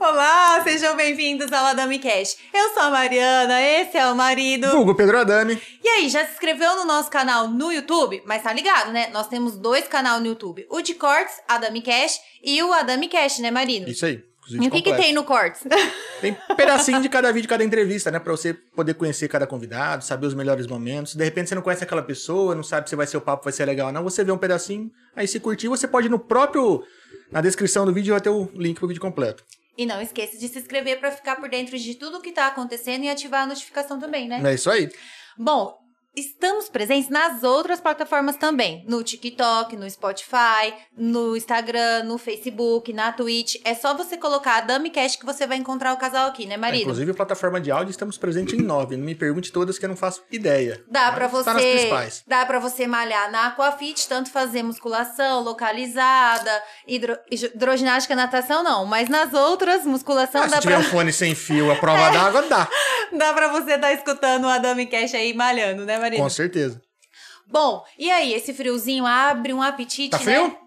Olá, sejam bem-vindos ao Adami Cash. Eu sou a Mariana, esse é o marido. Hugo Pedro Adami. E aí, já se inscreveu no nosso canal no YouTube? Mas tá ligado, né? Nós temos dois canais no YouTube: o de cortes, Adami Cash, e o Adami Cash, né, marido? Isso aí. E o que, que tem no cortes? Tem pedacinho de cada vídeo, cada entrevista, né? Pra você poder conhecer cada convidado, saber os melhores momentos. De repente você não conhece aquela pessoa, não sabe se vai ser o papo, vai ser legal ou não. Você vê um pedacinho, aí se curtir, você pode ir no próprio. Na descrição do vídeo vai ter o link pro vídeo completo. E não esqueça de se inscrever para ficar por dentro de tudo o que tá acontecendo e ativar a notificação também, né? É isso aí. Bom, estamos presentes nas outras plataformas também. No TikTok, no Spotify, no Instagram, no Facebook, na Twitch. É só você colocar a DamiCast que você vai encontrar o casal aqui, né, É, marido? inclusive, a plataforma de áudio, estamos presentes em nove. Não me pergunte todas que eu não faço ideia. Dá Mas pra Tá nas você, principais. dá para você malhar na Aquafit, tanto fazer musculação localizada, hidro, hidroginástica, natação não, mas nas outras musculação Ah, dá se tiver pra, um fone sem fio, a prova d'água, dá. dá pra você estar escutando o Adami Cash aí malhando, né, Com certeza. Bom, e aí, esse friozinho abre um apetite, Tá né? frio?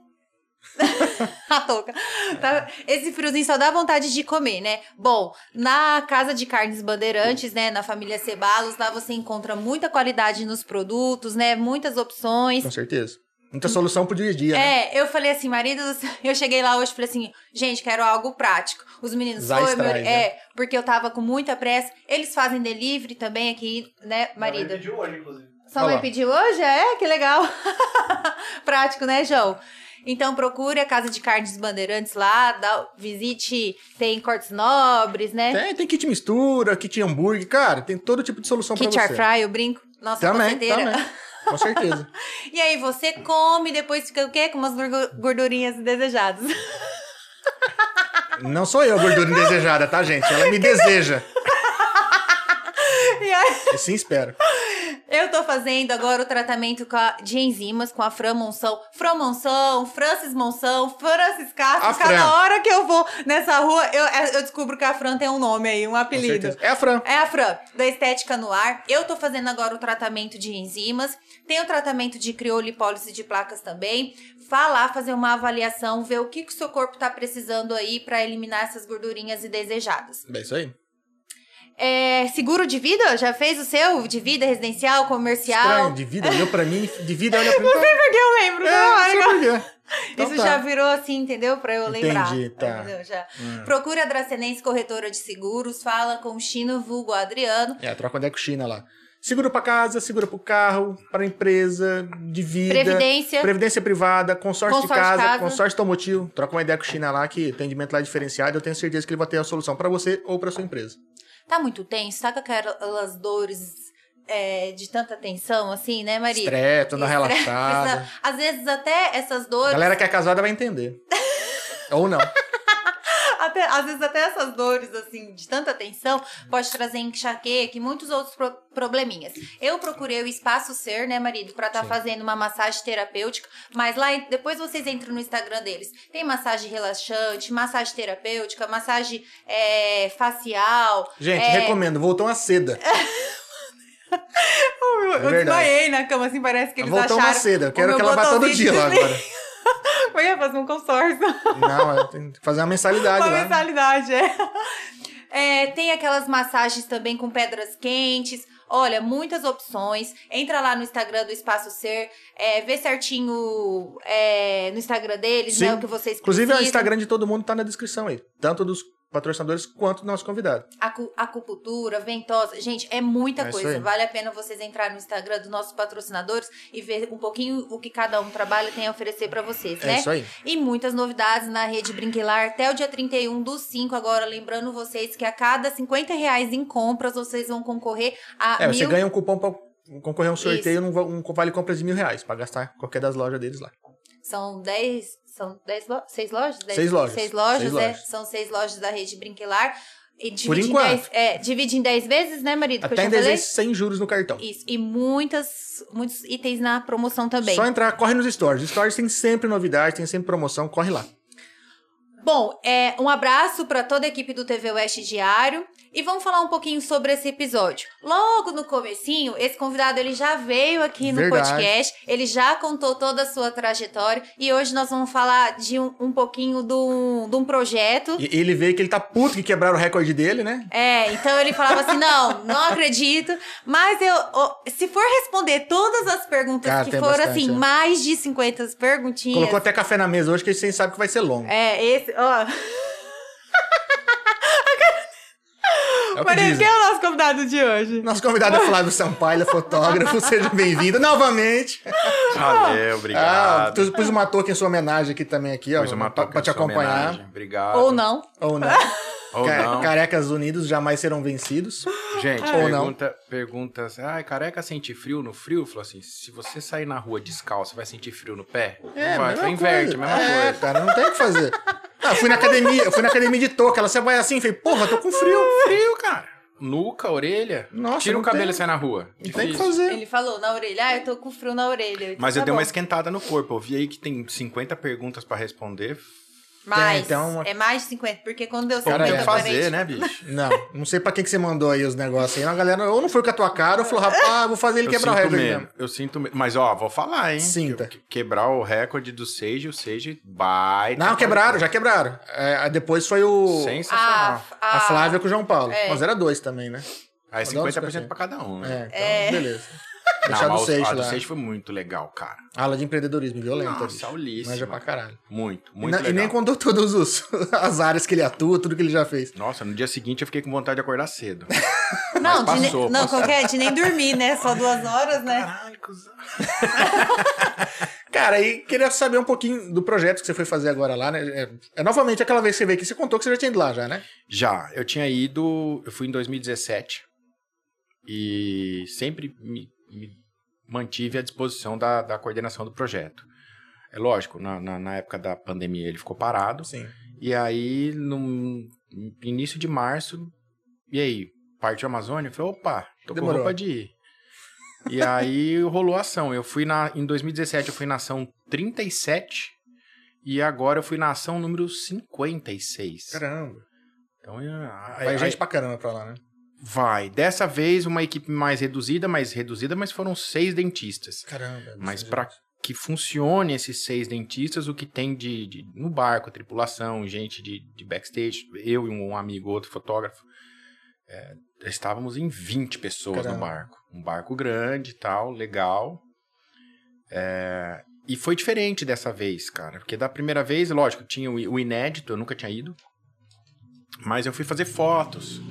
A touca. Tá- Esse friozinho só dá vontade de comer, né? Bom, na Casa de Carnes Bandeirantes, né? Na família Cebalos, lá você encontra muita qualidade nos produtos, né? Muitas opções. Com certeza. Muita solução pro dia a dia, né? É, eu falei assim, marido, do céu, eu cheguei lá hoje e falei assim, gente, quero algo prático. Os meninos Zais foi, meu, né? é, porque eu tava com muita pressa. Eles fazem delivery também aqui, né, marido? Ele pediu hoje, inclusive. Sua mãe lá. pediu hoje? É, que legal. Prático, né, João? Então procure a Casa de Carnes Bandeirantes lá, dá, visite, tem cortes nobres, né? Tem, tem kit mistura, kit hambúrguer, cara, tem todo tipo de solução Kit pra air você. fry, eu brinco. Nossa, Também, também. Com certeza. E aí você come, depois fica o quê? Com umas gordu- gordurinhas desejadas. Não sou eu a gordura indesejada, tá, gente? Ela me deseja. Aí, Assim espero. eu tô fazendo agora o tratamento com a- de enzimas com a Fran Monção. Fran Monção, Francis Monção, Francis Castro. Cada hora que eu vou nessa rua, eu, eu descubro que a Fran tem um nome aí, um apelido. É a Fran. É a Fran, da Estética no Ar. Eu tô fazendo agora o tratamento de enzimas. Tem o tratamento de criolipólise de placas também. Falar, fazer uma avaliação, ver o que, que o seu corpo tá precisando aí pra eliminar essas gordurinhas indesejadas. É isso aí. É, seguro de vida? Já fez o seu? De vida residencial, comercial? Estranho, de vida, olhou pra mim, de vida olha pra mim. Não sei porque eu lembro. É, não, não sei olha. por quê. Então Isso tá. já virou assim, entendeu? Pra eu lembrar. Entendi, tá. Entendeu? Já. Procure a Dracenense Corretora de Seguros, fala com o Chino Vulgo Adriano. É, troca ideia com China lá. Seguro pra casa, seguro pro carro, para empresa, de vida. Previdência. Previdência privada, consórcio, Consórcio de casa, casa. consórcio automotivo. Troca uma ideia com o China lá, que o atendimento lá é diferenciado. Eu tenho certeza que ele vai ter a solução pra você ou pra sua empresa. Tá muito tenso? Tá com aquelas dores é, de tanta tensão, assim, né, Maria? Estresse, relaxada. precisa- Às vezes até essas dores. Galera que é casada vai entender. ou não. Até- às vezes até essas dores, assim, de tanta tensão, pode trazer enxaqueca e muitos outros pro- probleminhas. Eu procurei o Espaço Ser, né, marido, pra estar Sim. fazendo uma massagem terapêutica, mas lá, depois vocês entram no Instagram deles. Tem massagem relaxante, massagem terapêutica, massagem é, facial. Gente, é, recomendo. Voltou uma seda. Eu, verdade. desmaiei na cama, assim, parece que eles Voltou uma acharam... seda. Eu quero que ela vá todo dia lá agora. Eu ia fazer um consórcio. Não, eu tenho que fazer uma mensalidade Uma lá. mensalidade, é. É, Tem aquelas massagens também com pedras quentes. Olha, muitas opções. Entra lá no Instagram do Espaço Ser, é, vê certinho é, no Instagram deles, Sim. né, o que vocês Inclusive, o precisam. Instagram de todo mundo tá na descrição aí. Tanto dos patrocinadores quanto nosso convidado. Acu- acupuntura, ventosa. Gente, é muita É coisa. Vale a pena vocês entrarem no Instagram dos nossos patrocinadores e ver um pouquinho o que cada um trabalha tem a oferecer pra vocês, É né? isso aí. E muitas novidades na rede Brinquilar até o dia 31 do 5. Agora, lembrando vocês que a cada 50 reais em compras, vocês vão concorrer a É, mil... você ganha um cupom pra concorrer a um sorteio, um, va- um vale compras de mil reais, pra gastar qualquer das lojas deles lá. São 10... São 10 lo... seis lojas? Dez- Seis lojas. Seis lojas, Seis é. lojas. São seis lojas da rede Brinquilar. E Por enquanto. 10, é, divide em 10 vezes, né, marido? Até em 10 falei? vezes sem juros no cartão. Isso. E muitas, muitos itens na promoção também. Só entrar, corre nos stories. Stories tem sempre novidade, tem sempre promoção, corre lá. Bom, é, um abraço para toda a equipe do TV Oeste Diário e vamos falar um pouquinho sobre esse episódio. Logo no comecinho, esse convidado ele já veio aqui no Verdade. podcast, ele já contou toda a sua trajetória e hoje nós vamos falar de um, um pouquinho de um, projeto. E ele veio que ele tá puto que quebraram o recorde dele, né? É, então ele falava assim: não, não acredito. Mas eu, se for responder todas as perguntas Cara, que tem foram bastante, assim, é. mais de 50 perguntinhas. Colocou até café na mesa hoje, que a gente sabe que vai ser longo. É, esse, ó. É Mas quem é o nosso convidado de hoje? Nosso convidado é Flávio Sampaio, fotógrafo. Seja bem-vindo novamente. Valeu, Ah, obrigado. tu pus uma touca em sua homenagem aqui também, aqui, ó. Pus uma pra, te acompanhar. homenagem. Obrigado. Ou não. Ou não. Ou Ca- não. Carecas unidos jamais serão vencidos. Gente, Ou não. pergunta, pergunta assim, ai, careca sente frio no frio? Falou assim, se você sair na rua descalço, vai sentir frio no pé? É, vai, mesma inverte, coisa. mesma é, coisa. cara, não tem o que fazer. Ah, eu fui na academia, eu fui na academia de touca. Ela você vai assim, falei, porra, tô com frio. Frio, cara. Nuca, orelha. Nossa, Tira não o cabelo tem. e sai na rua. Não tem o que fazer. Ele falou na orelha, ah, eu tô com frio na orelha. Então Mas tá eu dei bom. uma esquentada no corpo. Eu vi aí que tem 50 perguntas pra responder. Mais, Tem, então, é mais de 50, porque quando deu Como 50, tem é. fazer, né, bicho? Não, não sei pra quem que você mandou aí os negócios aí. A galera ou não foi com a tua cara ou falou, rapaz, vou fazer ele Eu quebrar o recorde medo. mesmo. Eu sinto medo. Mas, ó, vou falar, hein? Sinta. Que- Quebrar o recorde do Sage, o Sage vai. Não, quebraram, já quebraram. É, aí depois foi o. Sensacional. a, A Flávia com o João Paulo. É. Mas era dois também, né? Aí Vou dar uns 50% pra cada um, né? É, então, beleza. Deixar Não, do mas Seixo a do. Seixo foi muito legal, cara. Aula de empreendedorismo violenta. Nossa, aulíssima. Manja pra caralho. Muito, E, muito na- e legal. nem contou todas os- as áreas que ele atua, tudo que ele já fez. Nossa, no dia seguinte eu fiquei com vontade de acordar cedo. Não, passou, ne- não passou. qualquer, de nem dormir, né? Só duas horas, né? Caralho, cuzão. Cara, aí queria saber um pouquinho do projeto que você foi fazer agora lá, né? É, é novamente aquela vez que você veio aqui, você contou que você já tinha ido lá já, né? Já, eu tinha ido, eu fui em 2017 e sempre me, me mantive à disposição da, da coordenação do projeto. É lógico, na, na, na época da pandemia ele ficou parado, Sim. e aí no início de março, e aí, partiu a Amazônia? Eu falei, opa, tô Demorou. com roupa de ir. E aí rolou a ação. Eu fui na. Em 2017 eu fui na ação 37 e agora eu fui na ação número 56. Caramba. Então, eu- Vai aí- gente pra caramba pra lá, né? Vai. Dessa vez uma equipe mais reduzida, mais reduzida, mas foram seis dentistas. Caramba. Mas para que funcione esses seis dentistas, o que tem de, de- no barco, tripulação, gente de, de backstage, eu e um amigo, outro fotógrafo, é, estávamos em 20 pessoas Caramba. no barco. Um barco grande e tal, legal. É, e foi diferente dessa vez, cara, porque da primeira vez, lógico, tinha o inédito, eu nunca tinha ido, mas eu fui fazer fotos.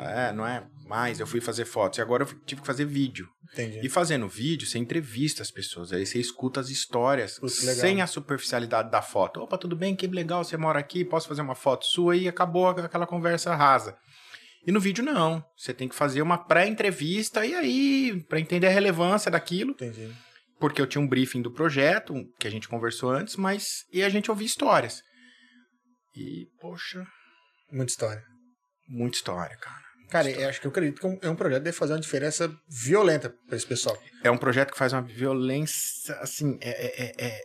É, não é? Mas eu fui fazer fotos e agora eu tive que fazer vídeo. Entendi. E fazendo vídeo, você entrevista as pessoas, aí você escuta as histórias legal. sem a superficialidade da foto. Opa, tudo bem? Que legal, você mora aqui, posso fazer uma foto sua e acabou aquela conversa rasa. E no vídeo não, você tem que fazer uma pré-entrevista e aí, para entender a relevância daquilo, Entendi. porque eu tinha um briefing do projeto, que a gente conversou antes, mas e a gente ouvia histórias. E, poxa, Muita história. muita história, cara. Cara, eu acho que eu acredito que é um- é projeto que deve fazer uma diferença violenta pra esse pessoal. É um projeto que faz uma violência, assim, é, é- é- é-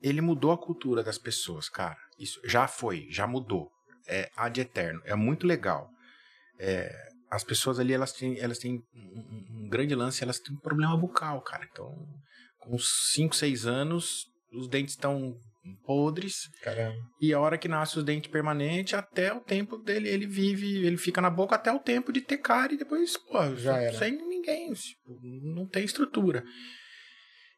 ele mudou a cultura das pessoas, cara. Isso já foi, já mudou. É ad eterno, é muito legal. É, as pessoas ali, elas têm, elas têm um, um grande lance, elas têm um problema bucal, cara. Então, com 5, 6 anos, os dentes estão podres, Caramba. e a hora que nasce os dentes permanentes, até o tempo dele, ele vive, ele fica na boca até o tempo de ter cara e depois, pô, Já era. sem ninguém, tipo, não tem estrutura.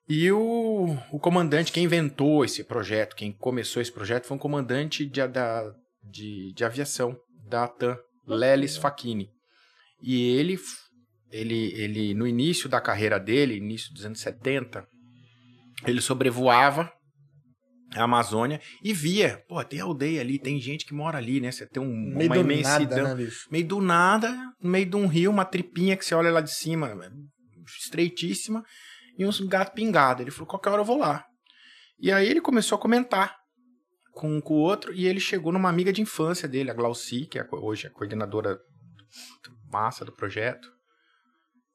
E o, o comandante, quem inventou esse projeto, quem começou esse projeto, foi um comandante de, da, de, de aviação da ATAM, Lelis Facchini. E ele, ele, ele, no início da carreira dele, início dos anos 70, ele sobrevoava a Amazônia e via, pô, tem aldeia ali, tem gente que mora ali, né? Você tem um, Meio uma imensidão. nada, né? Meio do nada, no meio de um rio, uma tripinha que você olha lá de cima, estreitíssima, e uns gatos pingados. Ele falou, qualquer hora eu vou lá. E aí ele começou a comentar com, com o outro, e ele chegou numa amiga de infância dele, a Glauci, que é hoje a coordenadora massa do projeto.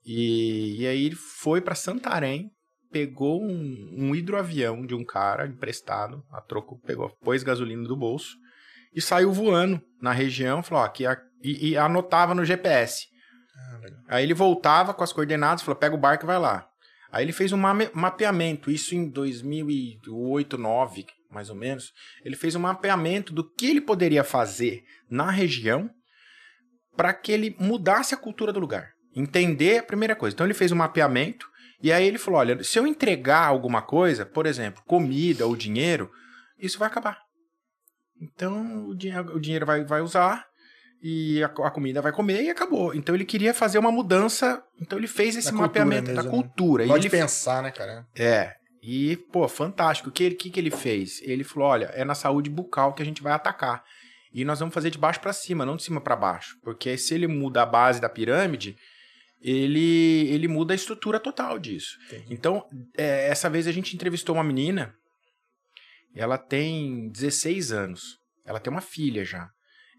E, e aí ele foi para Santarém pegou um, um hidroavião de um cara emprestado, a troco, pegou, pôs gasolina do bolso e saiu voando na região, falou, ó, aqui, a- e, e anotava no GPS. Aí ele voltava com as coordenadas, falou, pega o barco e vai lá. Aí ele fez um mapeamento, isso em 2008, 2009, mais ou menos. Ele fez um mapeamento do que ele poderia fazer na região para que ele mudasse a cultura do lugar. Entender a primeira coisa. Então ele fez um mapeamento e aí ele falou: olha, se eu entregar alguma coisa, por exemplo, comida ou dinheiro, isso vai acabar. Então o dinheiro, o dinheiro vai, vai usar e a, a comida vai comer e acabou. Então ele queria fazer uma mudança. Então ele fez esse Da cultura mapeamento da mesmo, né? cultura. E Pode ele pensar, né, cara? é. E, pô, fantástico. O que, ele- que, que ele fez? Ele falou: olha, é na saúde bucal que a gente vai atacar. E nós vamos fazer de baixo para cima, não de cima para baixo. Porque se ele muda a base da pirâmide, ele, ele muda a estrutura total disso. Entendi. Então, é, essa vez a gente entrevistou uma menina. Ela tem 16 anos. Ela tem uma filha já.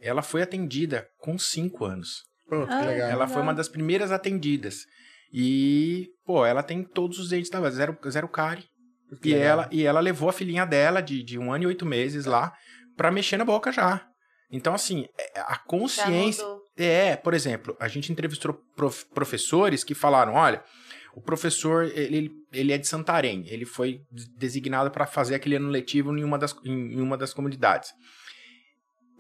Ela foi atendida com 5 anos. Pô, que Ah, legal. Ela foi uma das primeiras atendidas. E, pô, ela tem todos os dentes da voz, zero, zero cárie. Que E legal. ela, e ela levou a filhinha dela, de, de um ano e oito meses lá, pra mexer na boca já. Então, assim, é- a Já consciência. É, por exemplo, a gente entrevistou prof- professores que falaram: olha, o professor ele, ele é de Santarém, ele foi designado para fazer aquele ano letivo em uma das, em, uma das comunidades.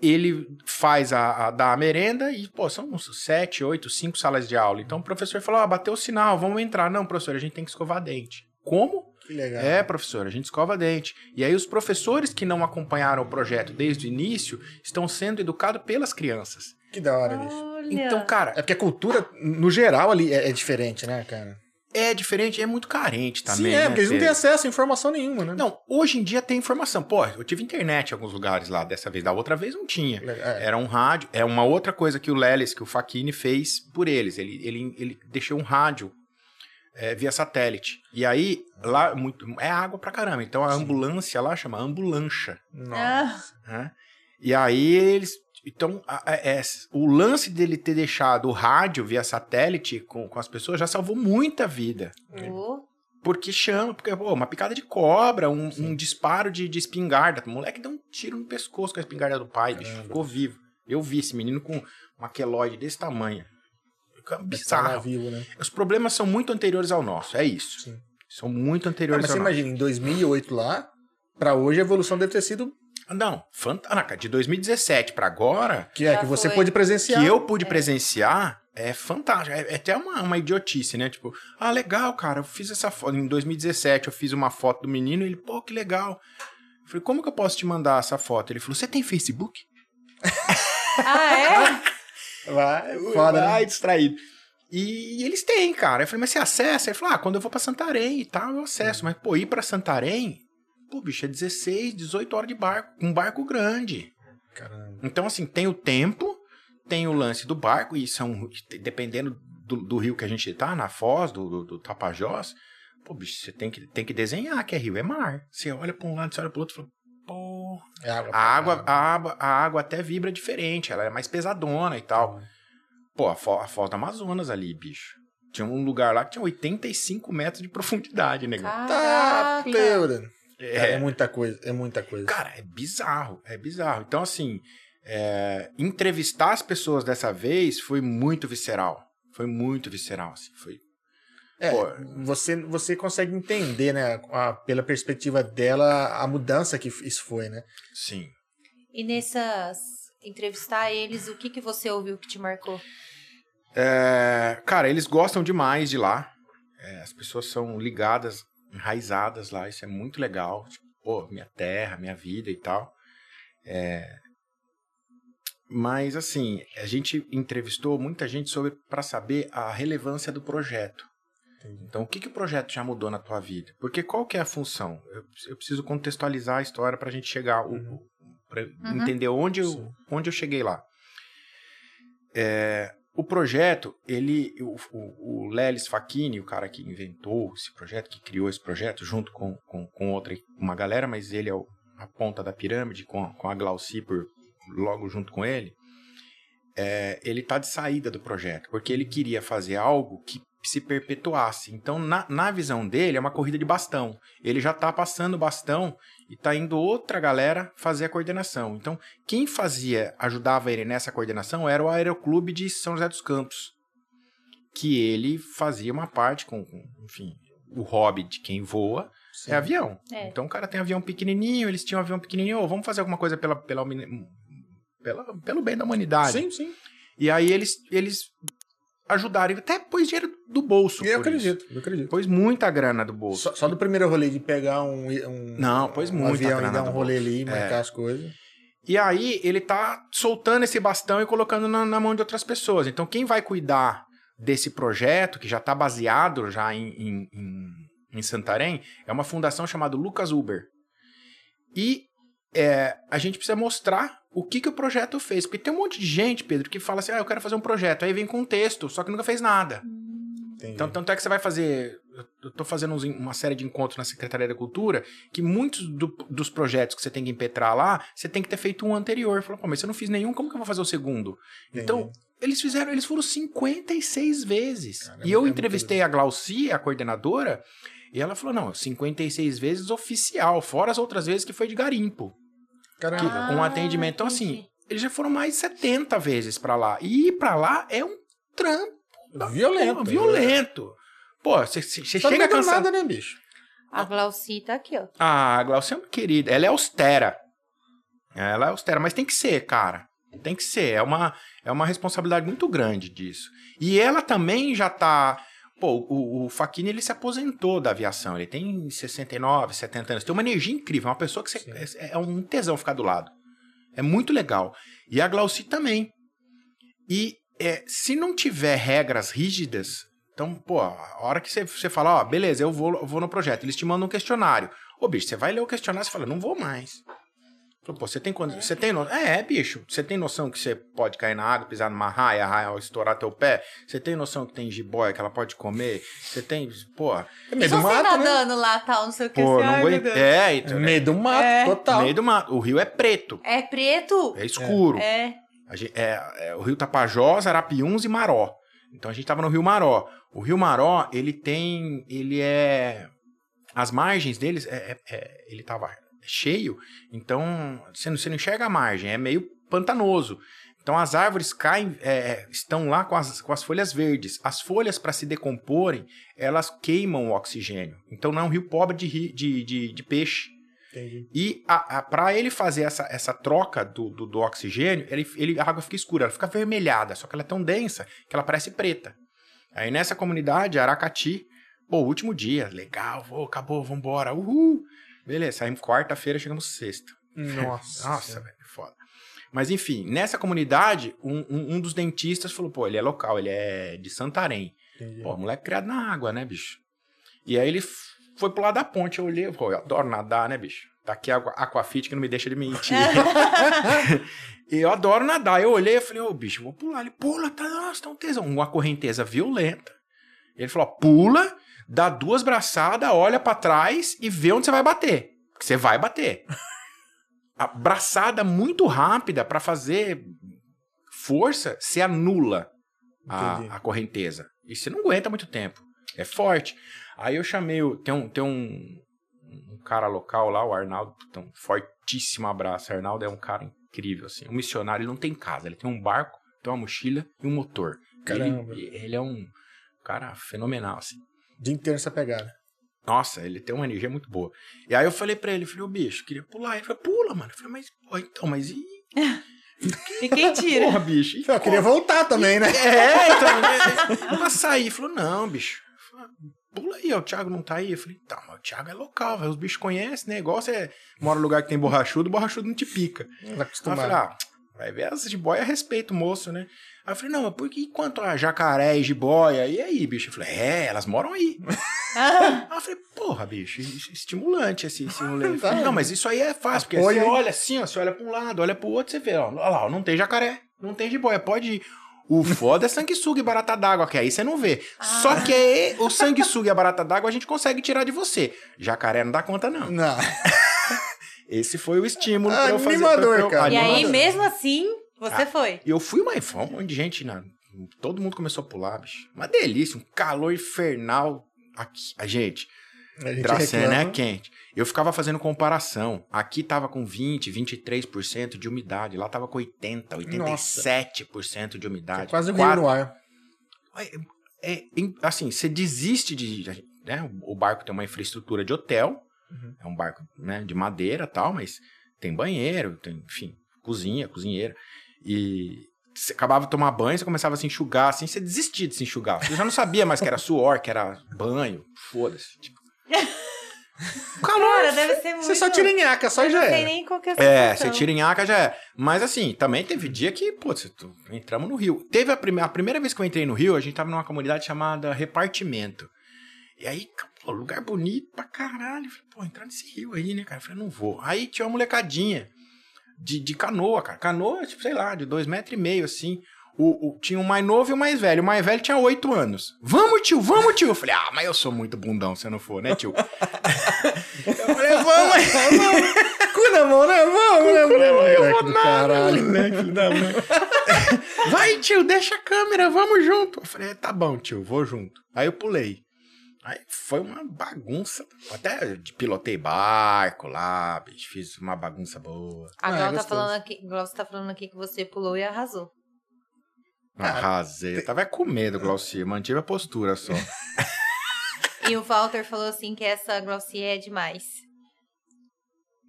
Ele faz a, a dar a merenda e, pô, são uns sete, oito, cinco salas de aula. Então o professor falou: ah, bateu o sinal, vamos entrar. Não, professor, a gente tem que escovar dente. Como? Que legal. É, professor, a gente escova dente. E aí os professores que não acompanharam o projeto desde o início estão sendo educados pelas crianças. Que da hora, bicho. Olha. Então, cara, É porque a cultura, no geral, ali é, é diferente, né, cara? é diferente, é muito carente também. Sim, é, né, porque eles não têm acesso a informação nenhuma, né? Não, hoje em dia tem informação. Pô, eu tive internet em alguns lugares lá dessa vez, da outra vez não tinha. É, Era um rádio, é uma outra coisa que o Lelis, que o Facchini fez por eles. Ele, ele, ele deixou um rádio é, via satélite. E aí, lá, muito, é água pra caramba. Então a ambulância lá chama ambulancha. Nossa. Né? E aí eles. Então, a- a- é- o lance dele ter deixado o rádio via satélite com, com as pessoas já salvou muita vida. oh, Porque chama, porque, pô, uma picada de cobra, um, um disparo de, de espingarda. O moleque deu um tiro no pescoço com a espingarda do pai, bicho. Ficou vivo. Eu vi esse menino com uma queloide desse tamanho. Fica Tá Bizarro. vivo, né? Os problemas são muito anteriores ao nosso, é isso. Sim. São muito anteriores mas você ao nosso. imagina, em 2008 lá, pra hoje a evolução deve ter sido Não, fantástica. De 2017 pra agora, que é Já que você foi. pôde presenciar. que eu pude presenciar é fantástico. É, é até uma, uma idiotice, né? Tipo, ah, legal, cara, eu fiz essa foto. Em 2017 eu fiz uma foto do menino e ele, pô, que legal. Eu falei, como que eu posso te mandar essa foto? Ele falou, você tem Facebook? ah, é? Vai, foda, né? Ai, distraído. E, e eles têm, cara. Eu falei, mas você acessa? Ele falou, ah, quando eu vou pra Santarém e tal, eu acesso. Mas, pô, ir pra Santarém, pô, bicho, é 16, 18 horas de barco. Um barco grande. Caramba. Então, assim, tem o tempo, tem o lance do barco, e são, dependendo do, do rio que a gente tá, na Foz, do, do, do Tapajós, pô, bicho, você tem que, tem que desenhar que é rio, é mar. Você olha pra um lado, você olha pro outro e fala, pô. É água. A água, a, água, a água até vibra diferente, ela é mais pesadona e tal. Pô, a, Fo- a Foz do Amazonas ali, bicho. Tinha um lugar lá que tinha 85 metros de profundidade, negão. Tá, Caraca. Cara, é É, muita coisa, é muita coisa. Cara, é bizarro, é bizarro. Então, assim, é, entrevistar as pessoas dessa vez foi muito visceral. Foi muito visceral, assim. Foi. É, Pô. você, você consegue entender, né, a- pela perspectiva dela, a mudança que isso foi, né? Sim. E nessas entrevistar eles, o que que você ouviu que te marcou? É, cara, eles gostam demais de lá. É, as pessoas são ligadas, enraizadas lá. Isso é muito legal. Tipo, pô, minha terra, minha vida e tal. É, mas, assim, a gente entrevistou muita gente sobre para saber a relevância do projeto. Entendi. Então, o que, que o projeto já mudou na tua vida? Porque qual que é a função? Eu, eu preciso contextualizar a história para a gente chegar, Uhum. pra Uhum. entender onde eu, Sim. onde eu cheguei lá. É, o projeto, ele, o, o, Lelis Facchini, o cara que inventou esse projeto, que criou esse projeto, junto com, com, com outra, uma galera, mas ele é o- a ponta da pirâmide, com, com a Glauci por, logo junto com ele, é, ele tá de saída do projeto, porque ele queria fazer algo que se perpetuasse. Então, na, na visão dele, é uma corrida de bastão. Ele já está passando o bastão e está indo outra galera fazer a coordenação. Então, quem fazia, ajudava ele nessa coordenação era o Aeroclube de São José dos Campos, que ele fazia uma parte com, com enfim, o hobby de quem voa é avião. É. Então, o cara tem avião pequenininho, eles tinham um avião pequenininho, ô, vamos fazer alguma coisa pela, pela, pela, pelo bem da humanidade. Sim, sim. E aí eles, eles ajudaram, até pôs dinheiro do bolso. Eu por isso. acredito, eu acredito. Pôs muita grana do bolso. Só, só do primeiro rolê de pegar um, um, Não, pôs um muita avião e grana dar um do rolê bolso. ali, marcar É. as coisas. E aí ele tá soltando esse bastão e colocando na, na mão de outras pessoas. Então quem vai cuidar desse projeto, que já está baseado já em, em, em, em Santarém, é uma fundação chamada Lucas Uber. E é, a gente precisa mostrar o que, que o projeto fez. Porque tem um monte de gente, Pedro, que fala assim, ah, eu quero fazer um projeto. Aí vem com um texto, só que nunca fez nada. Entendi. Então, tanto é que você vai fazer. Eu tô fazendo uns- uma série de encontros na Secretaria da Cultura que muitos do- dos projetos que você tem que impetrar lá, você tem que ter feito um anterior. Falou, pô, mas se eu não fiz nenhum, como que eu vou fazer o segundo? Então, Entendi. eles fizeram, eles foram 56 vezes. Caramba, e eu é entrevistei a Glauci, a coordenadora, e ela falou: não, 56 vezes oficial, fora as outras vezes que foi de garimpo. Caramba. Ah, com atendimento. Então, assim, eles já foram mais de 70 vezes pra lá. E ir pra lá é um trampo. Violento. Pô, violento. Pô, você chega cansado. nada, né, bicho? A Glauci tá aqui, ó. Ah, a Glaucia é uma querida. Ela é austera. Ela é austera, mas tem que ser, cara. Tem que ser. É uma, é uma responsabilidade muito grande disso. E ela também já tá. Pô, o, o Faquini ele se aposentou da aviação. Ele tem 69, 70 anos. Tem uma energia incrível. É uma pessoa que você, é, é um tesão ficar do lado. É muito legal. E a Glauci também. E é, se não tiver regras rígidas, então, pô, a hora que você, você fala, ó, beleza, eu vou, eu vou no projeto, eles te mandam um questionário. Ô, bicho, você vai ler o questionário e fala, não vou mais. Falou, Pô, você tem quando, você tem no... É, bicho, você tem noção que você pode cair na água, pisar numa raia, a raia estourar teu pé? Você tem noção que tem jiboia que ela pode comer? Você tem, pô, É E meio do você mato, né? nadando lá, tal, não sei o que. pô, não aguento. É, É então, meio do mato, É. total. meio do mato. O rio é preto, É preto? é escuro. É. A gente- é, é, o rio Tapajós, Arapiuns e Maró. Então a gente tava no rio Maró. O rio Maró, ele tem. Ele é. As margens deles, é, é- é- ele tava cheio, então você não, você não enxerga a margem, é meio pantanoso. Então as árvores caem, é, estão lá com as, com as folhas verdes. As folhas, para se decomporem, elas queimam o oxigênio. Então não é um rio pobre de, de, de, de peixe. Entendi. E para ele fazer essa, essa troca do, do, do oxigênio, ele, ele- a água fica escura, ela fica avermelhada, só que ela é tão densa que ela parece preta. Aí nessa comunidade, Aracati, pô, último dia, legal, vou, acabou, vambora, uhul. Beleza, saímos quarta-feira, chegamos sexta. Nossa. Nossa, velho, foda. Mas enfim, nessa comunidade, um, um, um dos dentistas falou, pô, ele é local, ele é de Santarém. Entendi. Pô, moleque criado na água, né, bicho? E aí ele foi pro lado da ponte, eu olhei, pô, eu adoro nadar, né, bicho? Tá aqui a Aqua- Aquafit que não me deixa de mentir. eu adoro nadar. Eu olhei e falei, ô, bicho, vou pular. Ele, pula, tá, nossa, tá um tesão. Uma correnteza violenta. Ele falou, pula, dá duas braçadas, olha pra trás e vê onde você vai bater. Porque você vai bater. A braçada muito rápida pra fazer força, se anula a, a correnteza. E você não aguenta muito tempo. É forte. Aí eu chamei. o- Tem um, tem um, um cara local lá, o Arnaldo. um fortíssimo abraço. O Arnaldo é um cara incrível, assim. Um missionário, ele não tem casa. Ele tem um barco, tem uma mochila e um motor. Caramba. Ele, ele é um cara fenomenal, assim. Dia inteiro essa pegada. Nossa, ele tem uma energia muito boa. E aí eu falei pra ele, falei, ô bicho, queria pular. Ele falou, pula, mano. Eu falei, mas, pô, então, mas e. E quem tira? Porra, bicho. Eu queria voltar também, né? É, então, né? Pra sair. Falou, não, bicho. Pula aí, ó, o Thiago não tá aí. Eu falei, tá, mas o Thiago é local, velho. Os bichos conhecem, né? Igual você mora num lugar que tem borrachudo, o borrachudo não te pica. Tá Aí eu acostumado. falei, ah, vai ver as jiboia respeito, moço, né? Aí eu falei, não, mas por que quanto a jacaré e jiboia? E aí, bicho? Eu falei, é, elas moram aí. Aí eu falei, porra, bicho, é estimulante esse, esse rolê. Falei, não, mas isso aí é fácil, porque você aí. olha assim, ó, você olha pra um lado, olha pro outro, você vê, ó, lá, ó, não tem jacaré, não tem jiboia, pode ir. O foda é sanguessuga e barata d'água, que aí você não vê. Só que aí, o sanguessuga e a barata d'água a gente consegue tirar de você. Jacaré não dá conta, não. Não. Esse foi o estímulo pra eu fazer. Animador, eu- cara. E aí, mesmo assim, você Ah. foi. E eu fui, mas foi um monte de gente na, todo mundo começou a pular, bicho. Uma delícia, um calor infernal. Aqui, A gente Dracena é reclama. quente. Eu ficava fazendo comparação. Aqui tava com 20, 23% de umidade. Lá tava com 80, 87% de umidade. Quase um rio Quatro- no ar. é, é, assim, você desiste de. Né, o barco tem uma infraestrutura de hotel, Uhum. é um barco né, de madeira e tal, mas tem banheiro, tem, enfim, cozinha, cozinheira. E você acabava de tomar banho, você começava a se enxugar, assim, você desistia de se enxugar. Você já não sabia mais que era suor, que era banho, foda-se. Tipo. Calor! Cara, deve ser muito... Você só tira em nhaca, só Eu já não sei é. nem qual que é a É, sensação. você tira em aca já é. Mas assim, também teve dia que, pô, você- tu- entramos no Rio. Teve a, prime a primeira vez que eu entrei no Rio, a gente tava numa comunidade chamada Repartimento. E aí, pô, lugar bonito pra caralho. Eu Falei, pô, entrar nesse rio aí, né, cara? Eu falei, não vou. Aí tinha uma molecadinha de, de canoa, cara. Canoa, tipo, sei lá, de dois metros e meio, assim. O, o- tinha o mais novo e o mais velho. O mais velho tinha oito anos. Vamos, tio, vamos, tio. Eu falei, ah, mas eu sou muito bundão se eu não for, né, tio? eu falei, vamos aí. Cu na mão, né? Vamos, né? Eu Moleque vou nada, caralho. moleque, da mãe. Vai, tio, deixa a câmera, vamos junto. Eu falei, tá bom, tio, vou junto. Aí eu pulei. Aí foi uma bagunça. Até de- pilotei barco lá, bicho, fiz uma bagunça boa. A Ah, é Glau tá falando aqui, Glaucio tá falando aqui que você pulou e arrasou. Arrasei. Eu tava com medo, Glaucia. Mantive a postura só. E o Walter falou assim que essa Glaucia é demais.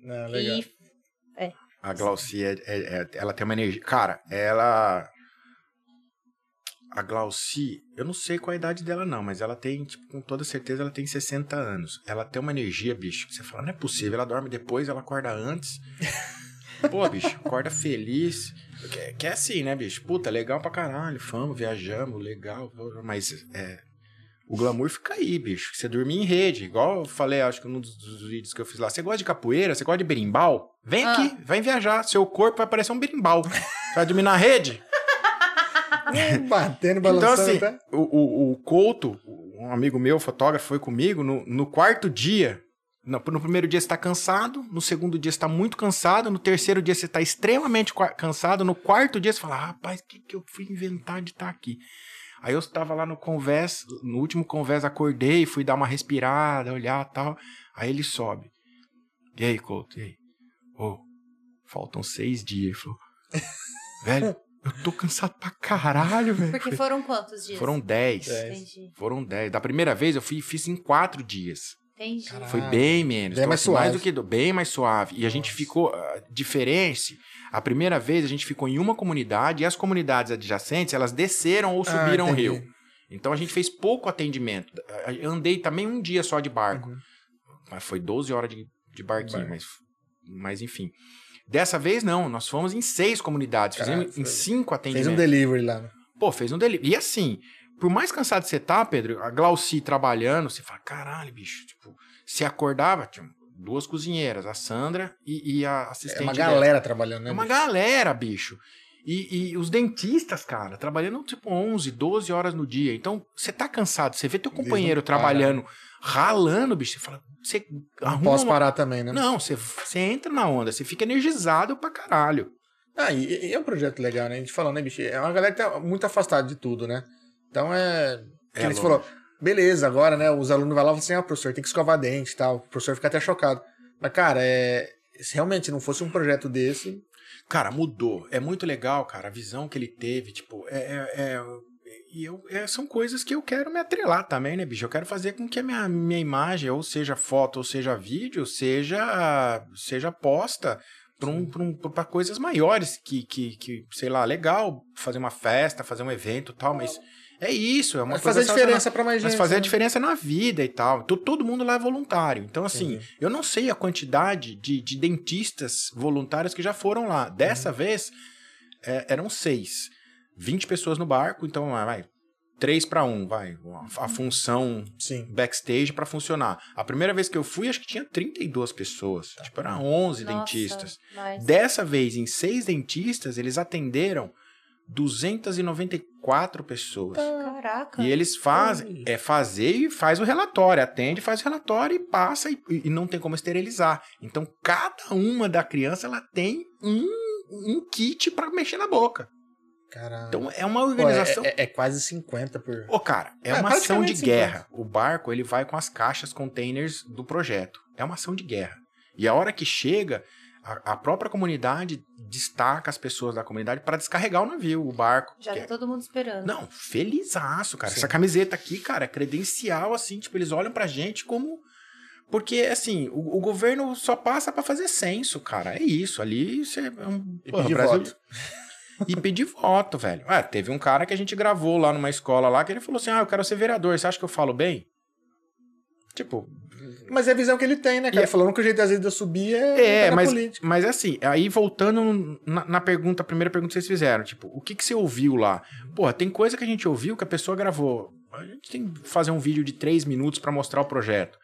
Não, legal. E A Glaucia, é, é- é- ela tem uma energia. Cara, ela. A Glauci, eu não sei qual a idade dela, não, mas ela tem, tipo, com toda certeza, ela tem 60 anos. Ela tem uma energia, bicho. que Você fala, não é possível, ela dorme depois, ela acorda antes. Pô, bicho, acorda feliz. Que, é- que é assim, né, bicho? Puta, legal pra caralho, fomos, viajamos, legal. Mas é, o glamour fica aí, bicho. Você dormir em rede, igual eu falei, acho que num dos, dos vídeos que eu fiz lá. Você gosta de capoeira? Você gosta de berimbau? Vem Ah. aqui, vem viajar. Seu corpo vai parecer um berimbau. Você vai dormir na rede? Batendo, Então, balançando assim, até. o, o, o Couto, um amigo meu, fotógrafo, foi comigo no, no quarto dia. No, no primeiro dia você tá cansado, no segundo dia você tá muito cansado, no terceiro dia você tá extremamente cansado, no quarto dia você fala, rapaz, o que, que eu fui inventar de estar aqui? Aí eu estava lá no convés, no último convés, acordei, fui dar uma respirada, olhar tal. Aí ele sobe. E aí, Couto, e aí? Ô, faltam seis dias. Ele falou, velho, eu tô cansado pra caralho, velho. porque foram quantos dias? Foram 10. Dez. Entendi. Foram 10. Da primeira vez eu fui, fiz em 4 dias. Entendi. Foi bem menos. Bem mais assim, mais suave. do que do, bem mais suave. E a gente Nossa. ficou ah, diferente. A primeira vez a gente ficou em uma comunidade e as comunidades adjacentes, elas desceram ou Ah, subiram o entendi. rio. Então a gente fez pouco atendimento. Ah, Eu andei também um dia só de barco. Uhum. Mas foi 12 horas de, de barquinho, mas, mas enfim. Dessa vez não, nós fomos em seis comunidades, Caralho, fizemos em foi- cinco Fez atendimentos. um delivery lá. né? Pô, fez um delivery. E assim, por mais cansado que você tá, Pedro, a Glauci trabalhando, você fala, caralho, bicho, tipo, se acordava, tinha duas cozinheiras, a Sandra e, e a assistente É uma dela. galera trabalhando, né? É uma bicho? galera, bicho. E, e os dentistas, cara, trabalhando tipo 11, 12 horas no dia. Então, você tá cansado, você vê teu companheiro trabalhando, ralando, bicho, você fala, você Não arruma posso uma- parar também, né? Não, você, você entra na onda, você fica energizado pra caralho. Ah, e, e é um projeto legal, né? A gente falou, né, bicho? É uma galera que tá muito afastada de tudo, né? Então é. Que É você longe. falou, beleza, agora, né? Os alunos vão lá e falam assim, ah, professor, tem que escovar dente e tal. O professor fica até chocado. Mas, cara, é. Se realmente não fosse um projeto desse. Cara, mudou. É muito legal, cara, a visão que ele teve, tipo, é. é- é- e eu, é- são coisas que eu quero me atrelar também, né, bicho? Eu quero fazer com que a minha, minha imagem, ou seja foto, ou seja vídeo, seja, seja posta para um, um, coisas maiores que, que, que, sei lá, legal fazer uma festa, fazer um evento e tal, mas é isso, é uma Mas coisa fazer diferença pra mais gente. mas fazer a né? diferença na vida e tal. To- Todo mundo lá é voluntário. Então, assim, eu não sei a quantidade de, de dentistas voluntários que já foram lá. Dessa Uhum. vez, é, eram seis. 20 pessoas no barco, então vai. Três para um, vai. A, a função Sim. backstage para funcionar. A primeira vez que eu fui, acho que tinha 32 pessoas. Tipo, eram 11 Nossa, dentistas. mas- Dessa vez, em seis dentistas, eles atenderam 294 pessoas. Caraca. E eles fazem, é fazer e faz o relatório, atende, faz o relatório e passa e, e não tem como esterilizar. Então, cada uma da criança ela tem um, um kit para mexer na boca. Caralho. Então é uma Pô, é, organização. é- é quase 50 por. Ô, cara, é, É, uma ação de praticamente 50. guerra. O barco, ele vai com as caixas, containers do projeto. É uma ação de guerra. E a hora que chega, a, a própria comunidade destaca as pessoas da comunidade para descarregar o navio, o barco. Já tá é- todo mundo esperando. Não, felizaço, cara. Sim. Essa camiseta aqui, cara, é credencial, assim, tipo, eles olham pra gente como. Porque, assim, o, o governo só passa pra fazer censo, cara. É isso. Ali você. É um, E porra, pedir Brasil- voto. E pedir voto, velho. Ah, teve um cara que a gente gravou lá numa escola lá que ele falou assim: Ah, eu quero ser vereador. Você acha que eu falo bem? Tipo, Mas é a visão que ele tem, né, cara? E- Falando que o jeito às vezes de eu subir é, É, é mas, política. mas assim, aí voltando na, na pergunta, a primeira pergunta que vocês fizeram, tipo, o que, que você ouviu lá? Porra, tem coisa que a gente ouviu que a pessoa gravou. A gente tem que fazer um vídeo de três minutos pra mostrar o projeto.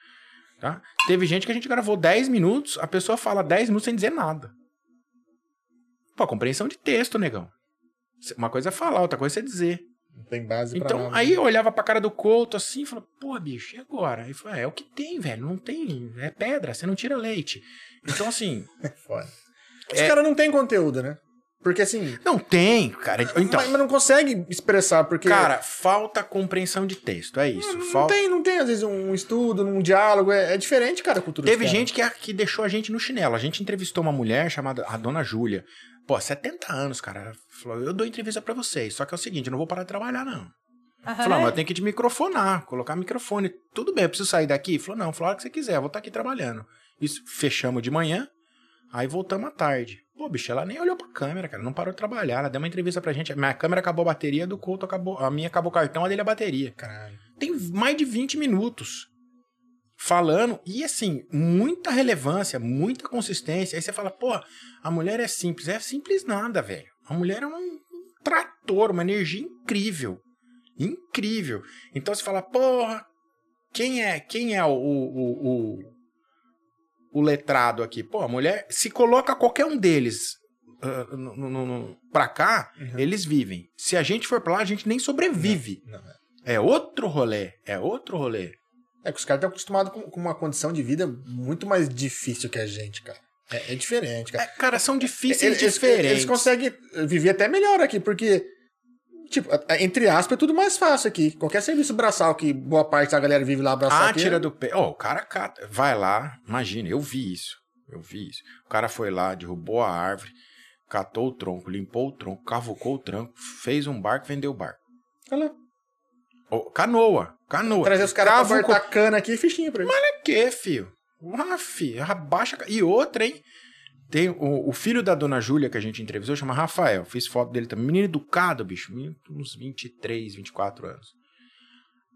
Tá? Teve gente que a gente gravou 10 minutos, a pessoa fala 10 minutos sem dizer nada. Pô, compreensão de texto, negão. Uma coisa é falar, outra coisa é dizer. Não tem base pra Então, aí eu olhava pra cara do Couto assim e falava, pô, bicho, e agora? Aí falou, é, é o que tem, velho, não tem, é pedra, você não tira leite. Então, assim, Foda. Os É- caras não têm conteúdo, né? Porque assim. não tem, cara. Então, mas, mas não consegue expressar, porque. cara, falta compreensão de texto, é isso. não, falta... tem, não tem, às vezes, um estudo, um diálogo. É, é diferente, cara, a cultura Teve gente que, que deixou a gente no chinelo. A gente entrevistou uma mulher chamada a Dona Júlia. Pô, 70 anos, cara. Falou, eu dou entrevista pra vocês, só que é o seguinte, eu não vou parar de trabalhar, não. Aham. Falou, "Ah, mas eu tenho que te microfonar, colocar microfone. Tudo bem, eu preciso sair daqui? Falou, não, falou a hora que você quiser, eu vou estar aqui trabalhando. Isso, fechamos de manhã, aí voltamos à tarde. Pô, bicho, ela nem olhou pra câmera, cara, não parou de trabalhar. Ela deu uma entrevista pra gente. A minha câmera acabou a bateria, do Couto acabou. A minha acabou o cartão, a dele a bateria. Caralho. Tem mais de 20 minutos falando e assim, muita relevância, muita consistência. Aí você fala, pô, a mulher é simples. É simples nada, velho. A mulher é um, um trator, uma energia incrível. Incrível. Então você fala, porra, quem é, quem é o, o, o, o letrado aqui? Pô, a mulher, se coloca qualquer um deles ah, no, no, no- pra cá, Uhum. eles vivem. Se a gente for pra lá, a gente nem sobrevive. Não, é. É outro rolê, é outro rolê. É que os caras estão acostumados com, com uma condição de vida muito mais difícil que a gente, cara. É, é diferente, cara. É, cara, são difíceis Eles, diferentes. eles conseguem viver até melhor aqui, porque, tipo, entre aspas, é tudo mais fácil aqui. Qualquer serviço braçal que boa parte da galera vive lá abraçar Ah, aqui, tira é- do pé. Ó, o cara cata, vai lá, imagina, eu vi isso. Eu vi isso. O cara foi lá, derrubou a árvore, catou o tronco, limpou o tronco, cavucou o tronco, fez um barco, vendeu o barco. Olha lá. Ó, canoa, canoa. Trazer os caras pra cortar cana aqui e fichinha pra eles. Pra quê, filho? Ah, filho, abaixa. E outra, hein? Tem o, o filho da dona Júlia que a gente entrevistou, chama Rafael. Fiz foto dele também. Menino educado, bicho. Uns 23, 24 anos.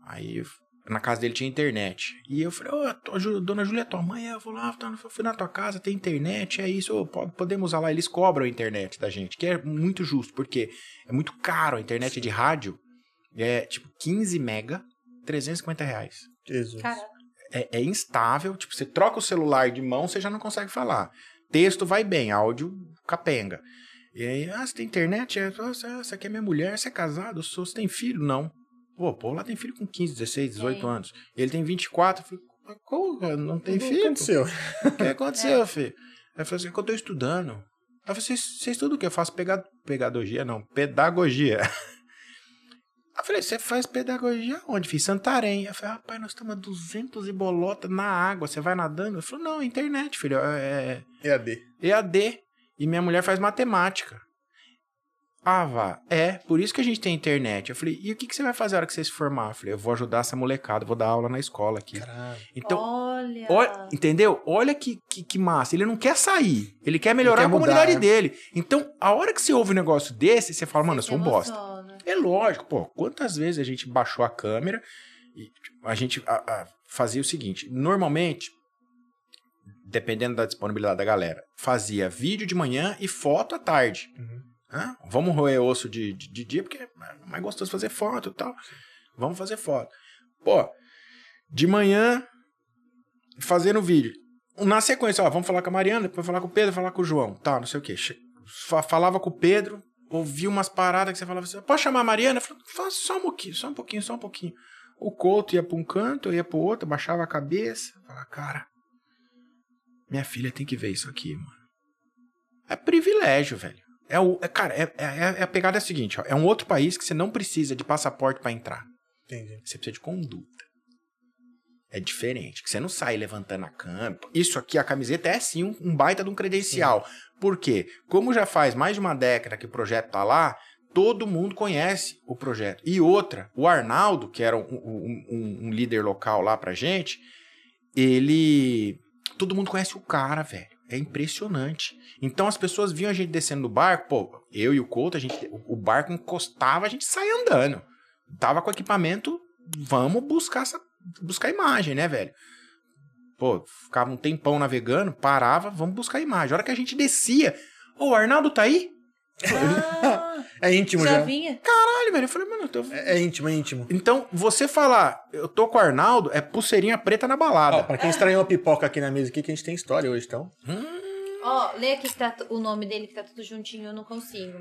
Aí, na casa dele tinha internet. E eu falei, ô, Jú- dona Júlia, tua mãe? Eu vou lá, tá, eu fui na tua casa, tem internet, é isso. po- podemos usar lá. Eles cobram a internet da gente, que é muito justo, porque é muito caro a internet de rádio. É tipo 15 mega, 350 reais Jesus. Caraca. é, é instável. Tipo, você troca o celular de mão, você já não consegue falar. Texto vai bem, áudio capenga. E aí, ah, você tem internet? É, "Nossa, essa aqui é minha mulher, você é casado? Eu sou- Você tem filho? Não. Pô, pô, lá tem filho com 15, 16, 18 Tem. anos. Ele tem 24. Eu falei, "Mas como, cara? Não tem O que filho? aconteceu? O que aconteceu, filho? Aí falou assim, é que eu tô estudando. Aí eu falei, vocês, vocês estudam o quê? Eu faço pega, pedagogia? Não, pedagogia. Eu falei, você faz pedagogia onde? Fiz Santarém. Eu falei, rapaz, nós estamos a 200 e bolota na água, você vai nadando? Ele falou, não, internet, filho, é EAD. é EAD. E minha mulher faz matemática. Ah, vá. É, por isso que a gente tem internet. Eu falei, e o que, que você vai fazer na hora que você se formar? Eu falei, eu vou ajudar essa molecada, vou dar aula na escola aqui. Caralho. Então, Olha. Olha, entendeu? Olha que, que, que massa. Ele não quer sair. Ele quer melhorar quer a comunidade né? dele. Então, a hora que você ouve um negócio desse, você fala, mano, eu sou um bosta. É lógico, pô. Quantas vezes a gente baixou a câmera e tipo, a gente a- a- fazia o seguinte: normalmente, dependendo da disponibilidade da galera, fazia vídeo de manhã e foto à tarde. Uhum. Hã? Vamos roer osso de, de, de dia, porque é mais gostoso fazer foto e tal. Vamos fazer foto. Pô, de manhã, fazendo vídeo. Na sequência, ó, vamos falar com a Mariana, depois falar com o Pedro, falar com o João. Tá, não sei o quê. Falava com o Pedro, ouvia umas paradas que você falava assim, pode chamar a Mariana? Eu falava, só um pouquinho, só um pouquinho, só um pouquinho. O Couto ia pra um canto, eu ia pro outro, baixava a cabeça. Falava, cara, minha filha tem que ver isso aqui, mano. É privilégio, velho. É o, é, cara, é, é, é a pegada é a seguinte, ó, é um outro país que você não precisa de passaporte pra entrar. Entendi. Você precisa de conduta. É diferente, que você não sai levantando a campo. Isso aqui, a camiseta é sim um, um baita de um credencial. Por quê? Como já faz mais de uma década que o projeto tá lá, todo mundo conhece o projeto. E outra, o Arnaldo, que era um, um- um- líder local lá pra gente, ele. Todo mundo conhece o cara, velho. É impressionante. Então as pessoas viam a gente descendo do barco, pô, eu e o Couto, a gente, o o barco encostava, a gente saía andando. Tava com equipamento, vamos buscar essa, buscar imagem, né, velho? Pô, ficava um tempão navegando, parava, vamos buscar imagem. A hora que a gente descia, ô, o Arnaldo tá aí? Ah, É íntimo já já. vinha? Caralho, velho. Eu falei, mano, eu tô... É, é íntimo, é íntimo. Então, você falar, eu tô com o Arnaldo, é pulseirinha preta na balada. Ó, pra quem estranhou a pipoca aqui na mesa aqui, que a gente tem história hoje, então. Ó, lê aqui que tá o nome dele, que tá tudo juntinho, eu não consigo.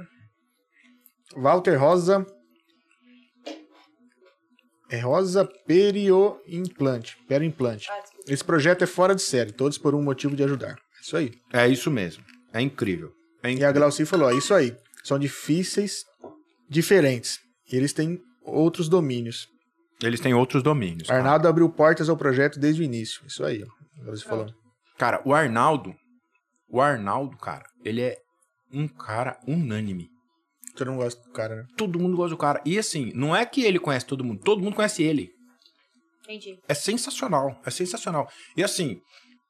Walter Rosa. É Rosa Perioimplante. Perioimplante. Ah, desculpa. Esse projeto é fora de série, todos por um motivo de ajudar. Isso aí. É isso mesmo. É incrível. É E incrível. a Glauci falou: ó, isso aí. São difíceis, diferentes. E eles têm outros domínios. Eles têm outros domínios. cara. Arnaldo abriu portas ao projeto desde o início. Isso aí, ó. Glauci falou. Cara, o Arnaldo, o Arnaldo, cara, ele é um cara unânime. Você não gosta do cara, né? Todo mundo gosta do cara. E assim, não é que ele conhece todo mundo, todo mundo conhece ele. Entendi. É sensacional, é sensacional. E assim,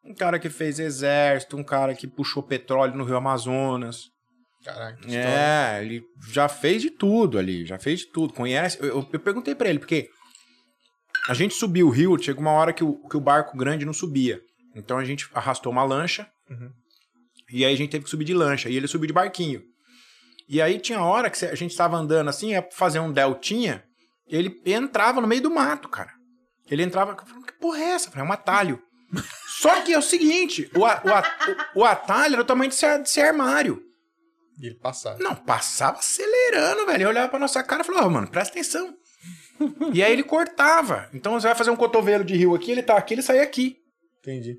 um cara que fez exército, um cara que puxou petróleo no Rio Amazonas. Caraca. que história. É, ele já fez de tudo ali, já fez de tudo. Conhece. Eu, eu- eu perguntei pra ele, porque a gente subiu o rio, chegou uma hora que o, que o barco grande não subia. Então a gente arrastou uma lancha. Uhum. E aí a gente teve que subir de lancha. E ele subiu de barquinho. E aí tinha hora que a gente estava andando assim, ia fazer um deltinha. Ele entrava no meio do mato, cara. Ele entrava. Que porra é essa? Eu falei, É um atalho. Só que é o seguinte: o, a- o, a- o- atalho era o tamanho desse, desse armário. E ele passava. Não, passava acelerando, velho. Eu olhava pra nossa cara e falava, "Ó, mano, presta atenção. e aí ele cortava. Então você vai fazer um cotovelo de rio aqui, ele tá aqui, ele sai aqui. Entendi.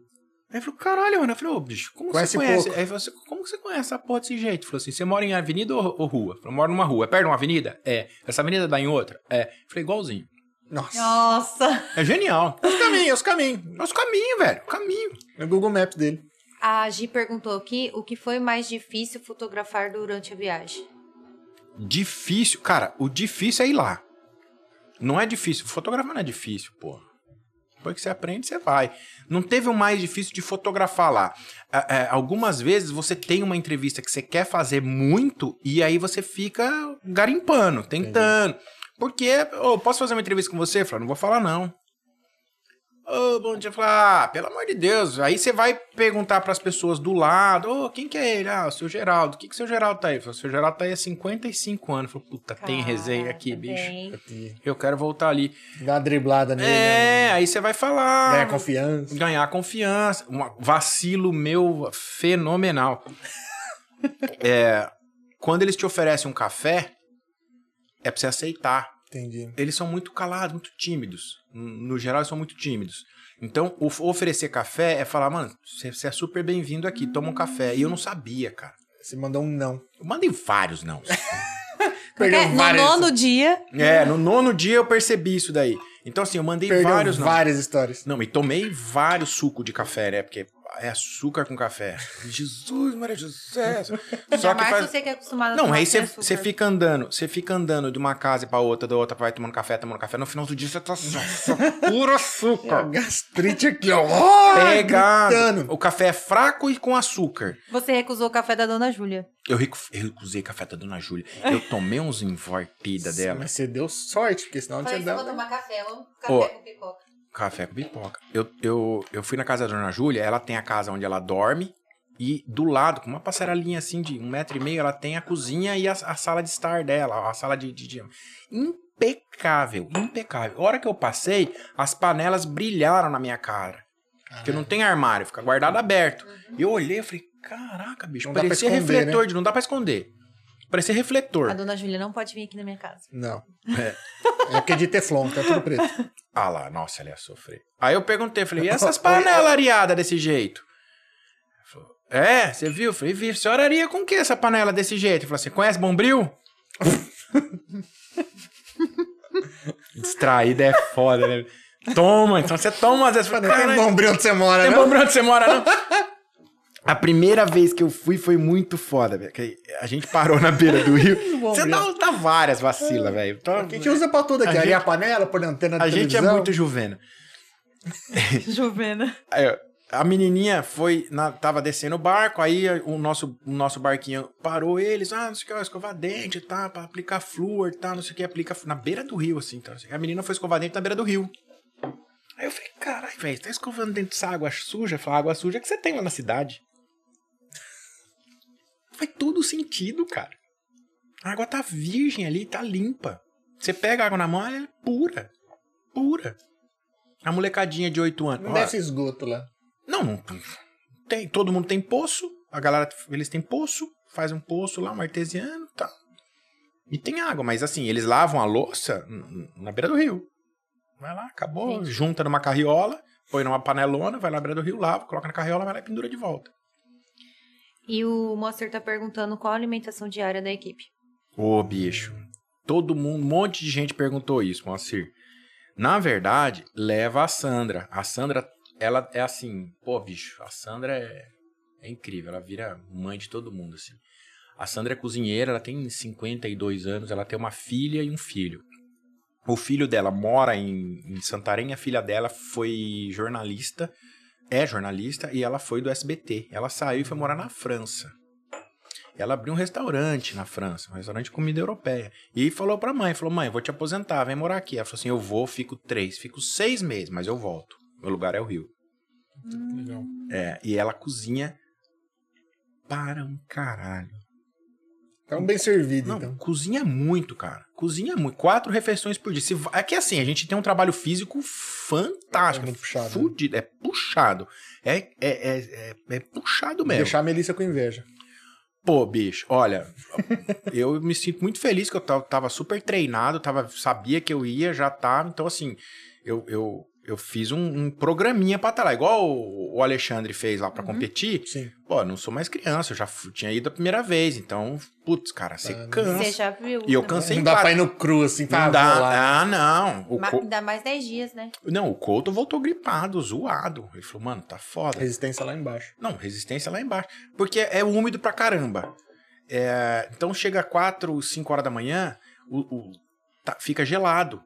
Aí ele falou, caralho, mano. Eu falei, ô, bicho, como Conhece você conhece? pouco. Aí ele falou assim, como você conhece essa porra desse jeito? Ele falou assim, você mora em avenida ou, ou rua? Eu falei, eu moro numa rua. É perto de uma avenida? É. Essa avenida dá em outra? É. Eu falei, igualzinho. Nossa. Nossa. É genial. Os caminhos, os caminhos. Nosso caminho, velho. O caminho. No Google Maps dele. A Gi perguntou aqui o que foi mais difícil fotografar durante a viagem. Difícil. Cara, o difícil é ir lá. Não é difícil. Fotografar não é difícil, porra. Depois que você aprende, você vai. Não teve o mais difícil de fotografar lá. É, é, algumas vezes você tem uma entrevista que você quer fazer muito e aí você fica garimpando, tentando. Porque, ô, posso fazer uma entrevista com você? Falo, não vou falar não. Ô, bom dia. Falar, ah, pelo amor de Deus. Aí você vai perguntar pras pessoas do lado, ô, quem que é ele? Ah, o seu Geraldo. O que que o seu Geraldo tá aí? Falo, o seu Geraldo tá aí há 55 anos. Falo, puta, tem resenha aqui, Caraca, bicho. bem. Eu quero voltar ali. Dá uma driblada nele. É, né? aí você vai falar. Ganha confiança. Ganhar confiança. Um vacilo meu fenomenal. é, quando eles te oferecem um café, é pra você aceitar. Entendi. Eles são muito calados, muito tímidos. No geral, eles são muito tímidos. Então, oferecer café é falar, mano, você é super bem-vindo aqui, toma um café. E eu não sabia, cara. Você mandou um não. Eu mandei vários não. Perdeu Porque no várias- nono dia. é, no nono dia eu percebi isso daí. Então, assim, eu mandei Perdeu vários não. várias histórias. Não, e tomei vários sucos de café, né? Porque é açúcar com café. Jesus, Maria José. Só que Jamais faz... você que é acostumado a Não, tomar aí você fica andando, você fica andando de uma casa pra outra, da outra vai tomando café, tomando café. No final do dia você tá só, só puro açúcar. Gastrite aqui, ó. Oh, Pegado. gritando. O café é fraco e com açúcar. Você recusou o café da dona Júlia. Eu, recu- eu recusei café da dona Júlia. Eu tomei uns invertida dela. Mas você deu sorte, porque senão não tinha dado. café, vamos Ó. com pipoca. Café com pipoca. Eu, eu, eu fui na casa da dona Júlia, ela tem a casa onde ela dorme. E do lado, com uma passarelinha assim de um metro e meio, ela tem a cozinha e a, a sala de estar dela, a sala de, de, de- Impecável, impecável. A hora que eu passei, as panelas brilharam na minha cara. Porque não tem armário, fica guardado aberto. E eu olhei e falei, caraca, bicho, Não parecia esconder, refletor, de, não dá pra esconder. Parecia refletor. A dona Júlia não pode vir aqui na minha casa. Não. É. é porque é de Teflon, tá tudo preto. Ah lá, nossa, ela ia sofrer. Aí eu perguntei, falei, e essas panelas areadas desse jeito? É, você viu? Eu falei, vi, você oraria com o que essa panela desse jeito? Ele falou assim, conhece Bombril? Distraída é foda, né? Toma, então você toma às vezes. Fala, Não tem "Caralho, bombril onde você mora, tem né? Bombril onde você mora, não? A primeira vez que eu fui foi muito foda, velho. A gente parou na beira do rio. Você dá, dá várias vacilas, velho. Então, A gente usa pra tudo aqui. A Ali a gente- panela, por antena a gente é televisão. muito juvena. Juvena. Aí, a menininha foi, na, tava descendo o barco, aí o nosso, o nosso barquinho parou eles, ah, não sei o que, escovar dente, tá, pra aplicar flúor, tá, não sei o que, aplica na beira do rio, assim, tá, não sei o que. a menina foi escovar dente na beira do rio. Aí eu falei, caralho, velho, tá escovando dente dessa água suja? Falei, água suja que você tem lá na cidade. Faz todo sentido, cara. A água tá virgem ali, tá limpa. Você pega a água na mão, ela é pura. Pura. A molecadinha de 8 anos. Não deve ser esgoto lá. não, não tem. Todo mundo tem poço. A galera, eles têm poço. Faz um poço lá, um artesiano tá. E tem água, mas assim, eles lavam a louça na beira do rio. Vai lá, acabou. Entendi. Junta numa carriola, põe numa panelona, vai lá na beira do rio, lava, coloca na carriola, vai lá e pendura de volta. E o Monster tá perguntando qual a alimentação diária da equipe. Ô, bicho. Todo mundo, um monte de gente perguntou isso, Moacir. Na verdade, leva a Sandra. A Sandra, ela é assim, pô, bicho, a Sandra é, é incrível, ela vira mãe de todo mundo, assim. A Sandra é cozinheira, ela tem 52 anos, ela tem uma filha e um filho. O filho dela mora em, em Santarém, a filha dela foi jornalista, é jornalista, e ela foi do SBT. Ela saiu e foi morar na França. Ela abriu um restaurante na França, um restaurante de comida europeia. E falou pra mãe, falou, mãe, vou te aposentar, vem morar aqui. Ela falou assim, eu vou, fico três, fico seis meses, mas eu volto. Meu lugar é o Rio. Legal. É, e ela cozinha para um caralho. Tá um bem servido, Não, então. cozinha muito, cara. Cozinha muito. Quatro refeições por dia. Se, é que assim, a gente tem um trabalho físico fantástico. É puxado, né? Fudido. É puxado. É, é, é, é, é puxado mesmo. Deixar a Melissa com inveja. Pô, bicho, olha, eu me sinto muito feliz que eu tava, tava super treinado, tava, sabia que eu ia, já tava. Então, assim, eu, eu, eu fiz um, um programinha pra estar lá, igual o, o Alexandre fez lá pra competir. Sim. Pô, eu não sou mais criança, eu já fu- tinha ido a primeira vez, então, putz, cara, você Ah, cansa. Você já viu? E eu né? cansei Não dá pra ir no cru, assim, pra Não dá. lá. Ah, não. O Ma- Co- Ainda mais 10 dias, né? Não, o Couto voltou gripado, zoado. Ele falou, mano, tá foda. Resistência lá embaixo. Não, resistência lá embaixo. Porque é úmido pra caramba. É, então chega 4, 5 horas da manhã, o, o- tá- fica gelado.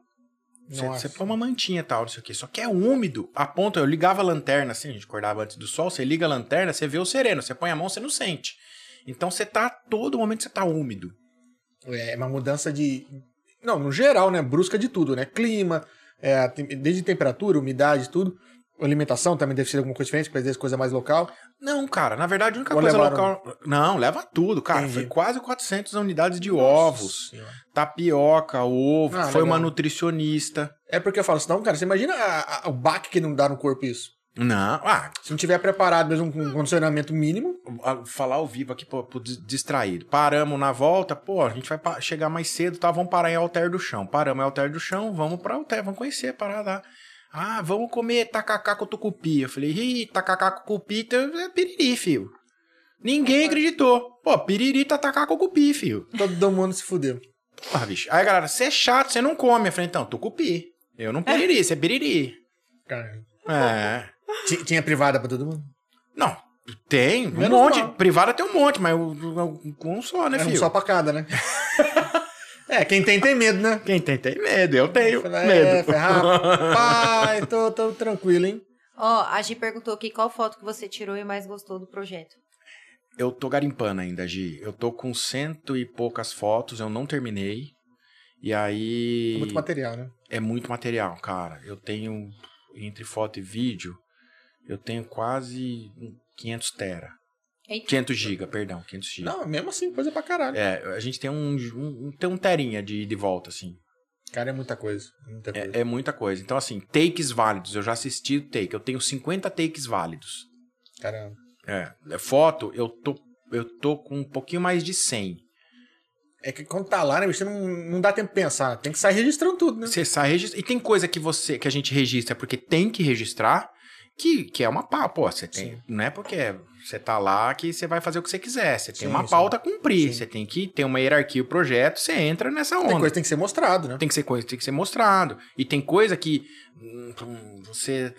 Você, põe uma mantinha e tal, não sei o quê. Só que é úmido. A ponto, eu ligava a lanterna, assim, a gente acordava antes do sol, você liga a lanterna, você vê o sereno. Você põe a mão, você não sente. Então você tá, todo momento você tá úmido. É uma mudança de. Não, no geral, né? Brusca de tudo, né? Clima, é, desde temperatura, umidade, tudo. Alimentação também deve ser alguma coisa diferente, porque às vezes coisa mais local. Não, cara, na verdade a única Ou coisa local... Não, leva tudo, cara. Entendi. Foi quase 400 unidades de ovos, Senhora. tapioca, ovo, Ah, foi uma legal. nutricionista. É porque eu falo assim, não, cara, você imagina a- a- o baque que não dá no corpo isso. Não, ah, Se não tiver preparado mesmo com um condicionamento mínimo, falar ao vivo aqui pro, pro dis- distraído. Paramos na volta, pô, a gente vai chegar mais cedo, tá? Vamos parar em Alter do Chão. Paramos em Alter do Chão, vamos pra Alter, vamos conhecer a parada lá. Ah, vamos comer tacacá com tucupi. Eu falei, ih, tacacá com tucupi então é piriri, filho. Ninguém acreditou. Pô, piriri tá tacacá com tucupi, filho. todo mundo se fudeu. Porra, bicho. Aí, galera, você é chato, você não come. Eu falei, então, tucupi. Eu não piriri, você é piriri. Cara, É. ti- tinha privada pra todo mundo? Não, tem um Menos monte. mal. Privada tem um monte, mas o- um só, né, Era um filho? só pra cada, né? é, quem tem, tem medo, né? Quem tem, tem medo. Eu tenho Fala, medo. É, falei, rapaz, tô, tô tranquilo, hein? Ó, a Gi perguntou aqui qual foto que você tirou e mais gostou do projeto. Eu tô garimpando ainda, Gi. Eu tô com cento e poucas fotos, eu não terminei. E aí. Muito material, né? É muito material, cara. Eu tenho, entre foto e vídeo, eu tenho quase 500 tera. Eita. 500 giga, perdão, 500 giga. Não, mesmo assim, coisa pra caralho. É, a gente tem um, um, tem um terinha de, de volta, assim. Cara, é muita coisa. Muita coisa. É, é muita coisa. Então, assim, takes válidos. Eu já assisti o take. Eu tenho 50 takes válidos. Caramba. É, é, foto, eu tô, eu tô com um pouquinho mais de 100. É que quando tá lá, né, você não, não dá tempo de pensar. Tem que sair registrando tudo, né? Você sai registra... E tem coisa que você que a gente registra porque tem que registrar. Que, que é uma pauta. Pô, você tem. Sim. Não é porque você tá lá que você vai fazer o que você quiser. Você tem Sim, uma pauta a cumprir. Sim. Você tem que ter uma hierarquia, o projeto, você entra nessa onda. Tem coisa que tem que ser mostrado, né? Tem que ser coisa, tem que ser mostrado. E tem coisa que hum, você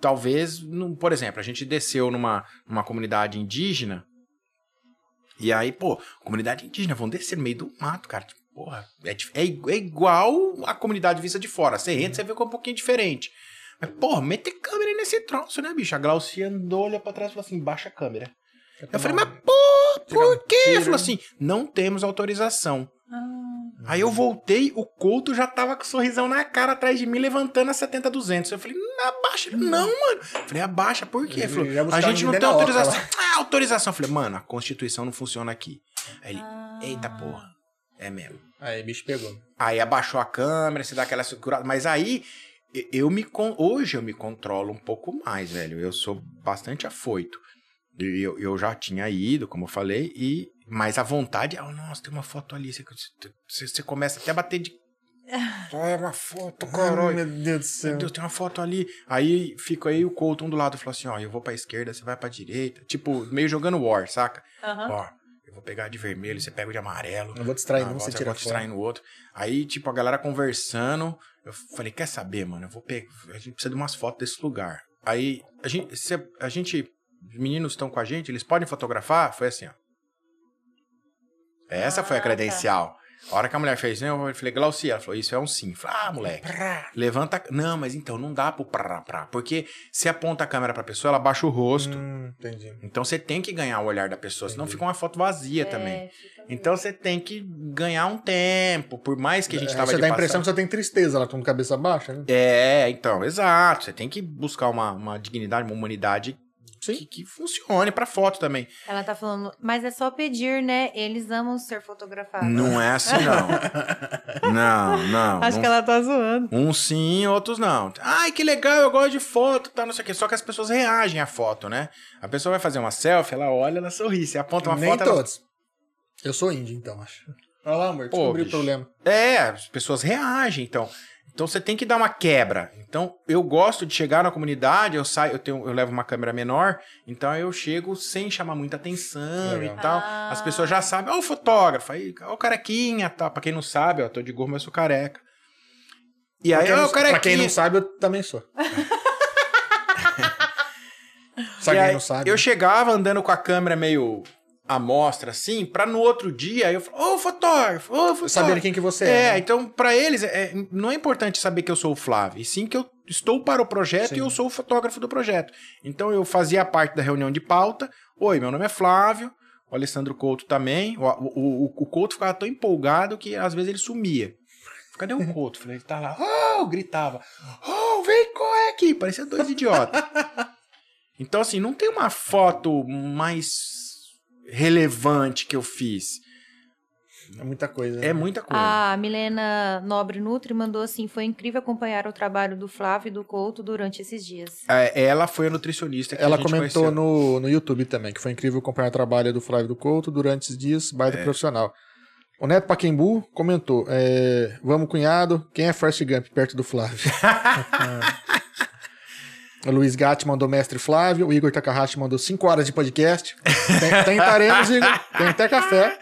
talvez, não- por exemplo, a gente desceu numa, numa comunidade indígena e aí, pô, comunidade indígena, vão descer no meio do mato, cara. Tipo, porra, é, é, é igual a comunidade vista de fora. Você entra, você vê que é um pouquinho diferente. Mas, porra, meter câmera nesse troço, né, bicho? A Glaucia andou, olhou pra trás e falou assim, baixa a câmera. Eu falei, mas pô, por quê? Ele falou assim, não temos autorização. Aí eu voltei, o Couto já tava com um sorrisão na cara atrás de mim, levantando a 70-200. Eu falei, "Não, abaixa. Ele, não, mano. Eu falei, abaixa, por quê? Ele falou, a gente não tem autorização. Ah, autorização. Eu falei, mano, a Constituição não funciona aqui. Aí ele, Ah. eita porra, é mesmo. Aí, bicho pegou. Aí abaixou a câmera, você dá aquela segurada. Mas aí, eu me hoje eu me controlo um pouco mais, velho. Eu sou bastante afoito. Eu, eu já tinha ido, como eu falei, e mas a vontade é, oh, nossa, tem uma foto ali. Você, você, você começa até a bater de. Olha uma foto, Ai, caralho. meu Deus do céu. Meu Deus, tem uma foto ali. Aí fica aí o Couto um do lado falou assim: ó, eu vou pra esquerda, você vai pra direita. Tipo, meio jogando War, saca? Ó, eu vou pegar de vermelho, você pega o de amarelo. Eu vou distrair, Ah, não, você tira eu vou distrair no outro. Aí, tipo, a galera conversando. Eu falei, quer saber, mano? Eu vou pegar. A gente precisa de umas fotos desse lugar. Aí, a gente. se- a gente os meninos estão com a gente, eles podem fotografar? Foi assim, ó. Essa foi a Ah, credencial. A hora que a mulher fez, né, eu falei, Glaucia, ela falou, isso é um sim. Eu falei, ah, moleque, levanta. a- Não, mas então, não dá pro prá, prá. Porque se aponta a câmera pra pessoa, ela baixa o rosto. Hum, entendi. Então você tem que ganhar o olhar da pessoa, senão Entendi. fica uma foto vazia também. É, fica Então você tem que ganhar um tempo, por mais que a gente É, tava você de dá a impressão que você tem tristeza lá, com cabeça baixa, né? É, então, exato. Você tem que buscar uma, uma dignidade, uma humanidade. Que, que funcione pra foto também. Ela tá falando, mas é só pedir, né? Eles amam ser fotografados. Não é assim, não. não, não. Acho não- que ela tá zoando. Uns sim, outros não. Ai, que legal, eu gosto de foto, tá, não sei o quê. Só que as pessoas reagem à foto, né? A pessoa vai fazer uma selfie, ela olha, ela sorri. Você aponta uma Nem foto, ela- todos. Eu sou índio, então, acho. Olha lá, amor, Pô, descobri o bicho. problema. É, as pessoas reagem, então. Então você tem que dar uma quebra. Então eu gosto de chegar na comunidade, eu saio, eu tenho, eu levo uma câmera menor, então eu chego sem chamar muita atenção Legal. e tal. Ah. As pessoas já sabem, ó o fotógrafo, aí, ó o carequinha, tá? Pra quem não sabe, ó, tô de gorro, mas eu sou careca. E Pra aí, ó, não, o carequinha. pra quem não sabe, eu também sou. Só E quem aí, não sabe. Eu chegava andando com a câmera meio à mostra, assim, pra no outro dia eu falar, ô fotógrafo, ô fotógrafo. Sabendo quem que você é. É, né? então pra eles é- é- não é importante saber que eu sou o Flávio, e sim que eu estou para o projeto Sim. e eu sou o fotógrafo do projeto. Então eu fazia parte da reunião de pauta. Oi, meu nome é Flávio, o Alessandro Couto também. O, o, o, o Couto ficava tão empolgado que às vezes ele sumia. Cadê o Couto? Falei, ele tá lá, oh! gritava, oh, vem correr aqui, parecia dois idiotas. Então, assim, não tem uma foto mais relevante que eu fiz. É muita coisa. né? É muita coisa. A Milena Nobre Nutri mandou assim: foi incrível acompanhar o trabalho do Flávio e do Couto durante esses dias. É, ela foi a nutricionista que Ela a gente comentou conheceu. no, no YouTube também, que foi incrível acompanhar o trabalho do Flávio do Couto durante esses dias, baita É. profissional. O Neto Paquembu comentou: é, Vamos, cunhado, quem é Forrest Gump perto do Flávio? o Luiz Gatti mandou Mestre Flávio, o Igor Takahashi mandou 5 horas de podcast. Tem- Tentaremos, Igor, tem até café.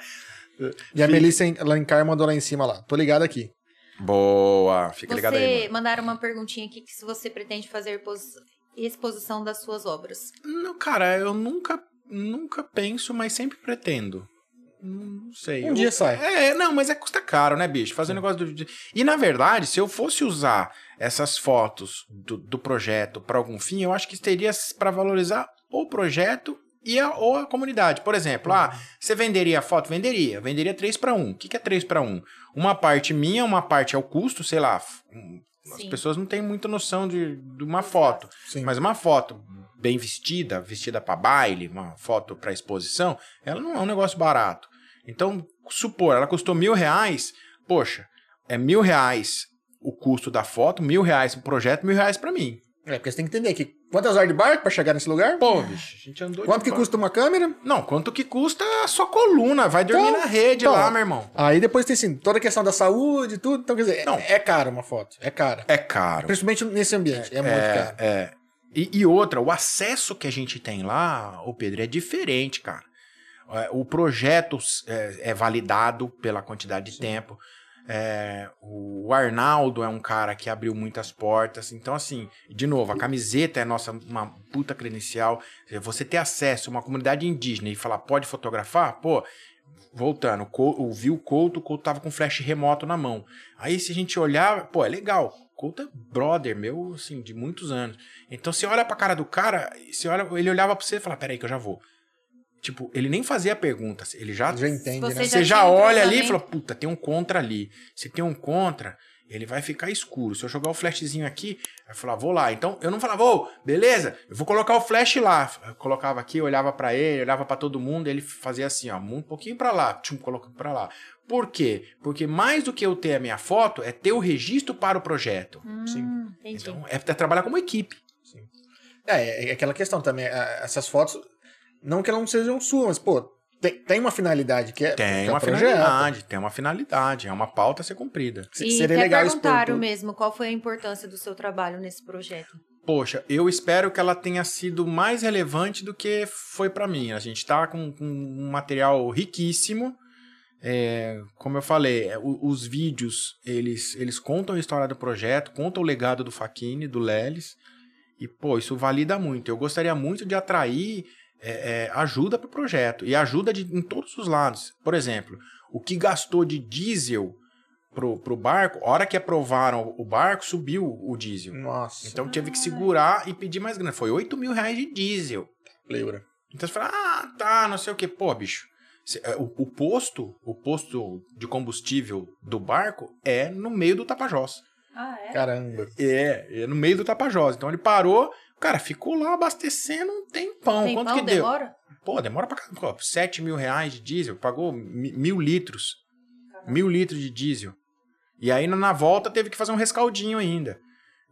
E a Melissa Alencar mandou lá em cima lá. Tô ligado aqui. Boa, fica ligado aí. Você mano. mandaram uma perguntinha aqui que se você pretende fazer pos- exposição das suas obras. Não, cara, eu nunca, nunca penso, mas sempre pretendo. Não sei. Um eu- dia sai. É, não, mas é custa caro, né, bicho? Fazer um negócio do. E na verdade, se eu fosse usar essas fotos do, do projeto para algum fim, eu acho que teria para valorizar o projeto e a, ou a comunidade. Por exemplo, ah, você venderia a foto? Venderia. Venderia 3 para 1. O que, que é 3 para 1? Uma parte minha, uma parte é o custo, sei lá. As Sim. pessoas não têm muita noção de, de uma foto. Sim. Mas uma foto bem vestida, vestida para baile, uma foto para exposição, ela não é um negócio barato. Então, supor, ela custou mil reais, poxa, é mil reais o custo da foto, mil reais o projeto, mil reais para mim. É, porque você tem que entender que Quantas horas de barco pra chegar nesse lugar? Pô, bicho, a gente andou Quanto que barco. custa uma câmera? Não, quanto que custa a sua coluna? Vai dormir Então, na rede então, lá, meu irmão. Aí depois tem assim, toda a questão da saúde e tudo. Então, quer dizer, Não. é caro uma foto. É cara. É caro. Principalmente nesse ambiente. É, muito caro. É. E, e outra, o acesso que a gente tem lá, o Pedro, é diferente, cara. É, O projeto é, é validado pela quantidade de tempo. É, o Arnaldo é um cara que abriu muitas portas. Então, assim, de novo, a camiseta é nossa uma puta credencial. Você ter acesso a uma comunidade indígena e falar, pode fotografar? Pô, voltando, o Cou- o Couto, o Couto tava com flash remoto na mão. Aí, se a gente olhar, pô, é legal. O Couto é brother meu, assim, de muitos anos. Então, você olha pra cara do cara, você olha, ele olhava pra você e fala, peraí que eu já vou. Tipo, ele nem fazia pergunta, ele já Já entende, Você né? já você já olha ali e fala, puta, tem um contra ali. Se tem um contra, ele vai ficar escuro. Se eu jogar o flashzinho aqui, eu falar, vou lá. Então, eu não falava, ô, beleza, eu vou colocar o flash lá. Eu colocava aqui, olhava pra ele, olhava pra todo mundo, ele fazia assim, ó, um pouquinho pra lá, tchum, colocando pra lá. Por quê? Porque mais do que eu ter a minha foto, é ter o registro para o projeto. Sim. Hum, entendi. Então, é, é trabalhar como equipe. É, é aquela questão também. Essas fotos, não que elas não sejam suas, mas, pô, tem, tem uma finalidade que é. que Tem é o uma projeto. finalidade, tem uma finalidade, é uma pauta a ser cumprida. E Seria até legal perguntaram mesmo qual foi a importância do seu trabalho nesse projeto. Poxa, eu espero que ela tenha sido mais relevante do que foi pra mim. A gente tá com, com um material riquíssimo. É, como eu falei, é, o- os vídeos eles, eles contam a história do projeto, contam o legado do Faquini, do Lelis. E, pô, isso valida muito. Eu gostaria muito de atrair é, é, ajuda para o projeto. E ajuda de, em todos os lados. Por exemplo, o que gastou de diesel pro, pro barco, a hora que aprovaram o barco, subiu o diesel. Nossa, Então teve que segurar e pedir mais grana. Foi 8 mil reais de diesel. lembra. Então você fala, ah, tá, não sei o que. Pô, bicho, cê- é, o, o posto, o posto de combustível do barco é no meio do Tapajós. Ah, é? Caramba. É, é no meio do Tapajós. Então ele parou, cara, ficou lá abastecendo um tempão. Tem Quanto que deu? demora? Pô, demora pra caramba. Pô, 7 mil reais de diesel, pagou mi- mil litros. Mil litros de diesel. E aí na- na volta teve que fazer um rescaldinho ainda.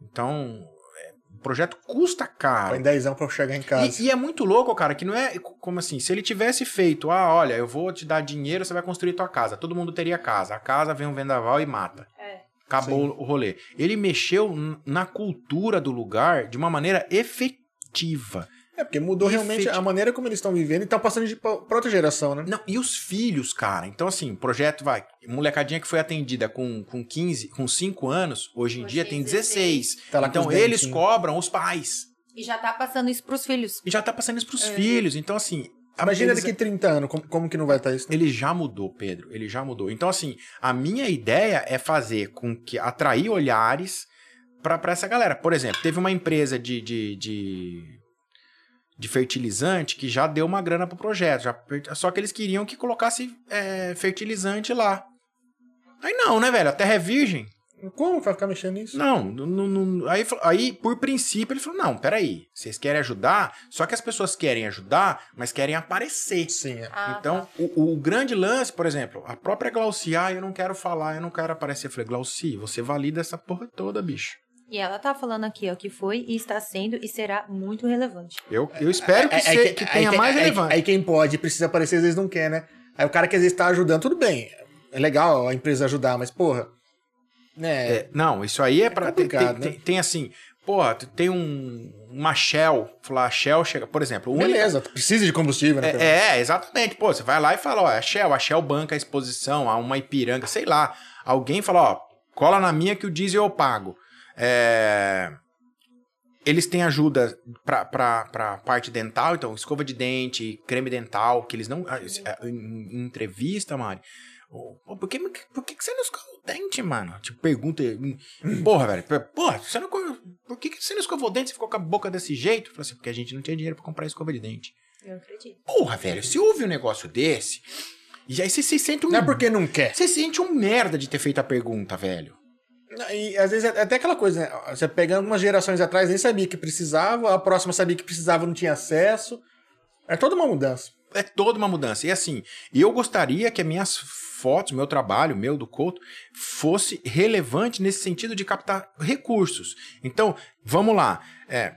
Então, é, o projeto custa caro. Põe dezão pra eu chegar em casa. E, e é muito louco, cara, que não é como assim, se ele tivesse feito, ah, olha, eu vou te dar dinheiro, você vai construir tua casa. Todo mundo teria casa. A casa vem um vendaval e mata. É. Acabou Sim. o rolê. Ele mexeu na cultura do lugar de uma maneira efetiva. É, porque mudou realmente a maneira como eles estão vivendo e estão passando de, pra outra geração, né? Não, e os filhos, cara? Então, assim, projeto vai. Molecadinha que foi atendida com, com 15, com 5 anos, hoje em dia tem tem 16. Tá lá com então, eles dentinhos. cobram os pais. E já tá passando isso pros filhos. E já tá passando isso pros É. filhos. Então, assim. Imagina eles- daqui 30 anos, como, como que não vai estar isso? né? Ele já mudou, Pedro. Ele já mudou. Então, assim, a minha ideia é fazer com que atrair olhares pra pra essa galera. Por exemplo, teve uma empresa de, de, de, de fertilizante que já deu uma grana pro projeto. já- só que eles queriam que colocasse é, fertilizante lá. Aí não, né, velho? A terra é virgem. Como vai ficar mexendo nisso? Não, não, não- aí, aí, por princípio, ele falou: não, peraí, vocês querem ajudar, só que as pessoas querem ajudar, mas querem aparecer. Sim, é. Ah, Então, tá. o, o grande lance, por exemplo, a própria Glauci, ah, eu não quero falar, eu não quero aparecer. Eu falei, Glauci, você valida essa porra toda, bicho. E ela tá falando aqui, ó, que foi e está sendo e será muito relevante. Eu, eu espero que, Aí- se- aí que aí tenha quem- mais relevância. Aí, quem pode e precisa aparecer, às vezes não quer, né? Aí o cara que às vezes tá ajudando, tudo bem. É legal a empresa ajudar, mas, porra. Né? É, não, isso aí é pra. tem, complicado, tem- né? tem- tem assim, porra, tem um, uma Shell, falar, a Shell chega, por exemplo, Beleza, precisa de combustível, né? É, é, exatamente. Pô, você vai lá e fala, ó, a Shell, a Shell banca a exposição a uma Ipiranga, sei lá. Alguém fala, ó, cola na minha que o diesel eu pago. É, Eles têm ajuda pra parte dental, então escova de dente, creme dental, que eles não... ah, é, Em, entrevista, Mari, por, que, por que você não escova dente, mano? Tipo, pergunta. Porra, velho. Porra, você não, por que que você não escovou o dente? Você ficou com a boca desse jeito? Eu falei assim, porque a gente não tinha dinheiro pra comprar escova de dente. Eu acredito. Porra, velho, se ouve um negócio desse, e aí você se sente um. Não é porque não quer. Você se sente um merda de ter feito a pergunta, velho. E às vezes é até aquela coisa, né? Você pegando algumas gerações atrás, nem sabia que precisava, a próxima sabia que precisava, não tinha acesso. É toda uma mudança. É toda uma mudança. E assim, eu gostaria que as minhas fotos, meu trabalho, meu do Couto, fosse relevante nesse sentido de captar recursos. Então, vamos lá. É,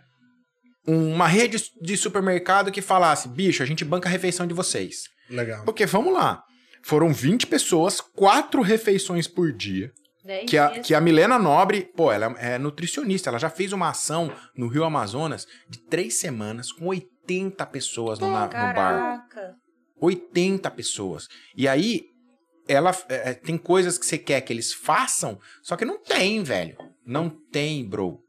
uma rede de supermercado que falasse, bicho, a gente banca a refeição de vocês. Legal. Porque vamos lá. Foram 20 pessoas, quatro refeições por dia. Dez Que a, dias. que a Milena Nobre, pô, ela é nutricionista. Ela já fez uma ação no Rio Amazonas de três semanas com 80 pessoas no, na- no bar. Caraca. 80 pessoas. E aí, ela é, é, tem coisas que você quer que eles façam, só que não tem, velho. Não tem, bro.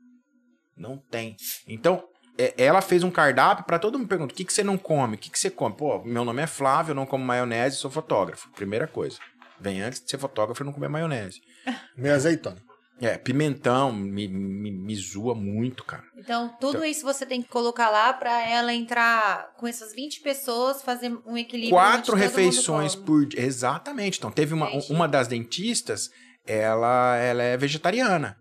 Não tem. Então, é, ela fez um cardápio pra todo mundo perguntar: o que, que você não come? O que, que você come? Pô, meu nome é Flávio, eu não como maionese, sou fotógrafo. Primeira coisa. Vem antes de ser fotógrafo e não comer maionese. Meio azeitona. É, pimentão me, me, me zoa muito, cara. Então, tudo isso você tem que colocar lá pra ela entrar com essas 20 pessoas, fazer um equilíbrio. Quatro refeições por dia. Exatamente. Então, teve uma, Entendi. uma das dentistas, ela, ela é vegetariana.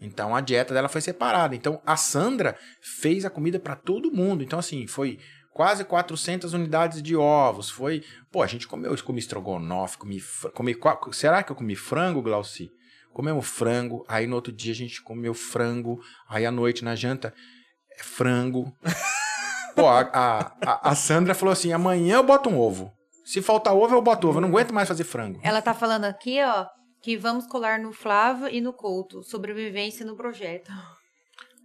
Então, a dieta dela foi separada. Então, a Sandra fez a comida para todo mundo. Então, assim, foi quase 400 unidades de ovos. Foi. Pô, a gente comeu, eu comi estrogonofe, comi. comi será que eu comi frango, Glauci? Comemos frango. Aí, no outro dia, a gente comeu frango. Aí, à noite, na janta, é frango. Pô, a, a, a- Sandra falou assim: amanhã eu boto um ovo. Se faltar ovo, eu boto ovo. Eu não aguento mais fazer frango. Ela tá falando aqui, ó, que vamos colar no Flávio e no Couto. Sobrevivência no projeto.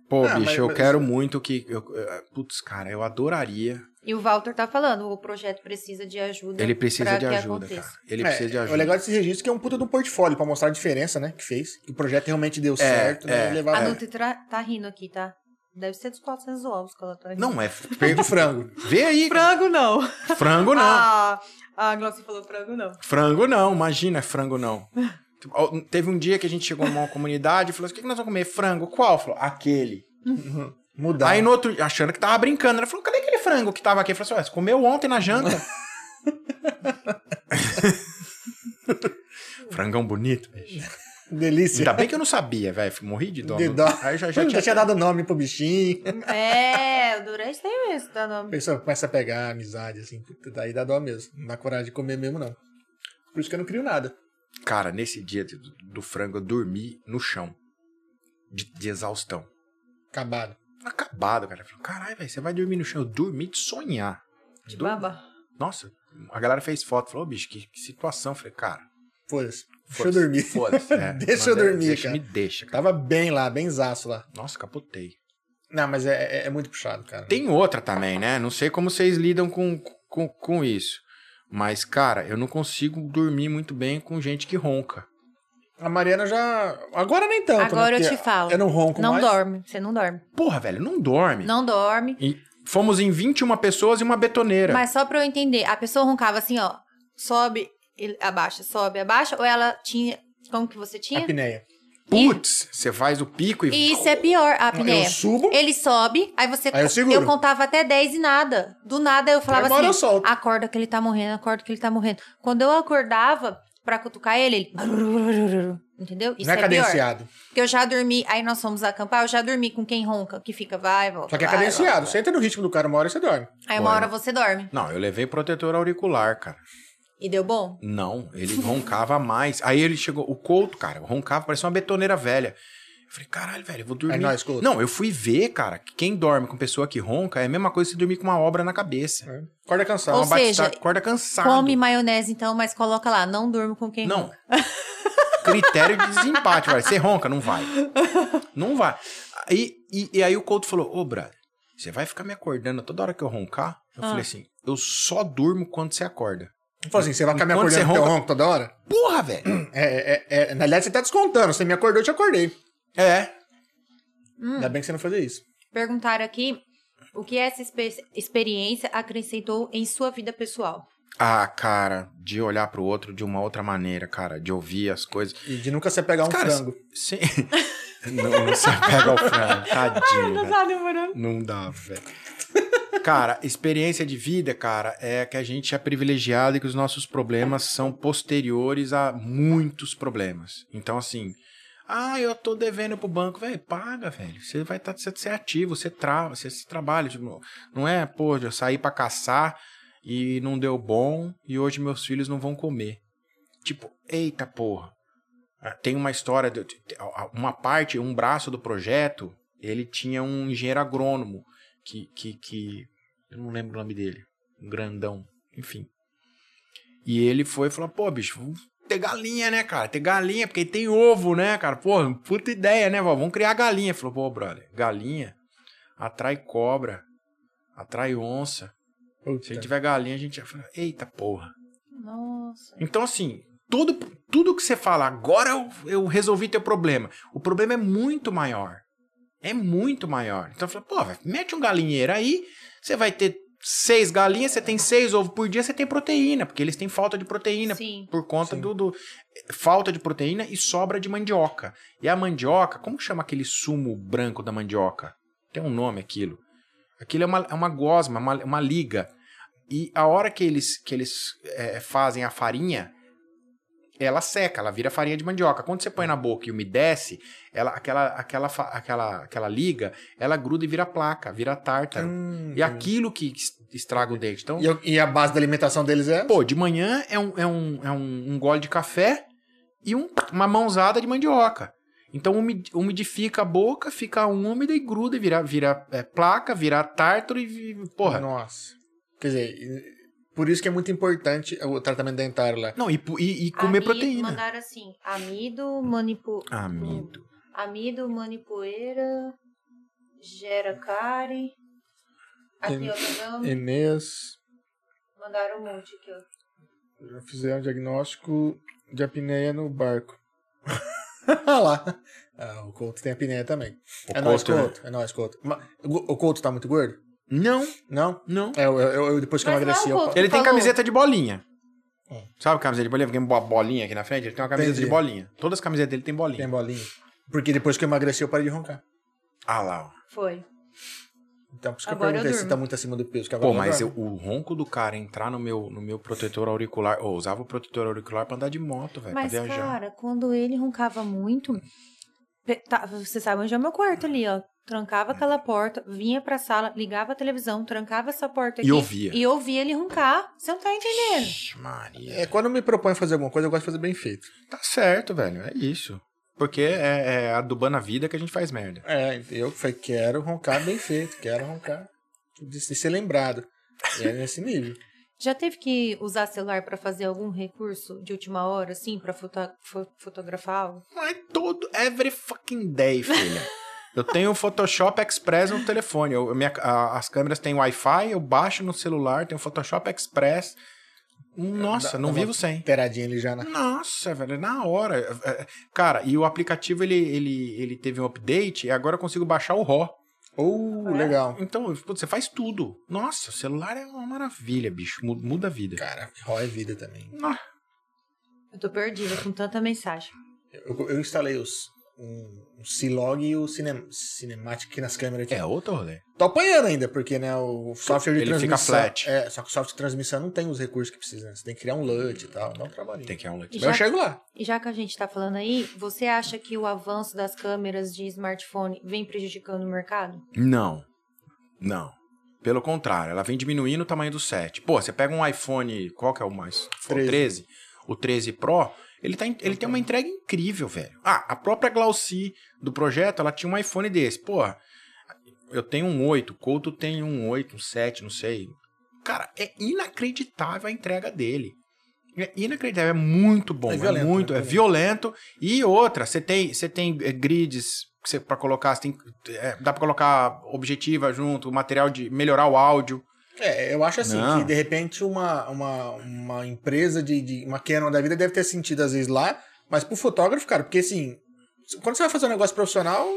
Pô, Ah, bicho, mas- eu mas- quero muito que. Eu, eu- putz, cara, eu adoraria. E o Walter tá falando, o projeto precisa de ajuda. Ele precisa pra de que ajuda, aconteça. cara. Ele É, precisa de O ajuda. legal desse registro é que é um puta do portfólio pra mostrar a diferença, né? Que fez. Que o projeto realmente deu certo, né? é. e levar A é. Nutri tá rindo aqui, tá? Deve ser dos 400 ovos que ela tá rindo. Não, é. do frango. Vê aí. Frango não. Frango não. Ah, a Glaucia falou frango não. Frango não, imagina, frango não. Teve um dia que a gente chegou numa comunidade e falou assim: o que que nós vamos comer? Frango. Qual? Falou, aquele. Mudar. Aí no outro, achando que tava brincando, ela falou: cadê aquele frango que tava aqui? Eu falei assim: você comeu ontem na janta. Frangão bonito, bicho. Delícia. Ainda bem que eu não sabia, velho. Morri de dó. De dó. Aí já, já Já, tinha tinha dado nome pro bichinho. É, o Durante tem isso, A nome. pessoa começa a pegar amizade, assim. Daí dá dó mesmo. Não dá coragem de comer mesmo, não. Por isso que eu não crio nada. Cara, nesse dia do, do frango, eu dormi no chão. De, de exaustão. Acabado. Acabado, cara. Caralho, velho, você vai dormir no chão. Eu dormi de sonhar. De Dur- baba. Nossa, a galera fez foto. Falou, "Ô, bicho, que, que situação. Eu falei, cara. Foda-se. Deixa eu dormir. Foda-se. é. Deixa eu dormir, deixa, cara. Me deixa, cara. Tava bem lá, bem zaço lá. Nossa, capotei. Não, mas é, é- é muito puxado, cara. Tem outra também, né? Não sei como vocês lidam com, com, com isso. Mas, cara, eu não consigo dormir muito bem com gente que ronca. A Mariana já. Agora nem tanto. Agora né? eu te falo. Eu não ronco Não mais. dorme, você não dorme. Porra, velho, não dorme. Não dorme. E fomos em 21 pessoas e uma betoneira. Mas só pra eu entender, a pessoa roncava assim, ó, sobe, abaixa, sobe, abaixa, ou ela tinha, como que você tinha? Apneia. Putz, você faz o pico e. E isso é pior, a apneia. Eu subo. Ele sobe, aí você. Aí eu seguro. contava até 10 e nada. Do nada eu falava assim: eu acorda que ele tá morrendo, acorda que ele tá morrendo. Quando eu acordava pra cutucar ele, ele. Entendeu? Isso não é, é, pior. cadenciado. Porque eu já dormi, aí nós fomos acampar, eu já dormi com quem ronca, que fica, vai, volta. Só que é vai, cadenciado. volta, Você entra no ritmo do cara, uma hora você dorme. Aí uma hora eu- você dorme. Não, eu levei protetor auricular, cara. E deu bom? Não, ele roncava mais. Aí ele chegou, o Couto, cara, roncava, parecia uma betoneira velha. Eu falei, caralho, velho, eu vou dormir. É nóis, Couto. Não, eu fui ver, cara, que quem dorme com pessoa que ronca é a mesma coisa que você dormir com uma obra na cabeça. É. Acorda cansado. Ou uma seja, batista- acorda cansado. Come maionese então, mas coloca lá, não durmo com quem Não. ronca. Critério de desempate, velho. Você ronca, não vai. Não vai. Aí, e, e aí o Couto falou, ô, brother, você vai ficar me acordando toda hora que eu roncar? Eu Ah. falei assim, eu só durmo quando você acorda. Falou assim, você vai ficar me acordando ronca- ronco toda hora? Porra, velho. É, é, é, na verdade, você tá descontando. Você me acordou, eu te acordei. É. Hum. Ainda bem que você não fazia isso. Perguntaram aqui o que essa experiência acrescentou em sua vida pessoal. Ah, cara, de olhar pro outro de uma outra maneira, cara, de ouvir as coisas. E de nunca você pegar um Cara, frango. Sim. não, não se pega ao frango, tadinho. velho. tá demorando. Não dá, velho. Cara, experiência de vida, cara, é que a gente é privilegiado e que os nossos problemas são posteriores a muitos problemas. Então, assim, ah, eu tô devendo pro banco, velho, paga, velho. Você vai estar, tá, você é ativo, você trava, você, você trabalha. Tipo, não é, pô, eu saí pra caçar e não deu bom e hoje meus filhos não vão comer. Tipo, eita porra. Ah, Tem uma história, de, uma parte, um braço do projeto, ele tinha um engenheiro agrônomo que, que, que. Eu não lembro o nome dele. Um grandão. Enfim. E ele foi e falou: pô, bicho, ter galinha, né, cara? Ter galinha, porque tem ovo, né, cara? Pô, puta ideia, né, vó? Vamos criar galinha. Falou: pô, brother, galinha atrai cobra, atrai onça. Puta. Se a gente tiver galinha, a gente vai falar: eita porra. Nossa. Então, assim, tudo, tudo que você fala, agora eu, eu resolvi teu problema. O problema é muito maior. É muito maior. Então, eu falo, pô, mete um galinheiro aí, você vai ter seis galinhas, você tem seis ovos por dia, você tem proteína, porque eles têm falta de proteína Sim. por conta Sim. do, do- falta de proteína e sobra de mandioca. E a mandioca, como chama aquele sumo branco da mandioca? Tem um nome aquilo. Aquilo é uma, é uma gosma, uma, uma liga. E a hora que eles, que eles é, fazem a farinha, ela seca, ela vira farinha de mandioca. Quando você põe na boca e umedece, ela, aquela, aquela, aquela, aquela liga, ela gruda e vira placa, vira tártaro. Hum, E aquilo que es- estraga o dente. Então, e, e a base da alimentação deles é? Pô, de manhã é um, é um, é um, um gole de café e um- uma mãozada de mandioca. Então umi- umidifica a boca, fica úmida e gruda e vira, vira é, placa, vira tártaro e. Porra. Nossa. Quer dizer, por isso que é muito importante o tratamento dentário lá. Não, e, e- e comer Amido- proteína. Mandaram assim: amido, manipu... Amido. amido, manipoeira, gera cárie. Aqui, ó, tá? Enes, Mandaram um monte aqui, ó. já fizeram diagnóstico de apneia no barco. Olha lá. Ah, o Couto tem apneia também. O é nóis, Couto, né? Couto. É nóis, Couto. O Couto tá muito gordo? Não, Não? não. É, eu, eu- eu- depois que eu Mas não é o emagreci, eu... Couto. Ele tem falou. camiseta de bolinha. Hum. Sabe camiseta de bolinha? Porque uma bolinha aqui na frente, ele tem uma camiseta Entendi. de bolinha. Todas as camisetas dele tem bolinha. tem bolinha. Porque depois que eu emagreci, eu parei de roncar. Ah lá, ó. Foi. Então, por isso que Agora eu eu perguntei se tá muito acima do peso. Que agora Pô, mas eu- o ronco do cara entrar no meu, no meu protetor auricular. Eu usava o protetor auricular pra andar de moto, velho, pra Mas, viajar. cara, quando ele roncava muito. tá, você sabe onde é o meu quarto ali, ó. Trancava aquela porta, vinha pra sala, ligava a televisão, trancava essa porta E aqui. ouvia. E ouvia ele roncar. Você não tá entendendo. Ixi, Maria. É, quando eu me proponho fazer alguma coisa, eu gosto de fazer bem feito. Tá certo, velho. É isso. Porque é, é adubando a vida que a gente faz merda. É, eu falei, quero roncar bem feito, quero roncar de, ser lembrado. E é nesse nível. Já teve que usar celular pra fazer algum recurso de última hora, assim, pra foto- fo- fotografar algo? Mas todo, every fucking day, filha. Eu tenho o Photoshop Express no telefone. Eu- minha- a- as câmeras têm Wi-Fi, eu baixo no celular, tenho o Photoshop Express. Nossa, Dá- não vivo sem. Peradinha ali já na. Nossa, velho, na hora. É, é, Cara, e o aplicativo ele, ele, ele teve um update e agora eu consigo baixar o RAW. Oh, É? legal. Então, você faz tudo. Nossa, o celular é uma maravilha, bicho. Mu- Muda a vida. Cara, RAW é vida também. Ah, Eu tô perdida com tanta mensagem. Eu, eu instalei os, um, um C-Log e o Cinem, Cinematic aqui nas câmeras. Aqui. É outro rolê. Tô apanhando ainda, porque né, o software de Ele fica transmissão... flat. É, só que o software de transmissão não tem os recursos que precisa. né? Você tem que criar um LUT e tal, dá um trabalhinho. Tem que ir um Mas leite. Já- eu chego lá. E já que a gente tá falando aí, você acha que o avanço das câmeras de smartphone vem prejudicando o mercado? Não. Não. Pelo contrário, ela vem diminuindo o tamanho do set. Pô, você pega um iPhone, qual que é o mais? O 13. 13. O 13 Pro, ele, tá, ele tem uma entrega incrível, velho. Ah, a própria Glauci do projeto, ela tinha um iPhone desse. Pô, eu tenho um 8, o Couto tem um 8, um 7, não sei. Cara, é inacreditável a entrega dele. É inacreditável, é muito bom, É é, violento, muito, né? é violento. E outra, você tem, você tem eh, grids pra colocar, tem, é, dá pra colocar objetiva junto, material de melhorar o áudio. É, eu acho assim, Não. que de repente uma, uma, uma empresa de, de uma Canon da vida deve ter sentido às vezes lá, mas pro fotógrafo, cara, porque assim, quando você vai fazer um negócio profissional,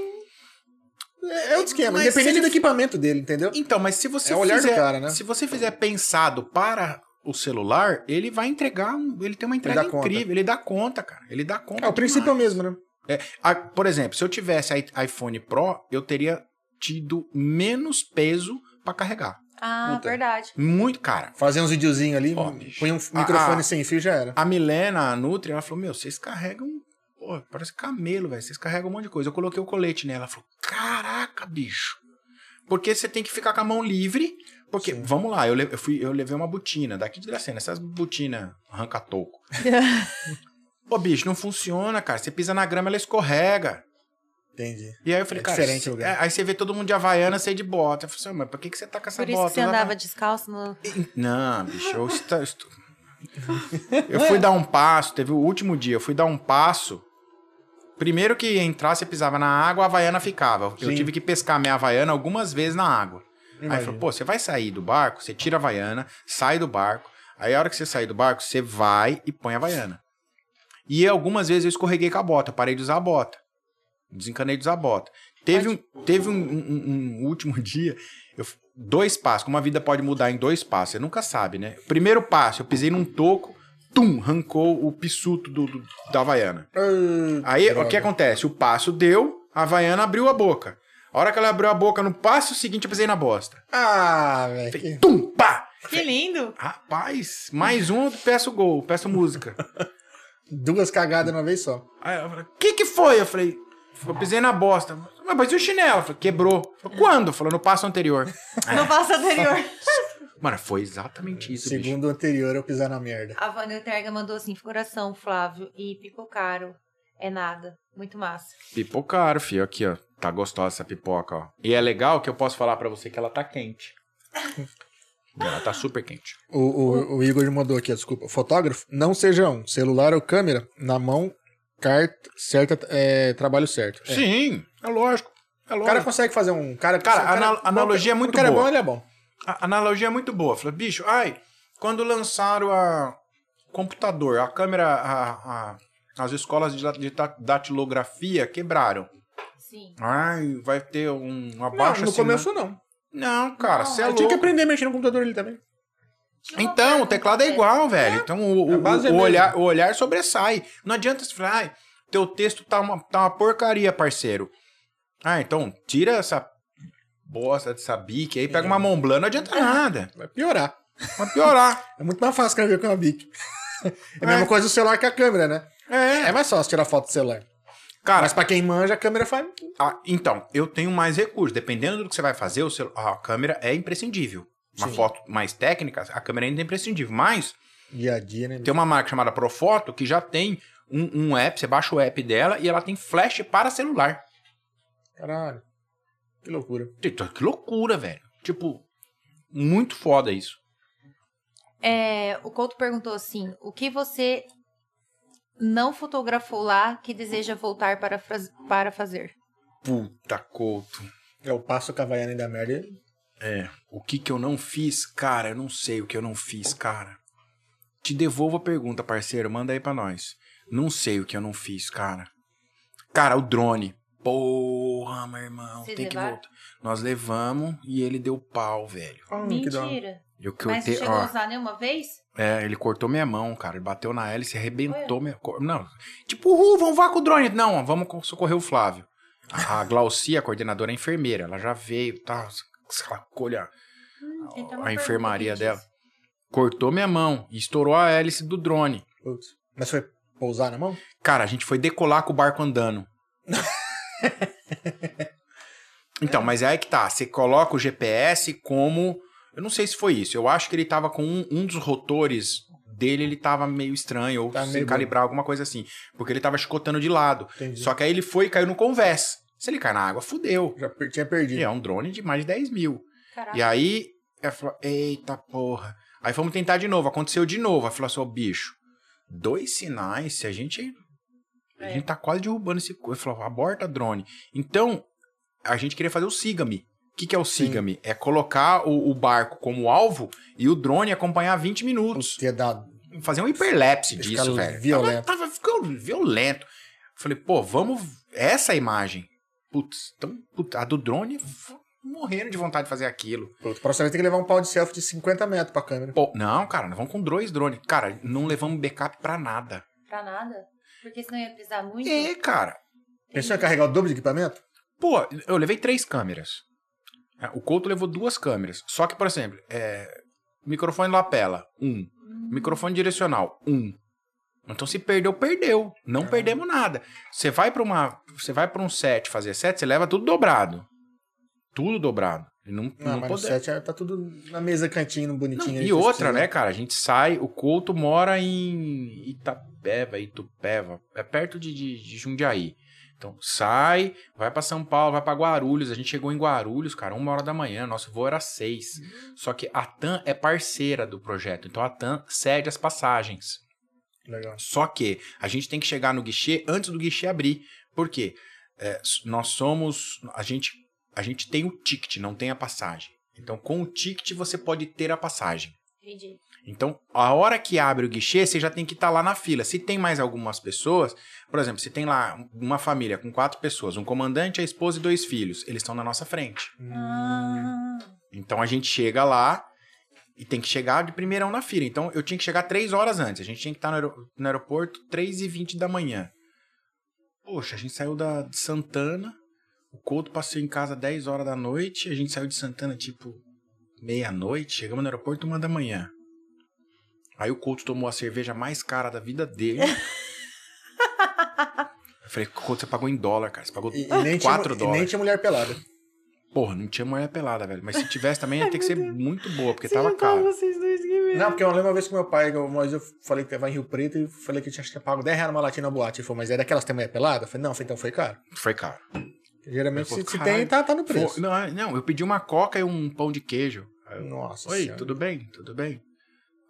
é outro esquema, Mas independente ele- do equipamento dele, entendeu? Então, mas se você É olhar do fizer, cara, né? se você fizer pensado para o celular, ele vai entregar, um- ele tem uma entrega conta. incrível, ele dá conta, cara. Ele dá conta. É, o princípio é demais. mesmo, né? É, a- por exemplo, se eu tivesse iPhone Pro, eu teria tido menos peso pra carregar. Ah, Puta. verdade. Muito, cara. Fazer uns videozinhos ali, Ó, bicho. põe um microfone ah. sem fio já era. A Milena, a Nutri, ela falou: Meu, vocês carregam. Pô, parece camelo, velho. Vocês carregam um monte de coisa. Eu coloquei o colete nela. Ela falou: Caraca, bicho. Porque você tem que ficar com a mão livre. Porque, Sim. vamos lá, eu, le- eu fui, eu levei uma botina daqui de Dracena, essas botinas arranca-toco. Pô, bicho, não funciona, cara. Você pisa na grama, ela escorrega. Entendi. E aí eu falei, É cara. diferente lugar. é, aí você vê todo mundo de Havaiana sair de bota. Eu falei assim, mas por que, que você tá com essa Por isso bota? que você andava tá- descalço no. Não, bicho, eu, estou, estou- eu fui dar um passo, teve o último dia, eu fui dar um passo. Primeiro que entrar, você pisava na água, a Havaiana ficava. Eu Sim. tive que pescar minha Havaiana algumas vezes na água. Aí Imagino. falou, pô, você vai sair do barco, você tira a Havaiana, sai do barco. Aí a hora que você sair do barco, você vai e põe a Havaiana. E algumas vezes eu escorreguei com a bota, eu parei de usar a bota. Desencanei de usar a bota. Teve um, teve um, um- um último dia, eu, dois passos, como a vida pode mudar em dois passos, você nunca sabe, né? Primeiro passo, eu pisei num toco, tum, arrancou o pissuto do, do- da Havaiana. Ah, Aí droga. o que acontece? O passo deu, a Havaiana abriu a boca. A hora que ela abriu a boca, no passo seguinte eu pisei na bosta. Ah, velho. Tum, pá! Que lindo! Rapaz, mais um, eu peço gol, peço música. Duas cagadas numa vez só. Aí eu falei, o que que foi? Eu falei, eu pisei na bosta. Mas, mas e o chinelo? Falei, quebrou. Falei, Quando? Falou, no passo anterior. No passo anterior. Mano, foi exatamente isso, bicho. Segundo o anterior, eu pisar na merda. A Vânia Terga mandou assim: coração, Flávio, e picou caro. É nada. Muito massa. Pipocaram, filho. Aqui, ó. Tá gostosa essa pipoca, ó. E é legal que eu posso falar pra você que ela tá quente. ela tá super quente. O, o, o Igor mandou aqui, ó, desculpa. Fotógrafo, não seja um. Celular ou câmera, na mão, carta, certa, é, trabalho certo. É. Sim, é lógico. É O lógico. cara consegue fazer um. Cara, Cara, o a ana- analogia é muito O cara é boa. bom, ele é bom. A analogia é muito boa. Falei, bicho, ai, quando lançaram a computador, a câmera, a, a- as escolas de, da- de da- datilografia quebraram. Sim. Ai, vai ter um Não, abaixo no começo não. Não, cara, Não, você é Eu tinha que louco. aprender a mexer no computador ali também. Uma Então, o teclado é igual, velho. Então, o, o, é o mesmo. olhar, o olhar sobressai. Não adianta você falar, ai, teu texto tá uma, tá uma porcaria, parceiro. Ah, então, tira essa bosta dessa bique aí, pega uma Montblanc, não adianta nada. Vai piorar. Vai piorar. É muito mais fácil escrever com a Bic. É a mesma É. coisa do celular que a câmera, né? É, É mais fácil tirar foto do celular. cara, Mas pra quem manja, a câmera faz. Ah, então, eu tenho mais recursos. Dependendo do que você vai fazer, o celu- a câmera é imprescindível. Uma Sim. foto mais técnica, a câmera ainda é imprescindível. Mas Dia a dia, né? tem uma marca chamada Profoto que já tem um, um app, você baixa o app dela e ela tem flash para celular. Caralho. Que loucura. Eita, Que loucura, velho. Tipo, muito foda isso. É, o Couto perguntou assim: o que você não fotografou lá que deseja voltar para, para fazer? Puta couto. É o passo cavaiana da merda. É. O que que eu não fiz? Cara, eu não sei o que eu não fiz, cara. Te devolvo a pergunta, parceiro. Manda aí pra nós. Não sei o que eu não fiz, cara. Cara, o drone. Porra, meu irmão. Vocês tem que levaram? voltar. Nós levamos e ele deu pau, velho. Ah, que da hora. Mentira. Eu Mas você cortei, chegou a ó. usar nenhuma vez? É, ele cortou minha mão, cara. Ele bateu na hélice, arrebentou minha. cor- Não. Tipo, uhul, vamos voar com o drone. Não, vamos co- socorrer o Flávio. A a Glaucia, a coordenadora, é enfermeira. Ela já veio, tá? Ela colha Hum, a pergunta enfermaria dela. Cortou minha mão e estourou a hélice do drone. Putz. Mas foi pousar na mão? Cara, a gente foi decolar com o barco andando. então, mas é aí que tá. Você coloca o GPS como. Eu não sei se foi isso. Eu acho que ele tava com um, um dos rotores dele, ele tava meio estranho, ou Tá sem meio calibrar alguma coisa assim. Porque ele tava chicotando de lado. Entendi. Só que aí ele foi e caiu no convés. Se ele cai na água, fudeu. Já per- tinha E perdido. é um drone de mais de 10 mil. Caraca. E aí, ela falou, eita porra. Aí fomos tentar de novo, aconteceu de novo. Aí falou assim, ô bicho, dois sinais, se a gente... A É. gente tá quase derrubando esse... Ele falou, aborta drone. Então, a gente queria fazer o Siga-me. O que, que é o. Siga-me? É colocar o, o barco como alvo e o drone acompanhar 20 minutos. Tinha dado. Fazer um hiperlapse disso, cara velho. violento. Tava, tava ficando violento. Falei, pô, vamos... Essa imagem. Putz, então, putz, a do drone... Morrendo de vontade de fazer aquilo. Putz, próxima vez tem que levar um pau de selfie de 50 metros pra câmera. Pô, não, cara, nós vamos com dois drones. Cara, não levamos backup pra nada. Pra nada? Porque senão ia precisar muito. É, cara. Pensou em carregar o dobro de equipamento? Pô, eu levei três câmeras. É, O Couto levou duas câmeras. Só que, por exemplo, é, microfone lapela, um. Microfone direcional, um. Então se perdeu, perdeu. Não perdemos nada. Você vai para uma, você vai para um set fazer set, você leva tudo dobrado. Tudo dobrado. Não, Não, não mas pode- set é- tá tudo na mesa, cantinho, Não, bonitinho. aí, e outra, né, cara? A gente sai, o Couto mora em Itapeva, Itupeva, é perto de, de, de Jundiaí. Então sai, vai pra São Paulo, vai pra Guarulhos. A gente chegou em Guarulhos, cara, uma hora da manhã. Nosso voo era seis. Só que a TAM é parceira do projeto, então a TAM cede as passagens. Legal. Só que a gente tem que chegar no guichê antes do guichê abrir. Por quê? É, nós somos. A gente, a gente tem o ticket, não tem a passagem. Então, com o ticket, você pode ter a passagem. Entendi. Então, a hora que abre o guichê, você já tem que estar lá na fila. Se tem mais algumas pessoas, por exemplo, se tem lá uma família com quatro pessoas, um comandante, a esposa e dois filhos, eles estão na nossa frente. Ah, Então a gente chega lá e tem que chegar de primeirão na fila. Então eu tinha que chegar três horas antes. A gente tinha que estar no, aero- no aeroporto 3 e 20 da manhã. Poxa, a gente saiu da, de Santana. O Couto passou em casa 10 horas da noite. A gente saiu de Santana tipo meia-noite. Chegamos no aeroporto uma da manhã. Aí o Couto tomou a cerveja mais cara da vida dele. Eu falei, Couto, você pagou em dólar, cara. Você pagou E, e nem 4 tinha, e dólares. nem tinha mulher pelada. Porra, não tinha mulher pelada, velho. Mas se tivesse também, ia ter que ser muito boa, porque tava caro. vocês dois que Não, porque eu lembro uma vez que meu pai, uma vez eu falei que tava em Rio Preto e falei que tinha acho que tinha pago 10 reais numa latinha na boate. Ele falou, mas é daquelas que tem mulher pelada? Eu falei, não, então foi caro. Foi caro. Geralmente se, se tem, tá, tá no preço. Pô, não, é- não, eu pedi uma coca e um pão de queijo. Eu, Nossa Oi, Senhora. tudo bem? Tudo bem?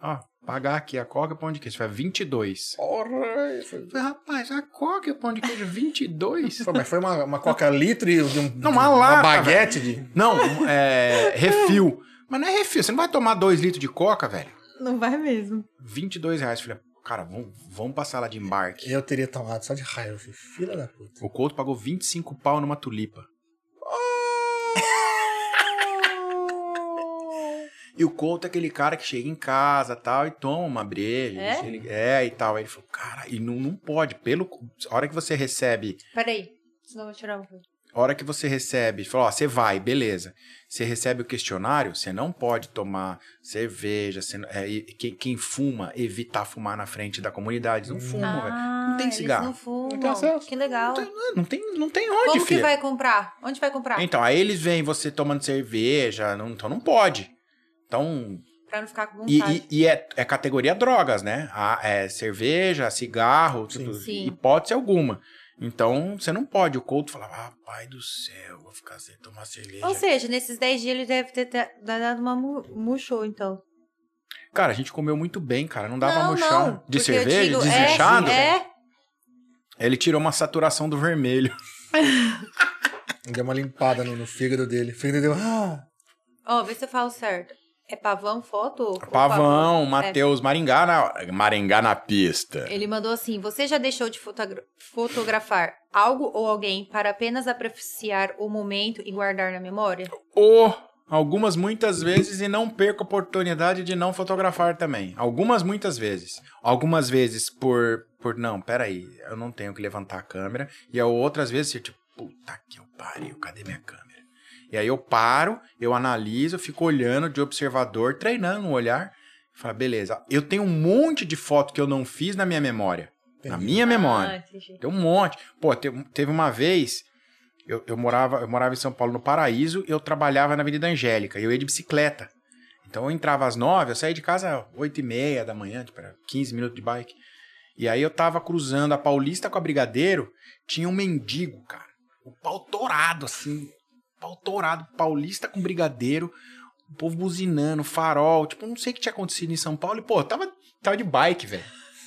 Ó, pagar aqui a coca e o pão de queijo. Foi 22. Porra! Falei, falei, rapaz, a coca e o pão de queijo 22? Pô, mas foi uma, uma coca litro e de um, Não, uma lata, baguete de... não, é refil. Mas não é refil, você não vai tomar 2 litros de coca, velho. Não vai mesmo. 22 reais. Falei, cara, vamos, vamos passar lá de embarque. Eu teria tomado só de raiva. Filha da puta. O Couto pagou 25 pau numa tulipa. E o Couto é aquele cara que chega em casa tal e toma uma breja. É? Ele, é, e tal. Aí ele falou, cara, e não, não pode. Pelo, a hora que você recebe, Peraí, senão eu vou tirar um pouco. a hora que você recebe, falou, ó, você vai, beleza. Você recebe o questionário, você não pode tomar cerveja. Você, não- é, quem, quem fuma, evitar fumar na frente da comunidade. Não fuma, velho. Ah, tem eles cigarro. não fumam. Não tem acesso. Que legal. Não tem, não tem onde, Como que vai comprar? Onde vai comprar? Então, aí eles veem você tomando cerveja, não, então não pode. Então, Pra não ficar com e, vontade. e- e é, é categoria drogas, né? A, é cerveja, cigarro, Sim. tudo, Sim. hipótese alguma. Então, você não pode. O Couto falava, ah, pai do céu, vou ficar sem tomar cerveja. Ou seja, nesses 10 dias ele deve ter dado uma mu- murchou, então. Cara, a gente comeu muito bem, cara. Não dava não, não. De cerveja, digo, desinchado. É, é. Ele tirou uma saturação do vermelho. Deu uma limpada no, no fígado dele. O fígado deu... Ah, Ó, vê se eu falo certo. É pavão foto? Pavão, É. Matheus, Maringá na, Maringá na pista. Ele mandou assim: Você já deixou de fotogra- fotografar algo ou alguém para apenas apreciar o momento e guardar na memória? Ou algumas muitas vezes e não perco a oportunidade de não fotografar também. Algumas muitas vezes. Algumas vezes por por não, peraí, eu não tenho que levantar a câmera e outras vezes tipo, puta que eu pariu, cadê minha câmera? E aí eu paro, eu analiso, eu fico olhando de observador, treinando o olhar. Fala, beleza, eu tenho um monte de foto que eu não fiz na minha memória. Na Entendi. minha memória. Ah. Tem um monte. Pô, te- teve uma vez, eu, eu, morava, eu morava em São Paulo, no Paraíso, e eu trabalhava na Avenida Angélica, e eu ia de bicicleta. Então eu entrava às nove, eu saía de casa às oito e meia da manhã, tipo, era 15 minutos de bike. E aí eu tava cruzando a Paulista com a Brigadeiro, tinha um mendigo, cara. O pau torado, assim. Pau torado, Paulista com Brigadeiro, o povo buzinando, farol. Tipo, não sei o que tinha acontecido em São Paulo. E, pô, eu tava, tava de bike, velho.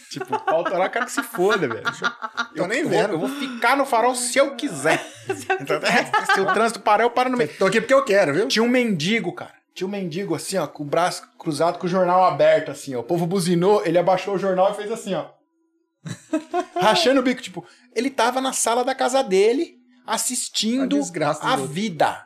Tipo, pau torado, quero que se foda, velho. Eu- Tô nem eu vendo. Vou, eu vou ficar no farol se eu quiser. Então, é, se o trânsito parar, eu paro no meio. tô aqui porque eu quero, viu? Tinha um mendigo, cara. Tinha um mendigo assim, ó, com o braço cruzado, com o jornal aberto, assim, ó. O povo buzinou, ele abaixou o jornal e fez assim, ó. Rachando o bico, tipo, ele tava na sala da casa dele, assistindo A a vida.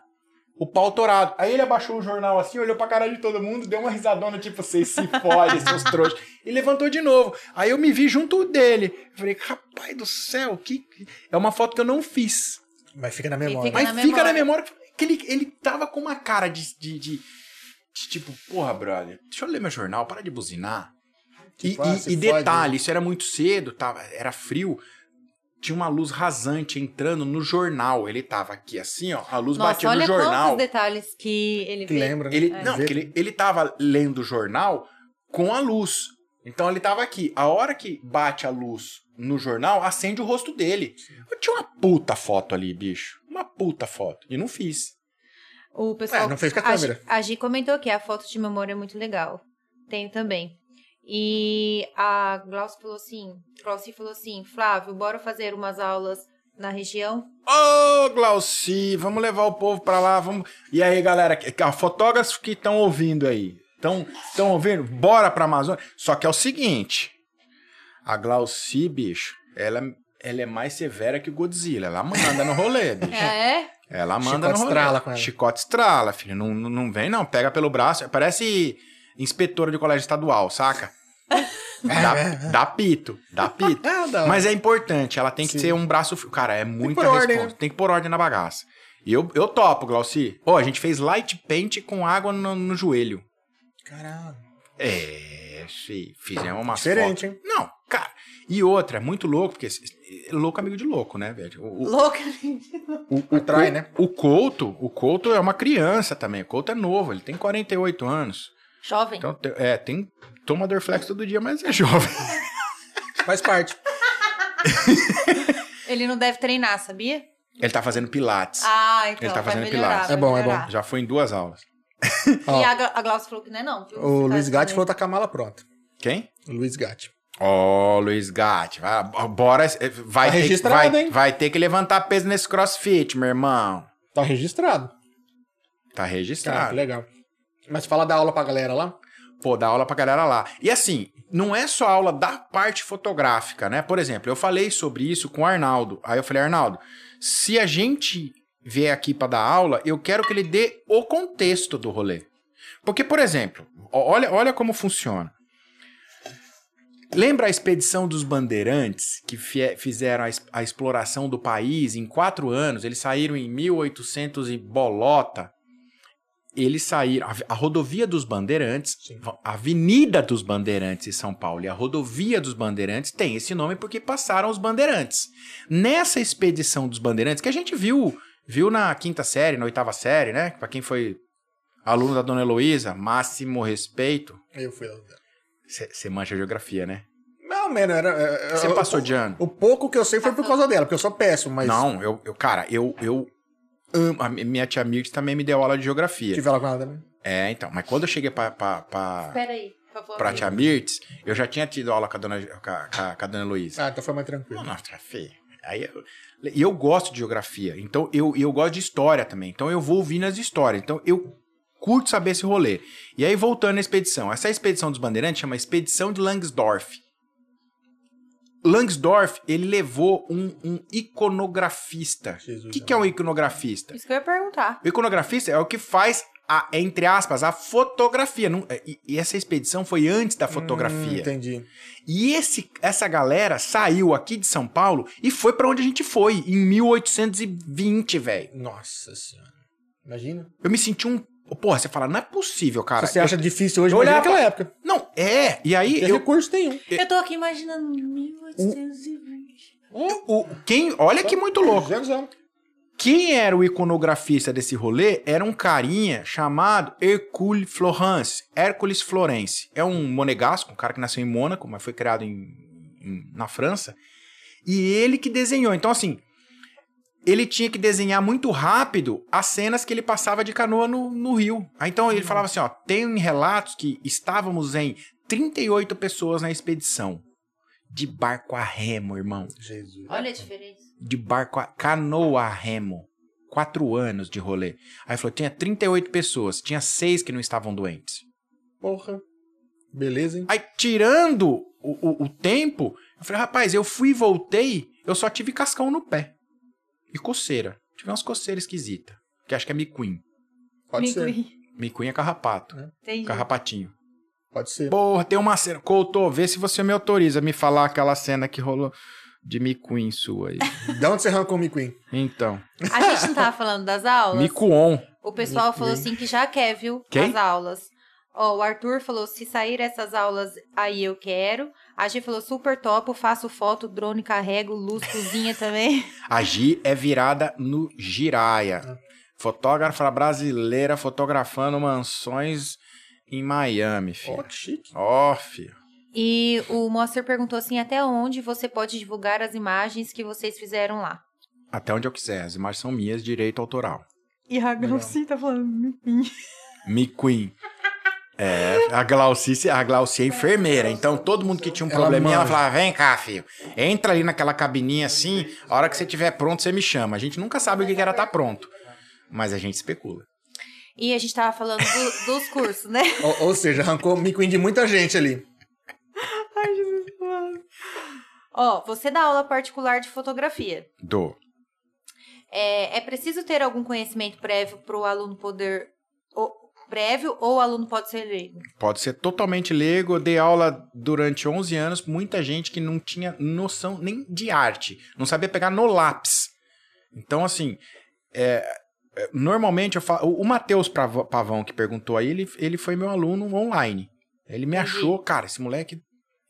O pau torado. Aí ele abaixou o jornal assim, olhou pra cara de todo mundo, deu uma risadona, tipo, vocês se fodem, seus trouxas. E levantou de novo. Aí eu me vi junto dele. Falei, rapaz do céu, que. É uma foto que eu não fiz. Mas fica na memória. fica Mas na fica na memória. memória que ele, ele tava com uma cara de, de, de- de tipo, porra, brother, deixa eu ler meu jornal, para de buzinar. E, Tipo, ah, e- se e fode, detalhe, isso era muito cedo, tava, era frio. Tinha uma luz rasante entrando no jornal. Ele tava aqui assim, ó. A luz Nossa, batia olha no jornal. quantos detalhes que ele Que vê. lembra, né? Ele, É. Não, porque ele, ele tava lendo o jornal com a luz. Então ele tava aqui. A hora que bate a luz no jornal, acende o rosto dele. Eu tinha uma puta foto ali, bicho. Uma puta foto. E não fiz. O pessoal. É, não fez com a Gi- câmera. A Gi comentou que a foto de memória é muito legal. Tenho também. E a Glaucia falou assim, Glaucia falou assim, Flávio, bora fazer umas aulas na região? Ô, Glauci, vamos levar o povo pra lá, vamos... E aí, galera, fotógrafos que estão ouvindo aí, estão estão ouvindo? Bora pra Amazônia. Só que é o seguinte, a Glauci, bicho, ela, ela é mais severa que o Godzilla, ela manda no rolê, bicho. É? Ela manda Chicote no rolê. estrala com ela. Chicote estrala, filho, não, não, não vem não, pega pelo braço, parece inspetora de colégio estadual, saca? Dá, dá pito, dá pito. Da hora. Mas é importante, ela tem que Sim. ser um braço. Cara, é muita ordem, resposta. né? Tem que pôr ordem na bagaça. E eu, eu topo, Glauci. Pô, a gente fez light paint com água no, no joelho. Caralho. É, fi, fizemos uma Diferente, hein? Não, cara. E outra, é muito louco, porque louco é amigo de louco, né, velho? O, o, Louca. o, o, Atrai, né? o Couto, o Couto é uma criança também. O Couto é novo, ele tem 48 anos. Jovem. Então, é, tem. Toma Dorflex todo dia, mas é jovem. Faz parte. Ele não deve treinar, sabia? Ele tá fazendo pilates. Ah, então Ele tá vai fazendo melhorar, pilates. É bom, é melhorar. Já foi em duas aulas. E a, Gla- a Glaucia falou que não é não, viu? O Tá Luiz Gatti falou que tá com a mala pronta. Quem? O Luiz Gatti. Ó, Luiz Gatti. Vai, bora. Vai, Tá ter, registrado, vai, hein? vai ter que levantar peso nesse crossfit, meu irmão. Tá registrado. Tá Cara, que registrado. legal. Mas fala da aula pra galera lá. Pô, dá aula pra galera lá. E assim, não é só aula da parte fotográfica, né? Por exemplo, eu falei sobre isso com o Arnaldo. Aí eu falei, Arnaldo, se a gente vier aqui pra dar aula, eu quero que ele dê o contexto do rolê. Porque, por exemplo, olha, olha como funciona. Lembra a expedição dos bandeirantes que fizeram a, a exploração do país em quatro anos? Eles saíram em 1800 e bolota. Eles saíram. A, a rodovia dos Bandeirantes, Sim. a Avenida dos Bandeirantes em São Paulo e a rodovia dos Bandeirantes tem esse nome porque passaram os Bandeirantes. Nessa expedição dos Bandeirantes, que a gente viu, viu na quinta série, na oitava série, né? Pra quem foi aluno da Dona Heloísa, máximo respeito. Eu fui lá. Você mancha geografia, né? Não, mano, era. é, Você eu- passou de ano? O pouco que eu sei foi por causa dela, porque eu sou péssimo, mas. Não, eu, eu cara, eu, eu amo. A minha tia Mirtz também me deu aula de geografia. Tive aula com ela também. É, então. Mas quando eu cheguei pra, pra, pra, Espera aí, por favor. pra tia Mirtz, eu já tinha tido aula com a dona, com a, com a- dona Heloísa. Ah, então foi mais tranquilo. Não, nossa, feio. Aí eu, e eu gosto de geografia, então eu, eu gosto de história também. Então eu vou ouvindo as histórias. Então eu curto saber esse rolê. E aí, voltando à expedição. Essa expedição dos Bandeirantes chama Expedição de Langsdorff. Langsdorff, ele levou um, um iconografista. O que, que é um iconografista? Isso que eu ia perguntar. O iconografista é o que faz, a, entre aspas, a fotografia. Não- e, e essa expedição foi antes da Hum, fotografia. entendi. E esse, essa galera saiu aqui de São Paulo e foi pra onde a gente foi, em 1820, velho. Nossa senhora. Imagina. Eu me senti um. Porra, você fala, não é possível, cara. Se você acha difícil hoje, olhava- naquela época. Não, é. E aí, Porque eu, recurso nenhum. Eu tô aqui imaginando 1820. o, quem, olha que muito louco. 200 anos. Quem era o iconografista desse rolê era um carinha chamado Hercule Florence, Hércules Florence. É um monegasco, um cara que nasceu em Mônaco, mas foi criado em, em- na França. E ele que desenhou. Então, assim, ele tinha que desenhar muito rápido as cenas que ele passava de canoa no, no rio. Aí, então ele falava assim: ó, tem relatos que estávamos em 38 pessoas na expedição. De barco a remo, irmão Jesus. Olha a diferença. de barco a canoa a remo. Quatro anos de rolê. Aí falou: tinha 38 pessoas, tinha seis que não estavam doentes. Porra. Beleza, hein? Aí, tirando o, o, o tempo, eu falei: rapaz, eu fui e voltei, eu só tive cascão no pé. E coceira. Tive umas coceiras esquisitas. Que acho que é micuim. Pode ser. Micuim é carrapato. Entendi. Carrapatinho. Pode ser. Porra, tem uma cena. Couto, vê se você me autoriza a me falar aquela cena que rolou de micuim sua aí. Da onde você arrancou o Miquim? Então. A gente não tava falando das aulas? Micuon. O pessoal falou assim que já quer, viu? Quem? As aulas. Ó, o Arthur falou: se sair essas aulas aí eu quero. A Gi falou super top, faço foto, drone carrego, luz, cozinha também. A Gi é virada no Giraia. Fotógrafa brasileira fotografando mansões em Miami, filho. Ó, que chique. Ó, filho. E o Moacir perguntou assim, até onde você pode divulgar as imagens que vocês fizeram lá? Até onde eu quiser. As imagens são minhas, direito autoral. E a Glauci tá falando, enfim. Me Queen. É, a Glauci, a Glauci é enfermeira. Então, todo mundo que tinha um Ela probleminha, ela falava: vem cá, filho. Entra ali naquela cabininha assim. A hora que você estiver pronto, você me chama. A gente nunca sabe o que que era estar pronto. Mas a gente especula. E a gente tava falando do- dos cursos, né? Ou, ou seja, arrancou o mico de muita gente ali. Ai, Jesus. Ó, você dá aula particular de fotografia. Do. É, é preciso ter algum conhecimento prévio para o aluno poder. Prévio ou o aluno pode ser leigo? Pode ser totalmente leigo. Eu dei aula durante 11 anos, muita gente que não tinha noção nem de arte, não sabia pegar no lápis. Então, assim, é, é, normalmente eu falo. O Matheus Pavão, que perguntou aí, ele, ele foi meu aluno online. Ele me Entendi. achou, cara, esse moleque,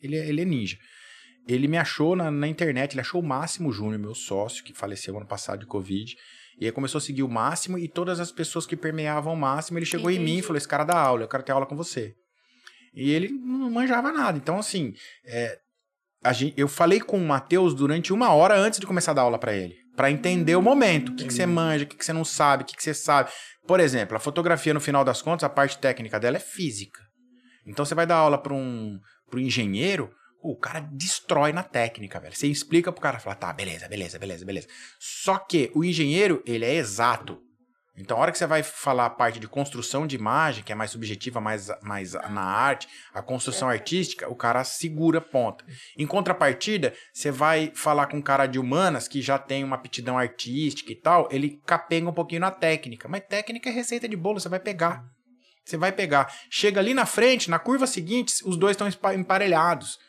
ele, é- ele é ninja. Ele me achou na, na internet, ele achou o Máximo Júnior, meu sócio, que faleceu ano passado de Covid. E aí começou a seguir o Máximo e todas as pessoas que permeavam o Máximo, ele chegou em mim e Entendi. falou: Esse cara dá aula, eu quero ter aula com você. E ele não manjava nada. Então, assim, é, a gente, eu falei com o Matheus durante uma hora antes de começar a dar aula pra ele. Pra entender o momento. O que, que você manja, o que, que você não sabe, o que, que você sabe. Por exemplo, a fotografia, no final das contas, a parte técnica dela é física. Então você vai dar aula para um pro engenheiro, o cara destrói na técnica, velho. Você explica pro cara, fala, tá, beleza, beleza, beleza, beleza. Só que o engenheiro, ele é exato. Então, a hora que você vai falar a parte de construção de imagem, que é mais subjetiva, mais, mais na arte, a construção artística, o cara segura ponta. Em contrapartida, você vai falar com um cara de humanas que já tem uma aptidão artística e tal, ele capenga um pouquinho na técnica. Mas técnica é receita de bolo, você vai pegar. Você vai pegar. Chega ali na frente, na curva seguinte, os dois estão emparelhados.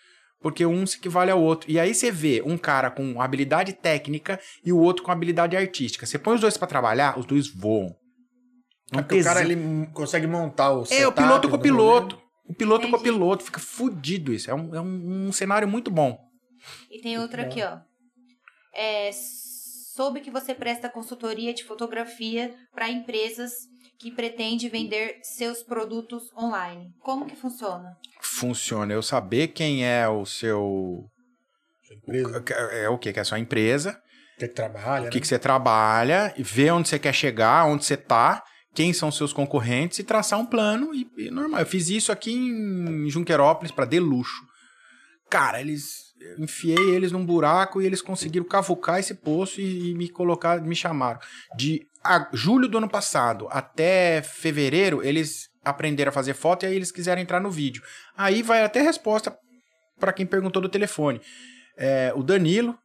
Porque um se equivale ao outro. E aí você vê um cara com habilidade técnica e o outro com habilidade artística. Você põe os dois pra trabalhar, os dois voam. É porque o cara ele consegue montar o É, o piloto com o piloto. O piloto com o piloto. Fica fudido isso. É um, é um, um cenário muito bom. E tem outra aqui, ó. É, soube que você presta consultoria de fotografia para empresas que pretende vender seus produtos online. Como que funciona? Funciona. Eu saber quem é o seu. Empresa, É o que? Que é a sua empresa. que trabalha, o que, né? que você trabalha, e ver onde você quer chegar, onde você tá, quem são seus concorrentes e traçar um plano e, e normal. Eu fiz isso aqui em Junquerópolis para Deluxo. Cara, eles eu enfiei eles num buraco e eles conseguiram cavucar esse poço e, e me colocar, me chamaram. De a- julho do ano passado até fevereiro, eles aprenderam a fazer foto e aí eles quiseram entrar no vídeo. Aí vai até resposta para quem perguntou do telefone. É, o Danilo,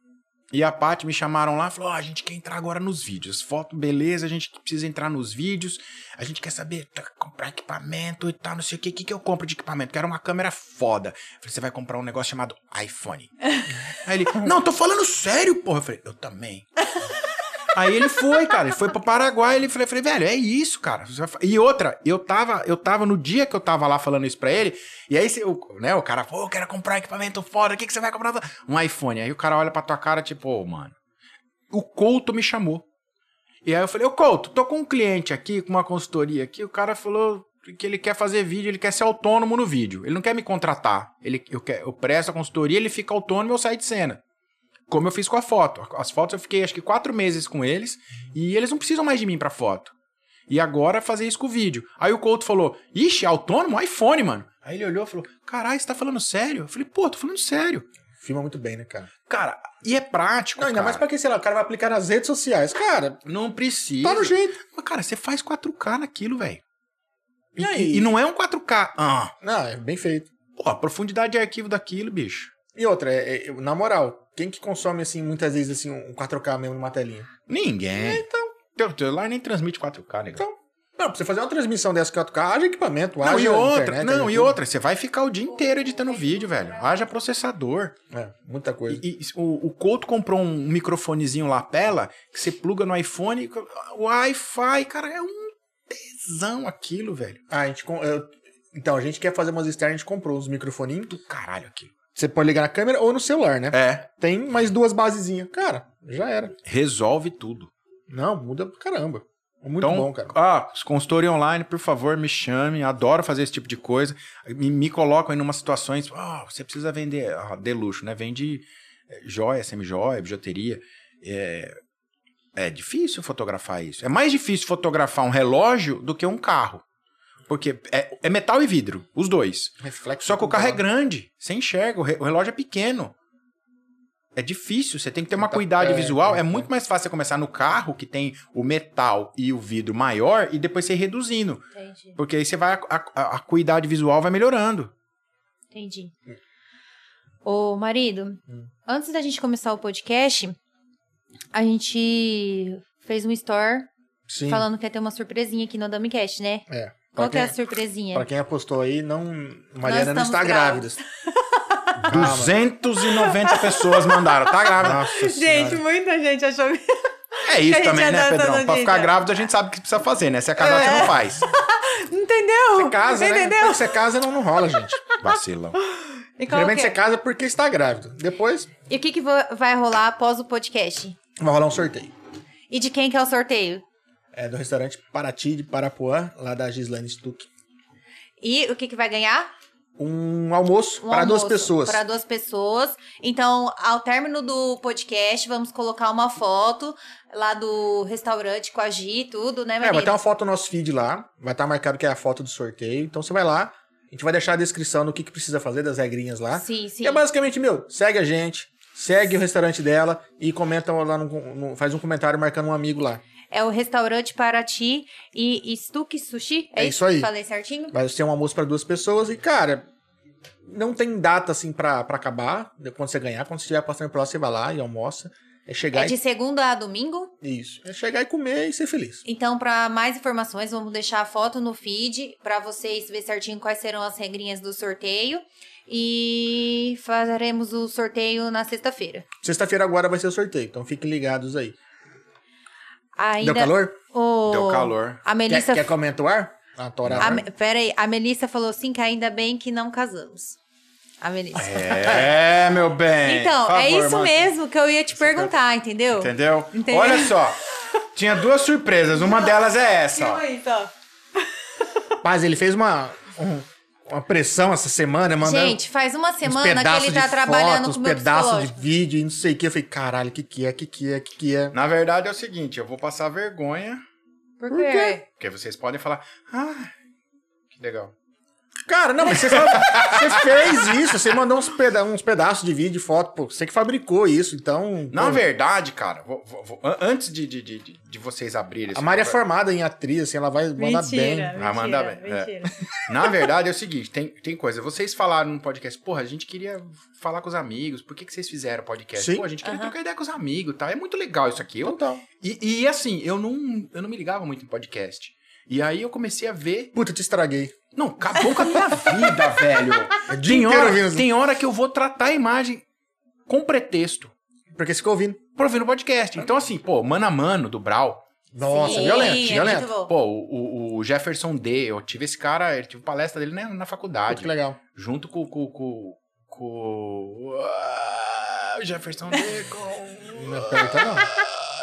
e a Paty me chamaram lá e falou: Ó, a gente quer entrar agora nos vídeos. Foto, beleza, a gente precisa entrar nos vídeos. A gente quer saber, tá, comprar equipamento e tal, não sei o que. O que, que eu compro de equipamento? Quero uma câmera foda. Eu falei: você vai comprar um negócio chamado iPhone. Aí ele: Não, tô falando sério, porra. Eu falei: Eu também. Aí ele foi, cara, ele foi pro Paraguai, ele falei, falei, velho, é isso, cara. E outra, eu tava, eu tava no dia que eu tava lá falando isso pra ele, e aí o, né, o cara, pô, eu quero comprar equipamento foda, o que, que você vai comprar? Um iPhone. Aí o cara olha pra tua cara, tipo, ô, mano. O Couto me chamou. E aí eu falei, ô Couto, tô com um cliente aqui, com uma consultoria aqui, o cara falou que ele quer fazer vídeo, ele quer ser autônomo no vídeo. Ele não quer me contratar. Ele, eu, quer, eu presto a consultoria, ele fica autônomo e eu saio de cena. Como eu fiz com a foto. As fotos eu fiquei acho que quatro meses com eles e eles não precisam mais de mim pra foto. E agora fazer isso com o vídeo. Aí o Couto falou: Ixi, autônomo? iPhone, mano. Aí ele olhou e falou: Caralho, você tá falando sério? Eu falei: Pô, tô falando sério. Filma muito bem, né, cara? Cara, e é prático. Não, ainda cara. mais pra que, sei lá, o cara vai aplicar nas redes sociais. Cara, Não precisa. tá no jeito. Mas, cara, você faz 4K naquilo, velho. E E, aí? e não é um 4K. Ah, Não, é bem feito. pô, a profundidade de arquivo daquilo, bicho. E outra, é, é, na moral, quem que consome, assim, muitas vezes, assim, um 4K mesmo numa telinha? Ninguém. Então. Teu celular nem transmite 4K, negão. Então, não, pra você fazer uma transmissão dessa 4K, haja equipamento, Não, haja e outra, internet, não, haja e tudo. outra, você vai ficar o dia inteiro editando vídeo, velho. Haja processador. É, muita coisa. E, e o, o Couto comprou um microfonezinho lapela que você pluga no iPhone, o Wi-Fi, cara, é um tesão aquilo, velho. Ah, a gente... eu- Então, a gente quer fazer umas externas, a gente comprou uns microfoninhos. Do caralho aquilo. Você pode ligar na câmera ou no celular, né? É. Tem mais duas basezinhas. Cara, já era. Resolve tudo. Não, muda pra caramba. Muito então, bom, cara. Ah, consultoria online, por favor, me chame. Adoro fazer esse tipo de coisa. Me, me colocam aí em umas situações. Ah, você precisa vender ah, de luxo, né? Vende eh, joia, semi-joia, bijuteria. É, é difícil fotografar isso. É mais difícil fotografar um relógio do que um carro. Porque é, é metal e vidro, os dois. Reflexo. Só que o carro é grande. você enxerga, o, re- o relógio é pequeno. É difícil, você tem que ter uma Tá- cuidade visual. é, É muito mais fácil você começar no carro, que tem o metal e o vidro maior, e depois você ir reduzindo. Entendi. Porque aí você vai. A, a, a cuidade visual vai melhorando. Entendi. Ô, marido, Hum. antes da gente começar o podcast, a gente fez um store Sim. falando que ia ter uma surpresinha aqui no Damicast, né? É. Qual que é a quem- surpresinha? Pra quem apostou aí, não. Mariana não está grávida. grávidas. Calma. 290 pessoas mandaram. Tá grávida. Nossa senhora. muita gente achou. É isso gente também, né, Pedrão? Pra notícia. ficar grávida, a gente sabe o que precisa fazer, né? Se é casado, você não faz. Entendeu? Você casa, né? Entendeu? Quando você casa, não, não rola, gente. Vacilão. E, que você é? casa porque está grávido. Depois e o que, que va- vai rolar após o podcast? vai rolar um sorteio. E de quem que é o sorteio? É do restaurante Paraty de Parapuã, lá da Gislaine Stuck. E o que, que vai ganhar? Um almoço Um para duas almoço pessoas. Para duas pessoas. Então, ao término do podcast, vamos colocar uma foto lá do restaurante com a Gi e tudo, né, É, vai ter uma foto no nosso feed lá. Vai estar marcado que é a foto do sorteio. Então você vai lá. A gente vai deixar a descrição do que, que precisa fazer, das regrinhas lá. Sim, sim. E é basicamente, meu, segue a gente, segue o restaurante dela e comenta lá no, no- faz um comentário marcando um amigo lá. É o restaurante Paraty e Stuck Sushi? É isso aí. Falei certinho? Vai ser um almoço para duas pessoas e, cara, não tem data assim pra acabar. Quando você ganhar, quando você estiver passando por lá, você vai lá e almoça. É chegar É de segunda a domingo? e. Isso. É chegar e comer e ser feliz. Então, para mais informações, vamos deixar a foto no feed para vocês ver certinho quais serão as regrinhas do sorteio. E faremos o sorteio na sexta-feira. Sexta-feira agora vai ser o sorteio, então fiquem ligados aí. Ainda Deu calor? O... Deu calor. A Quer, Melissa. quer comentar o ar? Ah, tora A, Me- pera aí, a Melissa falou assim que ainda bem que não casamos. A Melissa. É, meu bem. Então, é favor, isso mano. mesmo que eu ia te perguntar, entendeu? Entendeu? Entendeu? Olha só. Tinha duas surpresas. Uma delas é essa, ó. Mas ele fez uma, um- uma pressão essa semana, mandando Gente, faz uma semana que ele tá de trabalhando fotos, com o meu pedaços de vídeo e não sei o que. Eu falei, caralho, o que que é, o que que é, o que que é? Na verdade é o seguinte, eu vou passar vergonha, Por quê? porque vocês podem falar, ah, que legal. Cara, não, mas você, fez isso, você mandou uns, peda uns pedaços de vídeo, de foto, pô, você que fabricou isso, então... Na pô, verdade, cara, vou- vou- vou- an- antes de, de, de, de vocês abrirem A Mari é formada em atriz, assim, ela vai mandar bem. Vai mandar bem, é. Na verdade é o seguinte, tem, tem coisa. Vocês falaram no podcast, porra, a gente queria falar com os amigos. Por que, que vocês fizeram podcast? Sim. Pô, a gente queria trocar ideia com os amigos, tá? É muito legal isso aqui. Eu, Total. e, e assim, eu não, eu não me ligava muito em podcast. E aí eu comecei a ver. Puta, eu te estraguei. Não, acabou com a tua vida, velho. É Tem hora, tem hora que eu vou tratar a imagem com pretexto Porque você ficou ouvindo. pra ouvir no podcast. Então, assim, pô, mano a mano do Brau. Nossa, Sim, violento, é violento. Pô, o, o Jefferson D, eu tive esse cara, eu tive palestra dele né, na faculdade. que legal. junto com com, com, com ah, o Jefferson D com Não pergunta, não.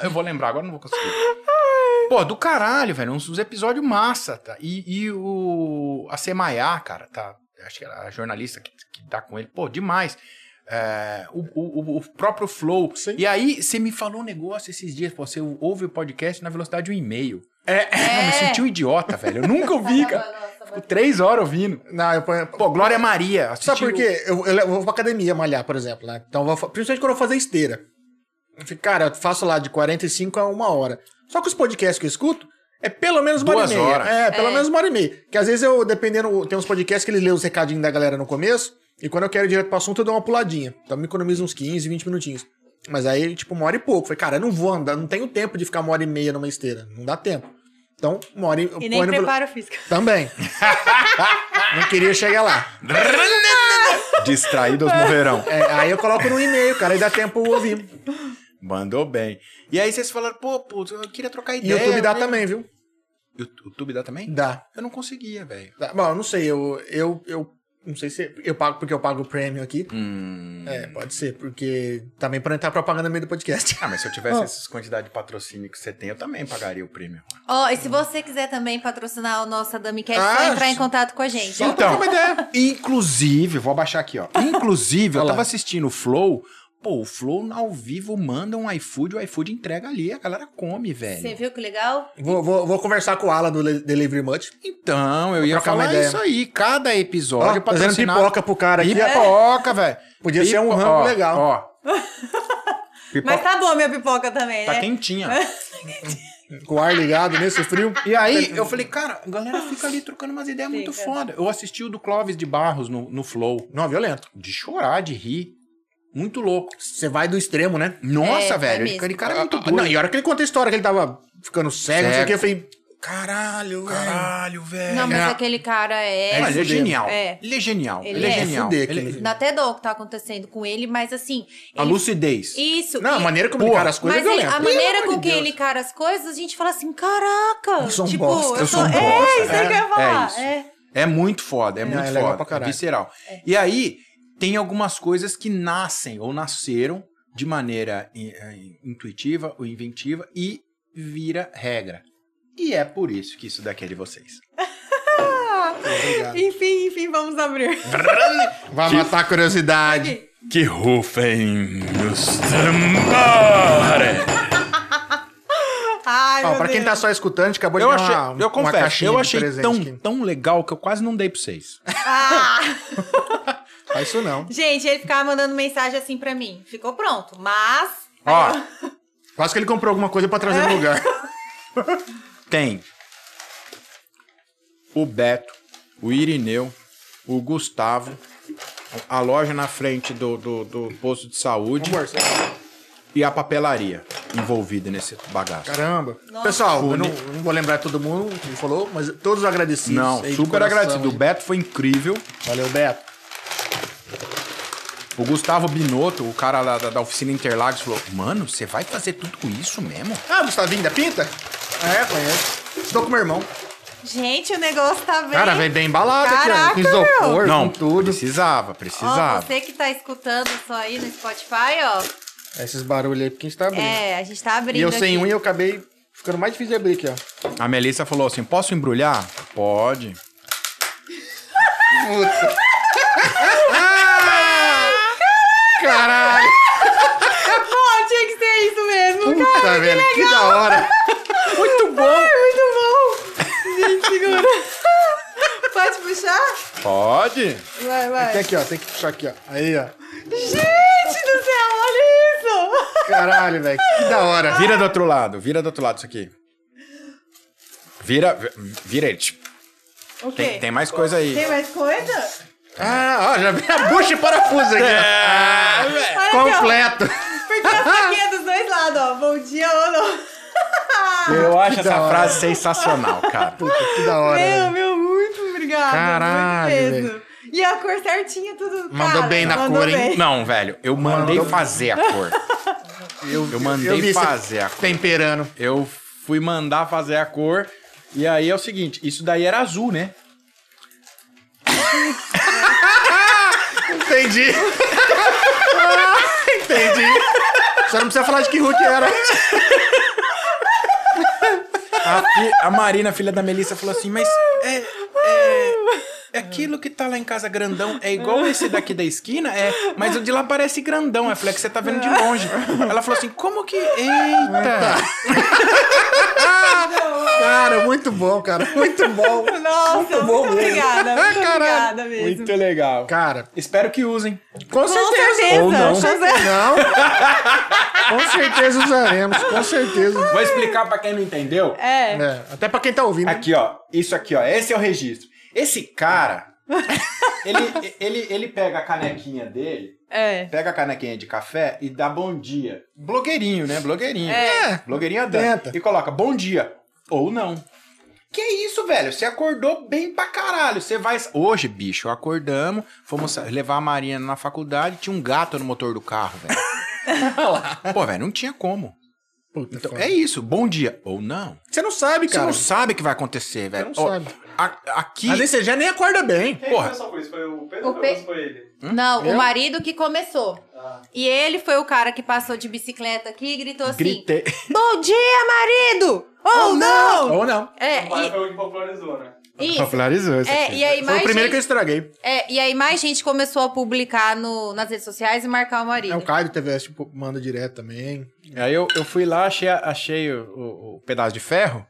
eu vou lembrar agora não vou conseguir pô do caralho velho uns, uns episódios massa tá e, e o a Semaiá cara tá acho que era a jornalista que, que tá com ele pô demais É, o, o, o próprio Flow. Sim. E aí, você me falou um negócio esses dias, pô, você ouve o podcast na velocidade de um e-mail. É. Eu me senti um idiota, velho. Eu nunca ouvi, cara. Fico três horas ouvindo. Não, eu ponho... Pô, Glória Maria. assisti Sabe por o- quê? Eu, eu vou pra academia malhar, por exemplo, né? Então, eu vou, principalmente quando eu vou fazer esteira. Cara, eu faço lá de 45 a uma hora. Só que os podcasts que eu escuto é pelo menos uma Duas hora e meia. horas. É, pelo É. menos uma hora e meia. Que às vezes eu, dependendo, tem uns podcasts que eles lêem os recadinhos da galera no começo, e quando eu quero ir direto pro assunto, eu dou uma puladinha. Então me economizo uns 15, 20 minutinhos. Mas aí, tipo, uma hora e pouco. Falei, cara, eu não vou andar, não tenho tempo de ficar uma hora e meia numa esteira. Não dá tempo. Então, uma hora e... E nem preparo físico. Também. não queria chegar lá. Distraídos morrerão. É, aí eu coloco no e-mail, cara, aí dá tempo ouvir. Mandou bem. E aí vocês falaram, pô, putz, eu queria trocar E ideia. o YouTube dá né? também, viu? YouTube dá também? Dá. Eu não conseguia, velho. Bom, eu não sei, eu, eu, eu Não sei se eu pago porque eu pago o premium aqui. Hum. É, pode ser, porque também pra entrar propaganda no meio do podcast. Ah, mas se eu tivesse essas quantidades de patrocínio que você tem, eu também pagaria o prêmio. Ó, e se você quiser também patrocinar o nosso Adamicast, Ah, só entrar em contato com a gente. Ter uma ideia. inclusive, vou abaixar aqui, ó. Inclusive, eu tava assistindo o Flow. Pô, o Flow ao vivo manda um iFood, o iFood entrega ali, a galera come, velho. Você viu que legal? Vou, vou, vou conversar com o Alan do Delivery Much. Então, eu ia trocar uma falar ideia. isso aí. Cada episódio Ó, fazendo patrocinado- pipoca pro cara aqui. Pipoca, velho. Podia ser um Pipo- rango ó, legal. Ó. Mas tá boa minha pipoca também, tá né? quentinha. Com o ar ligado nesse frio. E aí, eu falei, cara, a galera fica ali trocando umas ideias muito Fica. foda. Eu assisti o do Clóvis de Barros no, no Flow. Não, violento. De chorar, de rir. Muito louco. Você vai do extremo, né? Nossa, É, velho. é aquele cara é muito doido. Não, e a hora que ele conta a história que ele tava ficando cego, não sei o que, eu falei, caralho. Caralho, velho. Não, mas É. aquele cara é. Ele é genial. É. Ele é genial. Ele Ele, é, é. genial. Fuder Ele- aquele- Dá até dó o que tá acontecendo com ele, mas assim. A ele- lucidez. Isso. Não, a e- maneira como ele Pô, encara as coisas Mas é ele- violenta. a maneira Pelo com que ele encara as coisas, a gente fala assim, caraca! Eu sou um tipo, bosta. Eu sou um É, bosta. isso aí que eu ia falar. É isso. É. É muito foda, é, É, muito é legal foda. É visceral. E aí, tem algumas coisas que nascem ou nasceram de maneira eh, intuitiva ou inventiva e vira regra. E é por isso que isso daqui é de vocês. Enfim, enfim, vamos abrir. Vai matar a curiosidade. Aqui. Que rufem os tambores. Ai, Ó, meu pra quem Deus. tá só escutando, acabou de Eu achei, uma, eu uma confesso, caixinha eu achei tão, aqui. tão legal que eu quase não dei pra vocês. Ah! Faz isso não. Gente, ele ficava mandando mensagem assim pra mim. Ficou pronto, mas. Ó, Quase que ele comprou alguma coisa pra trazer no lugar. tem o Beto, o Irineu, o Gustavo, a loja na frente do, do, do posto de saúde Amor, você- e a papelaria envolvida nesse bagaço. Caramba. Nossa. Pessoal, eu não, eu não vou lembrar todo mundo que falou, mas todos agradecidos. Não, aí de super coração, agradecido. O. Beto foi incrível. Valeu, Beto. O Gustavo Binotto, o cara lá da, da oficina Interlagos, falou: Mano, você vai fazer tudo isso mesmo? Ah, Gustavinho da Pinta? É, conheço. Estou com meu irmão. Gente, o negócio tá bem. Cara, vem bem embalado aqui, ó. Caraca, Com isopor, Não, com tudo. precisava, Ó, precisava. você que tá escutando só aí no Spotify, ó. Esses barulhos aí, porque a gente tá abrindo. É, a gente tá abrindo. e eu sem aqui. unha, eu acabei ficando mais difícil de abrir aqui, ó. A Melissa falou assim: Posso embrulhar? Pode. Puta. Caralho. Pô, tinha que ser isso mesmo. Puta, Cara, velho, que que legal. da hora. Muito bom! Ai, muito bom. Gente, segura. Pode puxar? Pode. Vai, vai. Tem aqui, ó. Tem que puxar aqui, ó. Aí, ó. Gente do céu, olha isso. Caralho, velho. Que da hora. Vira do outro lado, vira do outro lado isso aqui. Vira, vira ele. O quê? Tem, tem mais coisa aí. Tem mais coisa? Ah, ó, já vi a bucha e parafuso aqui, ó. É, aqui. Completo. Porque a faquinha dos dois lados, ó. Bom dia ou não. Eu acho essa hora. frase sensacional, cara. Puta, que da hora, Meu, velho. meu, muito obrigada. Caralho, muito mesmo. E a cor certinha, tudo. Mandou cara, bem na mandou cor, hein? bem. Não, velho, eu mandei Mandou- fazer a cor. Eu mandei vi você fazer a cor. Temperando. Eu fui mandar fazer a cor. E aí é o seguinte, isso daí era azul, né? Entendi. Entendi. Só não precisa falar de que Hulk era. A, fi- a Marina, filha da Melissa, falou assim, mas é, é, é aquilo que tá lá em casa grandão, é igual esse daqui da esquina, é, mas o de lá parece grandão. É que você tá vendo de longe. Ela falou assim, como que... Eita! Cara, muito bom, cara. Muito bom. Nossa, muito, bom mesmo. obrigada. Muito Caralho. obrigada mesmo. Muito legal. Cara, Espero que usem. com Com certeza. certeza. Ou não. Com certeza. Não. Com certeza usaremos, com certeza. Vou explicar pra quem não entendeu. É. É, até pra quem tá ouvindo. Aqui, ó. Isso aqui, ó. Esse é o registro. Esse cara, ele, ele, ele pega a canequinha dele, É. pega a canequinha de café e dá bom dia. Blogueirinho, né? Blogueirinho. É. Blogueirinha Tenta. danta. E coloca bom dia. Ou não. Que isso, velho? Você acordou bem pra caralho. Você vai. Hoje, bicho, acordamos, fomos levar a Marina na faculdade, tinha um gato no motor do carro, velho. Pô, velho, não tinha como. Puta, Então, foda. é isso. Bom dia. Ou não. Você não sabe, Você cara. não sabe o que vai acontecer, velho. não Ó, sabe. A- aqui. Vezes você já nem acorda bem. Quem Porra. começou com isso? Foi o Pedro O ou Pe- foi ele? Não, Eu? o marido que começou. Ah. E ele foi o cara que passou de bicicleta aqui e gritou assim: Gritei. Bom dia, marido! Ou não! Ou não. É, o pai e, foi o que popularizou, né? Isso. Popularizou isso É, aqui. e aí Foi mais o primeiro que eu gente, estraguei. é, e aí mais gente começou a publicar no, nas redes sociais e marcar o marido. É o Caio do TVS, tipo, manda direto também. Aí eu, eu fui lá, achei, achei o, o- o pedaço de ferro.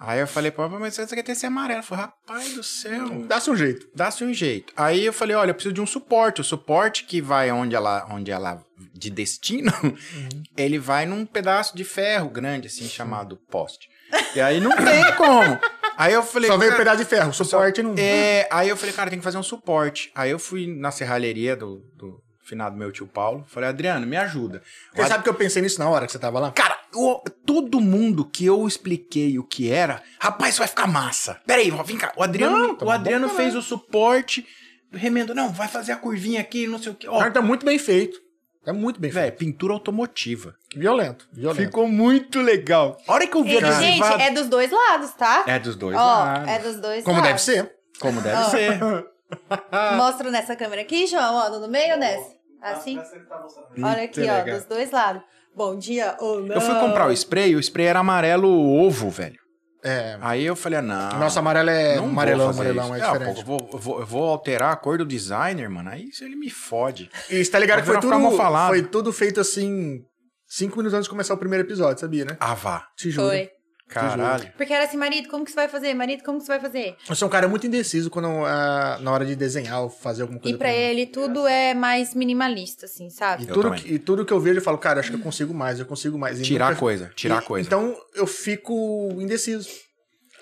Aí eu falei, pô, mas você quer ter esse amarelo? Eu falei, rapaz do céu. Dá-se um jeito. Dá-se um jeito. Aí eu falei, olha, eu preciso de um suporte. O suporte que vai onde ela, onde ela de destino, ele vai num pedaço de ferro grande, assim, chamado poste. E aí não tem como. Aí eu falei, Só veio um pedaço de ferro. Suporte não. é, aí eu falei, cara, tem que fazer um suporte. Aí eu fui na serralheria do, do finado meu tio Paulo. Falei, Adriano, me ajuda. Você sabe que eu pensei nisso na hora que você tava lá? Cara, o- todo mundo que eu expliquei o que era, rapaz, isso vai ficar massa. Peraí, vem cá. O Adriano, Não, tá o Adriano pra fez o suporte, remendo, não, vai fazer a curvinha aqui, não sei o que. O Ó, tá muito bem feito. Tá muito bem velho, feito. pintura automotiva. Violento, violento. Ficou muito legal. A hora que eu vi Ele, a gente, é dos dois lados, tá? É dos dois Ó, lados. é dos dois Como lados. deve ser. Como deve Ó. ser. Mostra nessa câmera aqui, João, ó, no meio ou nessa? Assim? Tá. Olha aqui, ó, dos dois lados. Bom dia ou não. Eu fui comprar o spray, o spray era amarelo ovo, velho. É. Aí eu falei, ah, não. Nosso amarelo é não amarelão, amarelão, isso. é Ah, diferente. pô, eu, vou, eu vou- eu vou alterar a cor do designer, mano. Aí isso ele me fode. E você tá ligado que foi tudo, foi tudo feito assim, cinco minutos antes de começar o primeiro episódio, sabia, né? Ah, vá. Te juro. Foi. Caralho. Porque era assim, marido, como que você vai fazer? Marido, como que você vai fazer? Eu sou um cara muito indeciso quando, ah, na hora de desenhar ou fazer alguma coisa. E pra mim. ele tudo é mais minimalista, assim, E sabe? Eu tudo, também. que, e tudo que eu vejo, eu falo, cara, acho que eu consigo mais, eu consigo mais. E Tirar nunca- coisa, tirar e- coisa. Então eu fico indeciso.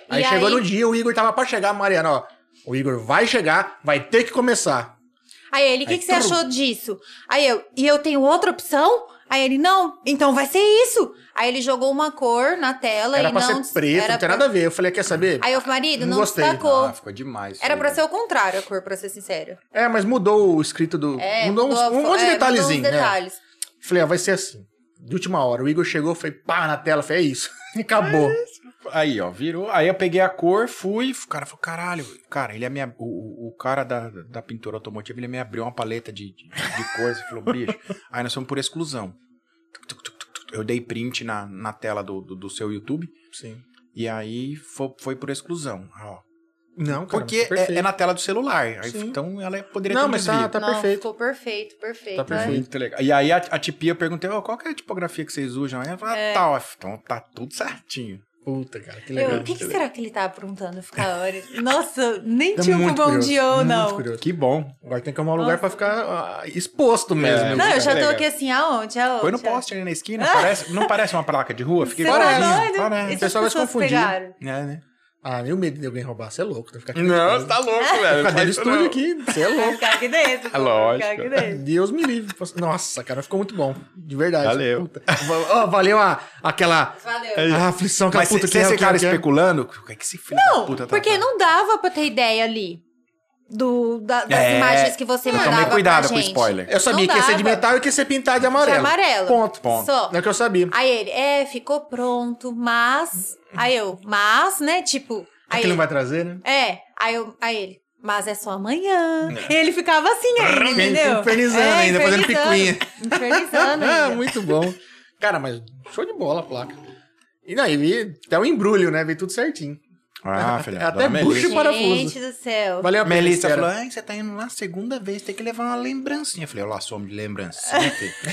Aí E chegou aí- no dia, o Igor tava pra chegar, Mariana, ó. O Igor vai chegar, vai ter que começar. Aí ele, o que, que você achou disso? Aí eu, e eu tenho outra opção? Aí ele, não, então vai ser isso. Aí ele jogou uma cor na tela Era e pra não... ser preto, era não tem pra- nada a ver. Eu falei, quer saber? Aí eu, marido, Não não, gostei. destacou. Ah, ficou demais. Era aí, pra ser o contrário a cor, pra ser sincero. É, mas mudou o escrito do. É, mudou, uns, um monte de é, detalhezinho, mudou né? detalhes. Falei, ó, vai ser assim. De última hora. O Igor chegou, foi pá na tela, falei, é isso. E acabou. Aí, ó, virou. Aí eu peguei a cor, fui. O cara falou, caralho. Cara, ele é minha. O, o- cara da, da pintura automotiva, ele me abriu uma paleta de, de, de cores e falou, bicho. Aí nós fomos por exclusão. Eu dei print na, na tela do, do, do seu YouTube. Sim. E aí foi, foi por exclusão. Ó. Não, cara, Porque tá é, é na tela do celular. Aí, então ela poderia Não, ter um mas desvio. tá, tá não, perfeito. ficou perfeito, perfeito. Tá perfeito. Muito legal. E aí a, a tipia perguntei, "Ô, qual que é a tipografia que vocês usam? Aí ela falou, ah, tal. Então tá tudo certinho. Puta, cara, que Eu, legal. o que, que será que ele tá aprontando ficar hora? Nossa, nem Tô tinha um bom dia ou muito não. curioso. Que bom. Agora tem que arrumar um lugar pra ficar ah, exposto mesmo. É. Não, eu já tô Legal. aqui assim, aonde? aonde? Põe no poste ali na esquina. Parece, não parece uma placa de rua? Fiquei Você tá? Parece. O pessoal vai se confundir. pegaram? É, né? Ah, nem o medo de alguém roubar. Você é louco. Vai ficar aqui. Não, você tá louco, velho. Cadê o estúdio não. aqui? Você é Vai louco. ficar aqui dentro. É lógico. Vai ficar aqui dentro. Deus me livre. Nossa, cara, ficou muito bom. De verdade. Valeu. Puta. Ó, valeu a, aquela Valeu. a aflição, aquela Mas puta que é, esse que é, cara que é. especulando, o que é que esse filho da puta tá Porque falando? não dava pra ter ideia ali do, da- das É, imagens que você eu mandava tomei cuidado pra com o gente. spoiler. Eu sabia Não que ia ser de dava. metal e que ia ser pintado de amarelo. De amarelo. Ponto. Ponto. Só. Não é o que eu sabia. Aí ele, é, ficou pronto, mas... Aí eu, mas, né, tipo... É Aí que ele não vai trazer, né? É, aí, eu, aí ele, mas é só amanhã. E ele ficava assim ainda, entendeu? infernizando É, ainda, fazendo infernizando. picuinha. Infernizando Ah, ainda. muito bom. Cara, mas show de bola a placa. E não, e vi até o embrulho, né? Veio tudo certinho. Ah, filha. Até e Melissa. parafuso. Gente do céu. Valeu a pena. Melissa falou, ai, você tá indo lá segunda vez, tem que levar uma lembrancinha. Eu falei, eu lá somos de lembrancinha, filho.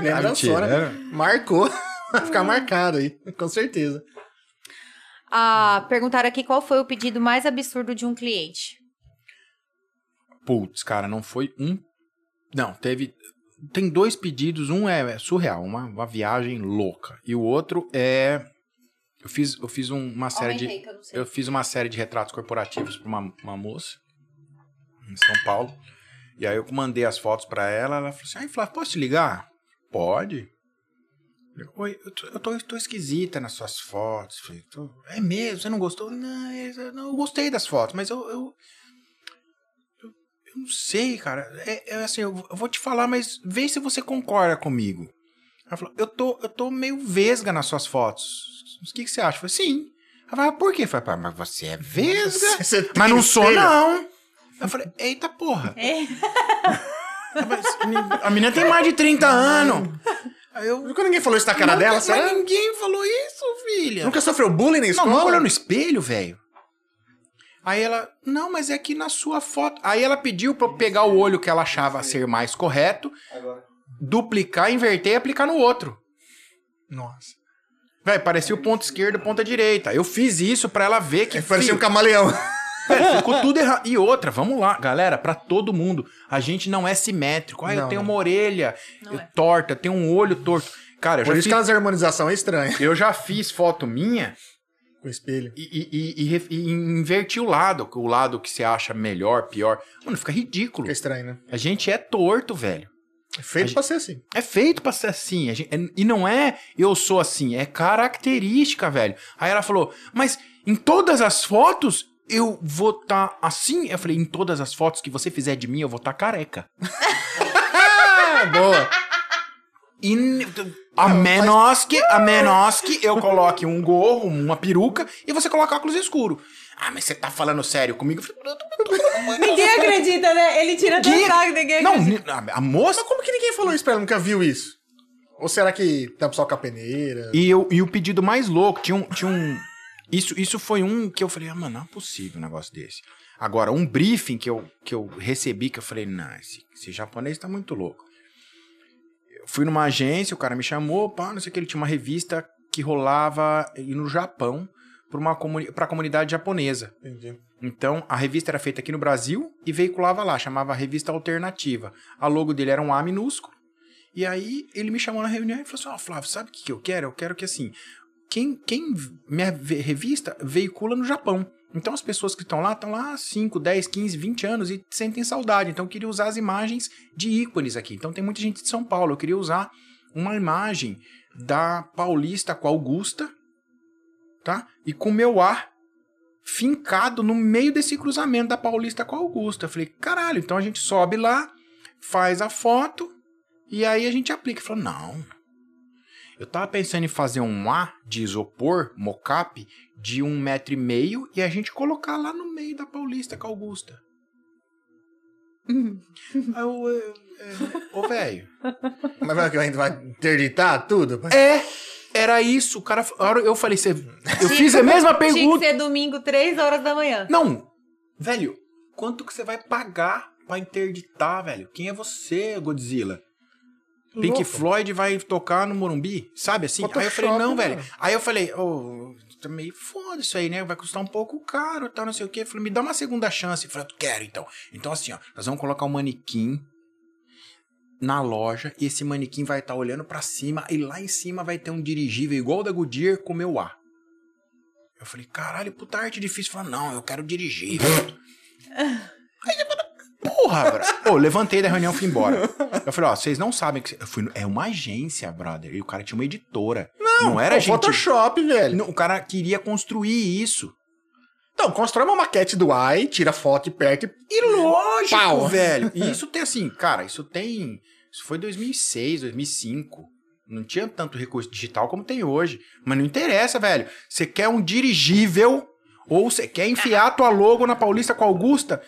Lembrançona. Mentira, Marcou. Vai ficar marcado aí, com certeza. Ah, perguntaram aqui qual foi o pedido mais absurdo de um cliente. Putz, cara, não foi um. Não, teve. Tem dois pedidos. Um é surreal, uma, uma viagem louca. E o outro é. Eu fiz, eu fiz um- uma série de. Aumentei, que eu. Eu fiz uma série de retratos corporativos pra uma, uma moça em São Paulo. E aí eu mandei as fotos pra ela. Ela falou assim: Ai, Flávio, posso te ligar? Pode. Eu, Oi, eu tô, eu tô, tô esquisita nas suas fotos. Falei, "Tô- é mesmo? Você não gostou? Não, é- não, eu gostei das fotos, mas eu. eu eu não sei, cara. É, é assim, eu, eu vou te falar, mas vê se você concorda comigo. Ela falou, eu tô, eu tô meio vesga nas suas fotos. O que, que você acha? Eu falei, sim. Ela falou, por quê? Eu falei, "Pá, mas você é vesga? Você mas não sou, não. Eu falei, eita porra. É. A menina tem mais de 30 anos. Aí eu. Nunca ninguém falou isso na cara Nunca- dela, mas será? ninguém falou isso, filha. Nunca sofreu bullying na Não, escola? nunca olhou no espelho, velho. Aí ela, não, mas é aqui na sua foto. Aí ela pediu pra eu pegar o olho que ela achava ser mais correto, duplicar, inverter e aplicar no outro. Nossa. Véi, parecia o ponto esquerdo e ponta direita. Eu fiz isso pra ela ver que. Parecia um filho, camaleão. velho, ficou tudo errado. E outra, vamos lá, galera, pra todo mundo. A gente não é simétrico. Ah, eu tenho uma orelha eu- é. torta, eu tenho um olho torto. Cara, eu Por já, isso fiz, que a harmonização é estranha. eu já fiz foto minha Com espelho. e, e- e- e e inverti o lado. O lado que você acha melhor, pior. Mano, fica ridículo. Fica estranho, né? A gente é torto, velho. É feito A pra ser assim. É feito pra ser assim. Gente- é- e não é eu sou assim, é característica, velho. Aí ela falou, mas em todas as fotos eu vou estar assim? Eu falei, em todas as fotos que você fizer de mim, eu vou estar careca. Ah, boa. E a menos que, a menos que eu coloque um gorro, uma peruca e você coloca óculos escuro. Ah, mas você tá falando sério comigo? Eu falei, "Eu tô- Ninguém acredita, né? Ele tira Que- o saco, ninguém Não, acredita. ni- a a moça Mas como que ninguém falou isso pra ela? Nunca viu isso? Ou será que tampa só com a peneira? E, eu, e o pedido mais louco, tinha um. Tinha um isso, isso foi um que eu falei, ah, mano, não é possível um negócio desse. Agora, um briefing que eu, que eu recebi, que eu falei, não, esse, esse japonês tá muito louco. Eu fui numa agência, o cara me chamou, pá, não sei o que, ele tinha uma revista que rolava e no Japão para comuni pra comunidade japonesa. Entendi. Então, a revista era feita aqui no Brasil e veiculava lá, chamava Revista Alternativa. A logo dele era um A minúsculo. E aí, ele me chamou na reunião e falou assim: Ó, Flávio, sabe o que, que eu quero? Eu quero que assim, quem, quem minha revista veicula no Japão. Então, as pessoas que estão lá estão lá há 5, 10, 15, 20 anos e sentem saudade. Então, eu queria usar as imagens de ícones aqui. Então, tem muita gente de São Paulo. Eu queria usar uma imagem da Paulista com a Augusta, tá? E com o meu ar fincado no meio desse cruzamento da Paulista com a Augusta. Eu falei, caralho, então a gente sobe lá, faz a foto e aí a gente aplica. Ele falou, não. Eu tava pensando em fazer um A de isopor, mocap, de um metro e meio e a gente colocar lá no meio da Paulista com a Augusta. Aí eu, é, é, ô velho. Mas vai que a gente vai interditar tudo? É, era isso. O cara, eu falei, você, eu fiz a mesma Tinha que pergunta. ser domingo, três horas da manhã. Não, velho, quanto que você vai pagar pra interditar, velho? Quem é você, Godzilla? Pink Louco. Floyd vai tocar no Morumbi, sabe assim? aí eu falei, Photoshop, não, né? velho. Aí eu falei, ô, tá meio foda isso aí, né? Vai custar um pouco caro, tal, não sei o quê. Eu falei, me dá uma segunda chance. Eu falei, eu quero então. Então assim, ó, nós vamos colocar um manequim na loja e esse manequim vai estar olhando pra cima e lá em cima vai ter um dirigível igual o da Goodyear com o meu ar. Eu falei, caralho, puta arte difícil. Falei, não, eu quero dirigir. Aí eu falei, porra, bro. Ô, levantei da reunião e fui embora. Eu falei, ó, vocês não sabem que... Eu fui, é uma agência, brother. E o cara tinha uma editora. Não, era Pô, gente... Photoshop, velho. Não, o cara queria construir isso. Então, constrói uma maquete do AI, tira foto e perto e... E lógico, Pau. velho. E isso tem assim, cara, isso tem. Isso foi 2006, 2005. Não tinha tanto recurso digital como tem hoje. Mas não interessa, velho. Você quer um dirigível ou você quer enfiar a tua logo na Paulista com a Augusta?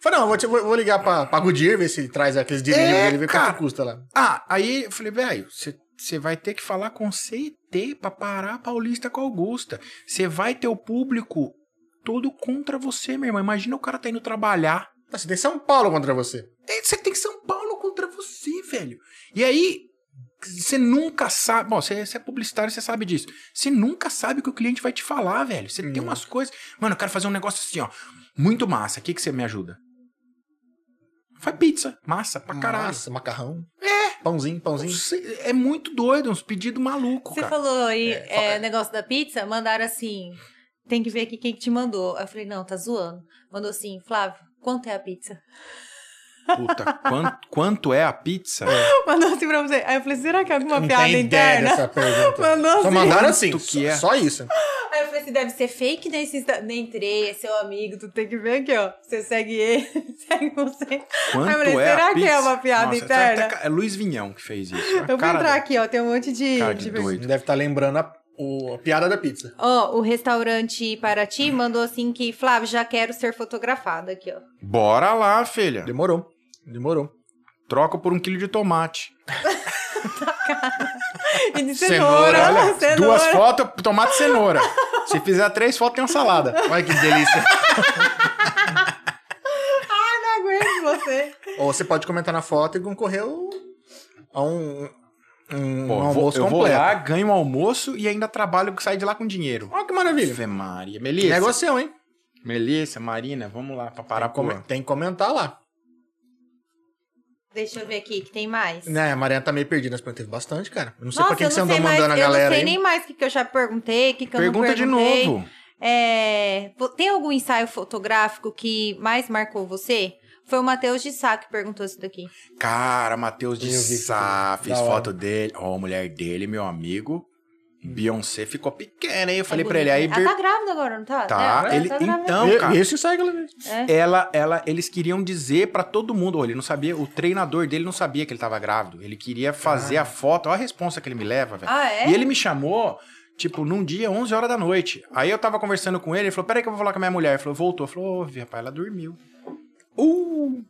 Falei, não, vou, te- vou- vou ligar pra, pra Goodyear, ver se ele traz aqueles dirigíveis É, dele, ver cara. quanto custa lá. Ah, aí eu falei, velho, você. Você vai ter que falar com CT pra parar a Paulista com a Augusta. Você vai ter o público todo contra você, meu irmão. Imagina o cara tá indo trabalhar. Você tem São Paulo contra você. É, Você tem São Paulo contra você, velho. E aí, você nunca sabe. Bom, você, você é publicitário, você sabe disso. Você nunca sabe o que o cliente vai te falar, velho. Você tem umas coisas. Mano, eu quero fazer um negócio assim, ó. Muito massa. O que, que você me ajuda? Faz pizza. Massa pra caralho. Massa, macarrão. É. Pãozinho, pãozinho. Você- É muito doido, uns pedidos malucos, Você cara. falou aí, É, é, fala- negócio da pizza, mandaram assim, tem que ver aqui quem que te mandou. Aí eu falei, não, tá zoando. Mandou assim, Flávio, quanto é a pizza? Puta, quanto, quanto é a pizza? Mandou assim pra você. Aí eu falei, será que é alguma Não piada tem ideia interna? dessa pergunta. Mandou Só assim. mandaram assim, Quanto que é? só isso. Aí eu falei assim, deve ser fake nesse Insta. Nem entrei, é seu amigo, tu tem que ver aqui, ó. Você segue ele, segue você. Quanto Aí eu falei, é será que é uma piada Nossa, interna? tá- tá- É Luiz Vinhão que fez isso. Eu vou entrar da- aqui, ó, tem um monte de... Cara de de- doido. Deve estar lembrando a, o- a piada da pizza. Ó, o restaurante Paraty mandou assim que, Flávio, já quero ser fotografada aqui, ó. Bora lá, filha. Demorou. Demorou. Troca por um quilo de tomate. E de Cenoura, cenoura, Olha, cenoura. duas fotos, tomate e cenoura. Se fizer três fotos, tem uma salada. Olha que delícia. Ai, não aguento você. Ou você pode comentar na foto e concorrer a um, um Pô, eu vou, almoço eu vou completo. lá, ganho um almoço e ainda trabalho, sair de lá com dinheiro. Olha que maravilha. Ave Maria. Melissa, Negocião, hein? Melissa, Marina, vamos lá pra parar Tem, por... tem que comentar lá. Deixa eu ver aqui, que tem mais. Né, a Mariana tá meio perdida, mas teve bastante, cara. Eu não sei Nossa, pra quem eu que você andou mais, mandando a eu galera não sei aí. nem mais o que, que eu já perguntei, o que, que eu Pergunta não de perguntei. novo. É, tem algum ensaio fotográfico que mais marcou você? Foi o Matheus de Sá que perguntou isso daqui. Cara, Matheus de Sá, fiz foto dele. Ó, a mulher dele, meu amigo. Beyoncé ficou pequena, hein? Eu falei É pra ele, aí... Ela tá grávida agora, não tá? Tá, É, ele... tá. Então, E- cara... Esse sai, galera. ela, ela, eles queriam dizer pra todo mundo, ó, ele não sabia, o treinador dele não sabia que ele tava grávido. Ele queria fazer a foto, olha a responsa que ele me leva, velho. Ah, é? E ele me chamou, tipo, num dia, 11 horas da noite. Aí eu tava conversando com ele, ele falou, peraí que eu vou falar com a minha mulher. Ele falou, voltou. Eu falei, ô, vi, rapaz, ela dormiu. Uh!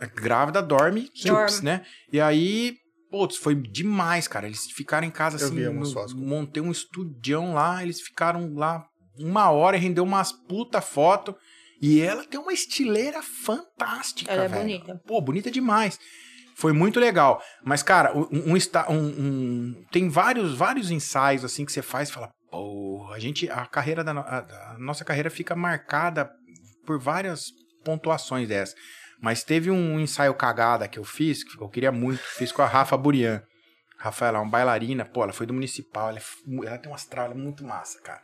A grávida dorme, chups, né? E aí, putz, foi demais, cara. Eles ficaram em casa assim, no- montei um estudião lá, eles ficaram lá uma hora e rendeu umas puta foto. E ela tem uma estileira fantástica, Ela é velho. bonita. Pô, bonita demais. Foi muito legal. Mas, cara, um, um, um- um- tem vários, vários ensaios assim que você faz e fala, pô, a gente, a carreira da a, a nossa carreira fica marcada por várias pontuações dessas. Mas teve um ensaio cagada que eu fiz, que eu queria muito, fiz com a Rafa Burian. Rafaela, uma bailarina, pô, ela foi do municipal, ela, é ela tem uma astral, ela é muito massa, cara.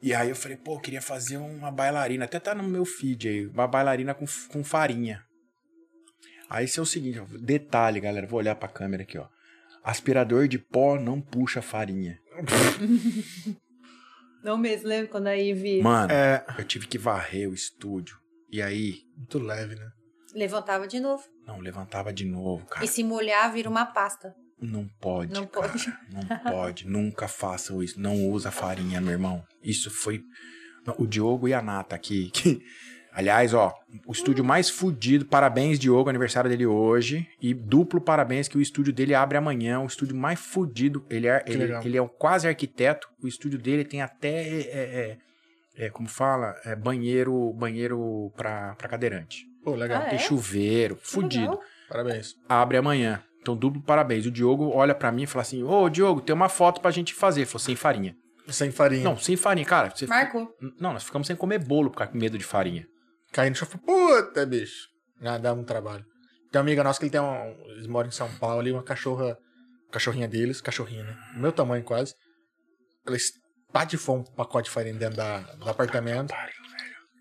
E aí eu falei, pô, eu queria fazer uma bailarina, até tá no meu feed aí, uma bailarina com, com farinha. Aí isso é o seguinte, ó, detalhe, galera, vou olhar pra câmera aqui, ó. Aspirador de pó não puxa farinha. Não mesmo, lembra quando a Ivy Mano, É, eu tive que varrer o estúdio. E aí, muito leve, né? levantava de novo. não, levantava de novo, cara. E se molhar, vira uma pasta. Não pode, Não cara. pode. Não pode. Nunca façam isso. Não usa farinha, meu irmão. Isso foi... O Diogo e a Nata aqui. que- Aliás, ó, o estúdio mais fudido. Parabéns, Diogo, aniversário dele hoje. E duplo parabéns que o estúdio dele abre amanhã. O estúdio mais fudido. Ele é, ele, ele é um quase arquiteto. O estúdio dele tem até... é, é, é, como fala? É banheiro banheiro pra, pra cadeirante. Pô, legal. Ah, é? Tem chuveiro. Fudido legal. Parabéns. abre amanhã. Então, duplo parabéns. O Diogo olha pra mim e fala assim: Ô, Diogo, tem uma foto pra gente fazer. Ele falou, sem farinha. Sem farinha. Não, sem farinha, cara. Você... Marcou. Não, nós ficamos sem comer bolo por causa com medo de farinha. Caindo no chão, puta, bicho. Ah, dá um trabalho. Tem uma amiga nossa que ele tem um. Eles moram em São Paulo ali, uma cachorra. Cachorrinha deles, cachorrinha, né? Meu tamanho quase. Ela espatifou um pacote de farinha dentro da, do apartamento.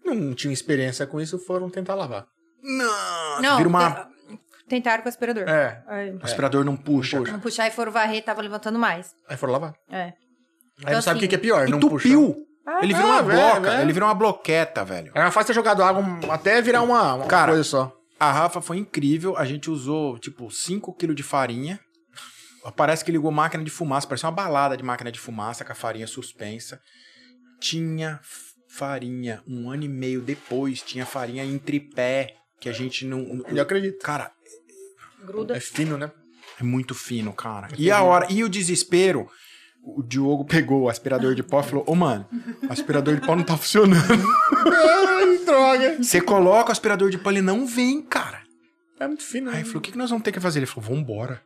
Não tinham experiência com isso, foram tentar lavar. Não! Não, Vira uma. te- tentaram com o aspirador. É. Aí, O aspirador não puxa. Não puxa. não puxar e foram varrer, tava levantando mais. Aí foram lavar. É. Aí Então, não sabe o que assim, que é pior, não puxou. Entupiu! Ah, ele virou ah, uma velho, bloca, velho. ele virou uma bloqueta, velho. Era fácil ter jogado água até virar uma, uma Cara, coisa só. A Rafa foi incrível. A gente usou, tipo, 5 kg de farinha. Parece que ligou máquina de fumaça. Parecia uma balada de máquina de fumaça com a farinha suspensa. Tinha farinha. Um ano e meio depois, tinha farinha em tripé. Que a gente não. não- Eu acredito. Cara, Gruda. É fino, né? é muito fino, cara. E a hora. E o desespero. O Diogo pegou o aspirador de pó e falou: Ô, mano, o aspirador de pó não tá funcionando. Ai, droga. Você coloca o aspirador de pó, ele não vem, cara. É muito fino, Aí né? ele falou: o que, que nós vamos ter que fazer? Ele falou: vambora.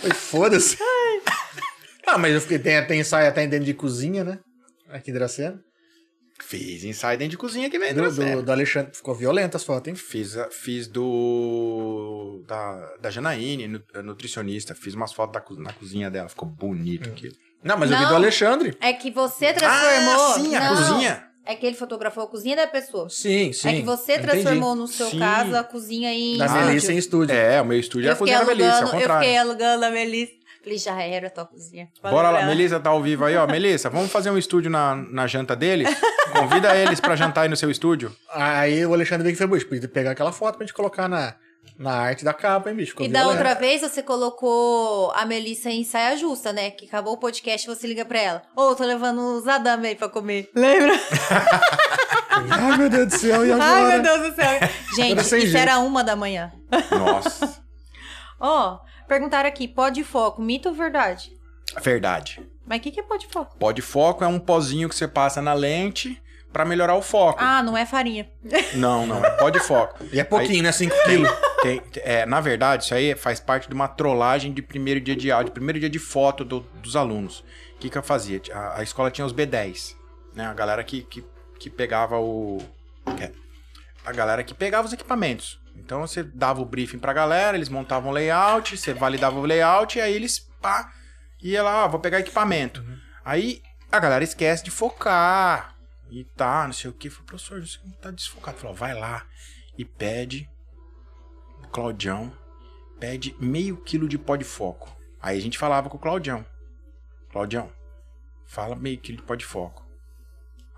Foi, Foda-se. Ah, mas eu fiquei, tem, tem ensaio até dentro de cozinha, né? Aqui em Dracena. Fiz ensaio dentro de cozinha que vem Do, do, do, Alexandre. Ficou violenta as fotos, hein? Fiz, a- fiz do. Da, da Janaíne, nu- nutricionista. Fiz umas fotos da, na cozinha dela. Ficou bonito aquilo. Não, mas eu vi Não. do Alexandre. É que você transformou. Ah, sim, a Não, cozinha. É que ele fotografou a cozinha da pessoa. Sim, sim. é que você Entendi. transformou, no seu Sim. caso, a cozinha em. Da estúdio. Melissa em estúdio. É, o meu estúdio é Eu a fiquei, cozinha da Melissa, ao alugando, eu fiquei contrário. alugando a Melissa. Falei, já era a tua cozinha. Bora lá, Melissa tá ao vivo aí, ó. Melissa, vamos fazer um estúdio na, na janta deles? Convida eles pra jantar aí no seu estúdio. Aí o Alexandre veio que foi, pegar aquela foto pra gente colocar na, na arte da capa, hein, bicho? Ficou E da outra vez você colocou a Melissa em saia justa, né? Que acabou o podcast você liga pra ela. Ô, tô levando os adame aí pra comer. Lembra? Ai, meu Deus do céu, e agora? Ai, meu Deus do céu. Gente, isso jeito. era uma da manhã. Nossa. Ó, perguntaram aqui, pó de foco, mito ou verdade? Verdade. Mas o que, que é pó de foco? Pó de foco é um pozinho que você passa na lente pra melhorar o foco. Ah, não é farinha. Não, não, é pó de foco. E é pouquinho, né? 5 quilos. Tem- é, na verdade, isso aí faz parte de uma trollagem de primeiro dia de aula, de primeiro dia de foto do- dos alunos. O que, que eu fazia? A, a escola tinha os B10, né? A galera que, que, que pegava o. é? A galera que pegava os equipamentos. Então você dava o briefing pra galera, eles montavam o layout, você validava o layout, e aí eles, pá, ia lá, ó, vou pegar equipamento. Aí a galera esquece de focar. E tá, não sei o que. Falei, professor, você tá desfocado. Falou, vai lá e pede o Claudião pede meio quilo de pó de foco. Aí a gente falava com o Claudião. Claudião, fala meio quilo de pó de foco.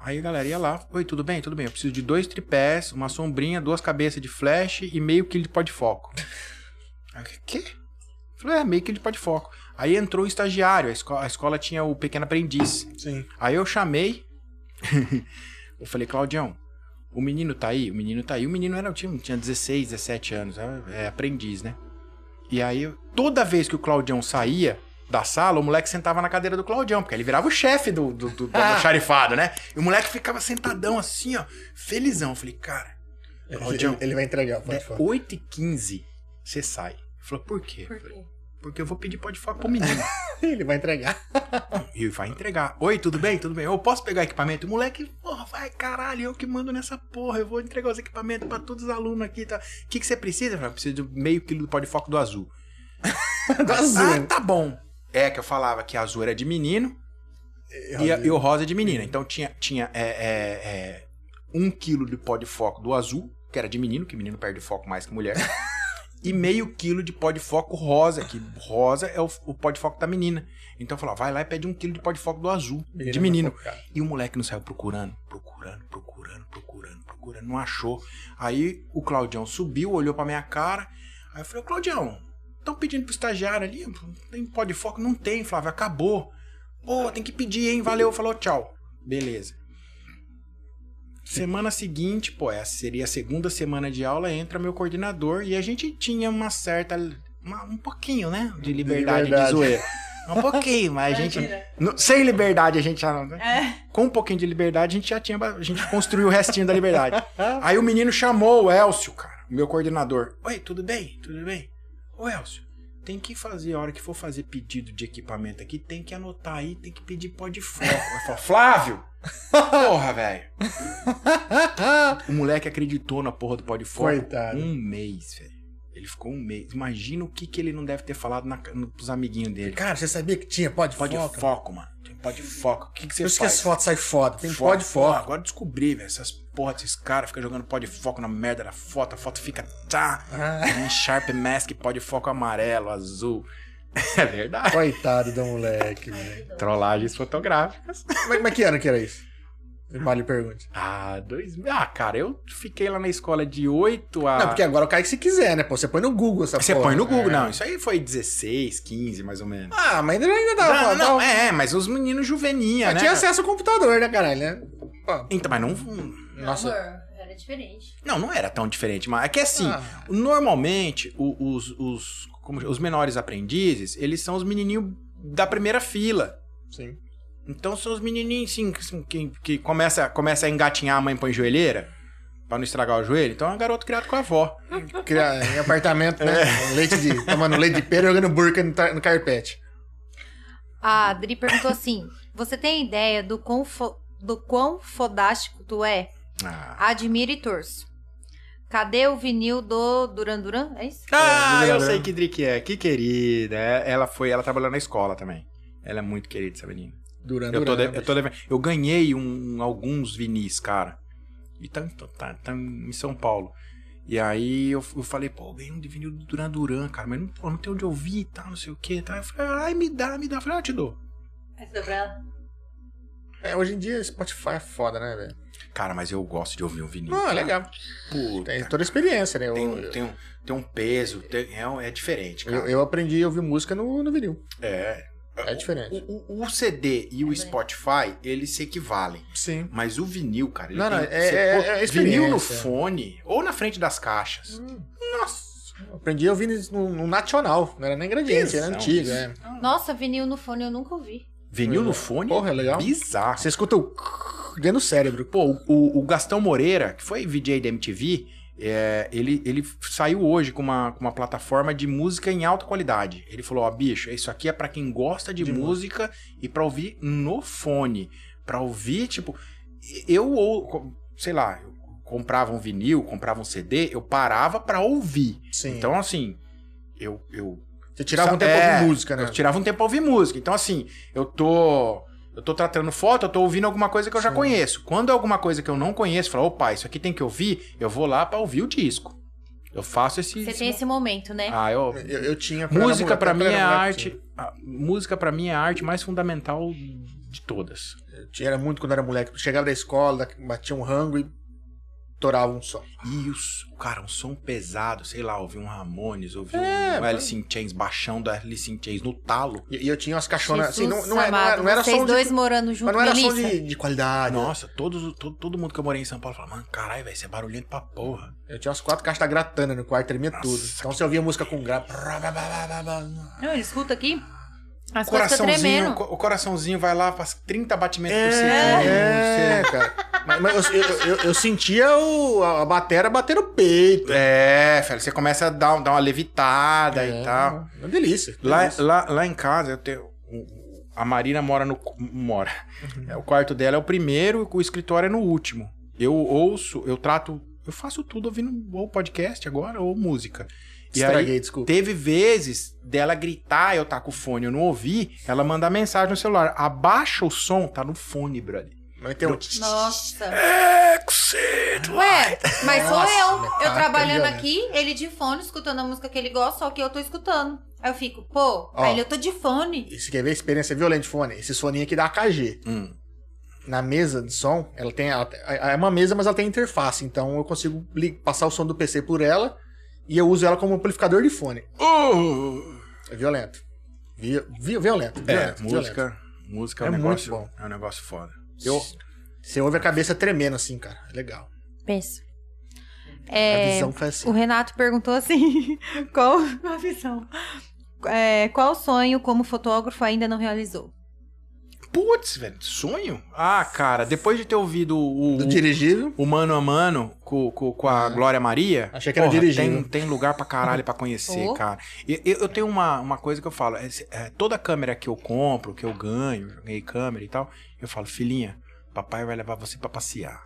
Aí a galera ia lá, oi, tudo bem? Tudo bem. Eu preciso de dois tripés, uma sombrinha, duas cabeças de flash e meio quilo de pó de foco. Aí, quê? Falei, é, meio quilo de pó de foco. Aí entrou o estagiário, a escola, a escola tinha o pequeno aprendiz. Sim. Aí eu chamei. eu falei, Claudião, o menino tá aí? O menino tá aí. O menino era, tinha, tinha 16, 17 anos. É, é aprendiz, né? E aí, toda vez que o Claudião saía da sala, o moleque sentava na cadeira do Claudião, porque ele virava o chefe do, do, do, do Ah. xarifado, né? E o moleque ficava sentadão assim, ó, felizão. Eu falei, cara, Ele, Claudião, ele vai entregar o pó de é foco. 8h15 você sai. Ele falou, por quê? Por Eu falei, quê? Porque eu vou pedir pó de foco pro menino. Ele vai entregar. E vai entregar. Oi, tudo bem? Tudo bem? Eu posso pegar equipamento? O moleque, porra, vai, caralho, eu que mando nessa porra. Eu vou entregar os equipamentos pra todos os alunos aqui. Tá? O que, que você precisa? Eu falei, "Eu preciso de meio quilo do pó de foco do azul. Do azul. Ah, tá bom. É que eu falava que azul era de menino e, a- e o rosa é de menina. Então tinha, tinha é, é, é, um quilo de pó de foco do azul, que era de menino, que menino perde foco mais que mulher. E meio quilo de pó de foco rosa, que rosa é o, o pó de foco da menina. Então eu falava, vai lá e pede um quilo de pó de foco do azul, de menino. E o moleque não saiu procurando, procurando, procurando, procurando, procurando, não achou. Aí o Claudião subiu, olhou pra minha cara. Aí eu falei, ô Claudião, estão pedindo pro estagiário ali, tem pó de foco? Não tem, Flávio, acabou. Pô, tem que pedir, hein? Valeu, falou tchau. Beleza. Semana seguinte, pô, essa seria a segunda semana de aula, entra meu coordenador e a gente tinha uma certa. uma- um pouquinho, né? De liberdade de, liberdade. zoeira. Um pouquinho, mas a gente. No- sem liberdade a gente já. não- É. Com um pouquinho de liberdade a gente já tinha. A gente construiu o restinho da liberdade. Aí o menino chamou o Elcio, cara, o meu coordenador. Oi, tudo bem? Tudo bem? Ô Elcio, tem que fazer, a hora que for fazer pedido de equipamento aqui, tem que anotar aí, tem que pedir pó de foco. Falo, Flávio! Porra, velho! O moleque acreditou na porra do pó de foco. Coitado. Um mês, velho. Ele ficou um mês. Imagina o que, que ele não deve ter falado na, pros amiguinhos dele. Cara, você sabia que tinha pó de Pó de foco? foco, mano. Tem pó de foco. O que, que você Por isso que faz? as fotos saem foda. Tem Foco, pó de foco. Agora descobri, velho. Essas porra desses caras ficam jogando pó de foco na merda da foto. A foto fica. Tá. Ah, Sharp Mask, pó de foco amarelo, azul. É verdade. coitado do moleque, velho. Trollagens fotográficas. Mas, mas que ano que era isso? Vale pergunte. Ah, dois. Ah, cara, eu fiquei lá na escola de 8 a. Não, porque agora cai que se quiser, né? Pô, você põe no Google essa Você porra. põe no Google, É. não. Isso aí foi 16, 15, mais ou menos. Ah, mas ainda, ainda dá. não, pra- não, dá- é, mas os meninos juveninha, mas né? tinha acesso ao computador, né, caralho, né? Pô, Então, mas não. Nossa. Era diferente. Não, não era tão diferente, mas é que assim, Ah. normalmente os, os, como- os menores aprendizes, eles são os menininhos da primeira fila. Sim. Então são os menininhos assim, que, que, começa, começa a engatinhar a mãe põe joelheira, pra não estragar o joelho. Então é um garoto criado com a avó. Cria- Em apartamento, né? É. Leite de. Tomando leite de pera e jogando burca no, no carpete. A Adri perguntou assim: Você tem ideia do quão, fo- do quão fodástico tu é? Ah, Admiro e torço. Cadê o vinil do Duran Duran? É isso? Ah, É, eu sei que Dri que é. Que querida. É, Ela foi, ela trabalhou na escola também. Ela é muito querida, essa menina. Durando, Eu, tô de- eu, tô devendo- eu ganhei um- alguns vinis, cara. E tá, tá, tá em São Paulo. E aí eu, eu falei, pô, ganhei um de vinil do Duran Duran, cara, mas não, pô, não tem onde ouvir e tal, não sei o que. Tá? Eu falei, ai, me dá, me dá. Eu falei, ah, eu te dou. Essa deu pra ela? É, hoje em dia Spotify é foda, né, velho? Cara, mas eu gosto de ouvir um vinil. Não, é cara. legal. Puta, Tem toda a experiência, né? Eu, tem, um- eu, tem, um, tem um peso, tem- é, é diferente, cara. eu- eu aprendi a ouvir música no, no vinil. É. É diferente. O, o- o CD e o Spotify, eles se equivalem. Sim. Mas o vinil, cara, ele Não, não, tem- é- é- é vinil no fone ou na frente das caixas. Nossa. Eu aprendi a ouvir no, no Nacional. Não era nem gradiente, era antigo. É. Nossa, vinil no fone eu nunca ouvi. Vinil no fone? Porra, é legal. Bizarro. Você escuta o dentro do cérebro. Pô, o, o Gastão Moreira, que foi VJ da MTV, é, ele, ele saiu hoje com uma, com uma plataforma de música em alta qualidade. Ele falou, ó, bicho, isso aqui é pra quem gosta de, De música e pra ouvir no fone. Pra ouvir, tipo... Eu, ou, sei lá, eu comprava um vinil, comprava um CD, eu parava pra ouvir. Sim. Então, assim, eu... eu você tirava um tempo é, pra ouvir música, né? Eu tirava um tempo pra ouvir música. Então, assim, eu tô. Eu tô tratando foto, eu tô ouvindo alguma coisa que eu já Sim. conheço. Quando é alguma coisa que eu não conheço, eu falo, opa, isso aqui tem que ouvir, eu vou lá pra ouvir o disco. Eu faço esse. Você esse- tem esse momento, né? Ah, eu. Eu, eu tinha. Música quando mim é a arte. a música pra mim é a arte mais fundamental de todas. Eu tinha- Era muito quando era moleque. Chegava da escola, batia um rango e torava um som. E os, cara, um som pesado, sei lá, ouvir um Ramones, ouvir É, um mas- Alice in Chains, baixão da Alice in Chains no talo. E, e eu tinha umas caixonas. Assim, não, não, é- não, era- não era vocês som dois de. morando junto, Mas não era som Melissa. de, de qualidade. Nossa, todos, todo, todo mundo que eu morei em São Paulo fala, mano, caralho, velho, você é barulhento pra porra. Eu tinha umas quatro caixas da gratana no quarto, tremia Nossa, tudo. Então você ouvia música com grave. Não, ele escuta aqui. As Coraçãozinho, o coraçãozinho vai lá, faz 30 batimentos por segundo. É, cara. Mas, mas eu, eu, eu- eu sentia o, a batera bater no peito. É, velho, você começa a dar, dar uma levitada É, e tal. Uma delícia. Lá, delícia. lá, lá em casa, eu tenho. A Marina mora no. Mora. É, o quarto dela é o primeiro e o escritório é no último. Eu ouço, eu trato. Eu faço tudo ouvindo ou podcast agora ou música. E Estraguei, aí, desculpa. teve vezes dela gritar, eu tá com o fone, eu não ouvi, ela mandar mensagem no celular. Abaixa o som, tá no fone, brother. Mas tem um... Nossa. Exit! Ué, mas sou Nossa, eu. Eu trabalhando né? aqui, ele de fone, escutando a música que ele gosta, só que eu tô escutando. Aí eu fico, pô, Ó. aí ele, eu tô de fone. Você quer ver a experiência violenta de fone? Esse soninho aqui da AKG. Hum. Na mesa de som, ela tem. ela é uma mesa, mas ela tem interface. Então eu consigo passar o som do PC por ela e eu uso ela como amplificador de fone. É violento. Vi, vi- violento. É, violento, música, música é, É um muito negócio, bom. é um negócio foda. Eu, você ouve a cabeça tremendo assim, cara. É legal. Pensa. A É, visão faz assim. o Renato perguntou assim: qual a visão? É, qual sonho como fotógrafo ainda não realizou? Putz, velho, sonho? Ah, cara, depois de ter ouvido o, Do o, dirigível. o mano a mano com, com, com a Ah. Glória Maria. Achei que era dirigível. Tem, tem lugar pra caralho pra conhecer, Oh. cara. E eu, eu tenho uma, uma coisa que eu falo: é, é, toda câmera que eu compro, que eu ganho, ganhei câmera e tal, eu falo, filhinha, papai vai levar você pra passear.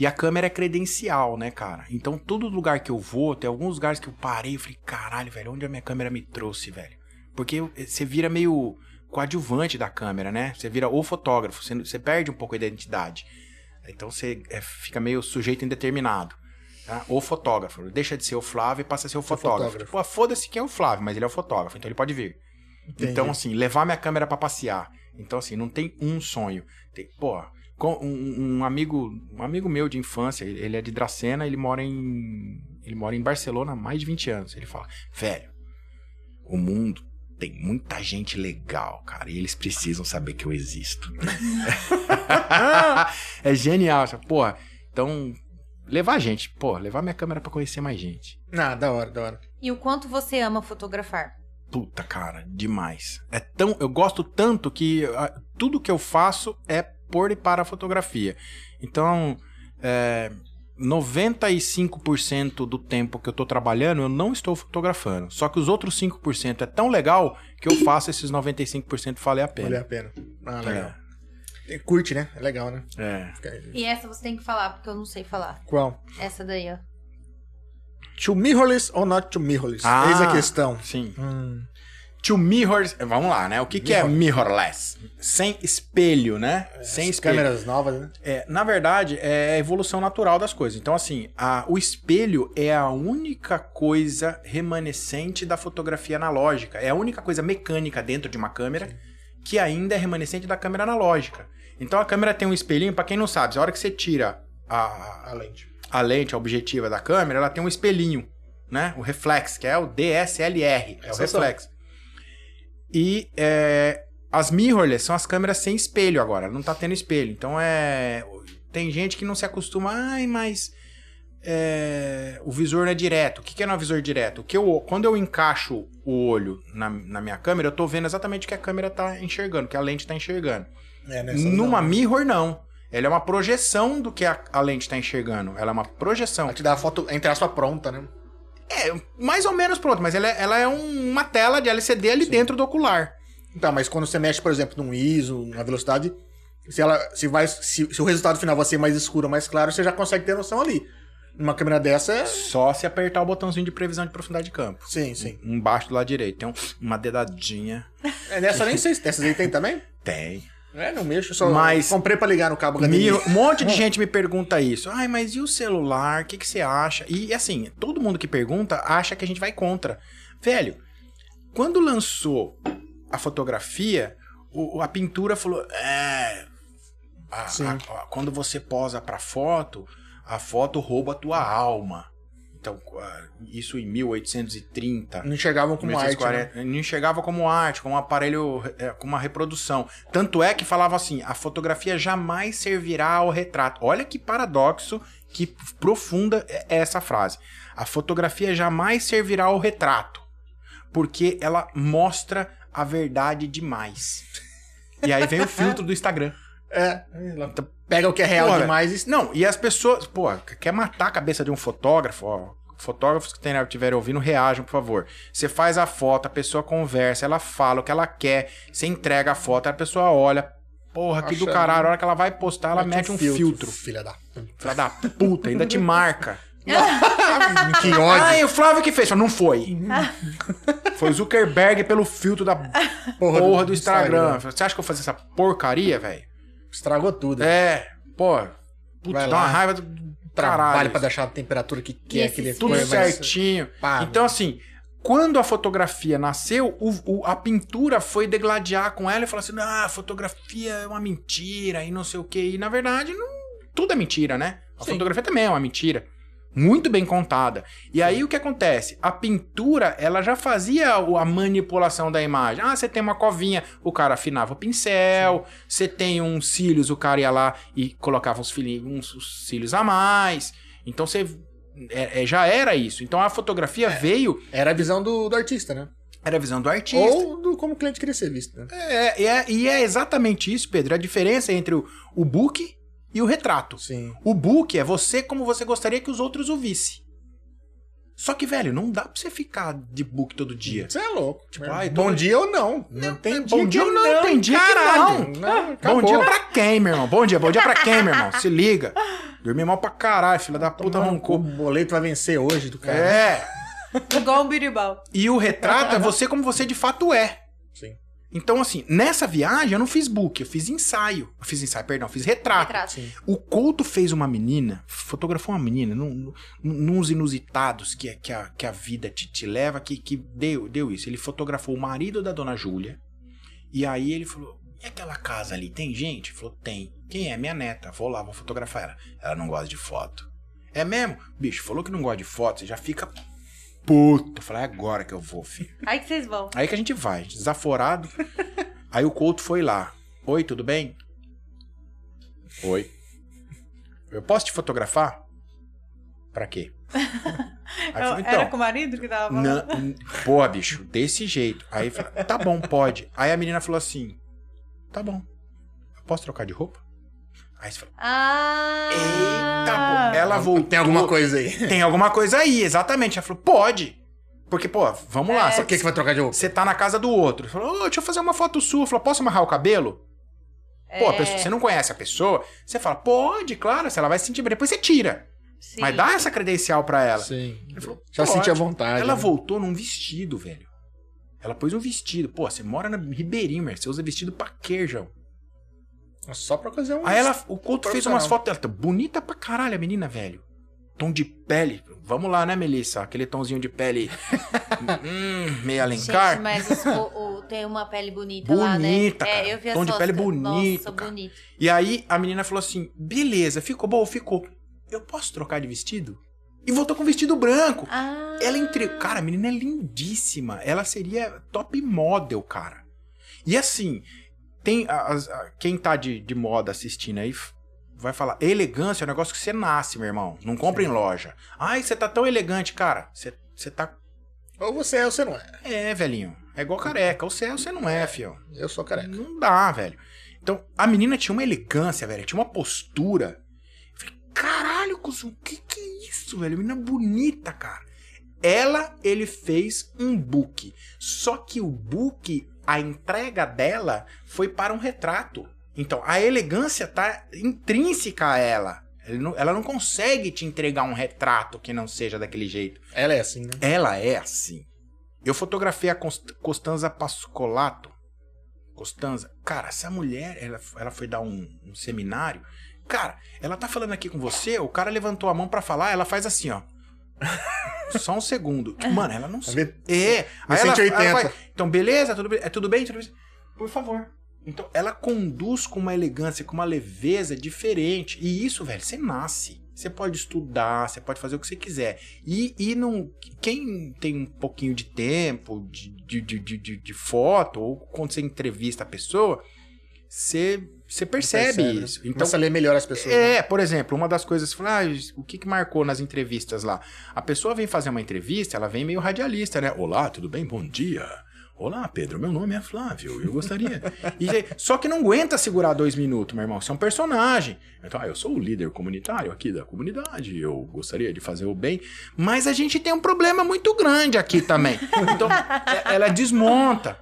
E a câmera é credencial, né, cara? Então, todo lugar que eu vou, tem alguns lugares que eu parei e falei, caralho, velho, onde a minha câmera me trouxe, velho? Porque você vira meio coadjuvante da câmera, né? Você vira o fotógrafo, você, você perde um pouco a identidade. Então você é, fica meio sujeito indeterminado. Tá? O fotógrafo. Deixa de ser o Flávio e passa a ser o fotógrafo. fotógrafo. Pô, foda-se quem é o Flávio, mas ele é o fotógrafo, então ele pode vir. Entendi. Então, assim, levar minha câmera pra passear. Então, assim, não tem um sonho. Tem, pô, com um, um amigo, um amigo meu de infância, ele ele é de Dracena, ele mora em ele mora em Barcelona há mais de 20 anos. Ele fala: "Velho, o mundo tem muita gente legal, cara, e eles precisam saber que eu existo". é genial? Porra, então levar gente, pô, levar minha câmera pra conhecer mais gente. Ah, da hora, da hora. E o quanto você ama fotografar? Puta, cara, demais. É tão, eu gosto tanto que ah, tudo que eu faço é por e para a fotografia. Então, é, 95% do tempo que eu tô trabalhando, eu não estou fotografando. Só que os outros 5% é tão legal que eu faço esses 95% valer a Vale pena. a pena. Ah, legal. Tem- Curte, né? É legal, né? É. E essa você tem que falar, porque eu não sei falar. Qual? Essa daí, ó. To mirrorless or not to mirrorless? Ah. Eis a questão. Sim. Hum. To mirror. Vamos lá, né? O que, que é mirrorless? Sem espelho, né? Sem As espelho. câmeras novas, né? É, na verdade, é a evolução natural das coisas. Então, assim, a- o espelho é a única coisa remanescente da fotografia analógica. É a única coisa mecânica dentro de uma câmera que ainda é remanescente da câmera analógica. Então, a câmera tem um espelhinho, pra quem não sabe, a hora que você tira a, A lente. a lente objetiva da câmera, ela tem um espelhinho, né? O reflex, que é o DSLR, é o Essas são. reflex. E é, as mirrorless são as câmeras sem espelho agora, não tá tendo espelho. Então é tem gente que não se acostuma, ai, mas é, o visor não é direto. O que, que é no visor direto? O que eu, quando eu encaixo o olho na, na minha câmera, eu tô vendo exatamente o que a câmera tá enxergando, o que a lente tá enxergando. É, Numa não. mirror, não. Ela é uma projeção do que a, a lente está enxergando. Ela é uma projeção. Ela te dá a foto, entre aspas, pronta, né? É, mais ou menos pronto, mas ela é, ela é um- uma tela de LCD ali dentro do ocular. Então, mas quando você mexe, por exemplo, num ISO, na velocidade, se ela se vai se, se o resultado final vai ser mais escuro ou mais claro, você já consegue ter noção ali. Numa câmera dessa, é... Só se apertar o botãozinho de previsão de profundidade de campo. sim, sim. Embaixo do lado direito. Tem um- uma dedadinha. É, nessa nem sei se essas aí tem também. Tem. É, não mexo, só Mas- comprei pra ligar no cabo HDMI. Um monte de gente me pergunta isso. Ai, mas e o celular? O que, que você acha? E assim, todo mundo que pergunta acha que a gente vai contra. Velho, quando lançou a fotografia, o- a pintura falou: é. a- a- a- quando você posa pra foto, a foto rouba a tua alma. Então, isso em 1830. Não enxergavam como arte, né? 1840, Não enxergava como arte, como um aparelho, é, como uma reprodução. Tanto é que falava assim: a fotografia jamais servirá ao retrato. Olha que paradoxo, que profunda é essa frase. A fotografia jamais servirá ao retrato, porque ela mostra a verdade demais. E aí vem o filtro do Instagram. É, ela pega o que é real Porra, demais e... Não, e as pessoas, pô, quer matar a cabeça de um fotógrafo, ó. Fotógrafos que estiverem ouvindo, reajam, por favor. Você faz a foto, a pessoa conversa, ela fala o que ela quer, você entrega a foto, a pessoa olha. Porra, que do Acha- caralho, a hora que ela vai postar, ela mete um filtro. Filha da... Filha da puta, ainda te marca. Que ódio. Ai, o Flávio que fez. Não foi. Foi o Zuckerberg pelo filtro da porra, do, Instagram. Você acha que eu vou fazer essa porcaria, velho? Estragou tudo. É, pô. Putz, Vai dá uma raiva do Trabalho caralho. pra deixar a temperatura que quer, esse aquele Tudo certinho. Pá, Então, assim, quando a fotografia nasceu, o- o- a pintura foi degladiar com ela e falar assim: ah, a fotografia é uma mentira e não sei o quê. E na verdade, não- tudo é mentira, né? A Sim. fotografia também é uma mentira. Muito bem contada. E aí o que acontece? A pintura, ela já fazia a manipulação da imagem. Ah, você tem uma covinha, o cara afinava o pincel. Você tem uns cílios, o cara ia lá e colocava uns, filhinhos, uns, cílios a mais. Então você é- é, já era isso. Então a fotografia veio, Era a visão do, do artista, né? era a visão do artista. Ou do como o cliente queria ser visto, né? É, é- e é exatamente isso, Pedro. A diferença entre o, o book e o retrato. Sim. O book é você como você gostaria que os outros o vissem. Só que, velho, não dá pra você ficar de book todo dia. Você é louco. Tipo, É, ai, bom dia ou não. Não tem bom dia que ou não, tem dia que caralho. não. Não, Bom dia pra quem, meu irmão? Bom dia, bom dia pra quem, meu irmão? Se liga. Dormi mal pra caralho, filha da puta O roncou. boleto vai vencer hoje do cara. É. Igual um biribal. E o retrato é você como você de fato é. Sim. Então, assim, nessa viagem eu não fiz book, eu fiz ensaio. Eu fiz ensaio, perdão, fiz retrato. Retrato. Sim. O Couto fez uma menina, fotografou uma menina, num, num- nos inusitados que, que, a, que a vida te, te leva, que, que deu, deu isso. Ele fotografou o marido da dona Júlia, e aí ele falou: E aquela casa ali, tem gente? Ele falou: Tem. Quem é? Minha neta. Vou lá, vou fotografar ela. Ela não gosta de foto. É mesmo? Bicho, falou que não gosta de foto, você já fica puto. Eu falei: É agora que eu vou, filho. Aí que vocês vão. Aí que a gente vai, desaforado. Aí o Couto foi lá. Oi, tudo bem? Oi. Eu posso te fotografar? Pra quê? Aí eu falei, Era com o marido que tava falando? porra, bicho, desse jeito. Aí eu falei, tá bom, pode. Aí a menina falou assim: tá bom. Eu posso trocar de roupa? Aí você falou, Ah! eita, pô. Ela voltou. Tem alguma coisa aí. Tem alguma coisa aí, exatamente. Ela falou, pode. Porque, pô, vamos lá. Por que, que você vai trocar de roupa? Você tá na casa do outro. Ele Falou, ô, deixa eu fazer uma foto sua. Falou, posso amarrar o cabelo? Pô, a É, pessoa- você não conhece a pessoa, você fala, pode, claro, se ela vai se sentir bem. Depois você tira. sim. Mas dá essa credencial pra ela. Sim. Ele falou, Já pode. senti a vontade. Ela né? voltou num vestido, velho. Ela pôs um vestido. Pô, você mora na Ribeirinho, Mer. Você usa vestido pra quê, João? Só pra fazer um. Aí ela, o Couto fez umas fotos dela. Tá bonita pra caralho a menina, velho. Tom de pele. Vamos lá, né, Melissa? Aquele tomzinho de pele. hum, meio alencar. Gente, mas o- o- tem uma pele bonita, lá, né? Bonita, cara. É, eu vi as Tom de pele bonito, Nossa, bonito. E aí a menina falou assim: beleza, ficou bom, ficou. Eu posso trocar de vestido? E voltou com vestido branco. Ah. Ela entre. Cara, a menina é lindíssima. Ela seria top model, cara. E assim, tem. as- a- quem tá de, de moda assistindo aí vai falar: elegância é um negócio que você nasce, meu irmão. Não compra em loja. Ai, você tá tão elegante, cara. Você, você tá. Ou você é ou você não é. É, velhinho. É igual careca. Ou você é ou você não é, fio. Eu sou careca. Não dá, velho. Então, a menina tinha uma elegância, velho. Tinha uma postura. Eu falei, caralho, cuzão, que que é isso, velho? Menina bonita, cara. Ela, ele fez um book. Só que o book, a entrega dela foi para um retrato. Então, a elegância tá intrínseca a ela. Ela não consegue te entregar um retrato que não seja daquele jeito. Ela é assim, né? Ela é assim. Eu fotografei a Costanza Pascolato. Costanza. Cara, essa mulher, ela, ela foi dar um, um seminário. Cara, ela tá falando aqui com você, o cara levantou a mão pra falar, ela faz assim, ó. Só um segundo. Mano, ela não sabe. É. Aí ela, 180. ela faz, então, beleza? Tudo? É tudo bem? Tudo bem? Por favor. Então, ela conduz com uma elegância, com uma leveza diferente. E isso, velho, você nasce. Você pode estudar, você pode fazer o que você quiser. E, e não, quem tem um pouquinho de tempo, de, de, de, de- de foto, ou quando você entrevista a pessoa, você, você percebe, Percebe, né? isso. Então, Começa a ler melhor as pessoas. né? é, por exemplo, uma das coisas, ah, o que, que marcou nas entrevistas lá? A pessoa vem fazer uma entrevista, ela vem meio radialista, né? Olá, tudo bem? Bom dia. Olá, Pedro, meu nome é Flávio, eu gostaria. E só que não aguenta segurar dois minutos, meu irmão. Você é um personagem. Então, ah, eu sou o líder comunitário aqui da comunidade, eu gostaria de fazer o bem. Mas a gente tem um problema muito grande aqui também. Então, é- ela desmonta.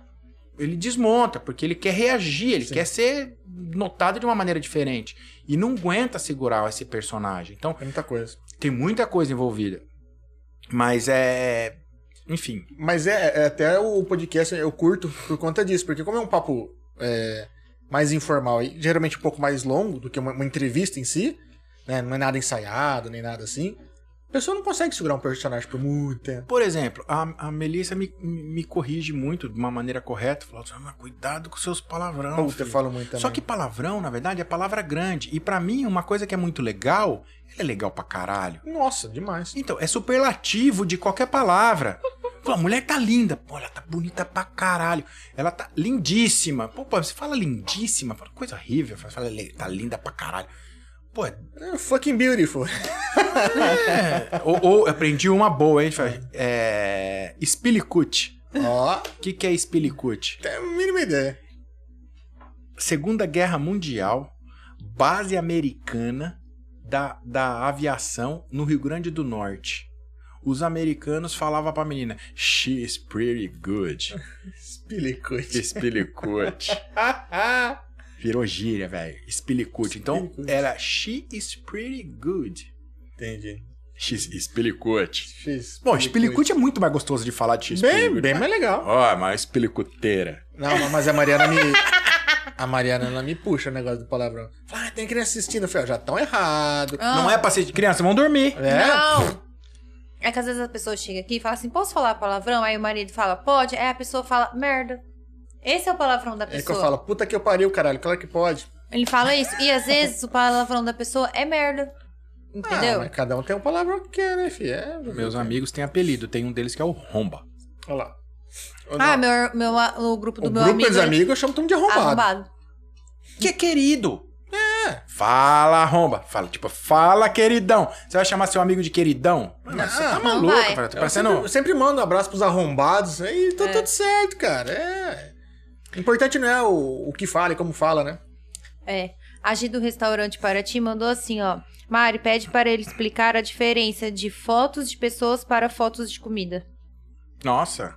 Ele desmonta, porque ele quer reagir, ele quer ser notado de uma maneira diferente. E não aguenta segurar esse personagem. Então, É muita coisa. tem muita coisa envolvida. Mas é. Enfim. Mas é, é até o podcast eu curto por conta disso, porque como é um papo é, mais informal e geralmente um pouco mais longo do que uma, uma entrevista em si, né? Não é nada ensaiado, nem nada assim. A pessoa não consegue segurar um personagem por muito tempo. Por exemplo, a, a Melissa me, me corrige muito de uma maneira correta. Falou assim, "Ah, cuidado com seus palavrão. Puta, eu filho." falo muito também. Só que palavrão, na verdade, é palavra grande. E pra mim, uma coisa que é muito legal, é legal pra caralho. Nossa, demais. Então, é superlativo de qualquer palavra. Pô, a mulher tá linda. Pô, ela tá bonita pra caralho. Ela tá lindíssima. Pô, pô, você fala lindíssima. Fala coisa horrível. Fala, tá linda pra caralho. Pô, é É fucking beautiful. É, ou, ou aprendi uma boa, hein? É. Spilicute. Ó, O que, que é Spilicute? tem a mínima ideia. Segunda Guerra Mundial, base americana da, da aviação no Rio Grande do Norte. Os americanos falavam pra menina, she is pretty good. Spilicute. Spilicute. Virou gíria, velho. Spilicute. Então, Spilicute. era she is pretty good. Entendi. X. Bom, Spilicute é muito mais gostoso de falar de X. Bem, bem mais legal. Ó, mas Spilicuteira. Não, mas a Mariana me. A Mariana ela me puxa o negócio do palavrão. Fala, ah, tem criança assistindo. Eu falei, ó, já tão errado. Ah. Não é pra ser de criança, vão dormir. É? Não! É que às vezes a pessoa chega aqui e fala assim: posso falar palavrão? Aí o marido fala, pode. Aí a pessoa fala, merda. Esse é o palavrão da É que eu pessoa. falo, puta que eu pariu, caralho. Claro que pode. Ele fala isso. E às vezes o palavrão da pessoa é merda. Ah, Entendeu? mas cada um tem um palavrão que quer, né, filho? É, Meus amigos têm apelido, tem um deles que é o Romba. Olha lá. ah, meu, meu, o grupo do o meu grupo amigo. dos amigos eu chamo todo de arrombado. arrombado. Que querido. É. Fala, Romba. Fala, tipo, fala, queridão. Você vai chamar seu amigo de queridão? Mano, você tá maluco, cara. Tá Eu sempre, eu sempre mando um abraço pros arrombados. Aí tá É. tudo certo, cara. É. O importante não é o, o que fala e como fala, né? É. A Gi do restaurante Paraty mandou assim, ó. Mari, pede para ele explicar a diferença de fotos de pessoas para fotos de comida. Nossa.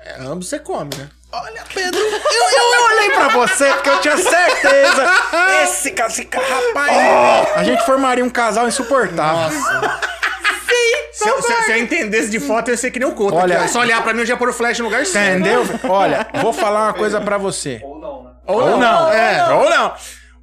É, ambos você come, né? Olha, Pedro, eu, eu, eu olhei pra você porque eu tinha certeza. Esse, esse rapaz. A gente formaria um casal insuportável. Nossa. Se eu, se- se eu entendesse de foto, eu ia ser que nem o Couto. Olha- aqui, ó. só olhar pra mim, eu já pôr o flash no lugar certo. Entendeu? Olha, vou falar uma coisa pra você. Ou não, né? Ou Ou não. não, É. ou não.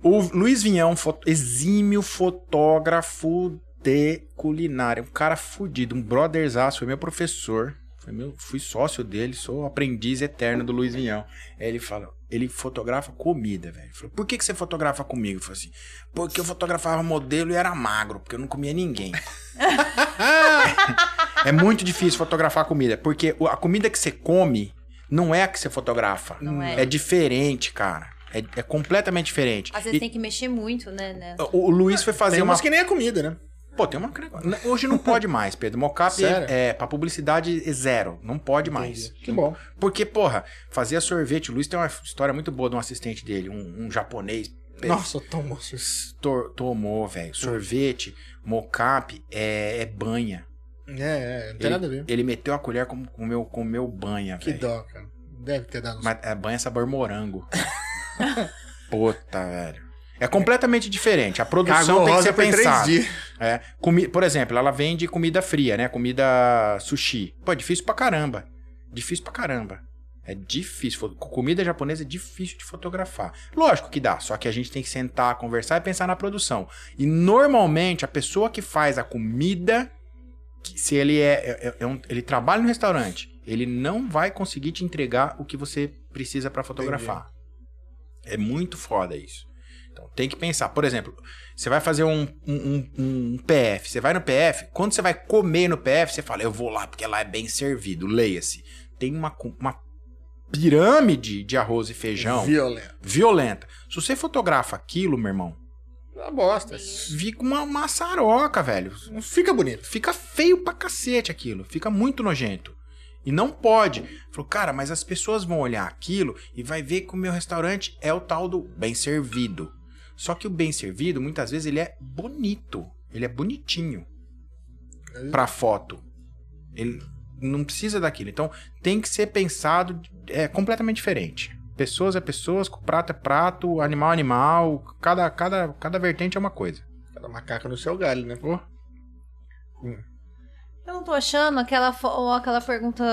O Luiz Vinhão, fo- exímio fotógrafo de culinária. Um cara fudido, um brotherzaço, foi meu professor. Foi meu, fui sócio dele, sou aprendiz eterno do Luiz Vinhão. Aí ele fala, ele fotografa comida, velho. Ele falou, por que, que você fotografa comigo? Eu falei assim, porque eu fotografava modelo e era magro, porque eu não comia ninguém. é muito difícil fotografar comida, porque o- a comida que você come não é a que você fotografa. Não é. É diferente, cara. É, é completamente diferente. Às vezes E tem que mexer muito, né? né? o, o Luiz foi fazer Tem uma. umas que nem é comida, né? Pô, tem uma. Hoje não pode mais, Pedro. Mocap é, é pra publicidade é zero. Não pode mais. Entendi. Que bom. Porque, porra, fazia sorvete. O Luiz tem uma história muito boa de um assistente dele, um, um japonês. Nossa, tomou. Tor- tomou, velho. Sorvete, mocap é, é banha. É, é, não tem Ele, nada a ver. ele meteu a colher com o meu, com meu banha, Que velho. dó, cara. Deve ter dado. Mas é banha sabor morango. Puta, velho. É completamente diferente. A produção Cagou tem que ser pensada. É, comi por exemplo, ela vende comida fria, né? Comida sushi. Pô, é difícil pra caramba. Difícil pra caramba. É difícil. Comida japonesa é difícil de fotografar. Lógico que dá, só que a gente tem que sentar, conversar e pensar na produção. E normalmente a pessoa que faz a comida, se ele é, é- é um- ele trabalha no restaurante, ele não vai conseguir te entregar o que você precisa pra fotografar. É muito foda isso. Então tem que pensar. Por exemplo, você vai fazer um, um, um- um PF. Você vai no PF, quando você vai comer no PF, você fala, eu vou lá porque lá é bem servido. Leia-se. Tem uma, uma pirâmide de arroz e feijão Violento. violenta. Se você fotografa aquilo, meu irmão, Uma bosta. fica uma maçaroca, velho. Não fica bonito. Fica feio pra cacete aquilo. Fica muito nojento. E não pode. Falou, cara, mas as pessoas vão olhar aquilo e vai ver que o meu restaurante é o tal do bem servido. Só que o bem servido, muitas vezes, ele é bonito. Ele é bonitinho pra foto. Ele não precisa daquilo. Então, tem que ser pensado é, completamente diferente. Pessoas é pessoas, prato é prato, animal é animal. Cada, cada, cada vertente é uma coisa. Cada macaco no seu galho, né? Pô. Eu não tô achando aquela, aquela pergunta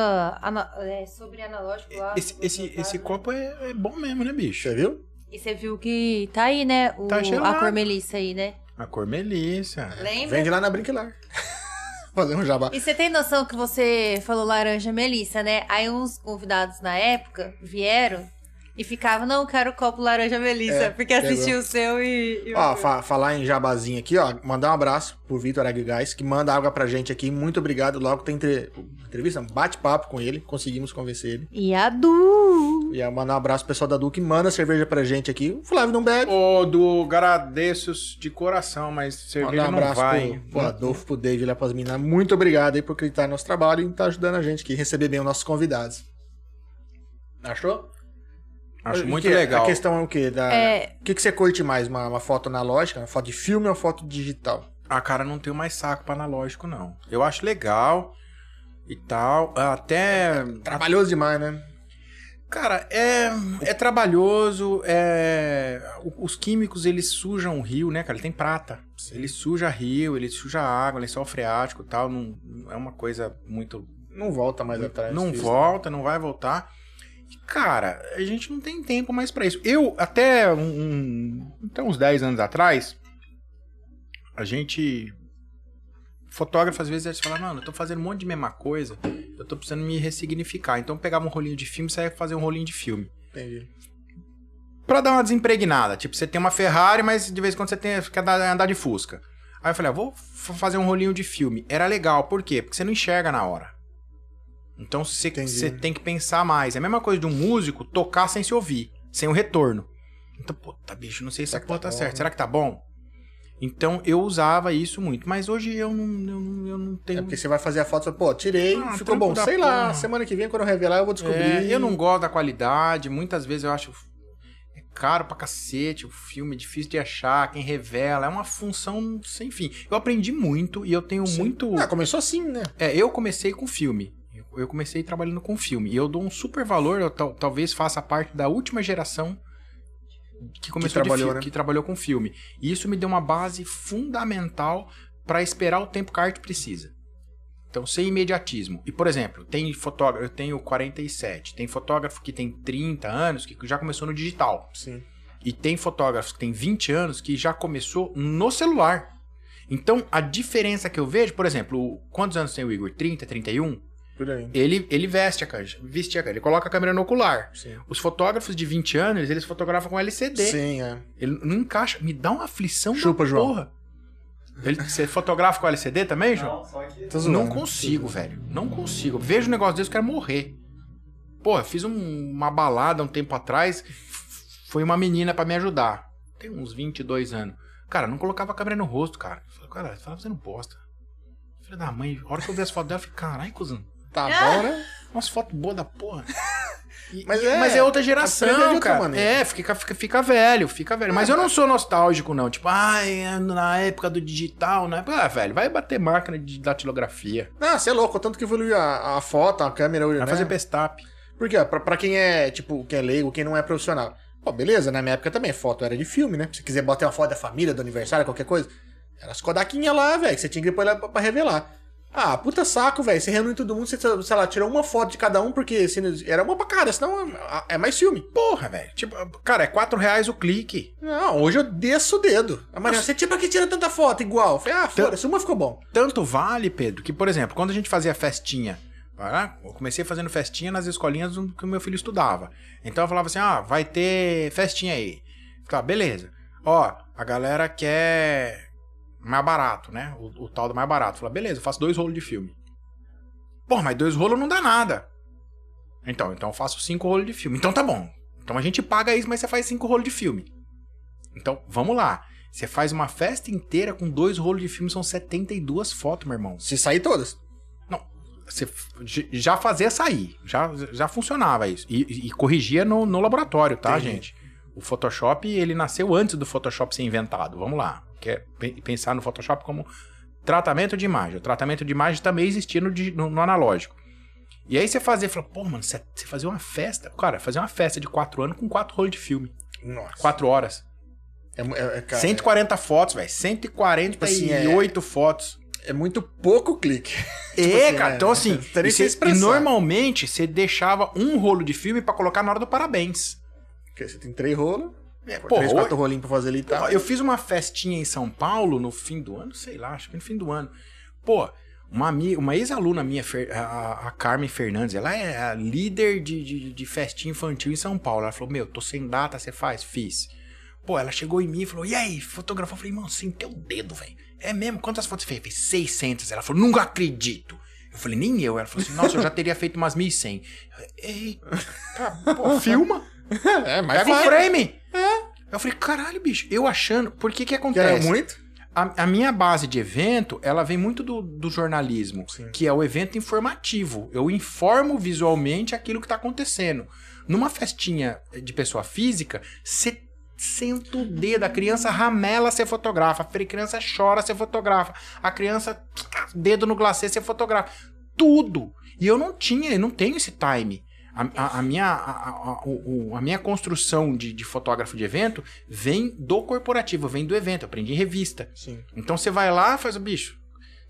ana- é, sobre analógico lá. Esse, esse, esse copo é, é bom mesmo, né, bicho? Você viu? E você viu que tá aí, né? O, Tá a cor melissa aí, né? A cor melissa. Lembra? Vende lá na Brinquilar. Fazer um jabá. E você tem noção que você falou laranja melissa, né? Aí uns convidados na época vieram e ficavam, não, quero copo laranja melissa, É, porque assistiu o seu e. e Ó, fa- falar em jabazinho aqui, ó. Mandar um abraço pro Vitor Aguigás, que manda água pra gente aqui. Muito obrigado. Logo tem entre... entrevista, bate-papo com ele. Conseguimos convencer ele. E a Du. E aí, mandar um abraço pro pessoal da Du que manda cerveja pra gente aqui. O Flávio não bebe. Ô, do agradeço de coração, mas cerveja Mandar um não abraço vai. pro, pro Adolfo, pro David lá pras meninas. Muito obrigado aí por acreditar no nosso trabalho e tá ajudando a gente aqui, receber bem os nossos convidados. Achou? Acho muito que- legal. A questão é o quê? Da... É. O que, que você curte mais? Uma, uma foto analógica, uma foto de filme ou uma foto digital? Ah, cara, não tenho mais saco pra analógico, não. Eu acho legal e tal. Até. Trabalhoso demais, né? Cara, é, é trabalhoso, é... Os químicos, eles sujam o rio, né, cara? Ele tem prata. Ele suja rio, ele suja água, lençol freático e tal. Não, é uma coisa muito Não volta mais atrás. não volta, não vai voltar. E, Cara, a gente não tem tempo mais pra isso. Eu, até, um, um- até uns 10 anos atrás, a gente. Fotógrafo, às vezes, eles falam, mano, eu tô fazendo um monte de mesma coisa, eu tô precisando me ressignificar. Então eu pegava um rolinho de filme e saía fazer um rolinho de filme. Entendi. Pra dar uma desempregnada. Tipo, você tem uma Ferrari, mas de vez em quando você tem, quer dar- andar de Fusca. Aí eu falei, ah, vou fazer um rolinho de filme. Era legal, por quê? Porque você não enxerga na hora. Então você, você tem que pensar mais. É a mesma coisa de um músico tocar sem se ouvir, sem o retorno. Então, puta, bicho, não sei se Será essa porra tá tá certa. Será que tá bom? Então eu usava isso muito. Mas hoje eu não, eu não, eu não tenho. É porque você vai fazer a foto e fala, pô, tirei, Ah, ficou bom. Sei lá, porra. semana que vem, quando eu revelar, eu vou descobrir. É, eu não gosto da qualidade. Muitas vezes eu acho é caro pra cacete o filme, é difícil de achar, quem revela. É uma função sem fim. Eu aprendi muito e eu tenho Sim. muito. Ah, começou assim, né? É, eu comecei com filme. Eu- comecei trabalhando com filme. E eu dou um super valor. Eu tal- talvez faça parte da última geração que começou de trabalhou, né? que trabalhou com filme. E isso me deu uma base fundamental pra esperar o tempo que a arte precisa. Então, sem imediatismo. E, por exemplo, tem fotógrafo, eu tenho 47, tem fotógrafo que tem 30 anos que já começou no digital. Sim. E tem fotógrafos que tem 20 anos que já começou no celular. Então, a diferença que eu vejo, por exemplo, quantos anos tem o Igor? 30, 31? Por aí. Ele, ele veste a câmera, veste a câmera, ele coloca a câmera no ocular. Sim. Os fotógrafos de 20 anos, eles fotografam com LCD. Sim, é. Ele não encaixa. Me dá uma aflição Chupa, da João. porra. Ele- você fotografa com LCD também, João? Não, só que. Zoando. Não consigo, velho. Não consigo. Vejo um negócio desse, eu quero morrer. Pô, eu fiz um- uma balada um tempo atrás. Foi uma menina pra me ajudar. Tem uns 22 anos. Cara, não colocava a câmera no rosto, cara. Eu falei, cara, você fazendo bosta. Filha da mãe, a hora que eu vi as fotos dela, eu falei, caralho, cuzão. Tá bom, né? Umas fotos boas da porra. E- Mas é- mas é outra geração, outra cara. maneira. É, fica, fica, fica velho, fica velho. Mas eu não sou nostálgico, não. Tipo, ai, é na época do digital, na época. Ah, velho, vai bater máquina de datilografia. Não, você é louco. Tanto que evoluiu a, a foto, a câmera. Vai né? fazer pestap. Porque, ó, pra, pra quem é, tipo, quem é leigo, quem não é profissional. Pô, beleza, na minha época também, foto era de filme, né? Se você quiser botar uma foto da família, do aniversário, qualquer coisa. Era as Kodaquinhas lá, velho, que você tinha que depois pra revelar. Ah, puta saco, velho. Você reúne todo mundo, você, sei lá, tirou uma foto de cada um, porque se, era uma pra cada, senão é é mais filme. Porra, velho. Tipo, cara, é 4 reais o clique. Não, hoje eu desço o dedo. A Maria, você tipo, pra que tira tanta foto igual? Falei, ah, foda-se, uma ficou bom. Tanto vale, Pedro, que, por exemplo, quando a gente fazia festinha, ah, eu comecei fazendo festinha nas escolinhas que o meu filho estudava. Então eu falava assim: ah, vai ter festinha aí. Ficava, beleza. Ó, a galera quer mais barato, né? O, o tal do mais barato. Falava, beleza, eu faço dois rolos de filme. Pô, mas dois rolos não dá nada. Então, então eu faço cinco rolos de filme. Então tá bom. Então a gente paga isso, mas você faz cinco rolos de filme. Então, vamos lá. Você faz uma festa inteira com dois rolos de filme, são 72 fotos, meu irmão. Se sair todas. Você f- j- já fazia sair, já, já funcionava isso. E, e- e corrigia no, no laboratório, tá, Entendi. gente? O Photoshop, ele nasceu antes do Photoshop ser inventado. Vamos lá. Quer pe- pensar no Photoshop como tratamento de imagem. O tratamento de imagem também existia no, no- no analógico. E aí você fazia, fala, pô, mano, você fazia uma festa. Cara, fazer uma festa de quatro anos com quatro rolos de filme. Nossa. Quatro horas. É, é, é, cara, 140 fotos, velho. 148 assim, é- fotos. é muito pouco clique. É, assim, cara, é, então assim, teria e, que cê- e normalmente você deixava um rolo de filme pra colocar na hora do parabéns. Porque você tem três rolos, É, três, quatro rolinhos pra fazer ali e tal. eu fiz uma festinha em São Paulo no fim do ano, sei lá, acho que no fim do ano. Pô, uma, uma ex-aluna minha, a, a Carmen Fernandes, ela é a líder de, de, de festinha infantil em São Paulo. Ela falou: Meu, tô sem data, você faz? Fiz. Pô, ela chegou em mim e falou: E aí, fotografou? Eu falei: Mano, sem teu dedo, velho. É mesmo? Quantas fotos você fez? Eu fiz 600. Ela falou: Nunca acredito. Eu falei: Nem eu. Ela falou assim: Nossa, eu já teria feito umas 1100. Eita, pô, filma. É, mas Pega o frame. Eu falei: Caralho, bicho. Eu achando. Por que que acontece? muito? A, a minha base de evento, ela vem muito do, do jornalismo, Sim. que é o evento informativo. Eu informo visualmente aquilo que está acontecendo. Numa festinha de pessoa física, você senta o dedo, a criança ramela, você fotografa, a criança chora, você fotografa, a criança dedo no glacê, você fotografa. Tudo. E eu não tinha, eu não tenho esse time. A, a- a minha, a, a- o- o- a minha construção de, de fotógrafo de evento vem do corporativo, vem do evento. Eu aprendi em revista. Sim. Então você vai lá e faz o bicho.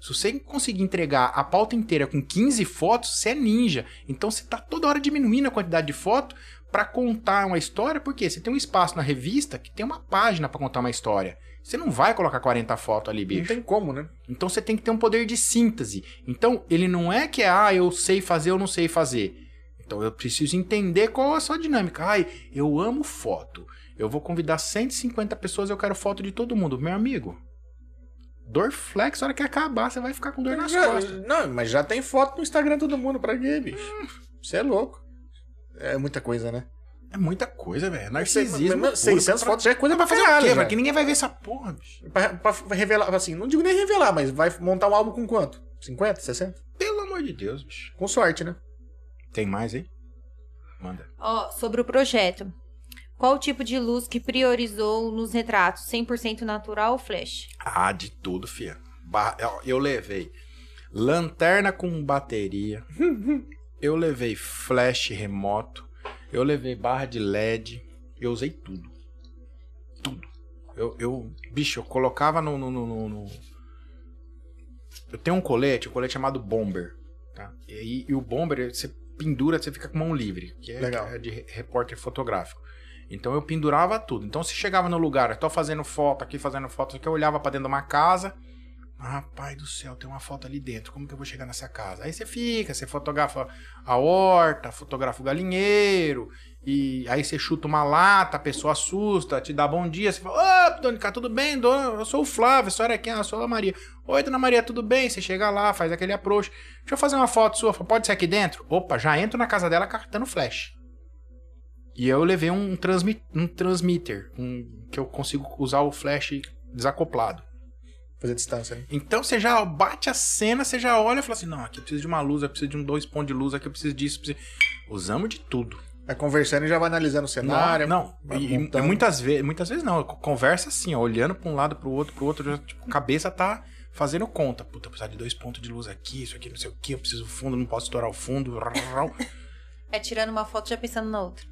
Se você conseguir entregar a pauta inteira com 15 fotos, você é ninja. Então você tá toda hora diminuindo a quantidade de foto para contar uma história, porque você tem um espaço na revista que tem uma página para contar uma história. Você não vai colocar 40 fotos ali, Não bicho. tem como, né? Então você tem que ter um poder de síntese. Então ele não é que é, ah, eu sei fazer, eu não sei fazer. Então eu preciso entender qual é a sua dinâmica. Ai, eu amo foto. Eu vou convidar 150 pessoas, eu quero foto de todo mundo. Meu amigo, dor flex, a hora que acabar, você vai ficar com dor nas Já- costas. não, mas já tem foto no Instagram de todo mundo, pra quê, bicho? Você é louco. É muita coisa, né? É muita coisa, velho. É narcisismo. Mas- mas- puro. 600 Pra- fotos já é coisa pra pra fazer o quê, já. Que ninguém vai ver essa porra, bicho. Pra, pra revelar, assim, não digo nem revelar, mas vai montar um álbum com quanto? 50, 60? Pelo amor de Deus, bicho. Com sorte, né? Tem mais aí? Manda. Ó, sobre o projeto. Qual o tipo de luz que priorizou nos retratos? 100% natural ou flash? Ah, de tudo, fia. Eu- levei lanterna com bateria. eu levei flash remoto. Eu levei barra de LED. Eu usei tudo. Tudo. Eu, eu bicho, eu colocava no, no, no- no- Eu tenho um colete, um colete chamado Bomber. Tá? E, aí- e o Bomber, você pendura, você fica com mão livre, que é, Legal. é de re- repórter fotográfico. Então eu pendurava tudo. Então se chegava no lugar, tô fazendo foto aqui, fazendo foto aqui, eu olhava pra dentro de uma casa. Ah, pai do céu, tem uma foto ali dentro. Como que eu vou chegar nessa casa? Aí você fica, você fotografa a horta, fotografa o galinheiro, e aí você chuta uma lata, a pessoa assusta, te dá bom dia, você fala, ô, Dona Cá, tudo bem? Dona? Eu sou o Flávio, a senhora é quem? Eu sou a Maria. Oi, Dona Maria, tudo bem? Você chega lá, faz aquele approach. Deixa eu fazer uma foto sua, pode ser aqui dentro? Opa, já entro na casa dela cartando flash. E eu levei um, transmi um transmitter, um, que eu consigo usar o flash desacoplado. Fazer distância, né? Então você já bate a cena, você já olha e fala assim: não, aqui eu preciso de uma luz, eu preciso de um dois pontos de luz, aqui eu preciso disso. eu preciso- Usamos de tudo. Vai conversando e já vai analisando o cenário. não, vai e, e muitas vezes, muitas vezes não, conversa assim, ó, olhando pra um lado, pro outro, pro outro, já, tipo, a cabeça tá fazendo conta. Puta, eu preciso de dois pontos de luz aqui, isso aqui, não sei o que, eu preciso do fundo, não posso estourar o fundo. É tirando uma foto já pensando na outra.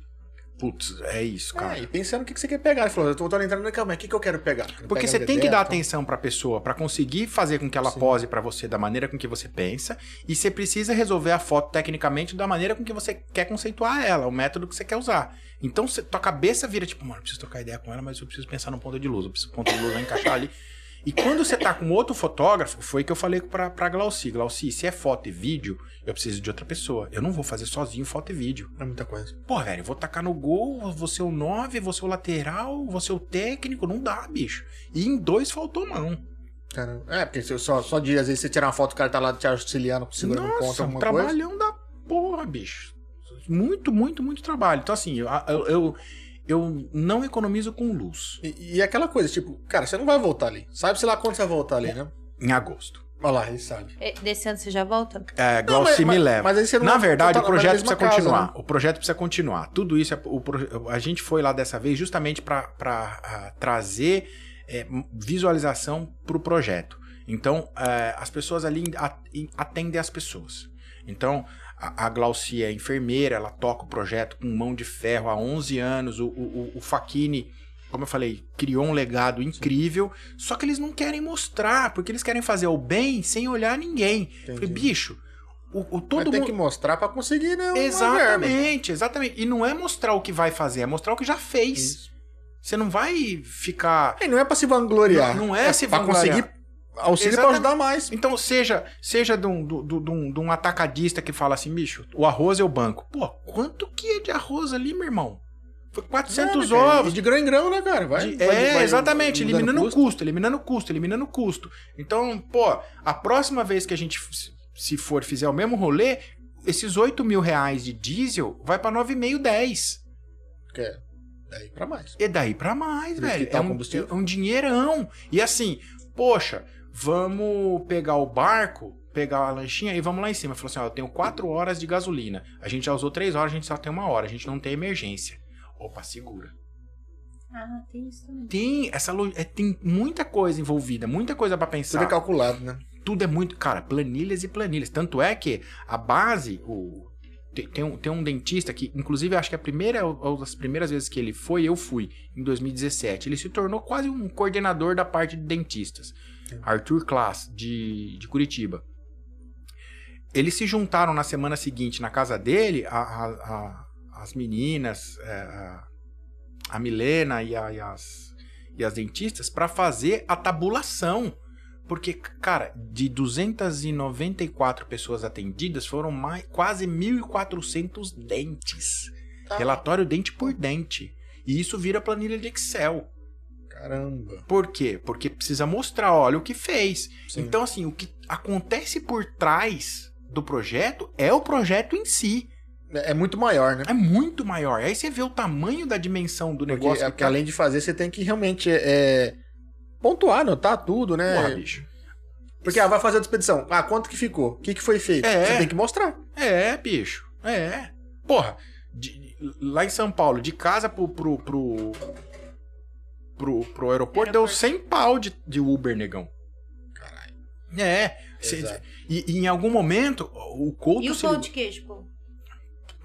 Putz, é isso, cara. É, e pensando o que você quer pegar. Ele falou, eu tô, entrando na calma, o que, que eu quero pegar? Quero Porque pegar você tem que dar atenção pra pessoa pra conseguir fazer com que ela Sim. pose pra você da maneira com que você pensa, e você precisa resolver a foto tecnicamente da maneira com que você quer conceituar ela, o método que você quer usar. Então você- tua cabeça vira tipo, mano, eu preciso trocar ideia com ela, mas eu preciso pensar no ponto de luz, eu preciso ponto de luz vai encaixar ali. E quando você tá com outro fotógrafo, foi que eu falei pra, pra Glauci, Glauci, se é foto e vídeo, eu preciso de outra pessoa. Eu não vou fazer sozinho foto e vídeo. É muita coisa. Pô, velho, eu vou tacar no gol, vou ser o 9, vou ser o lateral, vou ser o técnico, não dá, bicho. E em dois faltou mão. É, porque só, só de, às vezes, você tirar uma foto, o cara tá lá te auxiliando, segurando um Nossa, um alguma coisa. trabalhão da porra, bicho. Muito, muito, muito trabalho. Então, assim, eu, eu, eu, eu não economizo com luz E, e aquela coisa, tipo, cara, você não vai voltar ali. Sabe, sei lá quando você vai voltar ali, né? em agosto. Olha lá, ele sabe. E- Desse ano você já volta? É, Não, Glauci mas- me mas- leva. mas aí você não Na verdade, o projeto precisa casa, continuar. né? O projeto precisa continuar. Tudo isso, é, o, a gente foi lá dessa vez justamente para trazer é, visualização para o projeto. Então, é, as pessoas ali atendem as pessoas. Então, a, a Glauci é enfermeira, ela toca o projeto com mão de ferro há 11 anos. O, o, o Faquini, como eu falei, criou um legado incrível. Só que eles não querem mostrar, porque eles querem fazer o bem sem olhar ninguém. Eu Falei, Entendi. bicho, o, o todo tem mundo. que mostrar pra conseguir, né? Exatamente, exatamente. E não é mostrar o que vai fazer, é mostrar o que já fez. Isso. Você não vai ficar. E não é pra se vangloriar. Não- não é se pra vangloriar. conseguir auxílio Exatamente. ajudar mais. Então, seja seja de um, do- de um- de um atacadista que fala assim, bicho, o arroz é o banco. Pô, quanto que é de arroz ali, meu irmão? Foi 400 Não, cara, ovos. De grão em grão, né, cara? Vai, De- vai- é, vai exatamente, eliminando custo. custo, eliminando custo, eliminando custo. Então, pô, a próxima vez que a gente, se for, fizer o mesmo rolê, esses 8 mil reais de diesel vai pra 9,5, 10. Que é daí pra mais. E daí pra mais, velho. tá É o um, é um dinheirão. E assim, poxa, vamos pegar o barco, pegar a lanchinha e vamos lá em cima. Falou assim: ó, eu tenho 4 horas de gasolina. A gente já usou 3 horas, a gente só tem uma hora. A gente não tem emergência. Opa, segura. Ah, tem isso também. Tem essa lo- é, tem muita coisa envolvida, muita coisa pra pensar. Tudo é calculado, né? Tudo é muito, cara, planilhas e planilhas. Tanto é que a base, o tem, tem um, tem um dentista que, inclusive, acho que a primeira, ou das primeiras vezes que ele foi, eu fui, em 2017. Ele se tornou quase um coordenador da parte de dentistas. Arthur Klaas, de, de Curitiba. Eles se juntaram na semana seguinte na casa dele, a- a- a- as meninas, é, a, Milena e, e as, e as dentistas, para fazer a tabulação. Porque, cara, de 294 pessoas atendidas, foram mais, quase 1.400 dentes. Tá. Relatório dente por dente. E isso vira planilha de Excel. Caramba. Por quê? Porque precisa mostrar, olha o que fez. Sim. Então, assim, o que acontece por trás do projeto é o projeto em si. É é muito maior, né? É muito maior. Aí você vê o tamanho da dimensão do Porque, negócio. é que porque tá- além de fazer, você tem que realmente é, pontuar, anotar tudo, né? Porra, bicho. Porque ah, vai fazer a expedição. Ah, quanto que ficou? O que, que foi feito? É. Você tem que mostrar. É, bicho. É. Porra, de- lá em São Paulo, de casa pro. pro, pro, pro, pro aeroporto, deu 100 pau de, de Uber, negão. Caralho. É. cê- e, e em algum momento, o Couto E o pão de queijo, pô?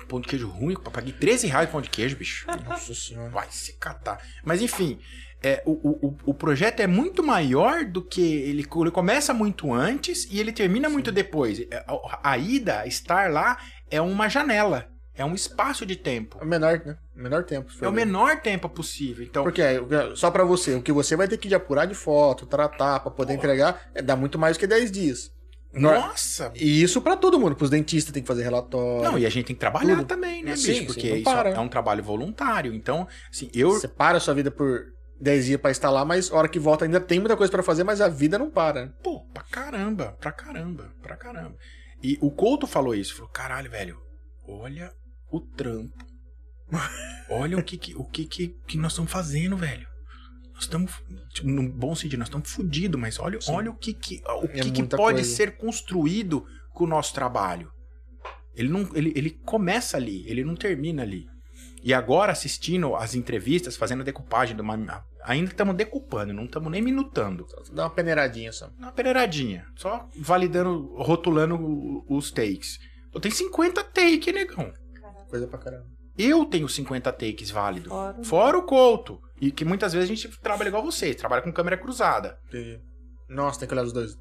pão de queijo ruim. Eu paguei 13 reais de pão de queijo, bicho. Nossa senhora. Vai se catar. Mas enfim, é, o, o, o- projeto é muito maior do que. Ele, ele começa muito antes e ele termina muito depois. É, A, a ida, estar lá, é uma janela. É um espaço de tempo. É o menor, né? O menor tempo. É o menor tempo possível. Então, Porque é, só pra você, o que você vai ter que apurar de foto, tratar, pra poder entregar, é, dá muito mais do que 10 dias. Nossa! E isso pra todo mundo. Pros dentistas tem que fazer relatório. Não, e a gente tem que trabalhar Tudo. também, né, Sim, bicho? sim, Porque não isso para. é um trabalho voluntário. Então, assim, eu. Você para a sua vida por 10 dias pra estar lá, mas a hora que volta ainda tem muita coisa pra fazer, mas a vida não para. né? Pô, pra caramba, pra caramba, pra caramba. E o Couto falou isso, falou, caralho, velho, olha o trampo. Olha o que que, o que, que, que nós estamos fazendo, velho. Nós estamos, tipo, no bom sentido, nós estamos fodidos, mas olha, Sim. olha o que, que, o É que, pode coisa. ser construído com o nosso trabalho. Ele, não, ele, ele começa ali, ele não termina ali. E agora, assistindo as entrevistas, fazendo a decupagem, de uma, ainda estamos decupando, não estamos nem minutando Só dá uma peneiradinha só. uma peneiradinha. Só validando, rotulando os takes. Eu tenho 50 takes, negão. Coisa pra caramba. Eu tenho 50 takes válido. Fora. Fora o Couto. E que muitas vezes a gente trabalha igual vocês, trabalha com câmera cruzada. Entendi. Nossa, tem que olhar os dois.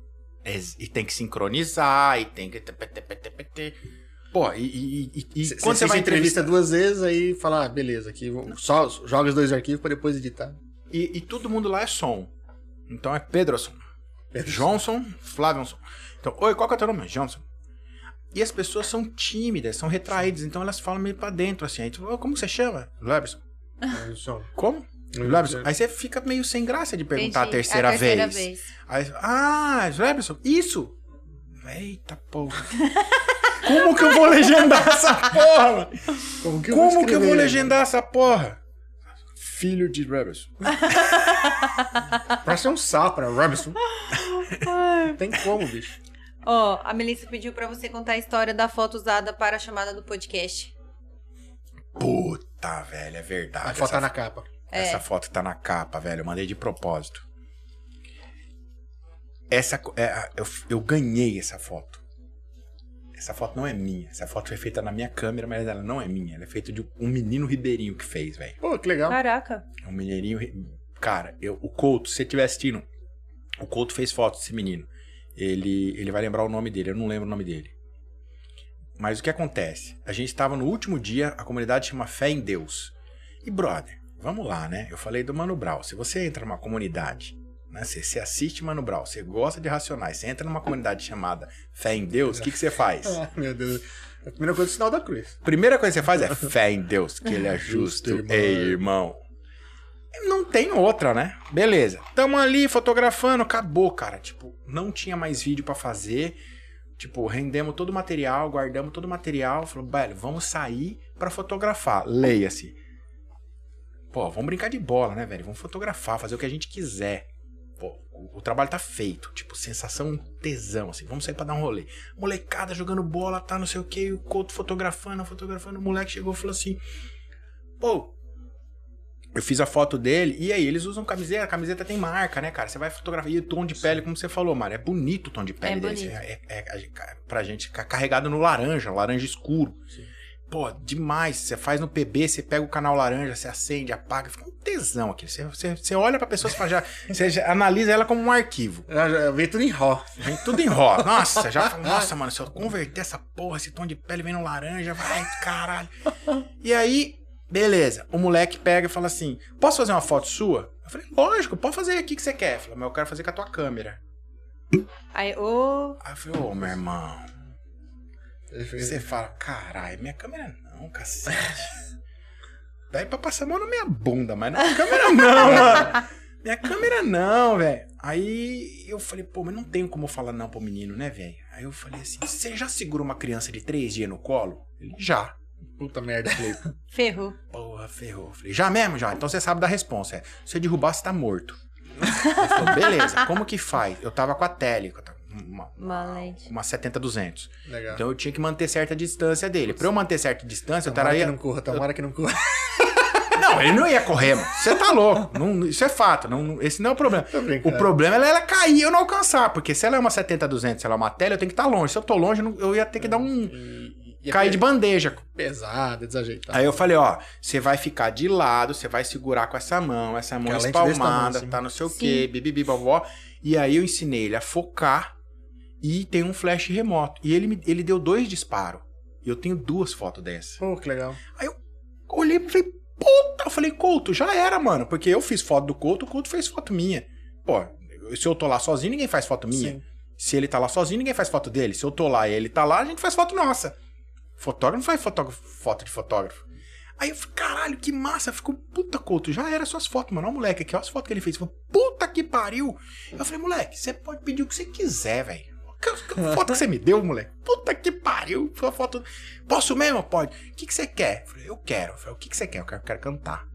Ex- E tem que sincronizar, e tem que. Pô, e, e, e- e Cê- quando cê você vai entrevista duas vezes, aí fala, ah, beleza, aqui vou- só joga os dois arquivos pra depois editar. E, e todo mundo lá é som. Então é Pedroson. Johnson, Flavionson. Então, oi, qual que é o teu nome? Johnson. E as pessoas são tímidas, são retraídas, então elas falam meio pra dentro, assim. Aí tu, "Ô, como você chama? Leberson. Como? Leberson. Aí você fica meio sem graça de perguntar a terceira, terceira vez. Aí, ah, Leberson, isso! Eita porra. Como que eu vou legendar essa porra, mano? Como que Como que eu vou legendar essa porra? Filho de Leberson. Parece um sapo, né? Robinson. Não tem como, bicho. Ó, a Melissa pediu pra você contar a história da foto usada para a chamada do podcast. Puta, velho, é verdade. A foto essa, tá na capa. É. essa foto tá na capa, velho. Eu mandei de propósito. Essa, é, eu, eu ganhei essa foto. Essa foto não é minha. Essa foto foi feita na minha câmera, mas ela não é minha. Ela é feita de um menino ribeirinho que fez, velho. Pô, que legal. Caraca. Um mineirinho. ri- Cara, eu, o Couto, se você estiver assistindo, o Couto fez foto desse menino. Ele, ele vai lembrar o nome dele, eu não lembro o nome dele. Mas o que acontece? A gente estava no último dia, a comunidade chama Fé em Deus. E, brother, vamos lá, né? Eu falei do Mano Brown. Se você entra numa comunidade, né? Você, você assiste Mano Brown, você gosta de racionais, você entra numa comunidade chamada Fé em Deus, o que, que você faz? Ah, meu Deus. A primeira coisa é o sinal da cruz. Primeira coisa que você faz é fé em Deus, que ele é justo. Justo, irmão. Ei, irmão. Não tem outra, né? Beleza. Tamo ali fotografando, acabou, cara. Tipo, não tinha mais vídeo pra fazer. Tipo, rendemos todo o material, guardamos todo o material. Falou, velho, vamos sair pra fotografar. Leia-se. Pô, vamos brincar de bola, né, velho? Vamos fotografar, fazer o que a gente quiser. Pô, o, o trabalho tá feito. Tipo, sensação tesão, assim. Vamos sair pra dar um rolê. Molecada jogando bola, tá, não sei o que. O Couto fotografando, fotografando. O moleque chegou e falou assim: Pô, eu fiz a foto dele. E aí, eles usam camiseta. A camiseta tem marca, né, cara? Você vai fotografar. E o tom de pele, como você falou, Mário, é bonito o tom de pele É dele. bonito. É, é, é, pra gente carregado no laranja, laranja escuro. Sim. Pô, demais. Você faz no PB, você pega o canal laranja, você acende, apaga, fica um tesão aqui. Você, você, você olha pra pessoa, você, fala, já, você já analisa ela como um arquivo. Já veio tudo em RAW. Vem tudo em roda. Nossa, já nossa, mano, se eu converter essa porra, esse tom de pele vem no laranja, vai, caralho. E aí, beleza. O moleque pega e fala assim: posso fazer uma foto sua? Eu falei, lógico, pode fazer aqui que você quer. Falei, mas eu quero fazer com a tua câmera. Aí, ô. Aí eu falei, ô, meu irmão. Você fala, caralho, minha câmera não, cacete. Daí pra passar a mão na minha bunda, mas na câmera não, mano. Minha câmera não, velho. Aí eu falei, pô, mas não tenho como falar não pro menino, né, velho? Aí eu falei assim, você já segura uma criança de três dias no colo? Ele, já. Puta merda. Falei, Ferrou. Porra, ferrou. Eu Falei, já mesmo, já? Então você sabe da resposta. É, se eu derrubar, você tá morto. Ele falou, beleza, como que faz? Eu tava com a tele, eu com uma, Uma lente. uma 70-200. legal. Então eu tinha que manter certa distância dele. Pra eu manter certa distância, eu tomara que não corra, tomara que não corra. Não, ele não ia correr, mano. Você tá louco. Não- isso é fato. não- esse não é o problema. O problema é ela cair e eu não alcançar. Porque se ela é uma 70-200, se ela é uma tele, eu tenho que estar longe. Se eu tô longe, eu não- eu ia ter que dar um. E é pe- de bandeja. Pesado, desajeitado. Aí eu falei, ó, você vai ficar de lado, você vai segurar com essa mão, essa mão tamanho, espalmada, assim. tá não sei o quê, bibibi, bobó. E aí eu ensinei ele a focar e tem um flash remoto. E ele, me, ele deu dois disparos. E eu tenho duas fotos dessas. Pô, que legal. Olhei e falei, puta, eu falei, Couto, já era, mano. Porque eu fiz foto do Couto, o Couto fez foto minha. Pô, se eu tô lá sozinho, ninguém faz foto minha. Sim. Se ele tá lá sozinho, ninguém faz foto dele. Se eu tô lá e ele tá lá, a gente faz foto nossa. Fotógrafo não faz fotógrafo, foto de fotógrafo. Aí eu falei, caralho, que massa. Ficou, puta, Couto, já era suas fotos, mano. Olha o moleque aqui, olha as fotos que ele fez. Falei, puta que pariu. Eu falei, moleque, você pode pedir o que você quiser, velho. Foto que você me deu, moleque? Puta que pariu. Sua foto. Posso mesmo? Pode. O que, que você quer? Eu falei, eu quero. Eu falei, o que, que você quer? Eu quero, eu quero cantar.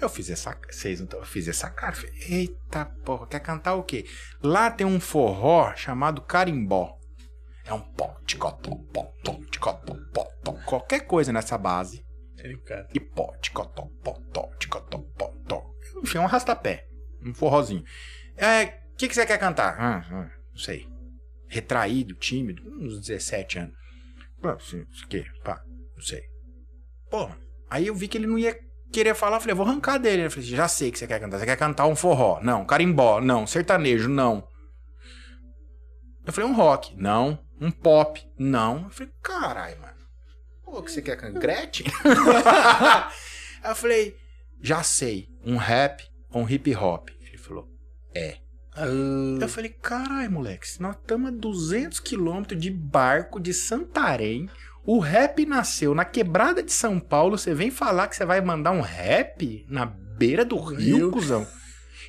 Eu fiz essa. Vocês não Eu fiz essa cara. Falei, Eita porra, quer cantar o quê? Lá tem um forró chamado carimbó. É um pó, ticotó, pó, tó, ticotó, pó, tó. Qualquer coisa nessa base. Ele canta. E pó, ticotó, pó, tó, ticotó, pó, tó. Enfim, um arrastapé. Um forrozinho. É, o que, que você quer cantar? Ah, ah, não sei. Retraído, tímido, uns 17 anos. Pô, isso isso quê? Pá, não sei. Pô, aí eu vi que ele não ia querer falar, eu falei, eu vou arrancar dele. Eu falei, já sei que você quer cantar. Você quer cantar um forró? Não. Carimbó? Não. Sertanejo? Não. Eu falei, um rock? Não. Um pop? Não. Eu falei, caralho, mano. Pô, que você quer? Gretchen? Aí eu falei, já sei. Um rap ou um hip hop? Ele falou, é. Ah, Eu falei, caralho, moleque, nós estamos a 200 quilômetros de barco de Santarém, o rap nasceu na quebrada de São Paulo, você vem falar que você vai mandar um rap na beira do rio, Rio. cuzão.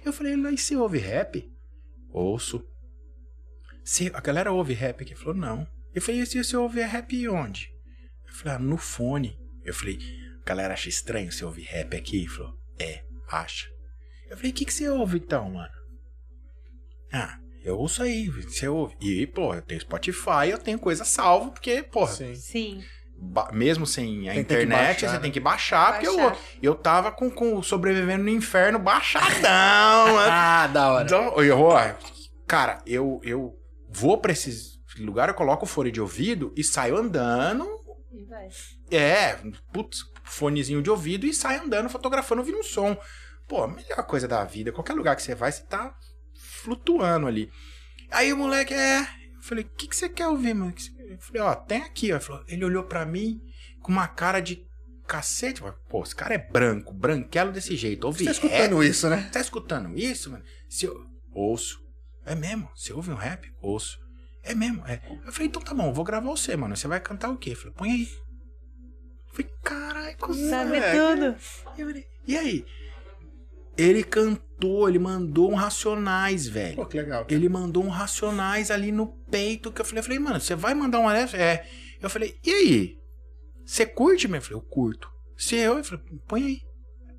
Eu falei, aí você ouve rap? Ouço. Você, a galera ouve rap aqui? Ele falou, não. Eu falei, e se você ouve rap onde? Eu falei, ah, no fone. Eu falei, a galera acha estranho você ouvir rap aqui? Ele falou, é, acha. Eu falei, o que, que você ouve então, mano? Ah, eu ouço aí, você ouve. E, pô, eu tenho Spotify, eu tenho coisa salva, porque, porra, Sim. Sim. ba- mesmo sem a Tem- internet, baixar, você né? tem que baixar, porque eu, Baixar. eu tava com, com o Sobrevivendo no Inferno baixadão. Ah, da hora. então, eu, ó, cara, eu, eu vou pra esses lugares, eu coloco o fone de ouvido e saio andando. E vai. É, putz, fonezinho de ouvido e saio andando, fotografando, ouvindo um som. Pô, a melhor coisa da vida, qualquer lugar que você vai, você tá flutuando ali. Aí o moleque, é. Eu falei, o que, que você quer ouvir, mano? Eu falei, ó, tem aqui, ó. Ele, olhou pra mim com uma cara de cacete. Pô, esse cara é branco, branquelo desse jeito. Ouve Você tá rap? escutando isso, né? Tá escutando isso, mano? Se eu... Ouço. É mesmo? Você ouve um rap? Ouço. É mesmo? É. Eu falei, então tá bom, vou gravar você, mano. Você vai cantar o quê? Eu falei, põe aí. Eu falei, caralho, cuzão. Sabe é, tudo. Eu falei, E aí? Ele cantou, ele mandou um Racionais, velho. Pô, que legal. Ele mandou um Racionais ali no peito que eu falei, eu falei, mano, você vai mandar uma dessa? É. Eu falei, e aí? Você curte, meu? Eu falei, eu curto. Se eu, eu falei, põe aí.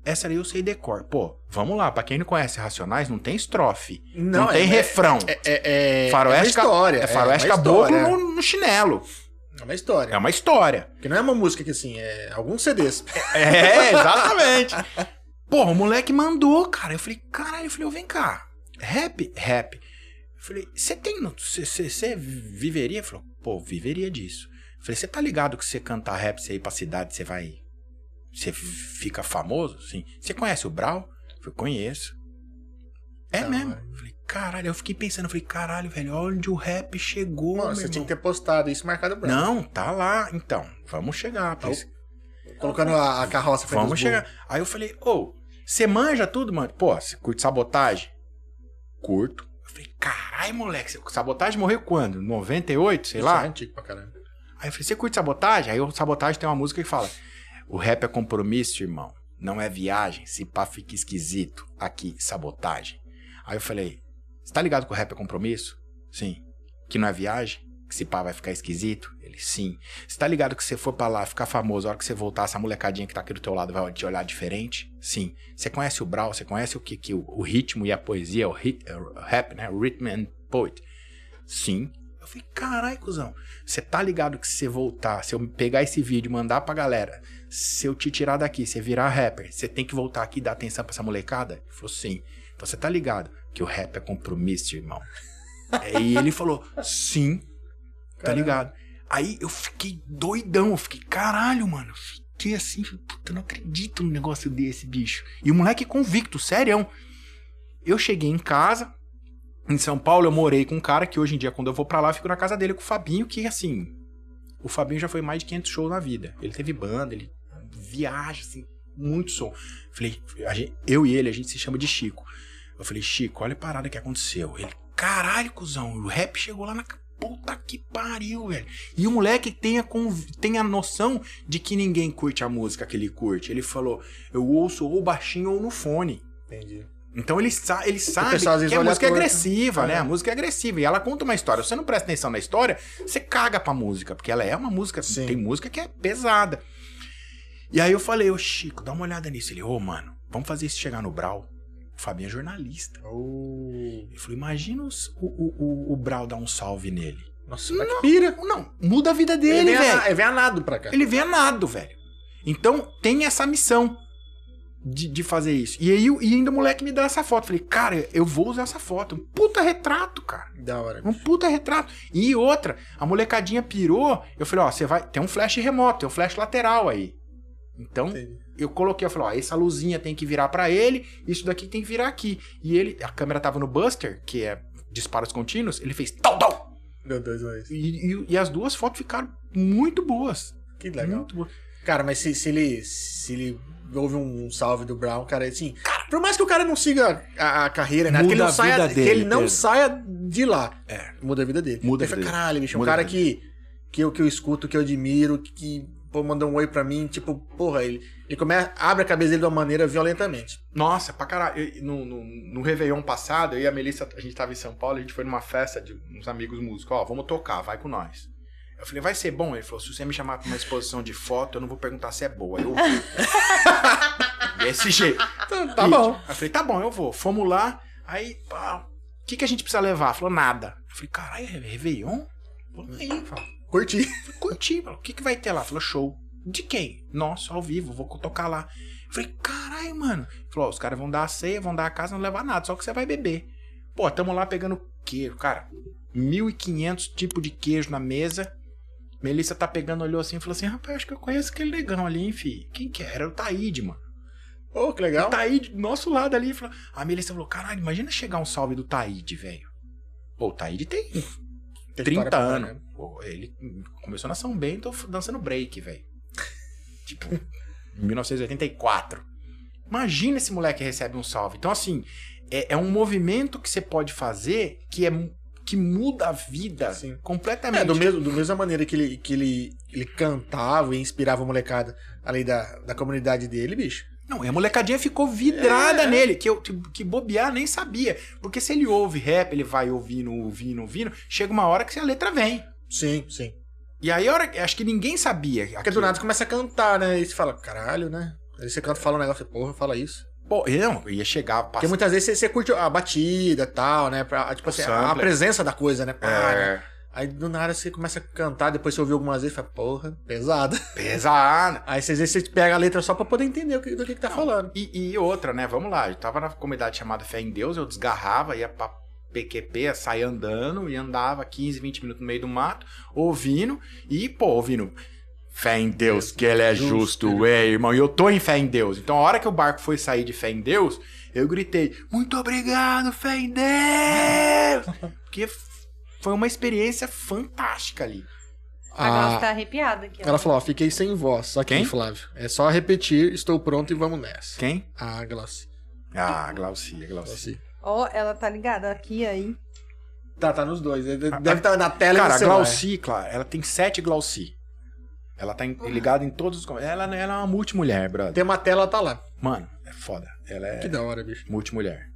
Essa aí eu sei decor. Pô, vamos lá. Pra quem não conhece Racionais, não tem estrofe. Não, tem é- refrão. É, é, é, faroeste é uma história. É faroeste uma caboclo no, no chinelo. É uma história. É uma história. Porque não é uma música que assim, é alguns CDs. É, exatamente. Porra, o moleque mandou, cara. Eu falei, caralho, eu falei, ô, vem cá. Rap? Rap. Eu falei, você tem. Você viveria? Ele falou, pô, viveria disso. Eu falei, você tá ligado que você cantar rap, você ir pra cidade, você vai. Você fica famoso? Sim. Você conhece o Brau? Eu falei, conheço. É Da mesmo. hora. Eu falei, caralho, eu fiquei pensando, eu falei, caralho, velho, olha onde o rap chegou, Mano, você irmão. tinha que ter postado isso marcado branco. Não, tá lá. Então, vamos chegar. Tá Colocando a, a carroça frente Vamos chegar. Aí eu falei, ô, você manja tudo, mano? Pô, você curte sabotagem? Curto. Eu falei, caralho, moleque, sabotagem morreu quando? 98, sei burros. Isso lá? é antigo pra caramba. Aí eu falei, você curte sabotagem? Aí o sabotagem tem uma música que fala: O rap é compromisso, irmão. Não é viagem. Se pá, fica esquisito. Aqui, sabotagem. Aí eu falei, você tá ligado que o rap é compromisso? Sim. Que não é viagem? Que se pá vai ficar esquisito? Ele, sim. Você tá ligado que você for pra lá, ficar famoso, a hora que você voltar, essa molecadinha que tá aqui do teu lado vai te olhar diferente? Sim. Você conhece o Brau? Você conhece o que, que o, o ritmo e a poesia, o, hit, é, o rap, né? O rhythm and poet? Sim. Eu falei, carai, cuzão. Você tá ligado que se você voltar, se eu pegar esse vídeo e mandar pra galera, se eu te tirar daqui, você virar rapper, você tem que voltar aqui e dar atenção pra essa molecada? Ele falou, sim. Então você tá ligado que o rap é compromisso, irmão. e ele falou, sim, tá Caramba. ligado. Aí eu fiquei doidão, eu fiquei, caralho, mano. Fiquei assim, puta, não acredito num negócio desse, bicho. E o moleque convicto, sério. Eu cheguei em casa, em São Paulo, eu morei com um cara que hoje em dia, quando eu vou pra lá, eu fico na casa dele com o Fabinho, que assim. O Fabinho já foi mais de 500 shows na vida. Ele teve banda, ele viaja, assim, muito som. Falei, gente- eu e ele, a gente se chama de Chico. Eu falei, Chico, olha a parada que aconteceu. Ele, caralho, cuzão, o rap chegou lá na. Puta que pariu, velho. E o moleque tem a, conv- tem a noção de que ninguém curte a música que ele curte. Ele falou, eu ouço ou baixinho ou no fone. Entendi. Então ele, sa ele sabe que a música é torto. agressiva, né? É. A música é agressiva. E ela conta uma história. Se você não presta atenção na história, você caga pra música. Porque ela é uma música. Sim. Tem música que é pesada. E aí eu falei, ô Chico, dá uma olhada nisso. Ele, ô mano, vamos fazer isso chegar no Brau. O Fabinho é jornalista. Oh. Ele falou, imagina os- o, o, o, o Brau dar um salve nele. Nossa, vai que pira. Não, muda a vida Ele dele, vem a- velho. Ele vem a nado pra cá. Ele vê nado, velho. Então tem essa missão de, de fazer isso. E aí e ainda o moleque me dá essa foto. Falei, cara, eu vou usar essa foto. Um puta retrato, cara. Da hora. Um puta retrato. E outra, a molecadinha pirou. Eu falei, ó, você vai. Tem um flash remoto, tem um flash lateral aí. Então, eu coloquei, eu falei, ó, essa luzinha tem que virar pra ele, isso daqui tem que virar aqui. E ele, a câmera tava no Buster, que é disparos contínuos, ele fez tal, tal. Deu dois, dois. E, e, e as duas fotos ficaram muito boas. Que legal. Muito boas. Cara, mas se, se ele. Se ele houve um salve do Brown, cara, assim. por mais que o cara não siga a, a carreira, né? Muda Que ele não saia, vida que dele, ele não Pedro. saia de lá. É. Muda a vida dele. Muda a vida fala, dele. caralho, bicho, um Muda a cara que, que, eu, que eu escuto, que eu admiro, que, pô, mandou um oi pra mim, tipo, porra, ele, ele começa, abre a cabeça dele de uma maneira violentamente. Nossa, pra caralho. Eu- No, no, no Réveillon passado, eu e a Melissa, a gente tava em São Paulo, a gente foi numa festa de uns amigos músicos. Ó, vamos tocar, vai com nós. Eu falei, vai ser bom? Ele falou, se você me chamar pra uma exposição de foto, eu não vou perguntar se é boa. Eu vou. Desse jeito. Tá, tá bom. Eu falei, tá bom, eu vou. Fomos lá, aí, pá, o que, que a gente precisa levar? Falou, nada. Eu falei, caralho, é Réveillon? Vamos aí. Curti. Curti, falou, o que, que vai ter lá? Falou, show. De quem? Nossa, ao vivo, vou tocar lá. Falei, caralho, mano. Falou, os caras vão dar a ceia, vão dar a casa, não levar nada, só que você vai beber. Pô, tamo lá pegando queijo, cara. 1.500 tipos de queijo na mesa. Melissa tá pegando, olhou assim e falou assim: rapaz, acho que eu conheço aquele negão ali, hein, fi. Quem que é? Era o Taíde, mano. Pô, que legal. O Taíde, do nosso lado ali. Falou... A Melissa falou: caralho, imagina chegar um salve do Taíde, velho. Pô, o Taíde tem Tem 30 história pra anos. Pô, ele começou na São Bento dançando break, velho. Tipo, em 1984. Imagina esse moleque recebe um salve. Então, assim, é, é um movimento que você pode fazer que é que muda a vida Sim. completamente. É, do mesmo, do mesma maneira que ele, que ele, ele cantava e inspirava a molecada além da, da comunidade dele, bicho. Não, e a molecadinha ficou vidrada É. nele, que, eu, que, que bobear nem sabia. Porque se ele ouve rap, ele vai ouvindo, ouvindo, ouvindo, chega uma hora que a letra vem. Sim, sim. E aí, a hora, acho que ninguém sabia. Porque aquilo. do nada você começa a cantar, né? E você fala, caralho, né? Aí você canta, fala um negócio, porra, fala isso. Pô, não, ia chegar, Porque passar. muitas vezes você, você curte a batida e tal, né? Pra, tipo assim, a, a presença da coisa, né? Pá, né? É, Aí do nada você começa a cantar, depois você ouve algumas vezes e fala, porra, pesada. pesado. Aí às vezes você pega a letra só pra poder entender o que, do que, que tá falando. E, e outra, né? Vamos lá. Eu tava na comunidade chamada Fé em Deus, eu desgarrava, ia pra PQP, saía andando e andava 15, 20 minutos no meio do mato, ouvindo, e, pô, ouvindo. Fé em Deus, que ele é Justo, justo, é, irmão. E eu tô em fé em Deus. Então, a hora que o barco foi sair de fé em Deus, eu gritei: Muito obrigado, fé em Deus! Porque foi uma experiência fantástica ali. A Glaucia tá arrepiada aqui. Ela falou, ó, fiquei sem voz. Aqui, Quem? Flávio. É só repetir, estou pronto e vamos nessa. Quem? Ah, Glaucia. Ah, Glaucia, Glaucia. Glaucia. Ó, ela tá ligada aqui aí. Tá, tá nos dois. Deve estar na tela e Cara, no a celular. Glauci, claro, ela tem sete Glauci. Ela tá em- ligada em todos os. com- Ela, ela é uma multimulher, brother. Tem uma tela, tá lá. Mano, é foda. Ela é Que da hora, bicho. multimulher.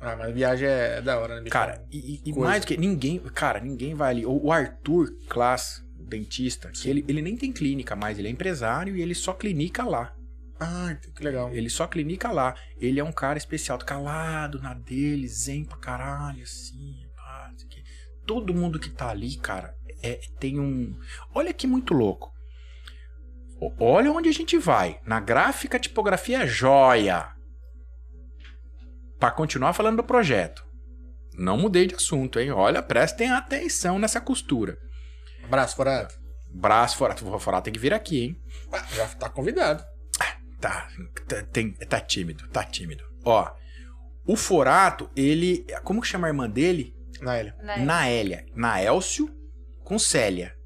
Ah, mas viagem é da hora, né, bicho? Cara, e, e- mais do que. Ninguém. Cara, ninguém vai ali. O, o Arthur Klaas, o dentista, que ele, ele nem tem clínica mais, ele é empresário e ele só clinica lá. Ah, que legal. Ele só clinica lá. Ele é um cara especial, calado na dele, zen pra caralho, assim. pá, não sei o quê. Todo mundo que tá ali, cara, é, tem um. Olha que muito louco. Olha onde a gente vai. Na gráfica, tipografia joia. Pra continuar falando do projeto. Não mudei de assunto, hein? Olha, prestem atenção nessa costura. Abraço, Forado. Braço Forato. O Forato tem que vir aqui, hein? Ah, Já tá convidado. Tá, tá, tem- tá tímido, tá tímido. Ó, o Forato, ele. Como que chama a irmã dele? Naélia. Naélia. Naélcio com Célia.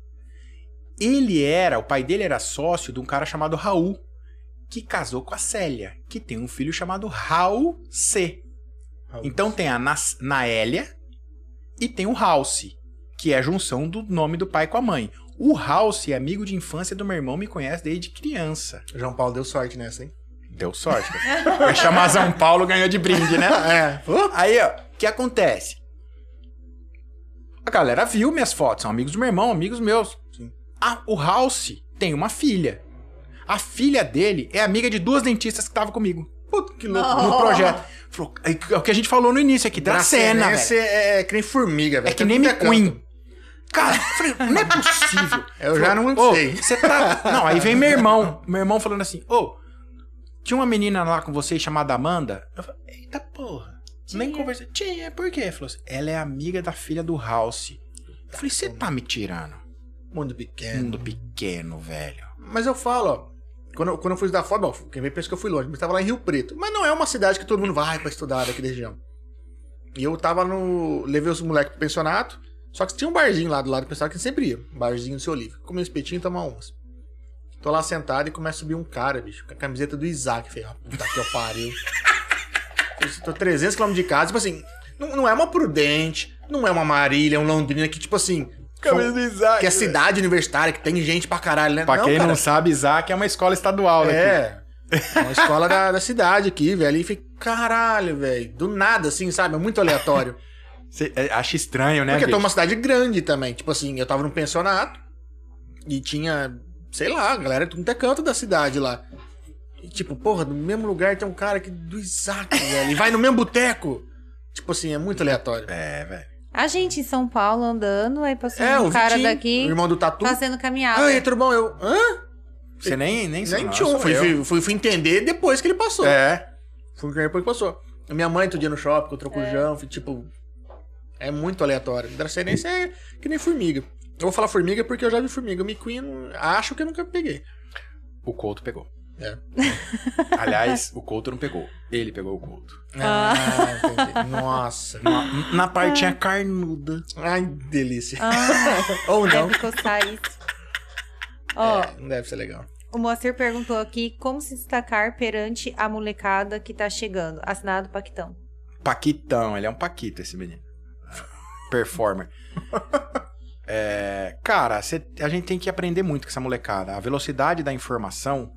Ele era, o pai dele era sócio de um cara chamado Raul, que casou com a Célia, que tem um filho chamado Raul C. Então tem a Nas- Naélia e tem o House, que é a junção do nome do pai com a mãe. O House é amigo de infância do meu irmão, me conhece desde criança. João Paulo deu sorte nessa, hein? Deu sorte. cara. Vai chamar São Paulo, ganhou de brinde, né? É. Aí, ó, o que acontece? A galera viu minhas fotos, são amigos do meu irmão, amigos meus. Sim. Ah, o House tem uma filha. A filha dele é amiga de duas dentistas que estavam comigo Puta, que louco. No projeto. Falou, é o que a gente falou no início aqui, da cena, Dracenense velho. é, é que nem formiga, velho. É que nem é. McQueen. Cara, eu falei, não é possível. Eu já não Ô, sei. Você tá. Não, aí vem meu irmão. Meu irmão falando assim: Ô, tinha uma menina lá com vocês chamada Amanda? Eu falei, eita porra. Nem conversei. Tinha, por quê? Falou assim: ela é amiga da filha do House. Eu falei, você tá me tirando? Mundo pequeno. Mundo pequeno, velho. Mas eu falo, ó. Quando, eu- quando eu fui estudar fora, bom, quem vê pensa que eu fui longe, mas tava lá em Rio Preto. Mas não é uma cidade que todo mundo vai pra estudar daqui da região. E eu tava no. Levei os moleques pro pensionato. Só que tinha um barzinho lá do lado do pensionato que sempre ia. Um barzinho do seu livro. Comer um espetinho e tomar umas. Tô lá sentado e começa a subir um cara, bicho, com a camiseta do Isaac. Falei, ah, puta que eu pariu. Falei, Tô 300 km de casa, tipo assim, não, não é uma Prudente, não é uma Marília, um Londrina que, tipo assim. São- do Isaac. que é cidade universitária, que tem gente pra caralho, né? Pra não, quem cara, não sabe, Isaac é uma escola estadual daqui. é. É uma escola da, da cidade aqui, velho. E fica, caralho, velho. Do nada, assim, sabe? É muito aleatório. Você é, acha estranho, né? Porque eu tô bicho? numa cidade grande também. Tipo assim, eu tava num pensionato e tinha, sei lá, a galera tudo é canto da cidade lá. E, tipo, porra, no mesmo lugar tem um cara aqui do Isaac, velho. E vai no mesmo boteco. Tipo assim, é muito aleatório. É, velho. A gente em São Paulo andando, aí passou É, um o cara Vitinho, daqui o irmão do Tatu. fazendo caminhada. Ah, e aí, tudo bom? Eu, hã? Você nem, nem, Nem tinha um. Fui, fui, fui, fui entender depois que ele passou. É. Fui entender depois que passou. A minha mãe, todo dia no shopping, com o João, fui, tipo. É muito aleatório. Dracenense é que nem formiga. Eu vou falar formiga porque eu já vi formiga. O McQueen, eu não- acho que eu nunca peguei. O Couto pegou. É. Aliás, o Couto não pegou. Ele pegou o Couto. Ah, entendi. Nossa. Na, na partinha carnuda. Ai, delícia. Ah, Ou não. deve custar isso. Ó, É, não deve ser legal. o Moacir perguntou aqui como se destacar perante a molecada que tá chegando. Assinado Paquitão. Paquitão, ele é um Paquito, esse menino. Performer. É, cara, cê- a gente tem que aprender muito com essa molecada. A velocidade da informação.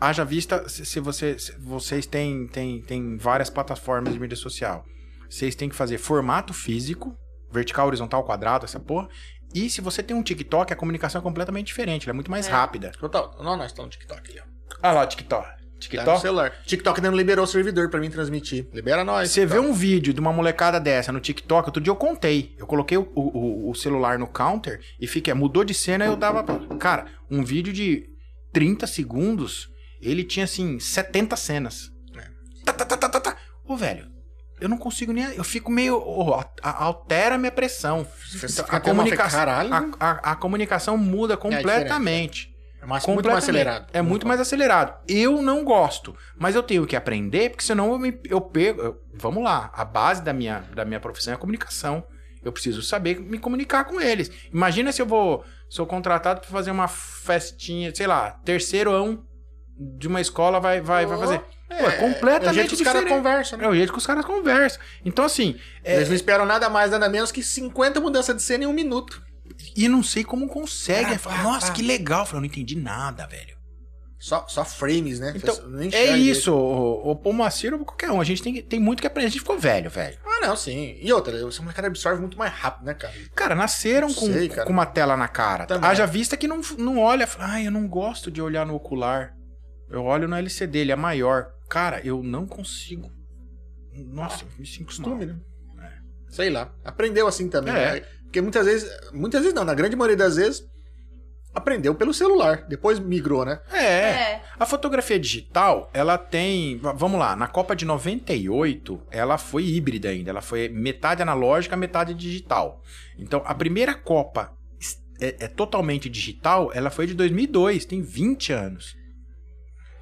Haja vista se, você, se vocês têm, têm, têm várias plataformas de mídia social. Vocês têm que fazer formato físico, vertical, horizontal, quadrado, essa porra. E se você tem um TikTok, a comunicação é completamente diferente, ela é muito mais É. rápida. Total. Não, nós estamos no TikTok ali, ó. Ah lá, o TikTok. Tá no TikTok? celular. TikTok ainda não liberou o servidor pra mim transmitir. Libera nós. Você vê um vídeo de uma molecada dessa no TikTok, outro dia eu contei. Eu coloquei o, o- o celular no counter e fiquei, mudou de cena eu dava. Cara, um vídeo de 30 segundos, ele tinha assim, 70 cenas. Tá, tá, tá, tá, tá, tá. Ô, velho, eu não consigo nem. Eu fico meio. a- altera a minha pressão. Você Então, a, comunicação, Caralho. a, a- a comunicação muda completamente. É mais, muito mais acelerado. É muito mais acelerado. Eu não gosto, mas eu tenho que aprender, porque senão eu, me, eu pego. eu- vamos lá, a base da minha, da minha profissão é a comunicação. Eu preciso saber me comunicar com eles. Imagina se eu vou. Sou contratado para fazer uma festinha, sei lá, terceiro ano de uma escola vai, vai, vai fazer. Pô, é, completamente É o jeito que os caras conversam, né? É o jeito que os caras conversam. Então, assim, é, Eles não esperam nada mais, nada menos que 50 mudanças de cena em um minuto. e não sei como consegue. Ah, pá, Nossa, pá. que legal. Eu falei, eu não entendi nada, velho. Só, só frames, né? Então, É isso, o, o Pomaciro ou qualquer um. A gente tem, que- tem muito que aprender. A gente ficou velho, velho. Ah, não, sim. E outra, essa molecada absorve muito mais rápido, né, cara? Cara, nasceram com, Sei, cara. com uma tela na cara. Também. Haja vista que não, não olha. fala, Ai, eu não gosto de olhar no ocular. Eu olho no LCD, ele é maior. Cara, eu não consigo. Nossa, eu me sinto Costume, mal. né? Sei lá. Aprendeu assim também, É. né? Porque muitas vezes, muitas vezes não, na grande maioria das vezes, aprendeu pelo celular. Depois migrou, né? É. A fotografia digital, ela tem. Vamos lá, na Copa de 98, ela foi híbrida ainda. Ela foi metade analógica, metade digital. Então, a primeira Copa é, é totalmente digital, ela foi de 2002, tem 20 anos.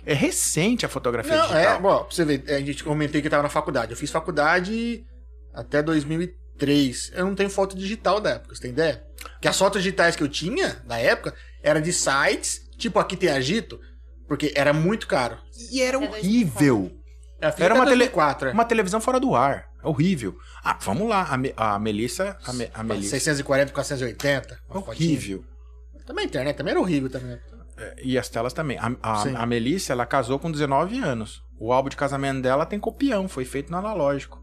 É recente a fotografia Não, digital. é, bom, pra você ver, a gente comentei que tava na faculdade. Eu fiz faculdade até 2003. Eu não tenho foto digital da época, você tem ideia? Que as fotos digitais que eu tinha, na época, era de sites, tipo aqui tem Agito, porque era muito caro. E era É horrível. Fiz Era uma tele- 2004, é. Uma televisão fora do ar. É horrível. Ah, vamos lá. A, Me- a Melissa. A, Me- a Melissa. 640 por 480. uma fotinha. Horrível. Também a internet também era horrível também. É, E as telas também. A, a, a Melissa, ela casou com 19 anos. O álbum de casamento dela tem copião, foi feito no analógico.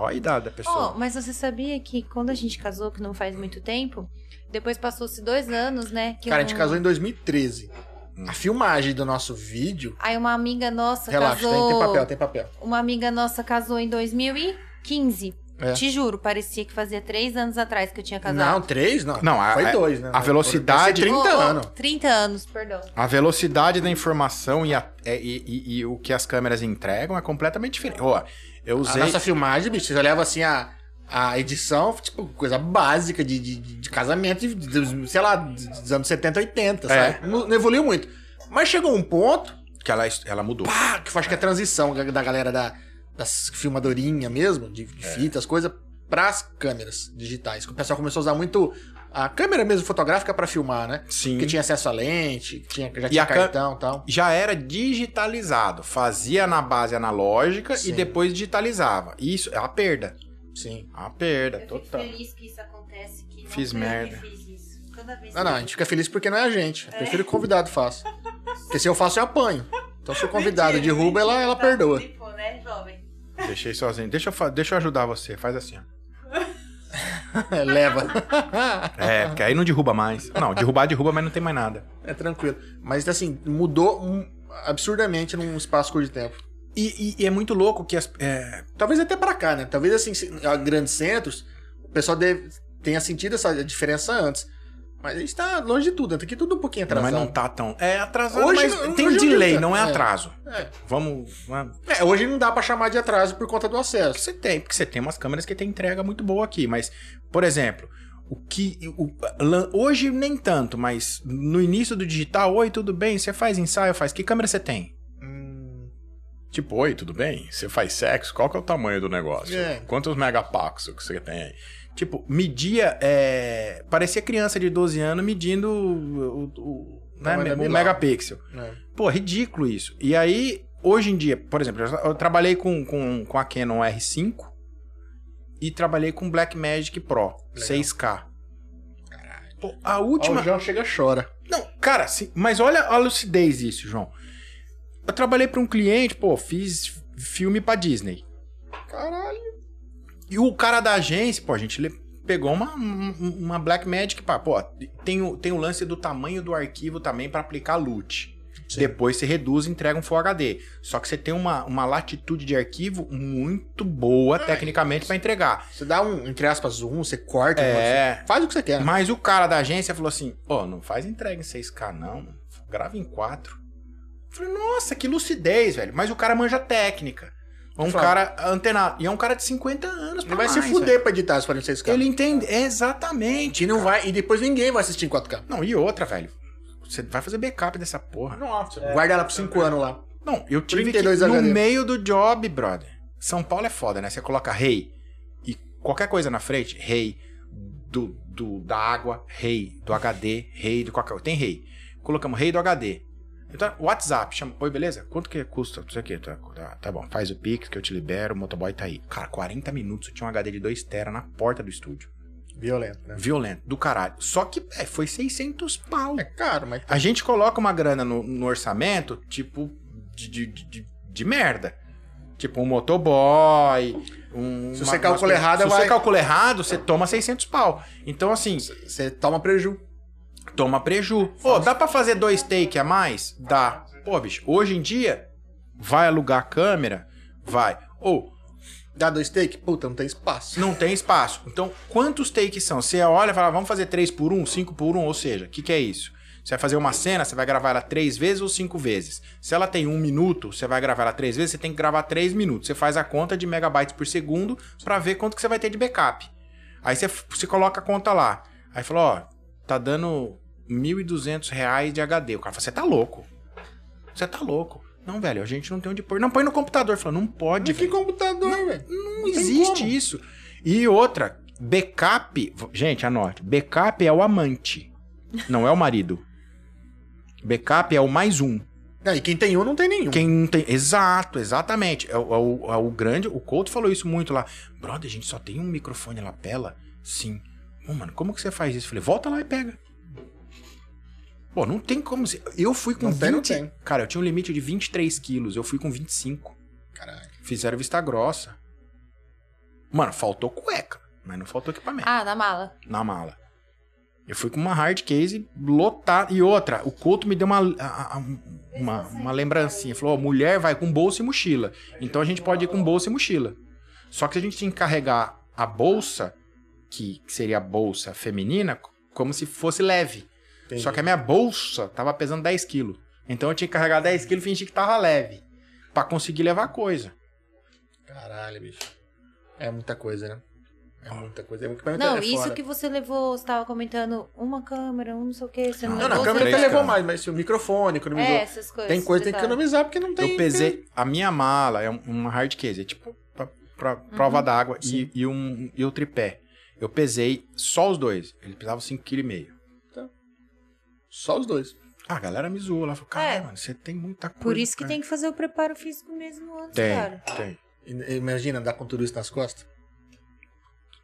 Olha a idade da pessoa. mas você sabia que quando a gente casou, que não faz muito tempo, depois passou-se dois anos, né? Que Cara, a gente casou em 2013. Hum. A filmagem do nosso vídeo. Aí uma amiga nossa Relaxa, tem, casou. tem papel, tem papel. Uma amiga nossa casou em 2015. É. Te juro, parecia que fazia três anos atrás que eu tinha Não, casado. três, não. Não, a- Foi a- dois, né? a velocidade- Deve ser 30 Oh, oh, anos. 30 anos, perdão. A velocidade da informação e, a- é- e- e- e o que as câmeras entregam é completamente diferente. Ó, eu A usei. nossa filmagem, bicho, você olhava assim a, a edição, tipo, coisa básica de, de, de- casamento, de, de- sei lá, dos anos 70, 80, É. sabe? Não, não evoluiu muito. Mas chegou um ponto, Que ela, ela mudou. pá, que eu acho que é a transição da galera da, das filmadorinha mesmo, de, de fitas, coisa, pras câmeras digitais. Que o pessoal começou a usar muito a câmera mesmo fotográfica pra filmar, né? Sim. Porque tinha acesso à lente, tinha, já E tinha cã- cartão e tal. Já era digitalizado. Fazia na base analógica Sim. e depois digitalizava. Isso é uma perda. Sim. É uma perda, Eu fico total. feliz que isso acontece, que não Fiz que merda. fiz isso. Toda vez Não, não, a gente fica feliz porque não é a gente. Eu prefiro que o convidado faça. Porque se eu faço, eu apanho. Então se o convidado Mentira, derruba, ela, ela mentira, perdoa. tipo, né, jovem? Deixei sozinho. Deixa eu, deixa eu ajudar você. Faz assim, ó. Leva. É, porque aí não derruba mais. Não, derrubar, derruba, mas não tem mais nada. é tranquilo. Mas assim, mudou um- absurdamente num espaço curto de tempo. E, e- e é muito louco que as. é, Talvez até pra cá, né? Talvez assim, a grandes centros, o pessoal deve, tenha sentido essa diferença antes. Mas a gente tá longe de tudo? Tá aqui tudo um pouquinho mas atrasado. não tá tão. É atrasado, Hoje mas não- tem hoje eu delay, não é, é. atraso. É. Vamos. vamos. É, hoje não dá pra chamar de atraso por conta do acesso. Você tem, porque você tem umas câmeras que tem entrega muito boa aqui, mas, por exemplo, o que. o- hoje nem tanto, mas no início do digital, oi, tudo bem? Você faz ensaio, faz. Que câmera você tem? Hum, Tipo, oi, tudo bem? Você faz sexo? Qual que é o tamanho do negócio? É. Quantos megapixels que você tem aí? Tipo, media. É... Parecia criança de 12 anos medindo o, o- o- né, o megapixel. é. Pô, ridículo isso. E aí, hoje em dia, por exemplo, eu trabalhei com, com, com a Canon R5 e trabalhei com Blackmagic Pro Legal. 6K. Pô, a Ó, última. o João chega e chora. Não, cara, sim, mas olha a lucidez disso, João. Eu trabalhei para um cliente, pô, fiz filme pra Disney. Caralho. E o cara da agência, pô, a gente pegou uma, um- uma Blackmagic, pá, pô, tem o, tem o lance do tamanho do arquivo também para aplicar LUT. Sim. Depois você reduz e entrega um Full HD. Só que você tem uma, uma latitude de arquivo muito boa, tecnicamente, para entregar. Você dá um, entre aspas, zoom, você corta. É. você faz o que você quer. Mas o cara da agência falou assim: ó, não faz entrega em 6K, não. Grava em 4. Eu falei, nossa, que lucidez, velho. Mas o cara manja técnica. É um cara antenado. E é um cara de 50 anos. Ele vai se mais, fuder velho. pra editar os 46K. Ele entende. Exatamente. E, não cara. vai, e depois ninguém vai assistir em 4K. Não, e outra, velho. Você vai fazer backup dessa porra. Nossa. Guarda ela por 5 anos lá. Não, eu tive 32 que, no HD. meio do job, brother. São Paulo é foda, né? Você coloca rei e qualquer coisa na frente, rei do, do, da água, rei do HD, rei de qualquer coisa. Tem rei. Colocamos rei do HD. Então, WhatsApp, chama, oi, beleza? Quanto que custa? Não sei o que. Tá, tá, tá bom, faz o Pix que eu te libero, o motoboy tá aí. Cara, 40 minutos eu tinha um HD de 2 tera na porta do estúdio. Violento, né? Violento, do caralho. Só que é, foi 600 pau. É caro, mas... A gente coloca uma grana no, no orçamento, tipo, de, de, de, de merda. Tipo, um motoboy, um... Se você calcula errado, Se vai- você calcula errado, você toma 600 pau. Então, assim, Você toma preju. Toma preju. Pô, dá pra fazer dois take a mais? Dá. Pô, bicho, hoje em dia, vai alugar câmera? Vai. Ou, Dá dois take? Puta, não tem espaço. não tem espaço. Então, quantos takes são? Você olha e fala, vamos fazer 3 por 1, 5 por 1, ou seja, o que, que é isso? Você vai fazer uma cena, você vai gravar ela três vezes ou cinco vezes. Se ela tem um minuto, você vai gravar ela três vezes, você tem que gravar três minutos. Você faz a conta de megabytes por segundo para ver quanto que você vai ter de backup. Aí você, você coloca a conta lá. Aí falou, ó, tá dando 1.200 reais de HD. O cara falou, você tá louco. Você tá louco. Não, velho, a gente não tem onde pôr. Não, põe no computador. Falou, não pode, Que velho. computador, velho. Não tem existe como. isso. E outra, backup. Gente, anote. Backup é o amante. Não é o marido. Backup é o mais um. Ah, e quem tem um não tem nenhum. Quem não tem. Exato, exatamente. É, o- é o, é o grande. O Couto falou isso muito lá. Brother, a gente só tem um microfone lapela? Sim. Ô, mano, como que você faz isso? Eu falei, volta lá e pega. Pô, não tem como. se- Eu fui com Não 20. tem, não tem. Cara, eu tinha um limite de 23 quilos. Eu fui com 25. Caralho. Fizeram vista grossa. Mano, faltou cueca. Mas não faltou equipamento Ah, na mala. na mala. Eu fui com uma hard case lotada. E outra, o Couto me deu uma, uma, uma lembrancinha. Falou: ó, mulher vai com bolsa e mochila. Então a gente pode ir com bolsa e mochila. Só que a gente tinha que carregar a bolsa, que seria a bolsa feminina, como se fosse leve. Entendi. Só que a minha bolsa tava pesando 10 quilos. Então eu tinha que carregar 10 quilos e fingir que tava leve. Pra conseguir levar coisa. Caralho, bicho. É muita coisa, né? É muita coisa. É muito Não, é isso que você levou, você tava comentando uma câmera, um não sei o que, você não, Não, Não, na levou, câmera você- até levou mais, mas o microfone economizou. É, essas coisas. tem coisa que tem que economizar porque não tem. Eu pesei. A minha mala é um- uma hard case, é tipo pra, pra prova d'água e, e, um, e o tripé. Eu pesei só os dois. Ele pesava 5,5 kg. Só os dois. Ah, a galera me zoou lá. Falou, cara, É. mano, você tem muita coisa. Por isso que cara." tem que fazer o preparo físico mesmo antes, Tem, cara. tem. Imagina andar com tudo isso nas costas.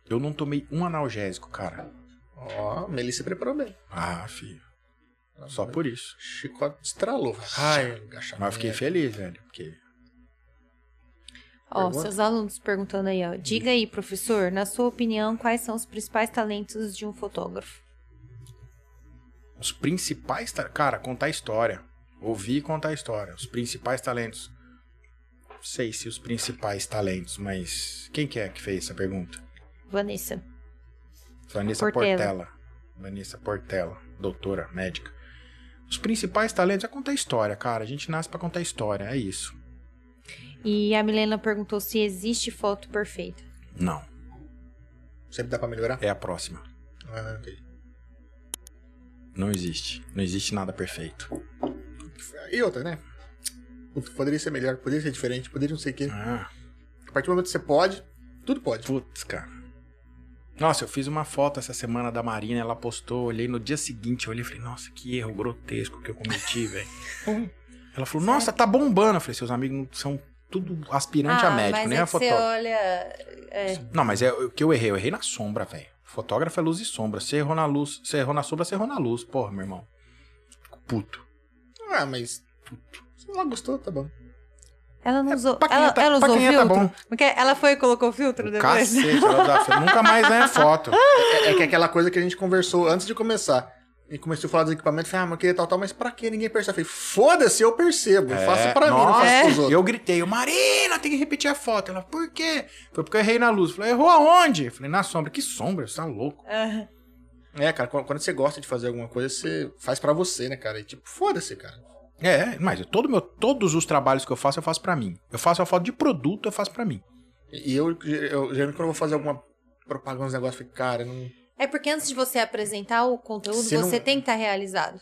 Eu não tomei um analgésico, cara. Ó, Melissa preparou bem. Ah, filho. Só por isso. Chicote estralou. Ai. Mas eu fiquei feliz, velho. Porque Ó, Pergunta? seus alunos perguntando aí, ó. Diga aí, professor, na sua opinião, quais são os principais talentos de um fotógrafo? Os principais. Cara, contar história. Ouvir e contar história. Os principais talentos. Não sei se os principais talentos, mas. Quem que é que fez essa pergunta? Vanessa. Vanessa Portela. Portela. Vanessa Portela, doutora médica. Os principais talentos é contar história, cara. A gente nasce pra contar história, é isso. E a Milena perguntou se existe foto perfeita. Não, Sempre dá pra melhorar? é a próxima. Ah, ok. Não existe. Não existe nada perfeito. E outra, né? Poderia ser melhor, poderia ser diferente, poderia não sei o quê. Ah, A partir do momento que você pode, tudo pode. putz, cara. Nossa, eu fiz uma foto essa semana da Marina, ela postou, olhei no dia seguinte, eu olhei e falei, nossa, que erro grotesco que eu cometi, velho. Ela falou, nossa, tá bombando. Eu falei, seus amigos são tudo aspirante a médico, Ah, mas nem é a fotógrafo. olha... É, Não, mas é o que eu errei. Eu errei na sombra, velho. Fotógrafo é luz e sombra. Você errou na luz, você errou na sombra, você errou na luz. Porra, meu irmão. Fico Puto. Ah, mas. Se ela gostou, tá bom. ela não usou, pra quem ela, é tá- ela pra usou quem é tá filtro? bom. Porque ela foi e colocou filtro depois? Cacete, ela dá- nunca mais ganha foto. É, é que é aquela coisa que a gente conversou antes de começar. E começou a falar dos equipamentos, falei, ah, mas eu queria tal, tal, mas pra que ninguém percebe? Eu falei, foda-se, eu percebo. Eu É, faço pra mim, não nossa, faço pros outros. Eu gritei, "Ô, Marina, tem que repetir a foto. Ela, por quê? Foi porque eu errei na luz. Eu falei, errou aonde? Eu falei, na sombra. Que sombra? Você tá louco? Aham. É, cara, quando, você gosta de fazer alguma coisa, você faz pra você, né, cara? E tipo, foda-se, cara. É, mas eu- todo meu, todos os trabalhos que eu faço, eu faço pra mim. Eu faço a foto de produto, eu faço pra mim. E eu, eu geralmente, quando eu vou fazer alguma propaganda, uns negócios, eu fico, cara, não. É porque antes de você apresentar o conteúdo, Você você não- tem que estar realizado.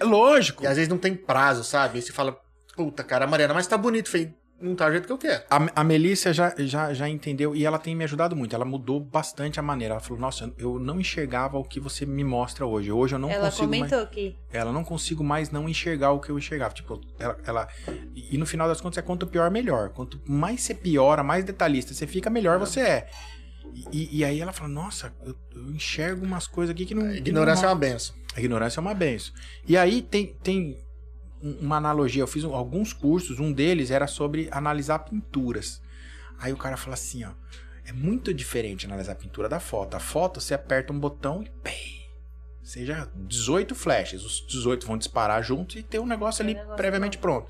É lógico. E às vezes não tem prazo, sabe? Aí você fala, puta, cara, Mariana, mas tá bonito. Falei, não tá do jeito que eu quero. A, a Melissa já, já, já entendeu e ela tem me ajudado muito. Ela mudou bastante a maneira. Ela falou: Nossa, eu não enxergava o que você me mostra hoje. Hoje eu não ela consigo mais. comentou que Ela não consigo mais não enxergar o que eu enxergava. Tipo, ela. ela- e, e no final das contas é quanto pior, melhor. Quanto mais você piora, mais detalhista você fica, melhor você é. E, e aí ela fala: Nossa, eu, eu enxergo umas coisas aqui que não. A que ignorância é não uma benção. a ignorância é uma benção. E aí tem, tem um- uma analogia. Eu fiz alguns cursos, um deles era sobre analisar pinturas. Aí o cara fala assim, ó. É muito diferente analisar a pintura da foto. A foto, você aperta um botão e pei, seja 18 flashes. Os 18 vão disparar juntos e tem um negócio Tem ali negócio previamente pronto.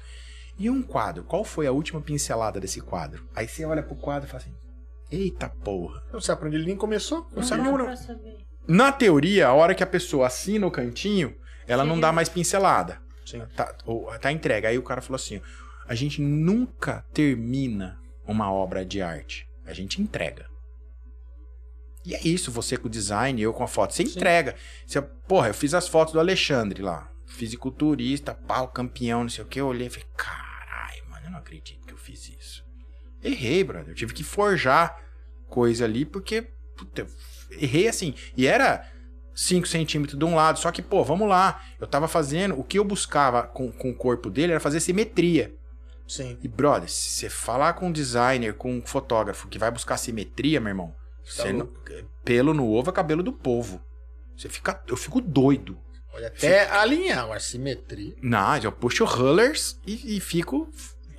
E um quadro? Qual foi a última pincelada desse quadro? Aí você olha pro quadro e fala assim: Eita porra. Não sabe pra onde ele nem começou. Não sabe Não não- pra saber. na teoria, a hora que a pessoa assina o cantinho, ela não Sim. dá mais pincelada. Sim. Tá, ou, tá entregue. Aí o cara falou assim: a gente nunca termina uma obra de arte. A gente entrega. E é isso, você com o design, eu com a foto. Você entrega. Você, porra, eu fiz as fotos do Alexandre lá. Fisiculturista, pau, campeão, não sei o que. Eu olhei e falei, caralho, mano, eu não acredito Errei, brother. Eu tive que forjar coisa ali, porque, puta, eu errei assim. E era 5 centímetros de um lado. Só que, pô, vamos lá. Eu tava fazendo. O que eu buscava com, com o corpo dele era fazer simetria. Sim. E, brother, se você falar com um designer, com um fotógrafo que vai buscar simetria, meu irmão, você não- pelo no ovo é cabelo do povo. Você fica. Eu fico doido. Pode até alinhar, uma simetria. Não, eu puxo rollers e, e fico.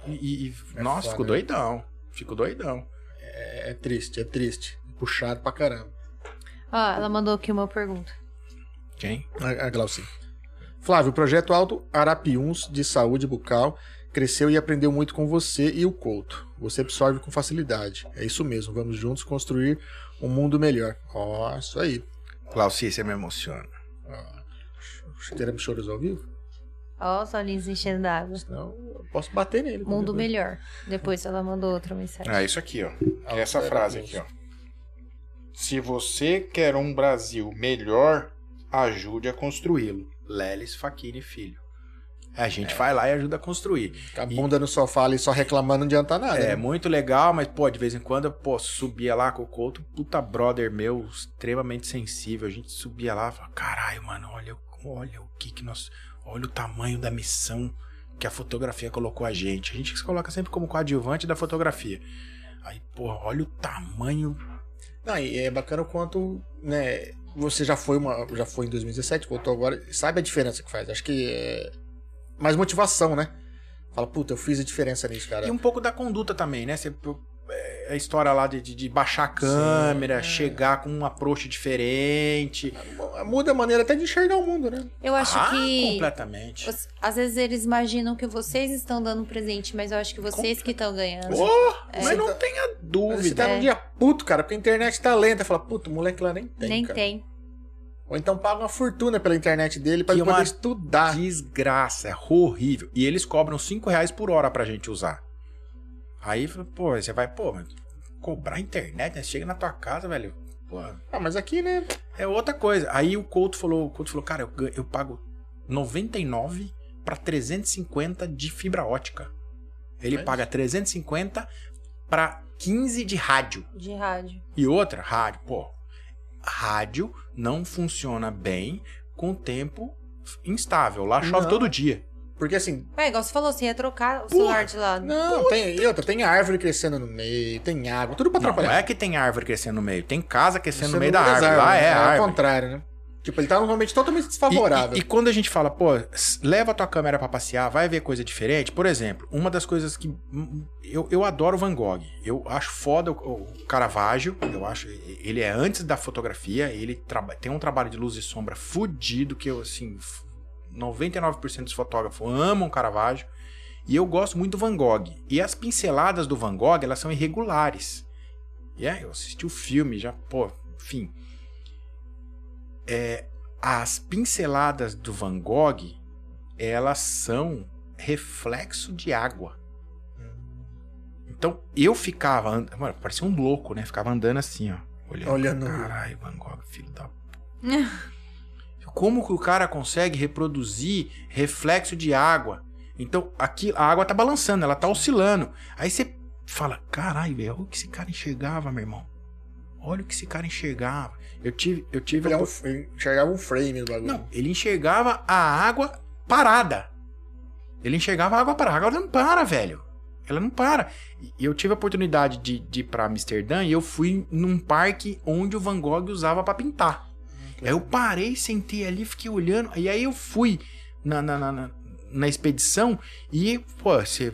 E, e- É nossa, foda, fico né? doidão. Fico doidão. É, é triste, é triste. Puxado pra caramba. Ó, ela mandou aqui uma pergunta. Quem? A, a Glaucinha. Flávio, o projeto Alto Arapiuns de saúde bucal cresceu e aprendeu muito com você e o Couto. Você absorve com facilidade. É isso mesmo, vamos juntos construir um mundo melhor. Ó, isso aí. Glaucia, você me emociona. Teremos choros ao vivo? Ó, os olhinhos enchendo d'água. Senão eu posso bater nele. Mundo qualquer melhor. Depois ela mandou outra mensagem. É isso aqui, ó. Ah, Essa frase aqui, ó. Se você quer um Brasil melhor, ajude a construí-lo. Lelis Faquini Filho. A gente vai lá e ajuda a construir. A bunda no sofá ali só reclamando não adianta nada. É né? muito legal, mas, pô, de vez em quando eu, pô, subia lá com o Couto, puta brother meu, extremamente sensível. A gente subia lá e falava, caralho, mano, olha, olha o que que nós. Olha o tamanho da missão que a fotografia colocou a gente. A gente se coloca sempre como coadjuvante da fotografia. Aí, pô, olha o tamanho. Não, e é bacana o quanto, né, você já foi uma, já foi em 2017, voltou agora, sabe a diferença que faz. Acho que é mais motivação, né? Fala, puta, eu fiz a diferença nisso, cara. E um pouco da conduta também, né? Você, a história lá de, de, de baixar a câmera, é. chegar com um approach diferente. Muda a maneira até de enxergar o mundo, né? Eu acho ah, que. completamente. os- Às vezes eles imaginam que vocês estão dando um presente, mas eu acho que vocês que estão ganhando. Oh, É. mas não Você tá- tenha Você dúvida. tá num dia puto, cara, porque a internet tá lenta. Fala, puta, o moleque lá nem tem, Nem cara. tem. Ou então paga uma fortuna pela internet dele pra Que ele poder uma estudar. Desgraça, é horrível. E eles cobram 5 reais por hora pra gente usar. Aí, pô, você vai, pô, mas cobrar internet, né? Chega na tua casa, velho. Pô, Ah, mas aqui, né? é outra coisa. Aí o Couto falou, o Couto falou, cara, eu, eu pago 99 pra 350 de fibra ótica. Ele Mas- paga 350 pra 15 de rádio. De rádio. E outra, rádio, pô. Rádio não funciona bem com tempo instável. Lá chove Não. todo dia. Porque assim, É, igual você falou, você ia trocar o celular de lado. não, tem, e outra, tem árvore crescendo no meio, tem água, tudo pra Não, atrapalhar. não é que tem árvore crescendo no meio, tem casa crescendo no meio não da árvore. árvore, Lá é ao árvore. contrário, né? Tipo, ele tá num ambiente totalmente E, desfavorável. e- e quando a gente fala, pô, leva a tua câmera pra passear, vai ver coisa diferente. Por exemplo, uma das coisas que. Eu, eu adoro Van Gogh. Eu acho foda o, o Caravaggio. Eu acho. Ele é antes da fotografia. Ele tem um trabalho de luz e sombra fudido que eu, assim. F- 99% dos fotógrafos amam Caravaggio. E eu gosto muito do Van Gogh. E as pinceladas do Van Gogh, elas são irregulares. E é, eu assisti o filme já, pô, enfim. É, as pinceladas do Van Gogh, elas são reflexo de água. Então, eu ficava, and- mano, parecia um louco, né? Ficava andando assim, ó. Olhando. Olhando. Caralho, Van Gogh, filho da... Como que o cara consegue reproduzir reflexo de água? Então, aqui a água tá balançando, ela tá oscilando. Aí você fala, caralho, velho, olha o que esse cara enxergava, meu irmão. Olha o que esse cara enxergava. Eu tive, eu tive Ele, é a um, ele enxergava um frame do bagulho. não, ele enxergava a água parada. Ele enxergava a água parada. A água não para, velho. Ela não para. E eu tive a oportunidade de, de ir pra Amsterdã e eu fui num parque onde o Van Gogh usava pra pintar. Aí eu parei, sentei ali, fiquei olhando. E aí eu fui na, na, na, na- expedição e, pô, você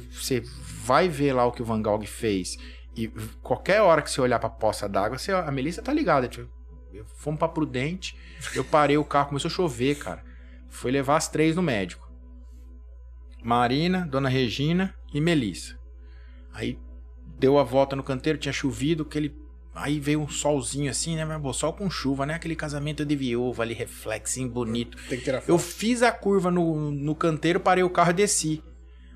vai ver lá o que o Van Gogh fez. E qualquer hora que você olhar pra poça d'água, a Melissa tá ligada. Tipo, fomos pra Prudente, eu parei o carro, começou a chover, cara. Foi levar as três no médico. Marina, Dona Regina e Melissa. Aí deu a volta no canteiro, tinha chovido, aquele. Aí veio um solzinho assim, né? Mas, pô, sol com chuva, né? Aquele casamento de viúva ali, reflexinho bonito. Tem que tirar foto. Eu fiz a curva no, no canteiro, parei o carro e desci.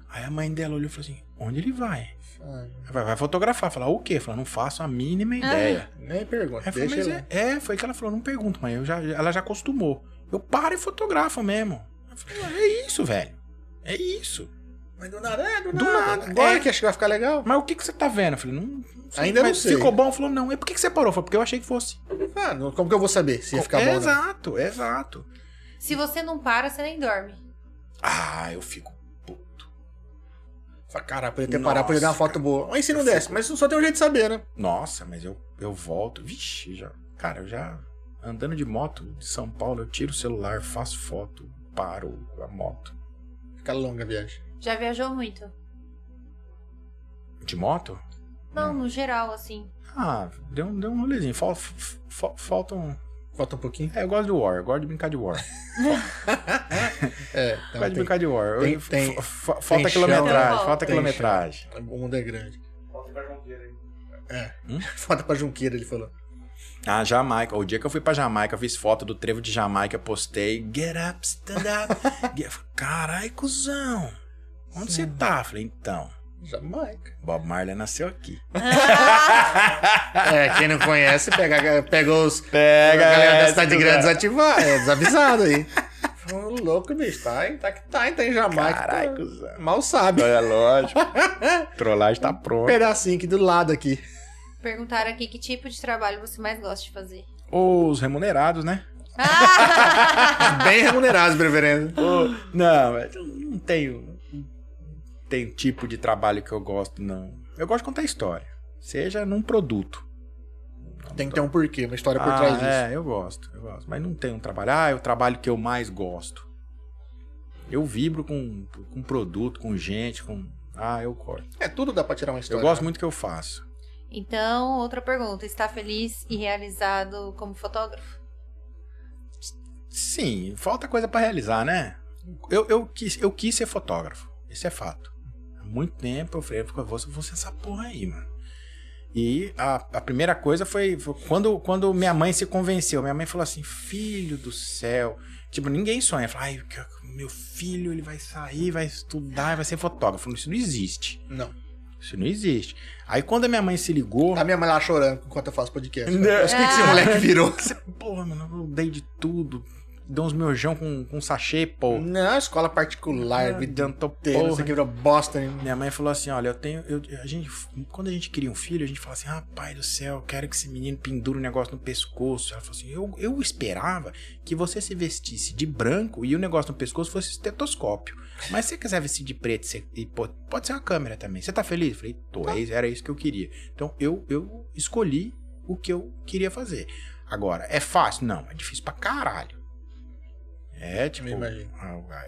Aí a mãe dela olhou e falou assim: onde ele vai? Ah, Vai, vai fotografar. Falar o quê? Falar, não faço a mínima ideia. nem pergunta, falei, deixa mas ele. é, é, foi que ela falou, não pergunto, mãe. Eu já, ela já acostumou. Eu paro e fotografo mesmo. Falei, "Ah, é isso, velho. É isso. Mas do nada, é, do, Do nada. nada, Agora é. que acho que vai ficar legal. Mas o que, que você tá vendo? Eu falei, não. não sei. Ainda não sei. Ficou bom? Falou, não. E por que, que você parou? Foi porque eu achei que fosse. Ah, não- como que eu vou saber se ia ficar bom? ou não? Exato, exato. Se você não para, você nem dorme. Ah, eu fico puto. Fala, Cara, podia ter Nossa, parado, podia dar uma foto cara. boa. Mas se não desse, fico- mas só tem um jeito de saber, né? Nossa, mas eu, eu volto. Vixe, já. Cara, eu já. Andando de moto de São Paulo, eu tiro o celular, faço foto, paro a moto. Fica longa a viagem. Já viajou muito? De moto? Não, no geral, assim. Ah, deu, um- deu um rolezinho. Fal, f- f- falta um. Falta um pouquinho. É, eu gosto de War, eu gosto de brincar de War. É, então gosto de brincar de War. Eu- tem- f- tem- f- falta tem quilometragem, chão. falta Tem quilometragem. o mundo é grande. Volta pra Junqueira aí. Hum? Falta pra Junqueira, ele falou. Ah, Jamaica. O dia que eu fui pra Jamaica, eu fiz foto do trevo de Jamaica, postei. Get up, stand up. Carai, cuzão. Onde você tá? Falei, então. Jamaica. Bob Marley nasceu aqui. É, quem não conhece, pega, pega os. Pega a galera da cidade grande desativar. É desavisado aí. Ô, louco, bicho. Tá, em- tá, que tá, tá em Jamaica. Carai, tá- cuzão. Mal sabe. É lógico. Trollagem tá Um pronta. pedacinho aqui do lado aqui. Perguntaram aqui que tipo de trabalho você mais gosta de fazer. Os remunerados, né? Ah! Bem remunerado, preferência. Não, não tenho. Tem tipo de trabalho que eu gosto, não. Eu gosto de contar história. Seja num produto. Tem que ter um porquê, uma história por Ah, trás disso. É, eu gosto, eu gosto. Mas não tem um trabalho. Ah, é o trabalho que eu mais gosto. Eu vibro com, com produto, com gente, com. Ah, eu gosto. É, tudo dá pra tirar uma história. Eu gosto né? muito do que eu faço. então, outra pergunta. Está feliz e realizado como fotógrafo? Sim, falta coisa pra realizar, né? Eu, eu, quis, eu quis ser fotógrafo. Isso é fato. Muito tempo eu falei, eu vou, vou ser essa porra aí, mano. E a, a primeira coisa foi, foi quando, quando minha mãe se convenceu. Minha mãe falou assim: Filho do céu. Tipo, ninguém sonha. Fala, Ai, meu filho ele vai sair, vai estudar, vai ser fotógrafo. Eu Isso não existe. Não. Isso não existe. Aí quando a minha mãe se ligou. A minha mãe lá chorando enquanto eu faço podcast. Não. Mas o que, que esse moleque virou? Porra, mano, eu dei de tudo. Dei uns miojão com, com sachê, pô. Não, escola particular, adiantou inteira, porra. você que virou bosta. né? Minha mãe falou assim: olha, eu tenho. Eu, a gente, quando a gente cria um filho, a gente fala assim: rapaz do céu, eu quero que esse menino pendure um negócio no pescoço. Ela falou assim: eu, eu esperava que você se vestisse de branco e o negócio no pescoço fosse estetoscópio. Mas se você quiser vestir de preto você- e pô- pode ser uma câmera também. Você tá feliz? Eu falei: tô, é isso- era isso que eu queria. Então eu, eu escolhi o que eu queria fazer. Agora, é fácil? Não, é difícil pra caralho. É, tipo. Imagino.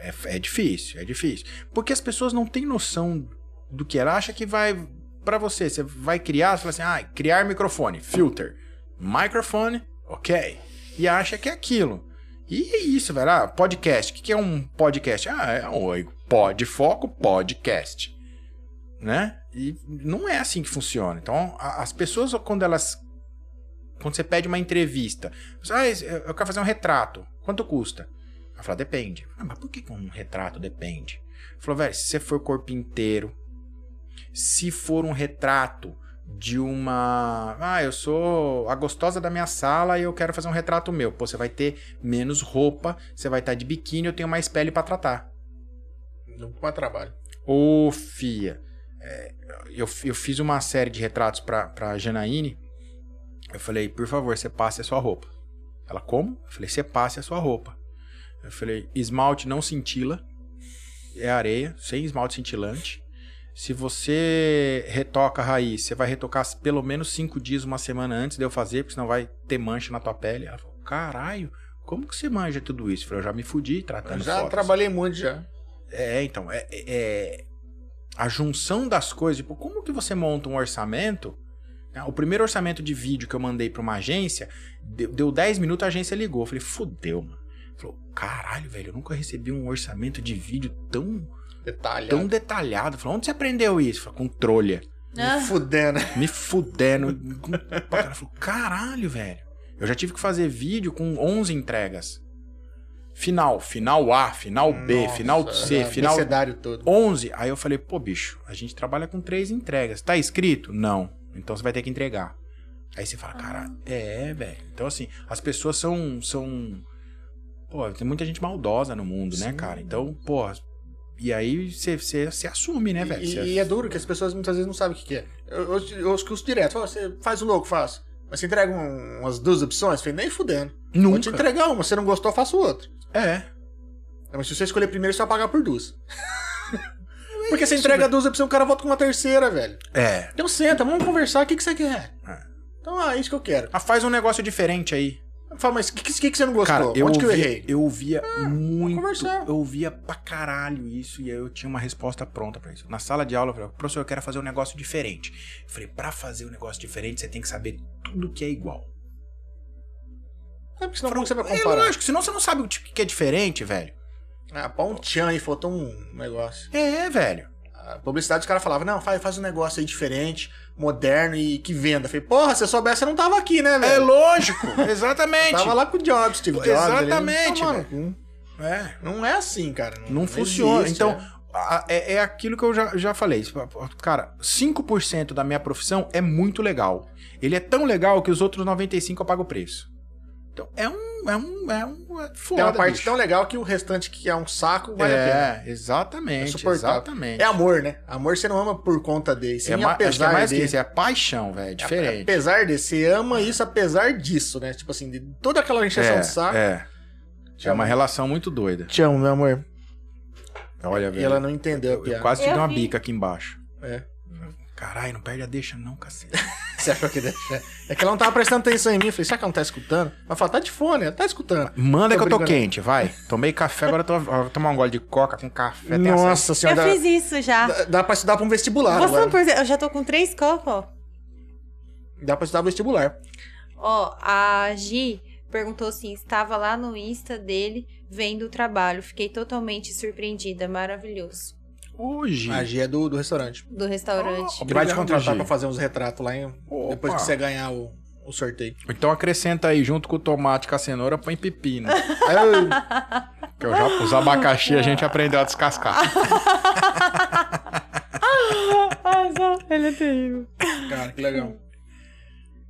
É, é difícil, é difícil. Porque as pessoas não têm noção do que ela acha que vai. Pra você, você vai criar, você fala assim: ah, criar microfone, filter, microfone, ok. E acha que é aquilo. E é isso, velho. Ah, podcast. O que que é um podcast? Ah, é um pod foco podcast. Né? E não é assim que funciona. Então, a- as pessoas, quando elas. Quando você pede uma entrevista, ah, eu quero fazer um retrato. Quanto custa? Ela fala, depende. Ah, mas por que um retrato depende? Falou, velho, se você for corpo inteiro, se for um retrato de uma. Ah, eu sou a gostosa da minha sala e eu quero fazer um retrato meu. Pô, você vai ter menos roupa, você vai estar de biquíni, eu tenho mais pele pra tratar. Não com trabalho. Ô, fia. é, eu, eu fiz uma série de retratos pra, pra Janaíne. Eu falei, por favor, você passe a sua roupa. Ela, como? Eu falei, você passe a sua roupa. Eu falei, esmalte não cintila. É areia, sem esmalte cintilante. Se você retoca a raiz, você vai retocar pelo menos cinco dias, uma semana antes de eu fazer, porque senão vai ter mancha na tua pele. Ela falou, caralho, como que você manja tudo isso? Eu falei, eu já me fudi Eu tratando já fotos. trabalhei muito já. É, então, é, é- é a junção das coisas, tipo, como que você monta um orçamento? né? O primeiro orçamento de vídeo que eu mandei pra uma agência, deu, deu 10 minutos, a agência ligou. Eu falei, fudeu, mano. Falou, caralho, velho, eu nunca recebi um orçamento de vídeo tão, Detalhe. tão detalhado. Falou, onde você aprendeu isso? Falei, com trolha. Ah, Fudendo. Me fudendo. Ela falou, caralho, velho. Eu já tive que fazer vídeo com 11 entregas. Final, final A, final B, Nossa, final C, é, final todo. 11. Aí eu falei, pô, bicho, a gente trabalha com três entregas. Tá escrito? Não. Então você vai ter que entregar. Aí você fala, cara, é, velho. Então, assim, as pessoas são. são pô, tem muita gente maldosa no mundo, né, Sim. cara? Então, pô. E aí você, você assume, né, velho? E, e é duro que as pessoas muitas vezes não sabem o que, que é. Eu, eu, eu escuto direto. Você faz o louco, faço. Mas você entrega um- umas duas opções? Falei, nem fudendo. Vou te Nunca. entregar uma. Se você não gostou, faço outra. É. Mas se você escolher primeiro, você vai pagar por duas. Porque você entrega duas opções, o cara volta com uma terceira, velho. É. Então senta, vamos conversar, o que, que você quer? É. Então, ah, é isso que eu quero. Ah, faz um negócio diferente aí. Fala, mas o que, que, que você não gostou? Cara, eu Onde que eu errei? eu ouvia muito. conversar. Eu ouvia pra caralho isso e aí eu tinha uma resposta pronta pra isso. Na sala de aula, eu falei, professor, eu quero fazer um negócio diferente. Eu falei, pra fazer um negócio diferente, você tem que saber tudo que é igual. É, porque senão você vai É comparar? lógico, senão você não sabe o tipo que é diferente, velho. Ah, põe um tchan aí, faltou um negócio. É, velho. A publicidade, os caras falavam, não, faz, faz um negócio aí diferente, moderno e que venda. Falei, porra, se eu soubesse, eu não tava aqui, né, É velho? lógico, exatamente. Tava lá com o Jobs, Steve Jobs. ali. Exatamente, Toma no velho. cu. É. Não é assim, cara. Não funciona. existe, então, é. é, é aquilo que eu já, já falei. Cara, 5% da minha profissão é muito legal. Ele é tão legal que os outros 95% eu pago o preço. Então, é um. É um. É um. É foda, Tem uma parte bicho. tão legal que o restante que é um saco vale a pena. É, exatamente. É exatamente. É amor, né? Amor você não ama por conta dele, sim É é mais dele. que isso, é paixão, velho. É diferente. Apesar de você ama isso apesar disso, né? Tipo assim, de toda aquela encheção é, de saco. é. Te É uma relação muito doida. Te amo, meu amor. Olha, E velho. ela não entendeu a Eu, quase te dei uma vi. bica aqui embaixo. É. Caralho, não perde a deixa, não, cacete. Você achou que deixa? É que ela não tava prestando atenção em mim. Eu falei, será que ela não tá escutando? Ela falou, tá de fone, ela tá escutando. Manda Tô que eu tô quente, vai. Tomei café, agora eu tô, vou tomar um gole de coca com café. Nossa Eu senhora, dá, fiz isso já. dá, dá pra estudar pra um vestibular Você agora. não? Eu já tô com três copos, ó. Dá pra estudar vestibular. Ó, a Gi perguntou assim: estava lá no Insta dele vendo o trabalho. Fiquei totalmente surpreendida. Maravilhoso. Hoje. A G é do, do restaurante. Do restaurante. Ele vai te contratar pra fazer uns retratos lá, hein? Opa. Depois que você ganhar o, o sorteio. Então acrescenta aí, junto com o tomate, com a cenoura, põe pepino. Que eu já, os abacaxi a gente aprendeu a descascar. Ele é terrível. cara, que legal.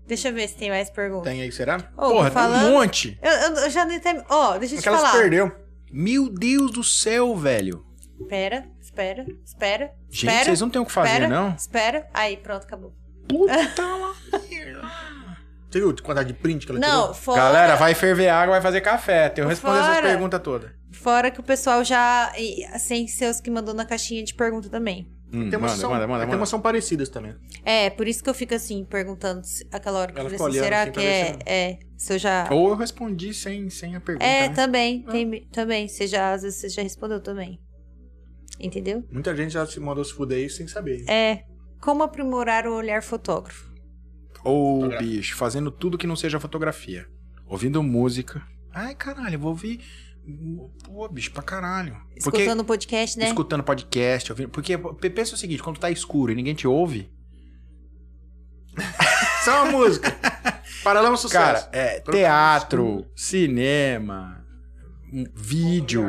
Deixa eu ver se tem mais perguntas. Tem aí, será? Ô, Porra, tô tem um falando. monte. Eu, eu- eu já nem tem. Ó, deixa eu te Aquelas falar. perdeu. Meu Deus do céu, velho. Espera, espera, espera. Gente, espera, vocês não tem o que fazer, espera, não? Espera. Aí, pronto, acabou. Puta lá. Você viu quantidade de print que ela Não, tirou? fora. Galera, vai ferver água, vai fazer café. Tem eu responder essas Fora. perguntas todas. Fora que o pessoal já. Sem ser os que mandou na caixinha de pergunta também. Hum, Tem umas, manda, são, manda, manda, tem manda. umas são parecidas também. É, por isso que eu fico assim, perguntando se- aquela hora que eu falei fica assim, será assim que é, se- é. Se eu já. Ou eu respondi sem, sem a pergunta. É, né? também. Tem, também. Você já, às vezes você já respondeu também. Entendeu? Muita gente já se mandou se fuder aí sem saber. É. Como aprimorar o olhar fotógrafo? Ou, Fotografia. bicho, fazendo tudo que não seja fotografia. Ouvindo música. Ai, caralho, eu vou ouvir. Pô, bicho, pra caralho. Porque Escutando o podcast, né? escutando podcast, ouvindo. Porque pensa o seguinte: quando tá escuro e ninguém te ouve. Isso é uma música. Paralelo ao sucesso. Cara, é teatro, cinema, um vídeo.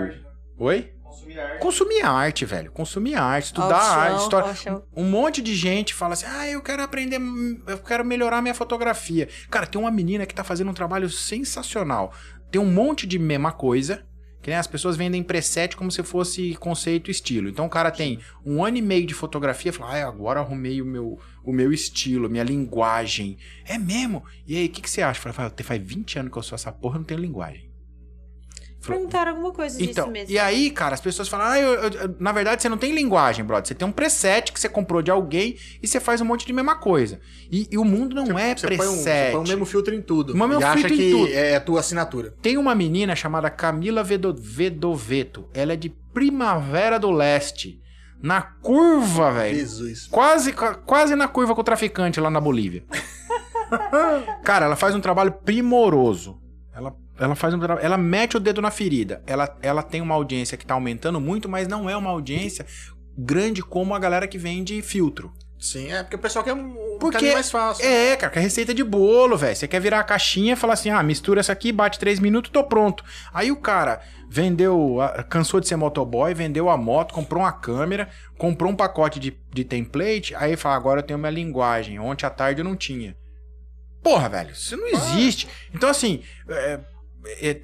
Oi? Consumir arte. Consumir arte, velho. Consumir arte, estudar o chão, arte, história. Um monte de gente fala assim: ah, eu quero aprender, eu quero melhorar minha fotografia. Cara, tem uma menina que tá fazendo um trabalho sensacional. Tem um monte de mesma coisa. Que nem as pessoas vendem preset como se fosse conceito e estilo. Então o cara tem um ano e meio de fotografia, fala, ah, agora arrumei o meu, o meu estilo, minha linguagem. É mesmo? E aí, o que, que você acha? Fala, faz 20 anos que eu sou essa porra, eu não tenho linguagem. Perguntaram alguma coisa disso então, mesmo. e aí, cara, as pessoas falam, ah, eu- eu- na verdade você não tem linguagem, brother. Você tem um preset que você comprou de alguém e você faz um monte de mesma coisa. E, e o mundo não é Você preset. põe, um, você põe o mesmo filtro em tudo. O mesmo e acha filtro em que tudo. é a tua assinatura. Tem uma menina chamada Camila Vedo- Vedoveto. Ela é de Primavera do Leste. Na curva, velho. Jesus. Quase, qua- quase na curva com o traficante lá na Bolívia. Cara, ela faz um trabalho primoroso. Ela, ela faz um. Ela mete o dedo na ferida. Ela, ela tem uma audiência que tá aumentando muito, mas não é uma audiência grande como a galera que vende filtro. Sim, é porque o pessoal quer um, caminho mais fácil. É, cara, que é receita de bolo, velho. Você quer virar a caixinha e falar assim: ah, mistura essa aqui, bate três minutos, tô pronto. Aí o cara vendeu, cansou de ser motoboy, vendeu a moto, comprou uma câmera, comprou um pacote de, de template, aí fala: agora eu tenho minha linguagem. Ontem à tarde eu não tinha. Porra, velho, isso não existe. Então, assim, é,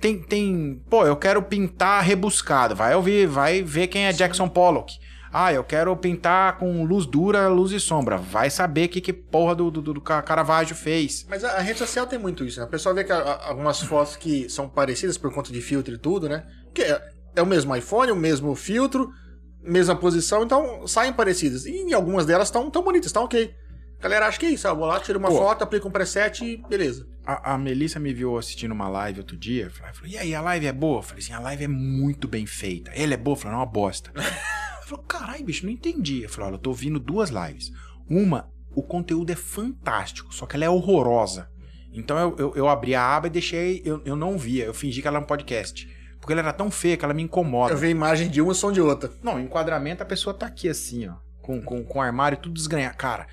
tem, tem. Pô, eu quero pintar rebuscado. Vai ouvir, vai ver quem é Jackson Pollock. Ah, eu quero pintar com luz dura, luz e sombra. Vai saber o que, que porra do, do, do Ca- Caravaggio fez. Mas a, a rede social tem muito isso, né? A pessoa vê que a- a- algumas fotos que são parecidas por conta de filtro e tudo, né? Que é, é o mesmo iPhone, o mesmo filtro, mesma posição, então saem parecidas. E algumas delas estão tão bonitas, estão ok. A galera acha que é isso, ah, eu vou lá, tiro uma Pô. foto, aplico um preset e beleza. A, a Melissa me viu assistindo uma live outro dia. Falou, e aí, a live é boa? Eu falei assim, a live é muito bem feita. Ele é boa? Eu falei, não, é uma bosta. Ela falou, caralho, bicho, não entendi. Eu falei, olha, eu tô ouvindo duas lives. Uma, o conteúdo é fantástico, só que ela é horrorosa. Então eu, eu, eu abri a aba e deixei, eu, eu não via, eu fingi que ela era um podcast. Porque ela era tão feia que ela me incomoda. Eu vi a imagem de uma e som de outra. Não, enquadramento a pessoa tá aqui assim, ó. Com, com, com o armário tudo desgranhado. Cara,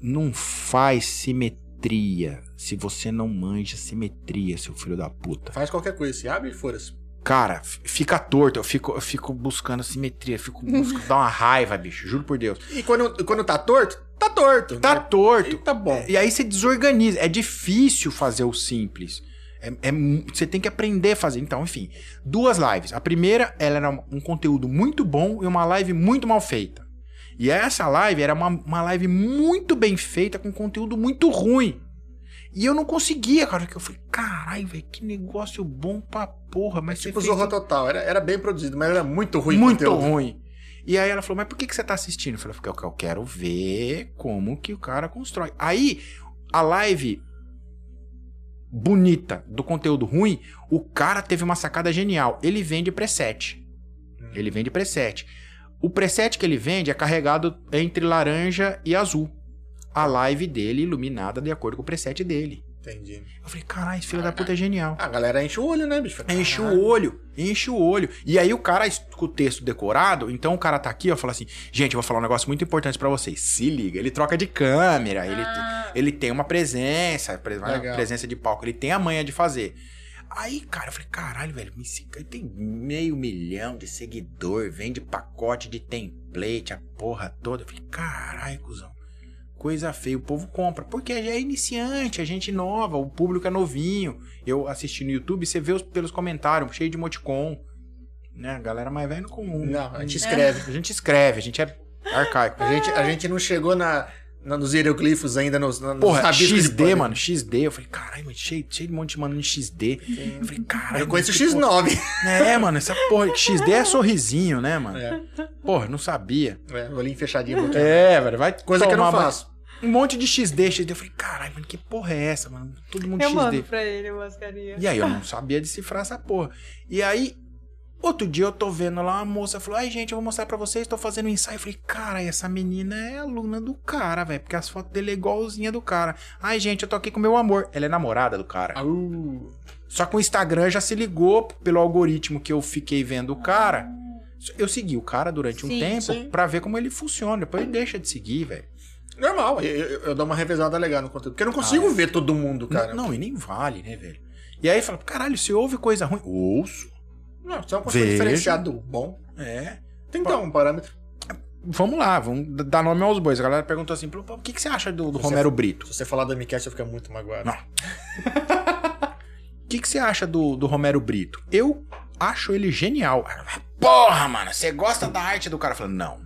não faz simetria se você não manja simetria, seu filho da puta. Faz qualquer coisa, se abre e fora-se. Cara, fica torto. Eu fico, eu fico buscando simetria. Fico buscando, dá uma raiva, bicho. Juro por Deus. E quando, quando tá torto, tá torto. Tá né? torto. E tá bom. E aí você desorganiza. É difícil fazer o simples. É, é você tem que aprender a fazer. Então, enfim, duas lives. A primeira, ela era um conteúdo muito bom e uma live muito mal feita. E essa live era uma, uma live muito bem feita com conteúdo muito ruim. E eu não conseguia, cara. Que eu falei, caralho, velho, que negócio bom pra porra. Mas Tipo Zorro Total, era, era bem produzido, mas era muito ruim muito conteúdo. ruim. E aí ela falou, mas por que, que você tá assistindo? Eu falei, porque eu quero ver como que o cara constrói. Aí, a live bonita do conteúdo ruim, o cara teve uma sacada genial. Ele vende preset. Ele vende preset. O preset que ele vende é carregado entre laranja e azul. A live dele iluminada de acordo com o preset dele. Entendi. Eu falei, caralho, esse filho da puta é genial. A galera enche o olho, né, bicho? Enche o olho, enche o olho. E aí o cara, com o texto decorado, então o cara tá aqui, ó, fala assim: gente, eu vou falar um negócio muito importante pra vocês. Se liga, ele troca de câmera, ele, Ah. ele tem uma presença, pre- uma presença de palco, ele tem a manha de fazer. Aí, cara, eu falei, caralho, velho, me siga- ele tem meio milhão de seguidor, vende pacote de template, a porra toda. Eu falei, caralho, cuzão. Coisa feia, o povo compra. Porque é iniciante, é gente nova, o público é novinho. Eu assisti no YouTube, você vê os, pelos comentários, cheio de emoticon. Né? A galera mais velha não comum. Não, a gente escreve. A gente escreve, a gente é arcaico. A gente, a gente não chegou na- nos hieroglifos ainda, nos, nos Porra, XD, mano, XD. Eu falei, caralho, mano, cheio, cheio de monte de mano em XD. Eu falei, caralho. Eu conheço o que porra- X9. É, mano, essa porra. XD é sorrisinho, né, mano? É, Porra, não sabia. é, olhinho fechadinho. muito- É, velho, vai. Coisa que eu não faço. Um monte de XD, XD. Eu falei, caralho, mano, que porra é essa, mano? Todo mundo Eu XD. mando pra ele umas carinhas. E aí eu não sabia decifrar essa porra. E aí, outro dia eu tô vendo lá, uma moça falou: Ai, gente, eu vou mostrar pra vocês, tô fazendo um ensaio. Eu falei, cara, essa menina é aluna do cara, velho. Porque as fotos dele é igualzinha do cara. Ai, gente, eu tô aqui com meu amor. Ela é namorada do cara. Au. Só que o Instagram já se ligou pelo algoritmo que eu fiquei vendo o cara. Eu segui o cara durante um Sim, tempo sim. pra ver como ele funciona. Depois ele deixa de seguir, velho. Normal, eu, eu, eu dou uma revezada legal no conteúdo. Porque eu não consigo Ah, ver todo mundo, cara. Não, e nem vale, né, velho? E aí fala, caralho, se ouve coisa ruim. Ouço. Não, se é um conteúdo Vejo. diferenciado bom, É. tem que um parâmetro. Vamos lá, vamos dar nome aos bois. A galera perguntou assim: "Pô, o que, que você acha do, do Você- Romero Brito? Se você falar do MCast, eu fico muito magoado. Não. O que, que você acha do, do Romero Brito? Eu acho ele genial. Porra, mano, você gosta da arte do cara? Eu falo, não.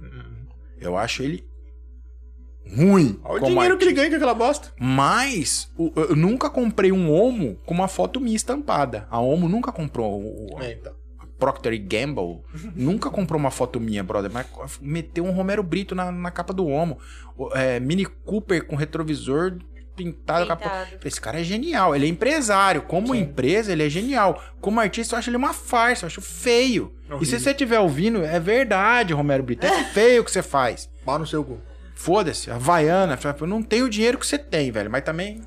Eu acho ele ruim. Olha o dinheiro que ele ganha com aquela bosta. Mas eu nunca comprei um Omo com uma foto minha estampada. A Omo nunca comprou. o- o- É, então. Procter Gamble nunca comprou uma foto minha, brother, mas meteu um Romero Brito na, na capa do Homo. É, Mini Cooper com retrovisor pintado. Capa... Pintado. Esse cara é genial, ele é empresário. Como Sim. empresa, ele é genial. Como artista, eu acho ele uma farsa, eu acho feio. E se você estiver ouvindo, é verdade, Romero Brito, é feio o que você faz. Pau no seu cu. Foda-se, Havaiana, eu não tenho o dinheiro que você tem, velho, mas também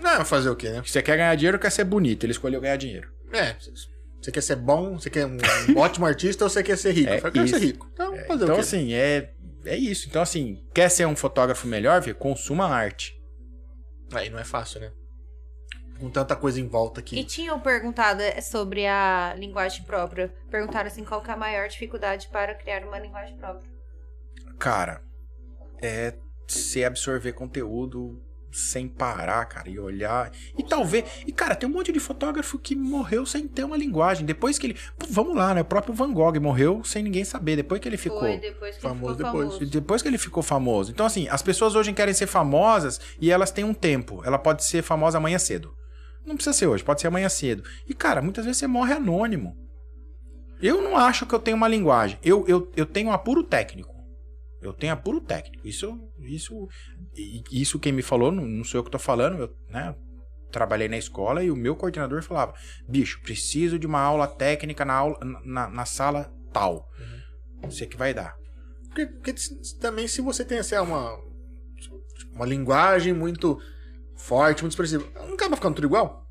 Não, fazer o quê, né? você quer ganhar dinheiro, quer ser bonito. Ele escolheu ganhar dinheiro. É, você quer ser bom, você quer um ótimo artista ou você quer ser rico? É eu quero ser rico. Então, fazer Então, o quê? assim, é, é isso. Então, assim, quer ser um fotógrafo melhor, vê, consuma arte. Aí não é fácil, né? Com tanta coisa em volta E aqui. tinham perguntado é, sobre a linguagem própria. Perguntaram assim, qual que é a maior dificuldade para criar uma linguagem própria? Cara, é você absorver conteúdo sem parar, cara, e olhar. E talvez. E, cara, tem um monte de fotógrafo que morreu sem ter uma linguagem. Depois que ele. Pô, vamos lá, né? O próprio Van Gogh morreu sem ninguém saber. Depois que ele ficou. Foi depois que famoso ficou depois. famoso. Depois que ele ficou famoso. Então, assim, as pessoas hoje querem ser famosas e elas têm um tempo. Ela pode ser famosa amanhã cedo. Não precisa ser hoje, pode ser amanhã cedo. E, cara, muitas vezes você morre anônimo. Eu não acho que eu tenho uma linguagem. Eu, eu, eu tenho apuro técnico. Eu tenho apuro técnico. Isso, isso, e- isso quem me falou, não, não sou eu que tô falando, eu, né? Trabalhei na escola e o meu coordenador falava: bicho, preciso de uma aula técnica na, aula, na, na sala tal. Você que vai dar. Porque, porque também se você tem assim, uma, uma linguagem muito forte, muito expressiva, não acaba ficando tudo igual?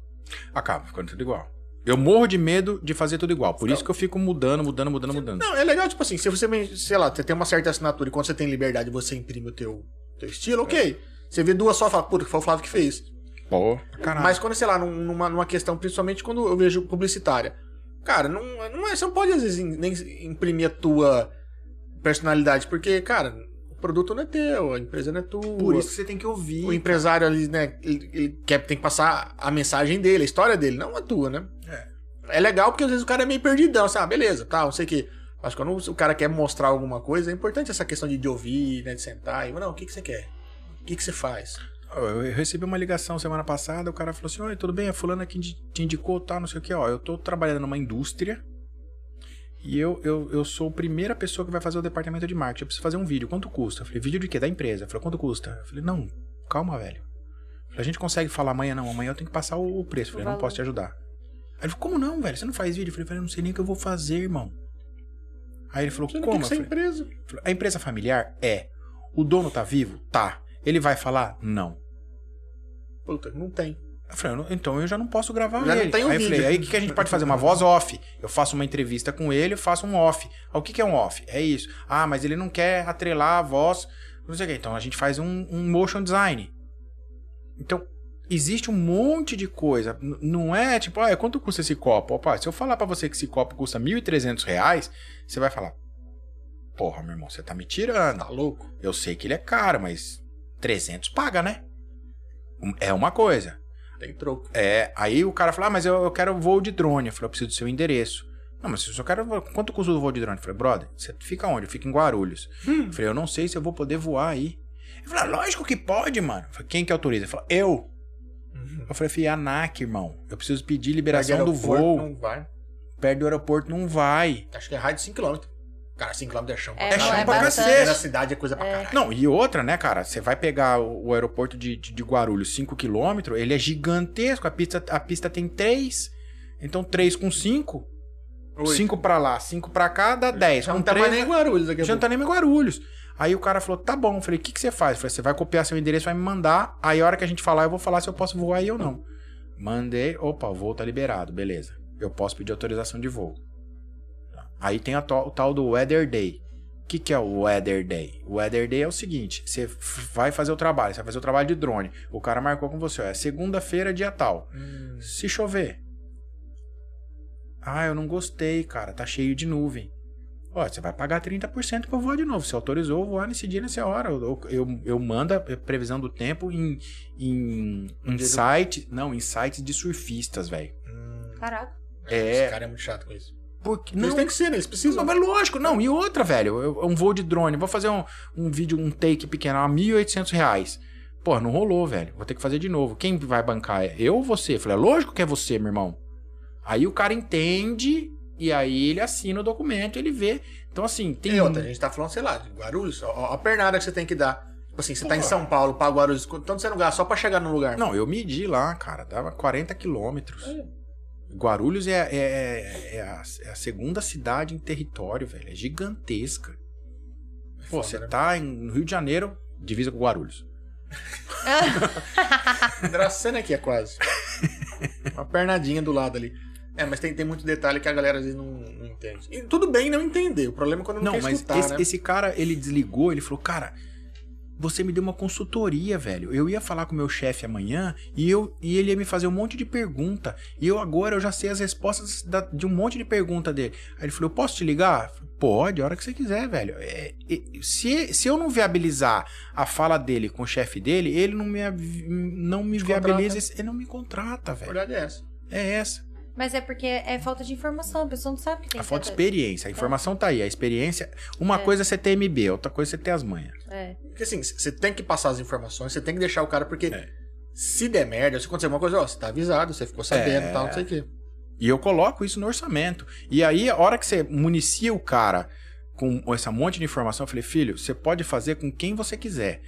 Acaba ficando tudo igual. Eu morro de medo de fazer tudo igual. Por isso que eu fico mudando, mudando, mudando, mudando. Não, é legal, tipo assim, se você, sei lá, você tem uma certa assinatura e quando você tem liberdade você imprime o teu, teu estilo, ok. Você vê duas só e fala, puta, que foi o Flávio que fez. Pô, caralho. Mas quando, sei lá, num- numa, numa questão, principalmente quando eu vejo publicitária, cara, não, não é, você não pode às vezes nem imprimir a tua personalidade, porque, cara, o produto não é teu, a empresa não é tua. Por isso que você tem que ouvir. o empresário ali, né, ele, ele quer, tem que passar a mensagem dele, a história dele, não a tua, né? É. legal porque às vezes o cara é meio perdidão, sabe? Ah, beleza, tá, não sei o que. Mas quando o cara quer mostrar alguma coisa, é importante essa questão de, de ouvir, né, de sentar e, não, o que, que você quer? O que, que você faz? Eu recebi uma ligação semana passada, o cara falou assim: Oi, tudo bem? A fulana que te indicou, tal, não sei o que, ó. Eu tô trabalhando numa indústria e eu, eu, eu sou a primeira pessoa que vai fazer o departamento de marketing. Eu preciso fazer um vídeo. Quanto custa? Eu falei, vídeo de quê? Da empresa. Eu falei, quanto custa? Eu falei, não, calma, velho. Falei, a gente consegue falar amanhã, não. Amanhã eu tenho que passar o preço. Eu falei, não posso te ajudar. Aí ele falou, como não, velho? Você não faz vídeo? Eu falei, eu não sei nem o que eu vou fazer, irmão. Aí ele falou, Você não como? tem que ser empresa. a empresa familiar é. O dono tá vivo? Tá. Ele vai falar? Não. Puta, não tem. Eu falei, "Eu não- então eu já não posso gravar Já não ele. tem o aí eu falei, vídeo. aí o que, que a gente pode fazer? Uma voz off. Eu faço uma entrevista com ele, eu faço um off. Ah, O que, que é um off? É isso. Ah, mas ele não quer atrelar a voz. Não sei o que. Então a gente faz um, um motion design. Então, existe um monte de coisa. N- não é tipo, ah, quanto custa esse copo? Opa, se eu falar pra você que esse copo custa 1.300 reais, você vai falar, porra, meu irmão, você tá me tirando. Tá louco? Eu sei que ele é caro, mas 300 paga, né? É uma coisa. Tem troco. É, aí o cara falou, ah, mas eu, eu quero voo de drone. Eu falei, eu preciso do seu endereço. Não, mas se eu só quero. Quanto custa o voo de drone? Eu falei, brother, você fica onde? Eu fico em Guarulhos. Eu falei, eu não sei se eu vou poder voar aí. Ele falou, ah, lógico que pode, mano. Eu falei, quem que autoriza? Ele falou, eu. Eu falei, filho, ANAC, irmão. Eu preciso pedir liberação do Aeroporto, voo. Não vai. Perto do aeroporto não vai. Acho que é raio de 5km. Cara, 5km é chão. É, É chão é pra cacete. Na cidade é coisa pra caralho. Não, e outra, né, cara? Você vai pegar o, o aeroporto de, de, de Guarulhos, 5km, ele é gigantesco. A pista, a pista tem 3. Então 3 com 5. Oito. 5 pra lá, 5 pra cá, dá 10. Já Com não tá 3, mais nem em Guarulhos daqui a já não tá nem em Guarulhos. Aí o cara falou, tá bom. Eu falei, o que, que você faz? Eu falei, você vai copiar seu endereço, vai me mandar. Aí a hora que a gente falar, eu vou falar se eu posso voar aí ou não. Mandei, opa, o voo tá liberado, beleza. Eu posso pedir autorização de voo. Aí tem o tal do Weather Day. O que, que é o Weather Day? O Weather Day é o seguinte: você vai fazer o trabalho, você vai fazer o trabalho de drone. O cara marcou com você, ó, é segunda-feira, dia tal. Hum. Se chover. Ah, eu não gostei, cara, tá cheio de nuvem. Ó, você vai pagar 30% pra voar de novo. Você autorizou voar nesse dia, nessa hora. Eu, eu, eu mando a previsão do tempo em, em, em site. Não, em sites de surfistas, velho. Caraca. É. Esse cara é muito chato com isso. Porque, Eles não, têm que ser, né? Eles precisam. mas lógico, não. E outra, velho, eu- um voo de drone. Vou fazer um, um vídeo, um take pequeno, a 1.800 reais. Pô, não rolou, velho. Vou ter que fazer de novo. Quem vai bancar? É Eu ou você? Eu falei, é lógico que é você, meu irmão. Aí o cara entende e aí ele assina o documento, ele vê. Então, assim, tem. E outra, a gente tá falando, sei lá, de Guarulhos. Ó, a pernada que você tem que dar. Tipo assim, você tá em Pô. São Paulo, pra Guarulhos, tanto você não gasta só pra chegar no lugar. Não, eu medi lá, cara. Dava 40 quilômetros. Guarulhos é, é, é, a, é a segunda cidade em território, velho. É gigantesca. Pô, foda, você né? tá em, no Rio de Janeiro, divisa com Guarulhos. Dracena aqui é quase. Uma pernadinha do lado ali. É, mas tem, tem muito detalhe que a galera às vezes não, não, Entende? E tudo bem não entender. O problema é quando não, Não, quer mas escutar, esse, né? esse cara, ele desligou, ele falou, cara, você me deu uma consultoria, velho. Eu ia falar com o meu chefe amanhã e, eu, e ele ia me fazer um monte de pergunta. E eu agora eu já sei as respostas da- de um monte de pergunta dele. Aí ele falou, eu posso te ligar? Falei, Pode, a hora que você quiser, velho. É, é, se, se eu não viabilizar a fala dele com o chefe dele, ele não me, não me Te viabiliza, contrata. ele não me contrata, A velho. verdade é essa. É essa. Mas é porque é falta de informação, a pessoa não sabe que tem A falta de experiência. A informação tá aí. A experiência. Uma coisa é você ter MB, outra coisa é você ter as manhas. É. Porque assim, você tem que passar as informações, você tem que deixar o cara, porque É. se der merda, se acontecer alguma coisa, ó, você tá avisado, você ficou sabendo e É. tal, não sei o quê. E eu coloco isso no orçamento. E aí, a hora que você municia o cara com essa monte de informação, eu falei, filho, você pode fazer com quem você quiser.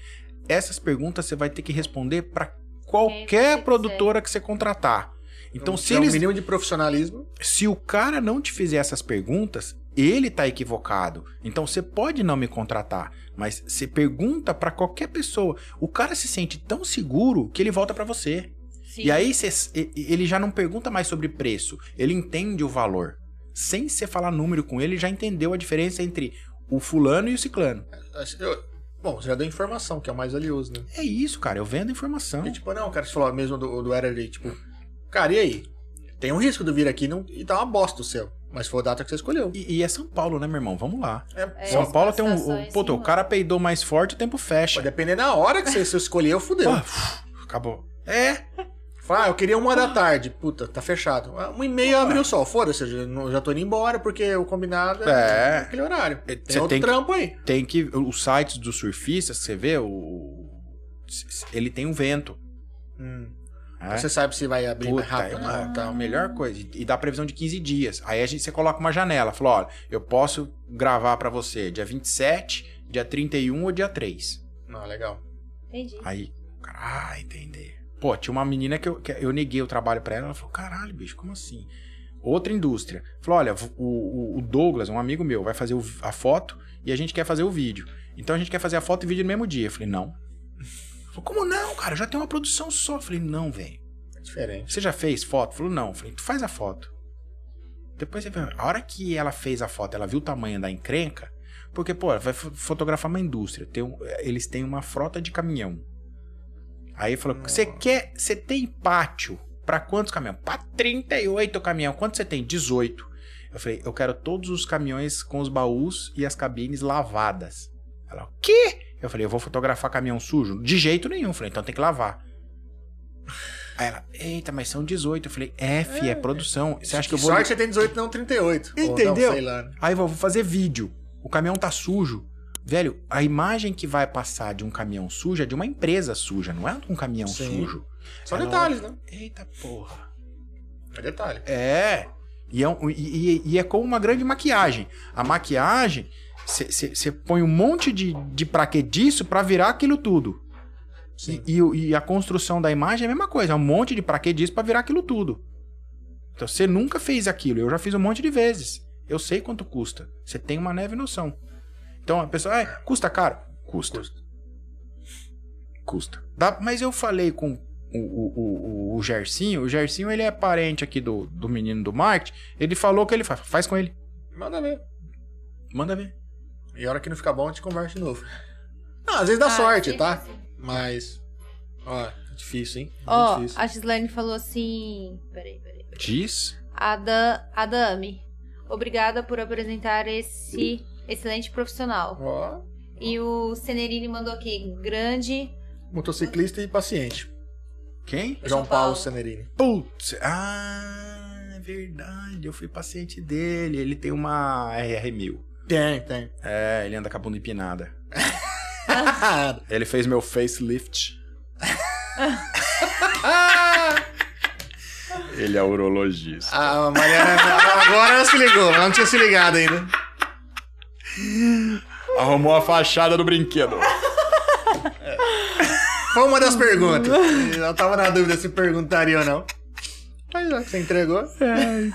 Essas perguntas você vai ter que responder para qualquer produtora que você contratar. Então, se, é um eles, mínimo de profissionalismo, se o cara não te fizer essas perguntas, ele tá equivocado. Então, você pode não me contratar, mas você pergunta para qualquer pessoa. O cara se sente tão seguro que ele volta para você. Sim. E aí cê- ele já não pergunta mais sobre preço, ele entende o valor. Sem você falar número com ele, já entendeu a diferença entre o fulano e o ciclano. eu- bom, você já deu informação, que é o mais valioso, né? É isso, cara, eu vendo informação. E, tipo, não, cara, você falou mesmo do, do Era ali, tipo, cara, e aí? Tem um risco de vir aqui não, e tá uma bosta o céu. Mas foi a data que você escolheu. E, e é São Paulo, né, meu irmão? Vamos lá. É, É, São Paulo tem um. O, puta, sim, o cara peidou mais forte, o tempo fecha. Pode depender da hora que você, você escolheu, fudeu. Ah, acabou. É, Fala, ah, eu queria uma da tarde. Puta, tá fechado. Ah, Uma e meia abriu o sol. Foda-se, eu já, não- já tô indo embora porque o combinado É. aquele horário. É, Tem você outro tem que- trampo aí. tem que. Os sites dos surfistas, você vê, o. Ele tem um vento. Hum. Né? Você sabe se vai abrir mais Puta, é rápido. uma- né? tá a melhor coisa. E dá previsão de 15 dias. Aí a gente, você coloca uma janela. Fala, olha, eu posso gravar pra você dia 27, dia 31 ou dia 3. Não, legal. Entendi. Aí, cara, ah, entender. Pô, tinha uma menina que eu, que eu neguei o trabalho pra ela. Ela falou, caralho, bicho, como assim? Outra indústria. Falou, olha, o, o- o Douglas, um amigo meu, vai fazer o- a foto e a gente quer fazer o vídeo. Então a gente quer fazer a foto e vídeo no mesmo dia. Eu falei, não. Falou, como não, cara? Já tem uma produção só. Eu falei, não, velho. É diferente. Você já fez foto? Falou, não. Falei, tu faz a foto. Depois você vê. A hora que ela fez a foto, ela viu o tamanho da encrenca. Porque, pô, vai fo- fotografar uma indústria. Tem um- eles têm uma frota de caminhão. Aí falou: você quer. Você tem pátio pra quantos caminhões? Pra 38 caminhão. Quanto você tem? 18. Eu falei, eu quero todos os caminhões com os baús e as cabines lavadas. Ela, o quê? Eu falei, eu vou fotografar caminhão sujo? De jeito nenhum. Eu falei, então tem que lavar. Aí ela, eita, mas são 18. Eu falei, F, é, produção. Você acha que eu vou. Sorte você tem 18, não 38. Ou Entendeu? Não, sei lá. né? Aí eu vou fazer vídeo. O caminhão tá sujo. Velho, a imagem que vai passar de um caminhão sujo é de uma empresa suja, não é de um caminhão Sim. sujo. Só Ela detalhes, né? Eita porra. É detalhe. É. E é, um- e- e- e é como uma grande maquiagem. A maquiagem, você põe um monte de, de praquediço pra virar aquilo tudo. E, e e a construção da imagem é a mesma coisa. É um monte de praquediço pra virar aquilo tudo. Então você nunca fez aquilo. Eu já fiz um monte de vezes. Eu sei quanto custa. Você tem uma neve noção. Então a pessoa, ah, custa caro? Custa. Custa. Dá- mas eu falei com o, o, o, o Gercinho. O Gercinho, ele é parente aqui do, do menino do marketing. Ele falou que ele faz. Faz com ele. Manda ver. Manda ver. E a hora que não ficar bom, a gente conversa de novo. Não, às vezes dá Ah, sorte, tá? assim. Mas. Ó, é difícil, hein? Ó, difícil. a Gislaine falou assim. Peraí, peraí. peraí. Diz. Ada, Adame, obrigada por apresentar esse excelente profissional. Ó, E o Cenerini mandou aqui, grande. motociclista e paciente. Quem? João Paulo Paulo. Cenerini. Putz. Ah, é verdade. Eu fui paciente dele. Ele tem uma RR1000. Tem, tem. É, ele anda com a bunda empinada. Ele fez meu facelift. Ele é urologista. a Mariana agora ela se ligou, ela não tinha se ligado ainda. Arrumou a fachada do brinquedo. Foi uma das perguntas. Eu tava na dúvida se perguntaria ou não. Mas já que você entregou.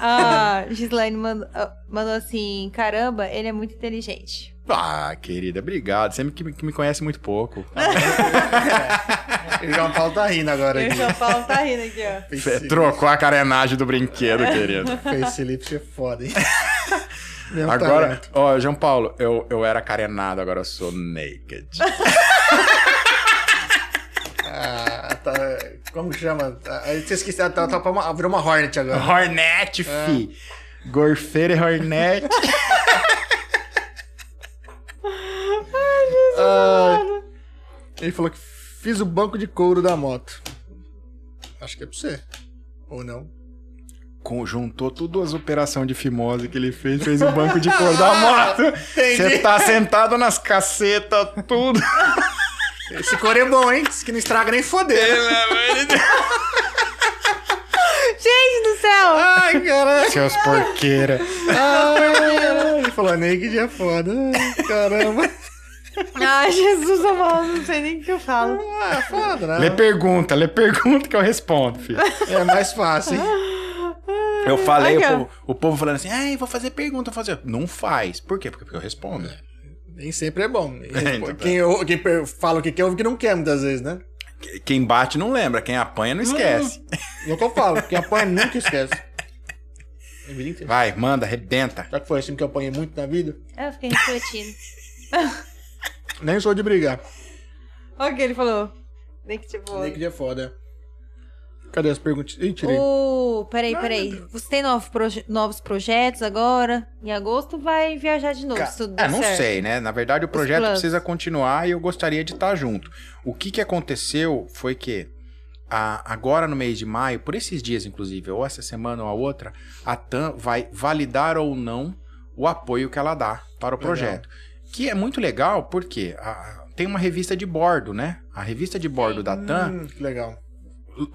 A Gislaine mandou, ah, mandou assim: caramba, ele é muito inteligente. Ah, querida, obrigado. Sempre que me, que me conhece muito pouco. O João Paulo tá rindo agora E o aqui. João Paulo tá rindo aqui, ó. Trocou a carenagem do brinquedo, querido. Facelift é foda, hein? Mesmo Agora, talento. ó, João Paulo, eu, eu era carenado, agora eu sou naked. Ah. Como que chama? Aí você esqueceu, tá, tá, uma- virou uma Hornet agora. Hornet, fi. Gorfeira e Hornet. Ah, ele falou que fiz o banco de couro da moto. Acho que é pra você. Ou não? Conjuntou tudo as operações de fimose que ele fez, fez o banco de cor da moto. Você tá sentado nas cacetas, tudo. Esse couro é bom, hein? Esse que não estraga nem foder. Gente do céu! Ai, caralho. Seus porqueira. Ai, ele falou, naked é foda. Ai, Caramba. Ai, Jesus amado, não sei nem o que eu falo. Ah, é foda, né? Lê pergunta, lê pergunta que eu respondo, filho. É mais fácil, hein? Eu falei, Ai, o povo, o povo falando assim, ai, vou fazer pergunta, vou fazer. Não faz. Por quê? Porque eu respondo. Nem sempre é bom. então Quem, ou- quem fala o que quer, ouve o que não quer, muitas vezes, né? Quem bate não lembra, quem apanha não esquece. Nunca eu falo. Quem apanha nunca esquece. Inteira. Vai, manda, arrebenta. Já que foi assim que eu apanhei muito na vida, Eu fiquei refletindo. nem sou de brigar. Olha o que ele falou. Nem que tipo. Naked é foda. Cadê as perguntas? Ih, tirei. O... Peraí, peraí. Você tem novo proje- novos projetos agora? Em agosto vai viajar de novo, se tudo É, não certo. sei, né? Na verdade, o projeto precisa continuar e eu gostaria de estar junto. O que, que aconteceu foi que a- agora no mês de maio, por esses dias, inclusive, ou essa semana ou a outra, a TAM vai validar ou não o apoio que ela dá para o Legal. projeto. Que é muito legal porque a- tem uma revista de bordo, né? A revista de bordo da TAM Hum, que legal.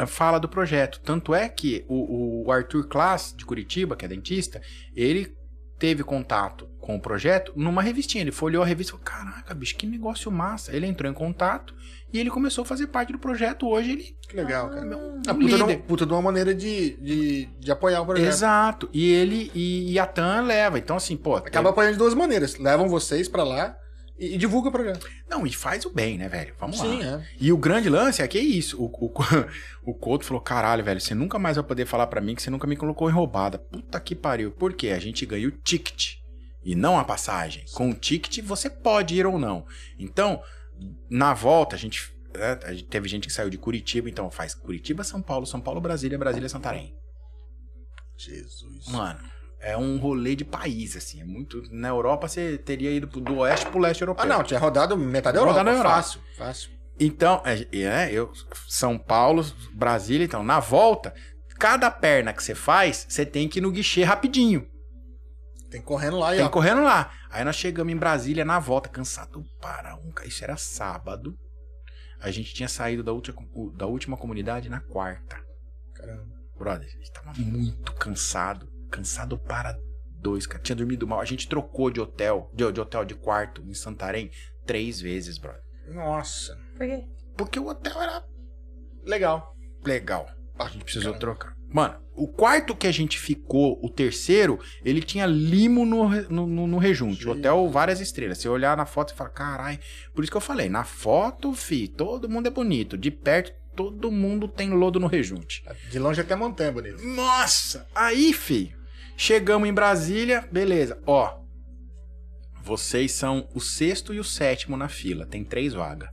Fala do projeto. Tanto é que o, o Arthur Klaas, de Curitiba, que é dentista, ele teve contato com o projeto numa revistinha. Ele folheou a revista e falou: Caraca, bicho, que negócio massa. Ele entrou em contato e ele começou a fazer parte do projeto. Hoje ele. Que legal, cara. um Ah, puta, de puta de uma maneira de, de, de apoiar o projeto. Exato. E ele e, e a TAM leva. Então, assim, pô. Acaba apoiando de duas maneiras. Levam vocês pra lá e, e divulga o projeto. Não, e faz o bem, né, velho? Vamos Sim, lá. é. E o grande lance é que é isso. O, o, o Couto falou: caralho, velho, você nunca mais vai poder falar pra mim que você nunca me colocou em roubada. Puta que pariu. Por quê? A gente ganha o ticket e não a passagem. Com o ticket você pode ir ou não. Então, na volta, a gente. né, a gente- teve gente que saiu de Curitiba, então faz Curitiba, São Paulo, São Paulo, Brasília, Brasília, Santarém. Jesus. Mano, é um rolê de país, assim. É muito. Na Europa você teria ido do oeste pro leste europeu. Ah, não, tinha rodado metade da Europa. Rodado na Europa. Fácil, fácil. Então, é, é, eu, São Paulo, Brasília, então, na volta, cada perna que você faz, você tem que ir no guichê rapidinho. Tem correndo lá Tem ó. correndo lá. Aí nós chegamos em Brasília na volta, cansado para um. Isso era sábado. A gente tinha saído da última, da última comunidade na quarta. Caramba. Brother, a gente tava muito cansado. Cansado para dois, cara. Tinha dormido mal. A gente trocou de hotel, de, de hotel de quarto em Santarém três vezes, brother. Nossa. Por quê? Porque o hotel era Legal. legal. A gente precisou trocar. Mano, o quarto que a gente ficou, o terceiro, ele tinha limo no, no, no, no rejunte. O hotel, várias estrelas. Você olhar na foto e falar, carai. Por isso que eu falei, na foto, fi, todo mundo é bonito. De perto, todo mundo tem lodo no rejunte. De longe até montanha, bonito. Nossa! Aí, fi, chegamos em Brasília, beleza. Ó, vocês são o sexto e o sétimo na fila. Tem três vagas.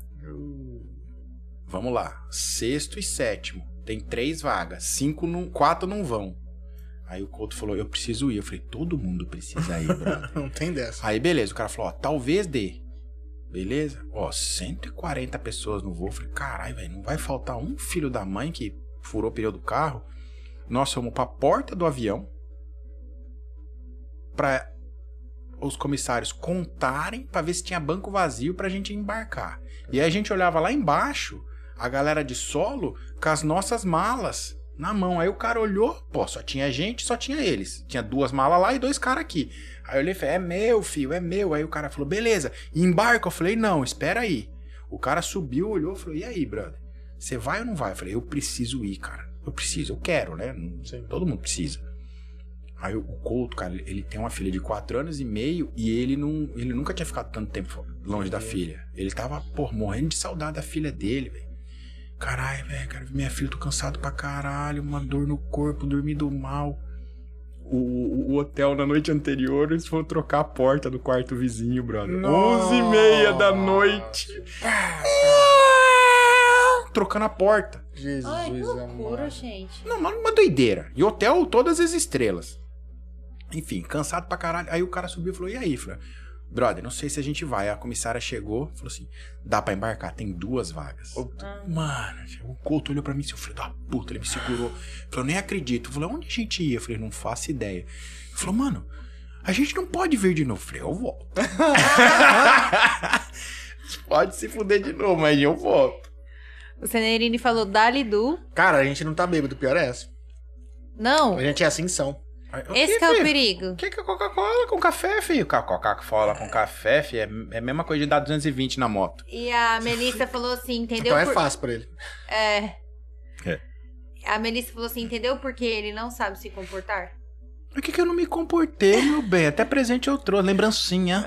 Vamos lá. Sexto e sétimo. Tem três vagas. Cinco não, quatro não vão. Aí o Couto falou, eu preciso ir. Eu falei, todo mundo precisa ir, brother. Não tem dessa. Aí beleza, o cara falou, ó, talvez dê. Beleza? Ó, 140 pessoas no voo. Eu falei, caralho, velho, não vai faltar um filho da mãe que furou o pneu do carro. Nós fomos pra porta do avião pra os comissários contarem pra ver se tinha banco vazio pra gente embarcar. E aí a gente olhava lá embaixo, a galera de solo com as nossas malas na mão. Aí o cara olhou, pô, só tinha gente, só tinha eles. Tinha duas malas lá e dois caras aqui. Aí eu olhei e falei, é meu, filho, é meu. Aí o cara falou, beleza, embarca. Eu falei, não, espera aí. O cara subiu, olhou e falou, e aí, brother? Você vai ou não vai? Eu falei, eu preciso ir, cara. Eu preciso, eu quero, né? Todo mundo precisa. Aí o Couto, cara, ele tem uma filha de 4 anos e meio e ele não, ele nunca tinha ficado tanto tempo longe da filha. Ele tava, pô, morrendo de saudade da filha dele, velho. Caralho, velho, quero ver minha filha, tô cansado pra caralho, uma dor no corpo, dormindo mal. o, o hotel na noite anterior, eles foram trocar a porta do quarto vizinho, brother. Nossa. 11 e meia da noite. Trocando a porta. Jesus Ai, que loucura, amado. gente. Não, mas uma doideira. E hotel, todas as estrelas. Enfim, cansado pra caralho. Aí o cara subiu e falou: E aí? Falei, brother, não sei se a gente vai. A comissária chegou falou assim: dá pra embarcar, tem duas vagas. Mano, o Couto olhou pra mim, seu filho da puta, ele me segurou. Falou, nem acredito. Falei, onde a gente ia? Eu falei, não faço ideia. Ele falou, mano, a gente não pode vir de novo. Eu falei, eu volto. pode se fuder de novo, mas eu volto. O Cenerini falou Dali Du. Cara, a gente não tá bêbado, pior é essa. Não, A gente é assim são. Esse que é o filho? perigo. O que, que é Coca-Cola com café, filho? Ca- Coca-Cola com café, filho, é, é a mesma coisa de dar 220 na moto. E a Melissa falou assim, entendeu? Então é por- fácil pra ele. É. É. A Melissa falou assim, entendeu porque ele não sabe se comportar? Por que, que eu não me comportei, meu bem? Até presente eu trouxe, lembrancinha.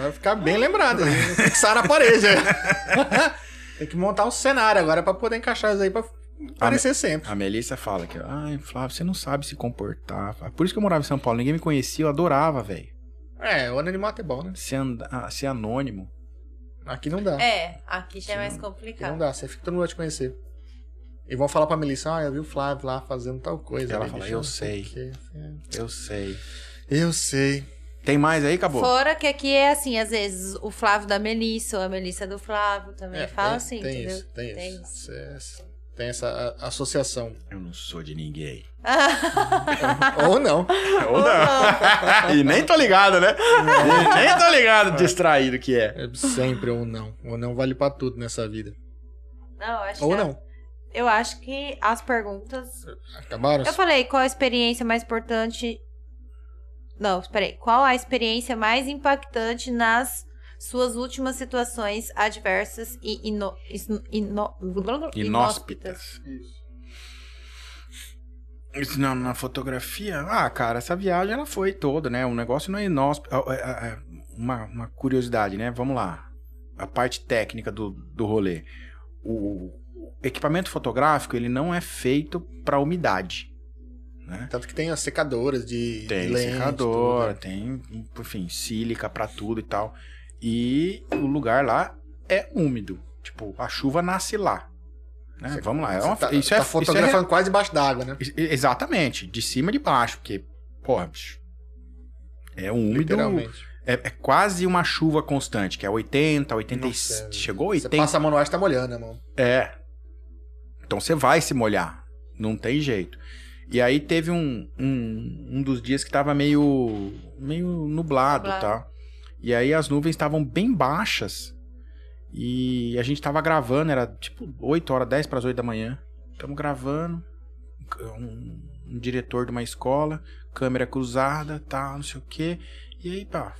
Vai ficar bem lembrado. Fixar na parede. né? Tem que montar um cenário agora pra poder encaixar isso aí pra aparecer sempre. A Melissa fala que, ai, Flávio, você não sabe se comportar. Por isso que eu morava em São Paulo, ninguém me conhecia, eu adorava, velho. É, o anonimato é bom, né? Ser, anda- ah, ser anônimo. Aqui não dá. É, aqui já é mais Aqui não complicado. dá. Você fica todo mundo vai te conhecer. E vão falar pra Melissa, ah, eu vi o Flávio lá fazendo tal coisa. Ela ali, fala, eu sei. Eu sei. Eu sei. Tem mais aí, acabou? Fora que aqui é assim, às vezes o Flávio da Melissa ou a Melissa do Flávio também É, fala tem- assim, tem entendeu? Isso, tem, Tem isso. Cê- Tem essa associação. Eu não sou de ninguém. Ou não. Ou não. e nem tô ligado, né? E nem tô ligado, distraído que é. É sempre ou não. Ou não vale pra tudo nessa vida. Não, acho Ou que não. eu acho que as perguntas. Acabaram? Eu falei, qual a experiência mais importante. Não, peraí. Qual a experiência mais impactante nas suas últimas situações adversas e ino... isno- ino- Inóspitas. Isso na, na fotografia, ah, cara, essa viagem ela foi toda, né? O negócio não é inóspito. Ah, ah, ah, Uma, uma curiosidade, né? Vamos lá. A parte técnica do, do rolê. O equipamento fotográfico, ele não é feito para umidade. Né? Tanto que tem as secadoras de, Tem de lente, secadora, tudo, né? tem, enfim, sílica pra tudo e tal. E o lugar lá é úmido. Tipo, a chuva nasce lá. Né? Você- Vamos lá. É Você uma, tá, isso, tá é, isso é fotografando quase embaixo d'água, né? E- Exatamente, de cima e de baixo, porque, porra, bicho, é úmido, Literalmente. é, é quase uma chuva constante, que é 80, 80, Nossa, chegou a Você 80, passa a mão no ar, você tá molhando, né, mão? é, então você vai se molhar, não tem jeito. E aí teve um, um, um dos dias que tava meio, meio nublado, Nublado. tá? E aí as nuvens estavam bem baixas e a gente tava gravando, era tipo 8 horas, 10 para as 8 da manhã. Estamos gravando, um, um diretor de uma escola, câmera cruzada, tá, não sei o quê. E aí, pá,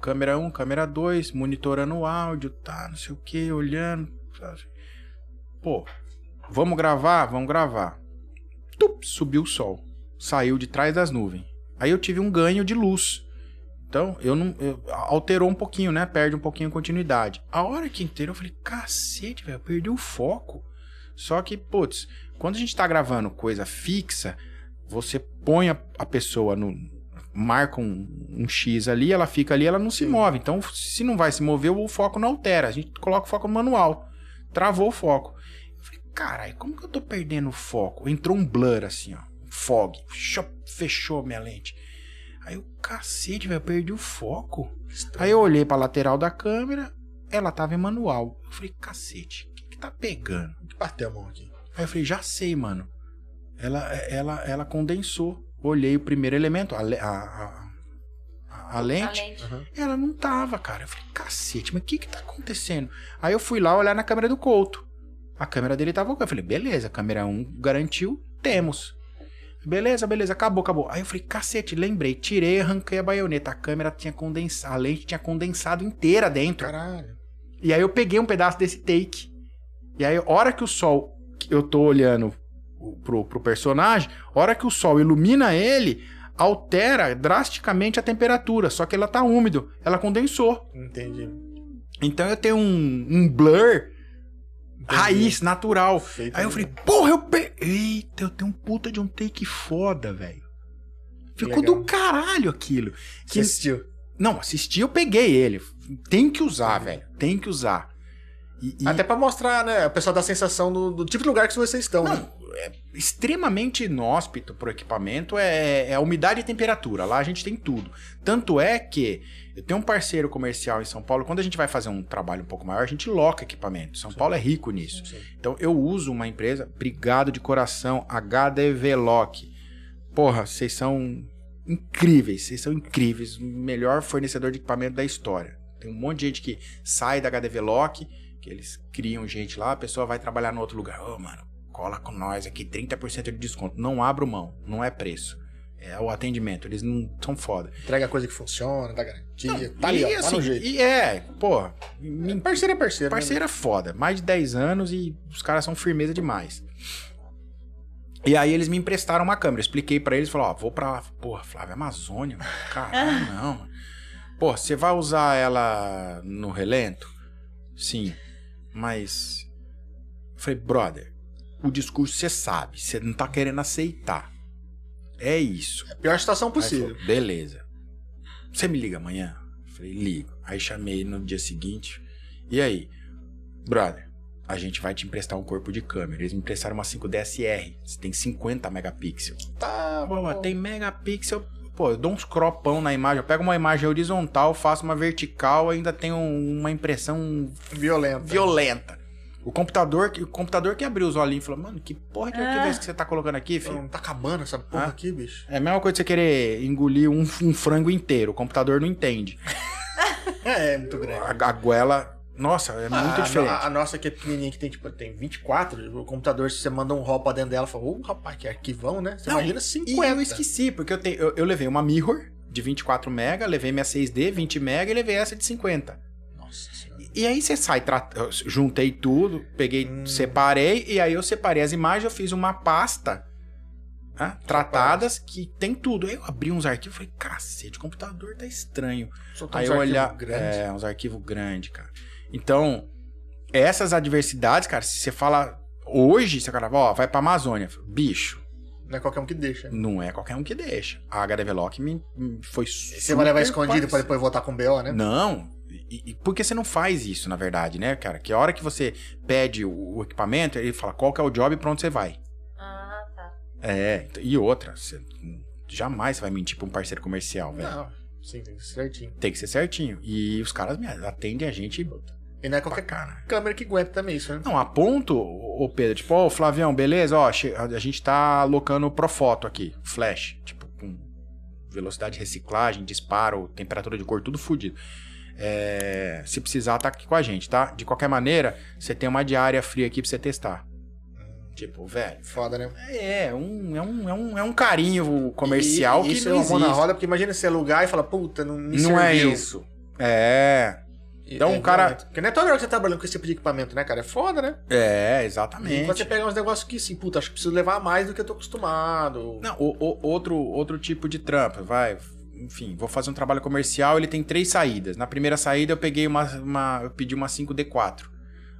câmera 1, câmera 2, monitorando o áudio, tá, não sei o quê, olhando. sabe? Pô, vamos gravar? Vamos gravar. Tup, subiu o sol. Saiu de trás das nuvens. Aí eu tive um ganho de luz. Então, eu não. eu- alterou um pouquinho, né? Perde um pouquinho a continuidade. A hora que inteira eu falei, cacete, velho, eu perdi o foco. Só que, putz, quando a gente tá gravando coisa fixa, você põe a, a pessoa no. Marca um, um X ali, ela fica ali, ela não se move. Então, se não vai se mover, o foco não altera. A gente coloca o foco no manual. Travou o foco. Eu falei, caralho, como que eu tô perdendo o foco? Entrou um blur assim, ó. Fog. Fechou minha lente. Aí eu, cacete, velho, perdi o foco. Aí eu olhei pra lateral da câmera, ela tava em manual. Eu falei, cacete, o que, que tá pegando? Bateu a mão aqui. Aí eu falei, já sei, mano. Ela, ela, ela condensou. Olhei o primeiro elemento, a, a, a, a- a lente. De- Ela não tava, cara. Eu falei, cacete, mas o que que tá acontecendo? Aí eu fui lá olhar na câmera do Couto. A câmera dele tava ok. Eu falei, beleza, câmera 1 garantiu, temos. Beleza, beleza, acabou, acabou. Aí eu falei, cacete, lembrei, tirei arranquei a baioneta. A câmera tinha condensado, a lente tinha condensado inteira dentro. Caralho. E aí eu peguei um pedaço desse take. E aí, hora que o sol, eu tô olhando pro, pro personagem, hora que o sol ilumina ele, altera drasticamente a temperatura. Só que ela tá úmido, ela condensou. Entendi. Então eu tenho um, um blur raiz, natural. Feito Aí eu falei, porra, eu pe... Eita, eu tenho um puta de um take foda, velho. Ficou Legal. do caralho aquilo. Que- assistiu? Não, assisti, eu peguei ele. Tem que usar, velho. Tem que usar. E, e- Até pra mostrar, né? O pessoal dá a sensação do, do tipo de lugar que vocês estão, né? É extremamente inóspito pro equipamento é, é a umidade e temperatura. Lá a gente tem tudo. Tanto é que eu tenho um parceiro comercial em São Paulo. Quando a gente vai fazer um trabalho um pouco maior, a gente loca equipamento. São Paulo é rico nisso. Sim. Então eu uso uma empresa, obrigado de coração, HDV Lock. Porra, vocês são incríveis, vocês são incríveis, o melhor fornecedor de equipamento da história. Tem um monte de gente que sai da HDV Lock, que eles criam gente lá, a pessoa vai trabalhar no outro lugar. Ô, mano, cola com nós aqui, 30% de desconto. Não abro mão, não é preço. É o atendimento, eles não são foda. Entrega coisa que funciona, dá garantia. tá ali, e, ó, tá assim, no jeito. e é, porra, me Parceiro é parceiro. né? Parceiro é foda. Mais de 10 anos e os caras são firmeza demais. E aí eles me emprestaram uma câmera. Expliquei pra eles, falou, ó, vou pra lá. Porra, Flávia, Amazônia, mano. Caralho, não. mano. Pô, você vai usar ela no relento? Sim. Mas. Eu falei, brother, o discurso você sabe, você não tá querendo aceitar. É isso. É a pior situação possível. falou, Beleza. Você me liga amanhã? Eu Falei, ligo. Aí chamei no dia seguinte. E aí? Brother, a gente vai te emprestar um corpo de câmera. Eles me emprestaram uma 5DSR. Você tem 50 megapixels. Tá, Pô, bom. tem megapixel. Pô, eu dou uns cropão na imagem. Eu pego uma imagem horizontal, faço uma vertical, ainda tenho uma impressão Violento. violenta. O computador, o computador que abriu os olhinhos e falou, mano, que porra de arquivo é esse que você tá colocando aqui, filho? Não tá acabando essa porra Ah. aqui, bicho. É a mesma coisa que você querer engolir um, um frango inteiro. O computador não entende. É, é muito grande. A, a goela, nossa, é muito a, diferente. A, a nossa que é pequenininha, que tem, tipo, tem 24, o computador, se você manda um RAW pra dentro dela, fala, ô, rapaz, que arquivão, né? Você Não, imagina E 50. eu esqueci, porque eu, tenho, eu, eu levei uma mirror de 24 mega, levei minha 6D 20 mega e levei essa de 50. Nossa senhora. E aí você sai, juntei tudo, peguei, Hum. separei, e aí eu separei as imagens, eu fiz uma pasta né, tratadas que tem tudo. Aí eu abri uns arquivos e falei, cacete, o computador tá estranho. Soltou Aí uns eu olhar. grandes. É, uns arquivos grandes, cara. Então, essas adversidades, cara, se você fala. Hoje, você fala, ó, vai pra Amazônia. Bicho, Não é qualquer um que deixa. não é qualquer um que deixa. A HDV Lock me, me foi Você vai levar escondido pra parceiro. depois voltar com o BO, né? Não. E, e por que você não faz isso, na verdade, né, cara? Que a hora que você pede o, o equipamento, ele fala qual que é o job e pra onde você vai. Ah, tá. É, e outra, você, jamais você vai mentir pra um parceiro comercial, velho. Não, sim, tem que ser certinho. Tem que ser certinho. E os caras me atendem a gente E não é qualquer cara. câmera que aguenta também isso, né? Não, a ponto, ô Pedro, tipo, ó, Flavião, beleza? Ó, a gente tá alocando Profoto aqui, flash, tipo, com velocidade de reciclagem, disparo, temperatura de cor, tudo fudido. É, se precisar, tá aqui com a gente, tá? De qualquer maneira, você tem uma diária fria aqui pra você testar. Tipo, velho. Foda, né? É, um, é, um, é, um, é um carinho comercial e, que isso não é uma mão na existe. roda, porque imagina você alugar e falar, puta, não me Não é serviu. isso. É, E- Então, é o cara-. Porque não é toda hora que você tá trabalhando com esse tipo de equipamento, né, cara? É foda, né? é, E exatamente. quando você pega uns negócios que, assim, puta, acho que preciso levar mais do que eu tô acostumado. Não, o- o- outro, outro tipo de trampo, vai. Enfim, vou fazer um trabalho comercial, ele tem três saídas. Na primeira saída eu peguei uma. uma eu pedi uma 5D4.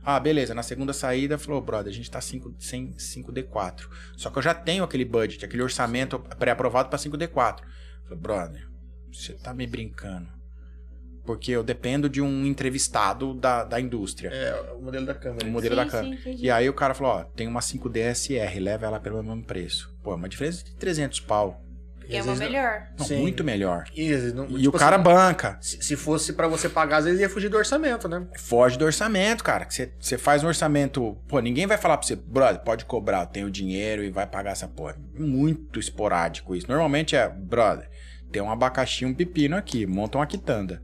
Ah, beleza. Na segunda saída, falou, brother, a gente tá 5, sem 5D4. Só que eu já tenho aquele budget, aquele orçamento pré-aprovado pra 5D4. Falei, brother, você tá me brincando. Porque eu dependo de um entrevistado da, da indústria. É, o modelo da câmera. O modelo Sim, da câmera. sim. E aí o cara falou, ó, tem uma 5DSR, leva ela pelo mesmo preço. Pô, é uma diferença de 300 pau. Que é uma melhor. Não, Sim. muito melhor. E, não- E tipo o cara assim, banca. se, se fosse pra você pagar, às vezes ia fugir do orçamento, né? Foge do orçamento, cara. que Você você faz um orçamento. Pô, ninguém vai falar pra você, brother, pode cobrar, eu tenho dinheiro e vai pagar essa porra. Muito esporádico isso. Normalmente é, brother, tem um abacaxi e um pepino aqui, monta uma quitanda.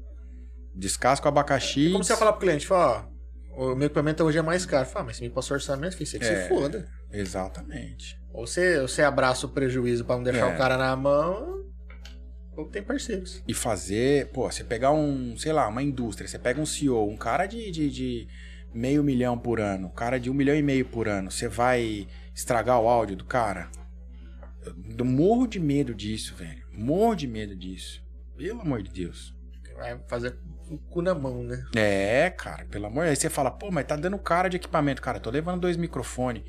Descasca o abacaxi. Como você vai falar pro cliente? Fala, ó, o meu equipamento hoje é mais caro. Fala, mas você me passou orçamento, filho, você que É. se foda. Exatamente. Ou você, ou você abraça o prejuízo pra não deixar É. o cara na mão, ou tem parceiros. E fazer, pô, você pegar um, sei lá, uma indústria, você pega um CEO, um cara de, de, de meio milhão por ano, um cara de um milhão e meio por ano, você vai estragar o áudio do cara? Eu morro de medo disso, velho. Morro de medo disso. Pelo amor de Deus. Vai fazer o cu na mão, né? É, cara, pelo amor. Aí você fala, pô, mas tá dando cara de equipamento. Cara, tô levando dois microfones.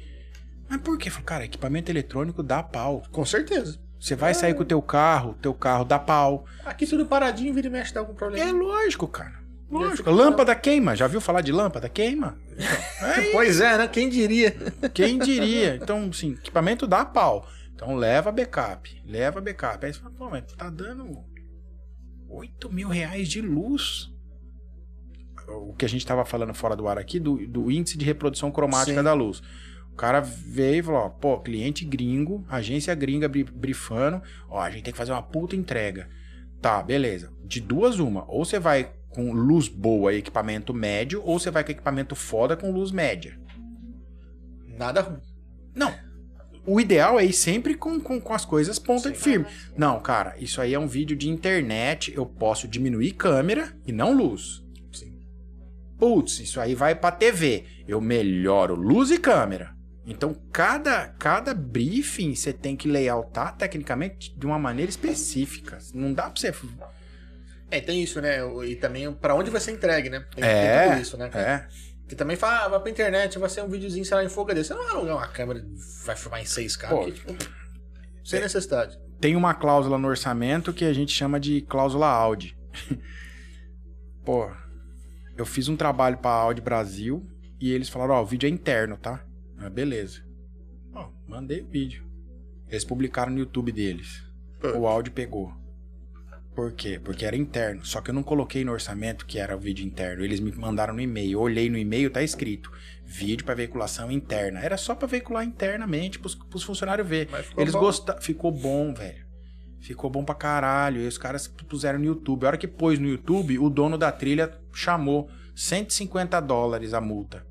Mas por quê? Cara, equipamento eletrônico dá pau. Com certeza. Você vai sair com o teu carro, teu carro dá pau. Aqui tudo paradinho, vira e mexe, dá algum problema. É lógico, cara. Lógico. Lâmpada queima. Já viu falar de lâmpada? Queima. Pois é, né? Quem diria? Quem diria? Então, sim, equipamento dá pau. Então leva backup. Leva backup. Aí você fala, pô, mas tá dando 8 mil reais de luz. O que a gente tava falando fora do ar aqui, do, do índice de reprodução cromática Sim. da luz. O cara veio e falou, ó, pô, cliente gringo, agência gringa bri- brifando, ó, a gente tem que fazer uma puta entrega. Tá, beleza. De duas uma, ou você vai com luz boa e equipamento médio, ou você vai com equipamento foda com luz média. Nada ruim. Não. O ideal é ir sempre com, com, com as coisas ponta de firme. Não, cara, isso aí é um vídeo de internet. Eu posso diminuir câmera e não luz. Sim. Putz, isso aí vai pra TV. Eu melhoro luz e câmera. Então, cada, cada briefing você tem que layoutar tecnicamente de uma maneira específica. Não dá pra você. É, tem isso, né? E também pra onde vai ser entregue, né? Tem, É, tem tudo isso, né? É. Que também fala, ah, vai pra internet, vai ser um videozinho, sei lá, em Full HD. Você não vai alugar uma câmera, vai filmar em 6K. Pô, aqui, tipo, sem necessidade. tem uma cláusula no orçamento que a gente chama de cláusula Audi. Pô, eu fiz um trabalho pra Audi Brasil e eles falaram, ó, o vídeo é interno, tá? Ah, beleza. Ó, mandei o vídeo. Eles publicaram no YouTube deles. Pô. O áudio pegou. Por quê? Porque era interno. Só que eu não coloquei no orçamento que era o vídeo interno. Eles me mandaram no e-mail. Eu olhei no e-mail, tá escrito: vídeo para veiculação interna. Era só para veicular internamente pros, pros funcionários ver. Eles gostaram. Ficou bom, velho. Ficou bom pra caralho. E os caras puseram no YouTube. A hora que pôs no YouTube, o dono da trilha chamou 150 dólares a multa.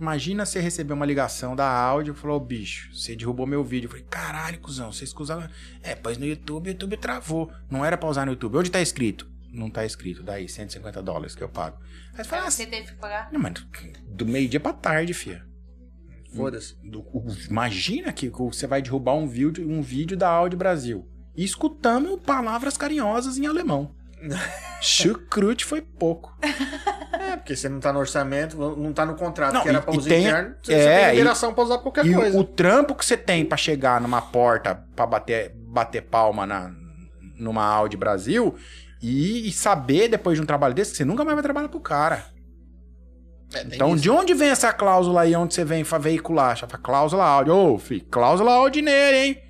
Imagina você receber uma ligação da áudio e falou, "Ô, bicho, você derrubou meu vídeo. Eu falei, caralho, cuzão, você escusaram. É, pôs no YouTube, o YouTube travou. Não era pra usar no YouTube. Onde tá escrito? Não tá escrito. Daí, 150 dólares que eu pago. Aí você fala, ah, você teve que pagar? não, mas do meio-dia pra tarde, fia. Foda-se. Imagina que você vai derrubar um vídeo, um vídeo da Audi Brasil. E escutando palavras carinhosas em alemão. Chucrute foi pouco. É, porque você não tá no orçamento, não tá no contrato Não, que era e- pra e uso tem- interno, você, é, tem e- liberação pra usar qualquer e o- coisa. o trampo que você tem pra chegar numa porta pra bater, bater palma na, numa Audi Brasil e, e saber depois de um trabalho desse que você nunca mais vai trabalhar pro cara. É, Então, isso. de onde vem essa cláusula aí onde você vem veicular? Cláusula Audi. Ô, filho, cláusula Audi nele, hein?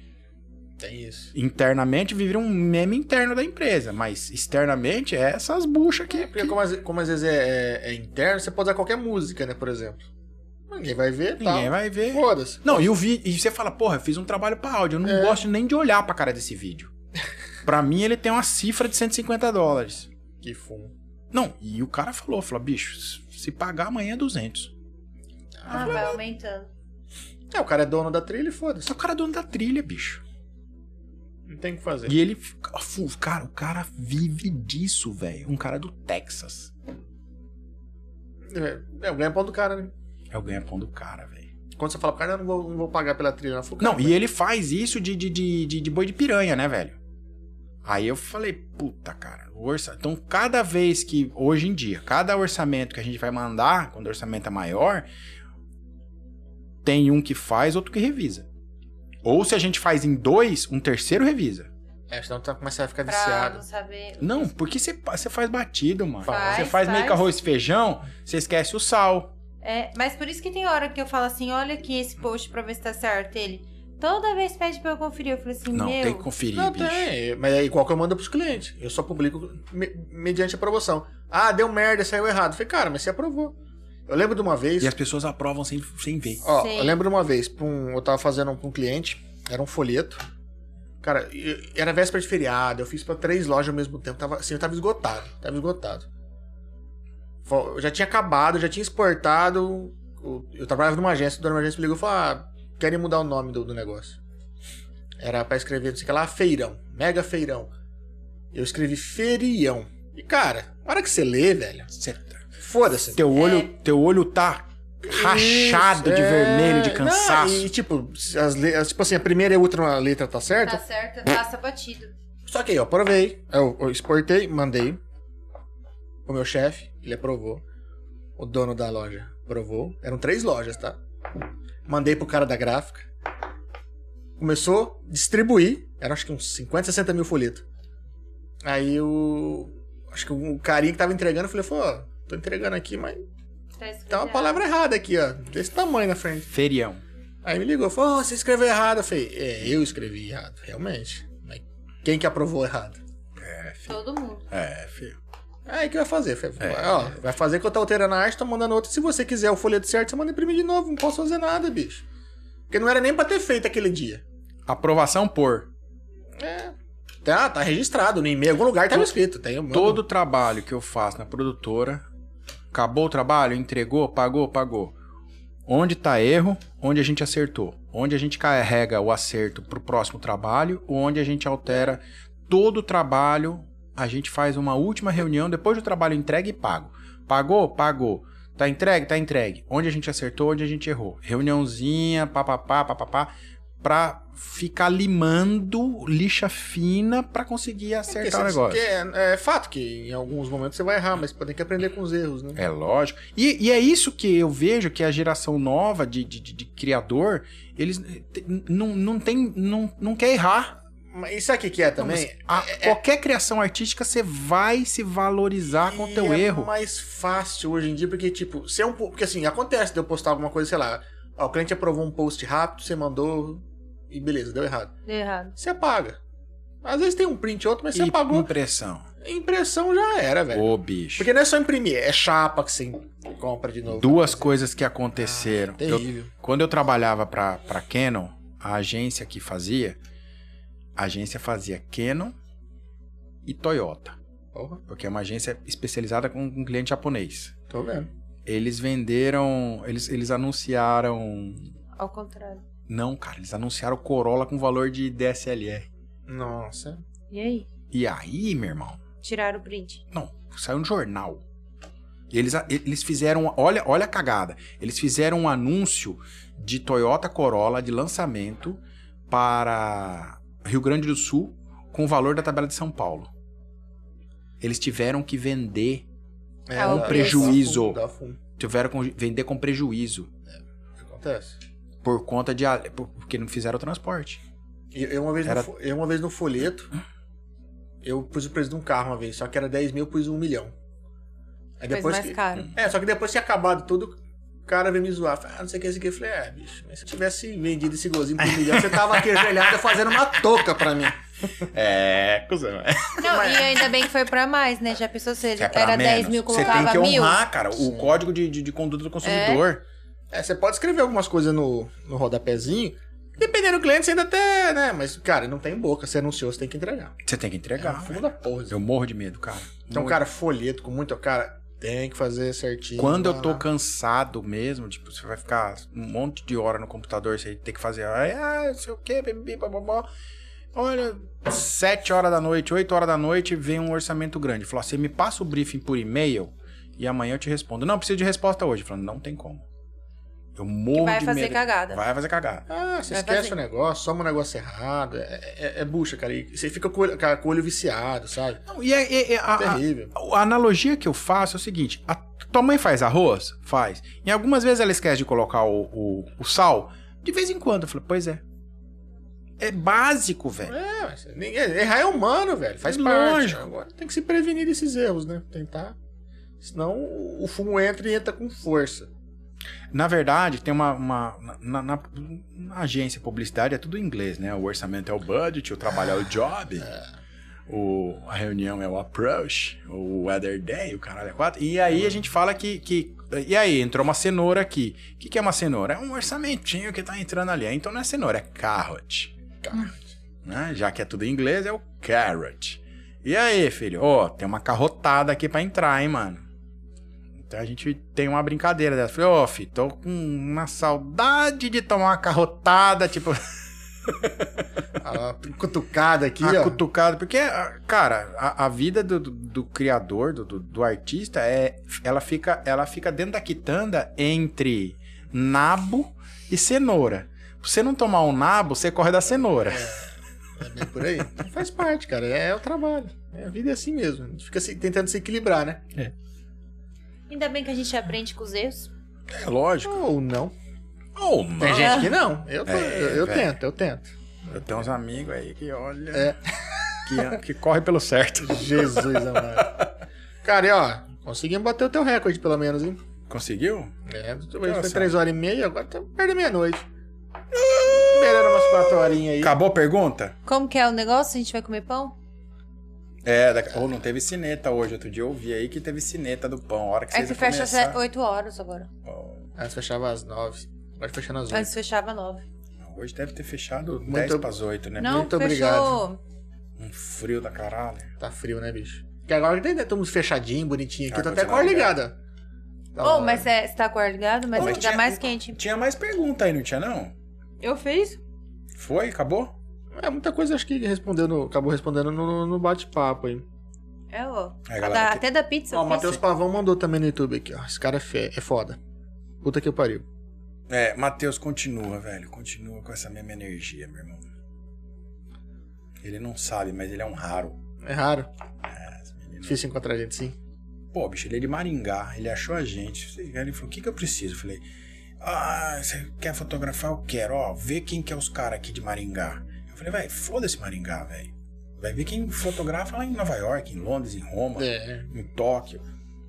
Tem isso. internamente vira um meme interno da empresa, mas externamente é essas buchas aqui. É, porque como, às- como às vezes é, é- é interno, você pode usar qualquer música, né, por exemplo. Ninguém vai ver, tá? Ninguém vai ver. Foda-se. Não, e o vídeo. E você fala, porra, eu fiz um trabalho pra áudio. Eu não É. gosto nem de olhar pra cara desse vídeo. pra mim, ele tem uma cifra de 150 dólares. Que fumo. Não, e o cara falou, falou, bicho, se pagar amanhã é 200. Ah, vai aumentando. É, o cara é dono da trilha e foda-se. Só o cara é dono da trilha, bicho. Não tem o que fazer. E ele, cara, o cara vive disso, velho. Um cara do Texas. É, é o ganha-pão do cara, né? É o ganha-pão do cara, velho. Quando você fala pro cara, não, não vou, não vou pagar pela trilha, não. Fala, Não, cara, e ele faz isso de, de, de, de, de boi de piranha, né, velho? Aí eu falei, puta, cara, orça... então cada vez que, hoje em dia, cada orçamento que a gente vai mandar, quando o orçamento é maior, tem um que faz, outro que revisa. Ou se a gente faz em dois, um terceiro revisa. É, senão tu vai começar a ficar Pra viciado. não saber. Não, porque você, você faz batido, mano. Faz, você faz, meio faz. que arroz e feijão, você esquece o sal. É, mas por isso que tem hora que eu falo assim: olha aqui esse post pra ver se tá certo. Ele toda vez pede pra eu conferir. Eu falei assim: Não, meu. tem que conferir, Não, bicho. tem. Mas é igual que eu mando pros clientes. Eu só publico me- mediante aprovação. Ah, deu merda, saiu errado. Eu falei, cara, mas você aprovou. Eu lembro de uma vez. E as pessoas aprovam sem, sem ver. Ó, Sim. eu lembro de uma vez, um- eu tava fazendo pra um cliente, era um folheto. Cara, e- era véspera de feriado, eu fiz pra três lojas ao mesmo tempo. Tava, assim, eu tava esgotado. Tava esgotado. Eu já tinha acabado, já tinha exportado. Eu trabalhava numa agência, o dono da agência me ligou e falou: Ah, querem mudar o nome do, do negócio. Era pra escrever, não sei o que lá, feirão. Mega feirão. Eu escrevi ferião. E, cara, na hora que você lê, velho, Cê- foda-se. Teu olho, teu olho tá rachado Isso, de é. vermelho, de Não, cansaço. e tipo, as le- tipo assim, a primeira e a última letra tá certa. Tá certo, passa batido. Só que aí, eu aprovei, eu, eu exportei, mandei. pro meu chefe, ele aprovou. O dono da loja aprovou. Eram três lojas, tá? Mandei pro cara da gráfica. Começou a distribuir. Eram acho que uns 50, 60 mil folhetos. Aí o. Acho que o carinha que tava entregando, eu falei, pô, tô entregando aqui, mas Tá escrito tem uma palavra errada aqui, ó. Desse tamanho na frente. Ferião. Aí me ligou, falou, "Ô, você escreveu errado. Eu falei, é, eu escrevi errado, realmente. Mas quem que aprovou errado? Todo mundo. É, filho. Aí o que vai fazer? Falei, É. ó, vai fazer que eu tô alterando a arte, tô mandando outra. Se você quiser o folheto certo, você manda imprimir de novo. Não posso fazer nada, bicho. Porque não era nem pra ter feito aquele dia. Aprovação por. Tá, tá registrado. No e-mail, em algum lugar tava escrito. Tem, mando. Todo o trabalho que eu faço na produtora, acabou o trabalho, entregou, pagou, pagou. Onde tá erro, onde a gente acertou. Onde a gente carrega o acerto pro próximo trabalho, onde a gente altera todo o trabalho, a gente faz uma última reunião depois do trabalho entregue e pago. Pagou? Pagou. Tá entregue? Tá entregue. Onde a gente acertou, onde a gente errou. Reuniãozinha, papapá, papapá, pra ficar limando lixa fina pra conseguir acertar o Porque negócio. é, é fato que em alguns momentos você vai errar, mas tem que aprender com os erros, né? É lógico. E, e é isso que eu vejo que a geração nova de, de, de- de criador, eles não, não tem. Não, não quer errar. Mas isso aqui que é Não, mas também. a- qualquer criação artística, você vai se valorizar com o teu é erro. mais fácil hoje em dia, porque, tipo, se é um. Porque assim, acontece de eu postar alguma coisa, sei lá. Ó, o cliente aprovou um post rápido, você mandou. E beleza, deu errado. Deu errado. Você apaga. Às vezes tem um print ou outro, mas você E apagou. impressão. Impressão já era, velho. Ô, bicho. Porque não é só imprimir, é chapa que você compra de novo. Duas coisas que aconteceram. Ah, Eu- terrível. quando eu trabalhava pra, pra Canon, a agência que fazia, a agência fazia Canon e Toyota. Porra, Porque é uma agência especializada com um cliente japonês. tô vendo. Eles venderam. Eles, eles anunciaram. Ao contrário. Não, cara, eles anunciaram o Corolla com valor de DSLR. Nossa. E aí? E aí, meu irmão? Tiraram o print. Não, saiu no jornal. E eles, eles fizeram. Olha, olha a cagada. Eles fizeram um anúncio de Toyota Corolla de lançamento para Rio Grande do Sul com o valor da tabela de São Paulo. Eles tiveram que vender. É, dá- prejuízo. dá fundo, Tiveram que vender com prejuízo. fundo. Acontece. Por conta de. Porque não fizeram o transporte. Eu, eu uma vez Era- no, eu uma vez no folheto, eu pus o preço de um carro uma vez, só que era 10 mil, eu pus um milhão. Aí depois mais que, caro. É, só que depois que tinha acabado tudo, o cara veio me zoar. Falei, ah, não sei o que, isso aqui. Eu falei, é, bicho, mas se eu tivesse vendido esse gozinho por um milhão, você tava aqui ajoelhado fazendo uma touca pra mim. É, cuzão. Não, e ainda bem que foi pra mais, né? Já pensou se É era menos. 10 mil, Você colocava tem que mil? honrar, cara, o código de, de, de conduta do consumidor. É, você pode escrever algumas coisas no, no rodapézinho. Dependendo do cliente, você ainda até, né? Mas, cara, não tem boca. Você anunciou, você tem que entregar. Você tem que É entregar. fundo velho. da porra. Eu morro de medo, cara. Então, Morro cara, folheto com muito. Cara, tem que fazer certinho. Quando eu vai tô lá. cansado mesmo, tipo, você vai ficar um monte de hora no computador, você tem que fazer, ah, não sei o que, babá. Olha, sete horas da noite, oito horas da noite, vem um orçamento grande. Falou, você me passa o briefing por e-mail e amanhã eu te respondo. Não, preciso de resposta hoje. Falando, não tem como. Eu morro vai fazer medo. cagada. Vai fazer cagada. Ah, você Vai esquece fazer. o negócio, soma o negócio errado. É, é, é bucha, cara. E você fica com o olho, cara, com o olho viciado, sabe? Não, e é- é- é- a, a- Terrível. a analogia que eu faço é o seguinte: a tua mãe faz arroz? Faz. E algumas vezes ela esquece de colocar o, o, o sal. De vez em quando. Eu falei, pois é. É básico, velho. É, mas ninguém, errar é humano, velho. Faz Lógico. parte. Agora tem que se prevenir desses erros, né? Tentar. Senão o fumo entra e entra com força. Na verdade, tem uma. uma na, na- na agência publicidade é tudo em inglês, né? O orçamento é o budget, o trabalho é o job. O, a reunião é o approach, o weather day, o caralho é quatro. E aí a gente fala que, que. E aí, entrou uma cenoura aqui. O que, que é uma cenoura? É um orçamentinho que tá entrando ali. Então não é cenoura, é carrot. Né? Já que é tudo em inglês, é o carrot. E aí, filho? Ó, tem uma carrotada aqui pra entrar, hein, mano? Então a gente tem uma brincadeira dessa. Falei, ó, filho, tô com uma saudade de tomar uma carrotada, tipo, A cutucada aqui, uma ó. cutucada. Porque, ah, cara, a, a vida do, do- do criador, do, do- do artista, é, ela, fica, ela fica dentro da quitanda entre nabo e cenoura. Se você não tomar um nabo, você corre da cenoura. É bem por aí. Faz parte, cara. É, o trabalho. É, a vida é assim mesmo. A gente fica se- tentando se equilibrar, né? Ainda bem que a gente aprende com os erros. É lógico. Ou não. Ou não. Tem gente que não. Eu, tô- É, eu, eu velho. tento, eu tento. Eu tenho uns amigos aí que olha. É. Que, que corre pelo certo. Jesus amado. Cara, e ó, conseguimos bater o teu recorde, pelo menos, hein? Conseguiu? É, hoje Nossa. foi 3 horas e meia, agora tá perto da meia-noite. Melhora umas 4 horinhas aí. Acabou a pergunta? Como que é o negócio? A gente vai comer pão? É, daqui... ou não teve cineta hoje. Outro dia eu ouvi aí que teve cineta do pão. A hora que É vocês que fecha começar... às 8 horas agora. Ó, Antes fechava às 9. Agora fechando às 8. Antes fechava 9. Hoje deve ter fechado Muito- 10 para as 8, né? Não, Muito fechou. obrigado. Um frio da caralho. Tá frio, né, bicho? Porque agora tem, né, estamos fechadinho, bonitinho aqui. Ah, Tô até com a ligada. Tá Ô, bom. mas é, você tá com ar ligado? Mas tá mas tinha- mais quente. Tinha mais pergunta aí, não tinha não? Eu fiz? Foi? Acabou? É, muita coisa acho que respondeu no- acabou respondendo no, no bate-papo aí. É, ó. A galera, da- até da pizza. Ó, o. Matheus Pavão mandou também no YouTube aqui, ó. Esse cara é, fe- é foda. Puta que pariu. É, Matheus, continua, velho. Continua com essa mesma energia, meu irmão. Ele não sabe, mas ele é um raro. É raro. É, menino. Difícil encontrar gente, sim. Pô, bicho, ele é de Maringá. Ele achou a gente. Ele falou: o que, que eu preciso? Eu falei: Ah, você quer fotografar? Eu quero. Ó, vê quem que é os caras aqui de Maringá. Eu falei: vai, foda-se Maringá, velho. Vai ver quem fotografa lá em Nova York, em Londres, em Roma, É. em Tóquio.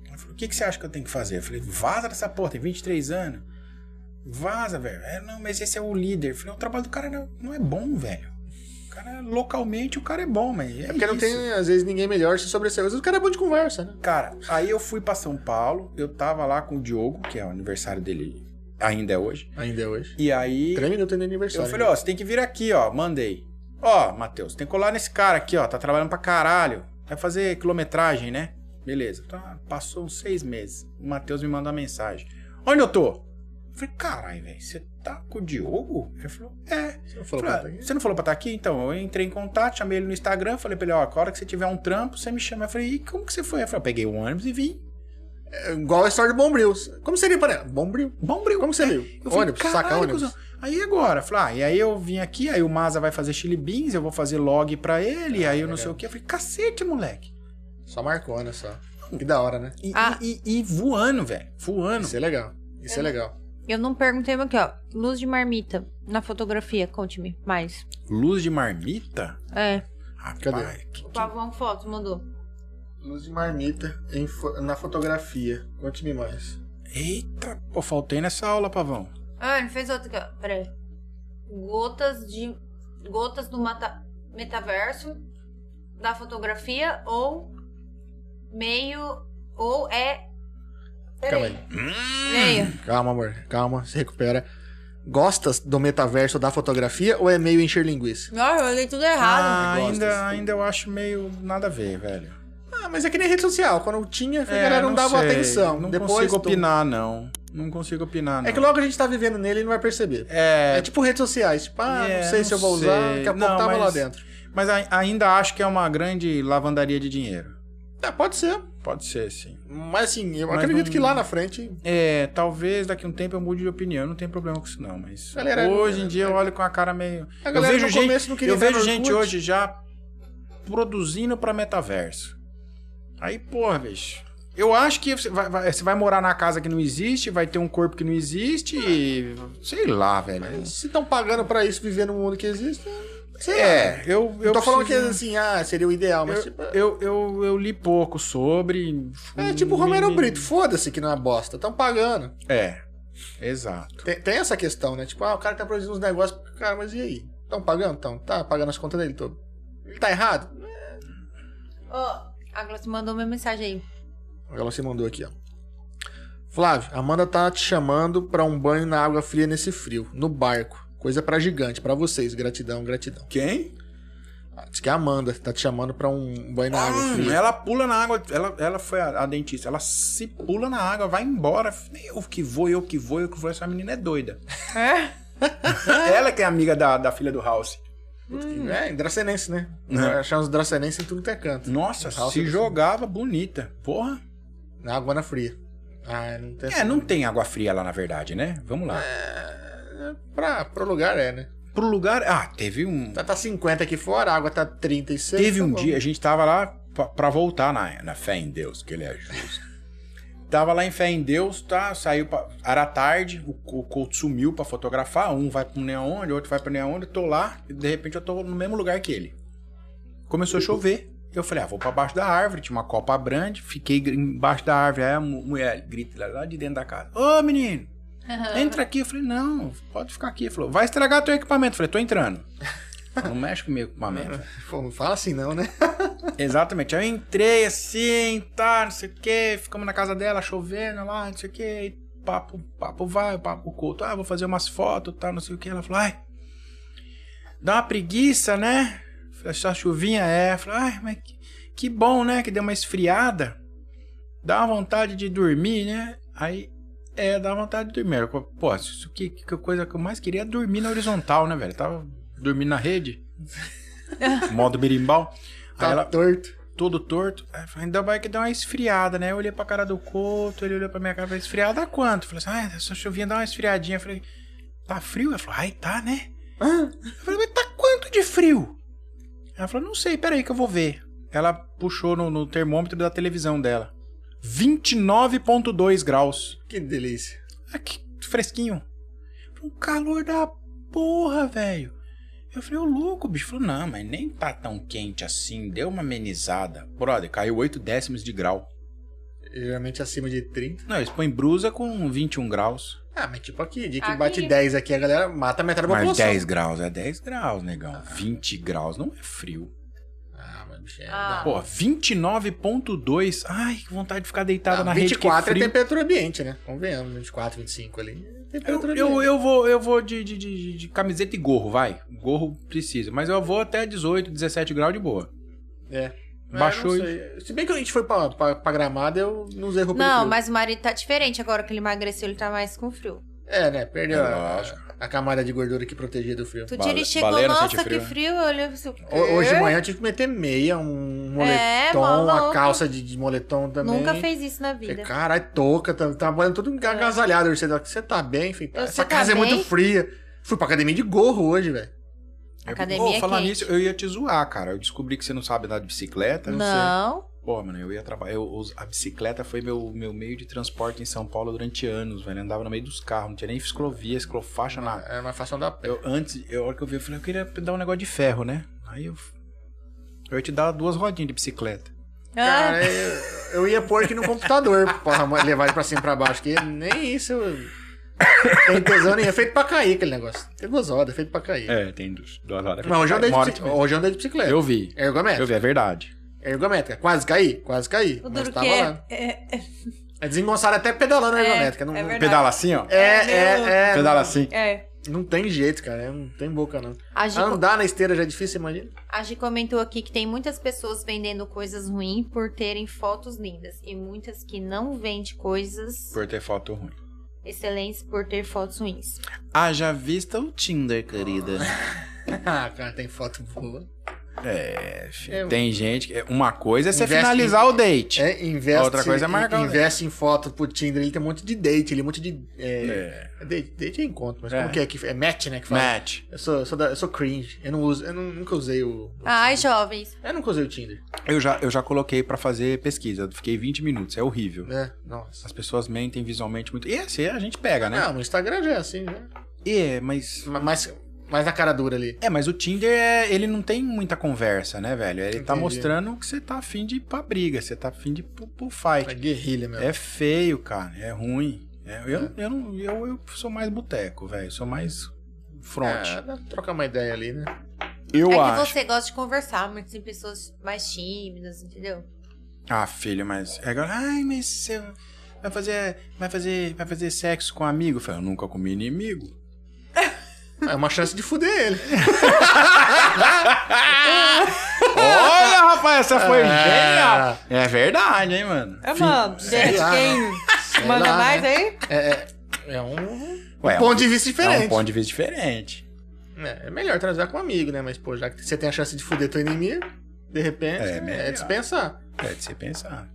Ele falou: o que, que você acha que eu tenho que fazer? Eu falei: vaza dessa porra, tem 23 anos. Vaza, velho. É, não, mas esse é o líder. Eu falei: o trabalho do cara não, não é bom, velho. O cara, localmente, o cara é bom, mas. É, É porque não isso. tem, às vezes, ninguém melhor se sobressair. Às vezes o cara é bom de conversa, né? Cara, aí eu fui pra São Paulo, eu tava lá com o Diogo, que é o aniversário dele, ainda é hoje. Ainda é hoje. E aí Três minutos de eu aniversário. falei, ó, você tem que vir aqui, ó, mandei. Ó, Matheus, tem que colar nesse cara aqui, ó, tá trabalhando pra caralho. Vai fazer quilometragem, né? Beleza. Tá, passou uns seis meses. O Matheus me mandou uma mensagem. Onde eu tô? Eu falei, caralho, velho, você tá com o Diogo? Ele falou, é. Você não Eu falou falei, pra "Ah, ele? você não falou pra estar aqui? Então, eu entrei em contato, chamei ele no Instagram, falei pra ele, ó, a hora que você tiver um trampo, você me chama. Eu falei, e como que você foi? Eu falei, eu peguei o ônibus e vim. É igual a história do Bombril. Como seria para Bombril? Bombril. Como? Eu falei, Ônibus, "Caralho, saca ônibus. cuzão." Aí agora, falei, ah, e aí eu vim aqui, aí o Maza vai fazer chili beans, eu vou fazer log pra ele, aí eu não legal. sei o que. Eu falei, cacete, moleque. Só marcou, né? Só. Que da hora, né? E, Ah. e- e- e voando, velho. Voando. Isso é legal. Isso é legal. Eu não perguntei, mas aqui, ó. Luz de marmita na fotografia, conte-me mais. Luz de marmita? É. Rapaz, Cadê? que- O Pavão Fotos mandou. Luz de marmita em na fotografia. Conte-me mais. Eita, pô, faltei nessa aula, Pavão. Ah, ele fez outra aqui, ó. Peraí. Gotas de. Gotas do mata- metaverso da fotografia ou meio. Ou é. Calma aí. Meio. Calma, amor. Calma. Se recupera. Gostas do metaverso da fotografia ou é meio encher linguiça? Nossa, eu li tudo errado. Ah, ainda, ainda eu acho meio nada a ver, velho. Ah, mas é que nem rede social. Quando tinha, a É, galera não, dava sei. atenção. Não Depois consigo tu- opinar, não. Não consigo opinar, não. É que logo a gente tá vivendo nele e não vai perceber. É, É, tipo redes sociais. Tipo, ah, É, não sei se eu não vou usar. sei. Daqui a pouco Não, tava lá mas- dentro. Mas ai- ainda acho que é uma grande lavandaria de dinheiro. É, pode ser. Pode ser, sim. Mas assim, eu Mas acredito não- que lá na frente. É, talvez daqui a um tempo eu mude de opinião. Não tenho problema com isso, não. Mas Galera, hoje é- em dia eu olho com a cara meio. A Eu galera vejo gente, começo não queria eu vejo gente hoje já produzindo pra metaverso. Aí, porra, bicho. Eu acho que você vai, vai- você vai morar na casa que não existe, vai ter um corpo que não existe e. Sei lá, velho. Se estão pagando pra isso, viver no mundo que existe. Sei lá. É, eu. Eu Eu tô falando que preciso- assim, ah, seria o ideal, mas Eu, tipo. eu, eu, eu li pouco sobre. É tipo o Romero Me- Brito, foda-se que não é bosta, estão pagando. É, exato. Tem, tem essa questão, né? Tipo, ah, o cara tá produzindo uns negócios, cara, mas e aí? Estão pagando? Então, tá pagando as contas dele todo. Ele tá errado? Ó, a Glaucia mandou uma mensagem aí. Ela se mandou aqui, ó. Flávio, Amanda tá te chamando pra um banho na água fria nesse frio, no barco. Coisa pra gigante, pra vocês. Gratidão, gratidão. Quem? Ah, Diz que a Amanda tá te chamando pra um banho na água Ah, fria. ela pula na água. Ela, ela foi a, a dentista. Ela se pula na água, vai embora. Eu que vou, eu que vou, eu que vou. Essa menina é doida. É? ela que é amiga da, da filha do House. É, dracenense, né? Vai achar uns dracenenses em tudo que é canto. Nossa, se jogava bonita. Porra. Na água na fria. Ah, não tem É, não tem água fria lá, na verdade, né? Vamos lá. É, pra, pro lugar é, né? pro lugar. Ah, teve um. Tá, tá 50 aqui fora, a água tá 36. Teve tá um bom. dia, a gente tava lá pra, pra voltar na, na fé em Deus, que ele é justo. Tava lá em fé em Deus, tá? Saiu pra, Era tarde, o, o Couto sumiu pra fotografar. Um vai pro neon, o outro vai pro neon, eu tô lá, e de repente eu tô no mesmo lugar que ele. Começou a chover. Eu falei, ah, vou pra baixo da árvore, tinha uma copa grande, fiquei embaixo da árvore. Aí a mu- mulher grita lá- de dentro da casa: Ô menino, entra aqui. Eu falei, não, pode ficar aqui. Ele falou, vai estragar teu equipamento. Eu falei, tô entrando. Não mexe com o meu equipamento. Não fala assim não, né? Exatamente. Eu entrei assim, tá, não sei o que, ficamos na casa dela, chovendo lá, não sei o que, papo, papo vai, papo culto, ah, vou fazer umas fotos, tá, não sei o que. Ela falou, ai, dá uma preguiça, né? Só chuvinha é. Falei, ai, mas que, que bom, né, que deu uma esfriada. Dá uma vontade de dormir, né? Aí, é, dá vontade de dormir. Eu, Pô, isso que, que coisa que eu mais queria é dormir na horizontal, né, velho? Tava dormindo na rede. modo berimbau. Tá ela, torto. todo torto. Aí falei, ainda vai que deu uma esfriada, né? Eu olhei pra cara do Couto, ele olhou pra minha cara e falou, esfriada quanto? Eu falei assim, ah, essa chuvinha dá uma esfriadinha. Eu falei, tá frio? Ela falou, ai, tá, né? Eu falei, mas tá quanto de frio? Ela falou, não sei, peraí que eu vou ver. Ela puxou no, no termômetro da televisão dela. 29,2 graus. Que delícia. Ah, que fresquinho. Um calor da porra, velho. Eu falei, ô louco, bicho. Falou, não, mas nem tá tão quente assim. Deu uma amenizada. Brother, caiu 8 décimos de grau. Geralmente acima de 30. Não, eles põem brusa com 21 graus. Ah, mas tipo aqui, dia que Aqui. bate 10 aqui, a galera mata metade da Mas população. 10 graus é 10 graus, negão. 20 graus não é frio. Ah, é... Ah. Pô, 29,2. Ai, que vontade de ficar deitado Não, na rede. que 24 é temperatura ambiente, né? Convenhamos, 24, 25 ali. é Eu, Temperatura eu, ambiente. eu vou, eu vou de, de, de, de camiseta e gorro, vai. Gorro precisa. Mas eu vou até 18, 17 graus de boa. É. Baixou É, não sei. Se bem que a gente foi pra, pra, pra gramada, eu não usei roupa de Não, frio. mas o marido tá diferente agora que ele emagreceu, ele tá mais com frio. É, né? Perdeu É, a, lógico. A camada de gordura que protegia do frio. Bale- dia ele chegou, baleia não nossa, que frio, né? frio. Eu olhei assim, Ho- Hoje de manhã eu tive que meter meia, um É, moletom, uma maluco. calça de, de moletom também. Nunca fez isso na vida. Caralho, touca, tá trabalhando tudo agasalhado. Você, você tá bem? Falei, Eu, essa tá casa é bem? muito fria. Fui pra academia de gorro hoje, velho. Academia Pô, é falar quente. nisso, eu ia te zoar, cara. Eu descobri que você não sabe andar de bicicleta. Não. Pô, mano, eu ia trabalhar. A bicicleta foi meu, meu meio de transporte em São Paulo durante anos, velho. Eu andava no meio dos carros, não tinha nem ciclovia, ciclofaixa, nada. É mais fácil andar a pé. Eu, antes, eu, a hora que eu vi, eu falei, eu queria dar um negócio de ferro, né? Aí eu. Eu ia te dar duas rodinhas de bicicleta. Ah, Cara, eu, eu ia pôr aqui no computador, porra, levar ele pra cima e pra baixo, que nem isso eu... Tem tesão nem é feito pra cair aquele negócio. Tem duas rodas, é feito pra cair. É, tem duas, duas horas. Mas hoje eu andei de, Uma bicicleta. Eu vi. Ergométrica. Eu vi, é verdade. Ergométrica. Quase caí? Quase caí. o Mas tava que lá. é, é, É desengonçado até pedalando a É, ergométrica. Não, é. Pedala assim, ó. é, é, é, Pedala assim. é. Não tem jeito, cara. é, Não tem boca, não. A Gi, Andar na esteira já é difícil, imagina. a Gi comentou aqui que tem muitas pessoas vendendo coisas ruins por terem fotos lindas. E muitas que não vendem coisas Por ter foto ruim. excelentes por ter fotos ruins. Haja vista o Tinder, querida. ah, cara, tem foto boa. É, filho, É. tem gente que. Uma coisa é você Investe finalizar em- o date. É, investe, A outra coisa é marcar Investe em foto pro Tinder. Ele tem um monte de date, ele tem um monte de. É, É. Date, date é encontro, mas É. como que é que é match, né? Que fala. Match. Eu sou, eu sou, da- eu sou cringe. Eu não uso, eu não- nunca usei o. o Ai, Tinder. jovens. Eu nunca usei o Tinder. Eu já, eu já coloquei pra fazer pesquisa. Eu fiquei 20 minutos. É horrível. É, nossa. As pessoas mentem visualmente muito. E assim a gente pega, né? Não, no Instagram já é assim, né? É, mas. Mas mais na cara dura ali. É, mas o Tinder, é- ele não tem muita conversa, né, velho? Ele tá Entendi. mostrando que você tá afim de ir pra briga, você tá afim de ir pro, pro É fight. guerrilha mesmo. É feio, cara. É ruim. É, eu, eu, não, eu, eu sou mais boteco, velho. Sou mais front. É, dá pra trocar uma ideia ali, né? eu é que acho. você gosta de conversar, mas tem pessoas mais tímidas, entendeu? Ah, filho, mas. É agora, ai, mas você vai fazer. Vai fazer. Vai fazer sexo com amigo? Eu falei, eu nunca comi inimigo. É uma chance de fuder ele. Olha, rapaz, essa foi É. genial. É verdade, hein, mano. É, mano. sei Gente, lá, quem Sei manda lá, mais né? aí? É, é, é um, Ué, um ponto de vista É diferente. um ponto de vista diferente. É, é melhor transar com um amigo, né? Mas, pô, já que você tem a chance de fuder teu inimigo, de repente, É, é, melhor. dispensar. É de você pensar.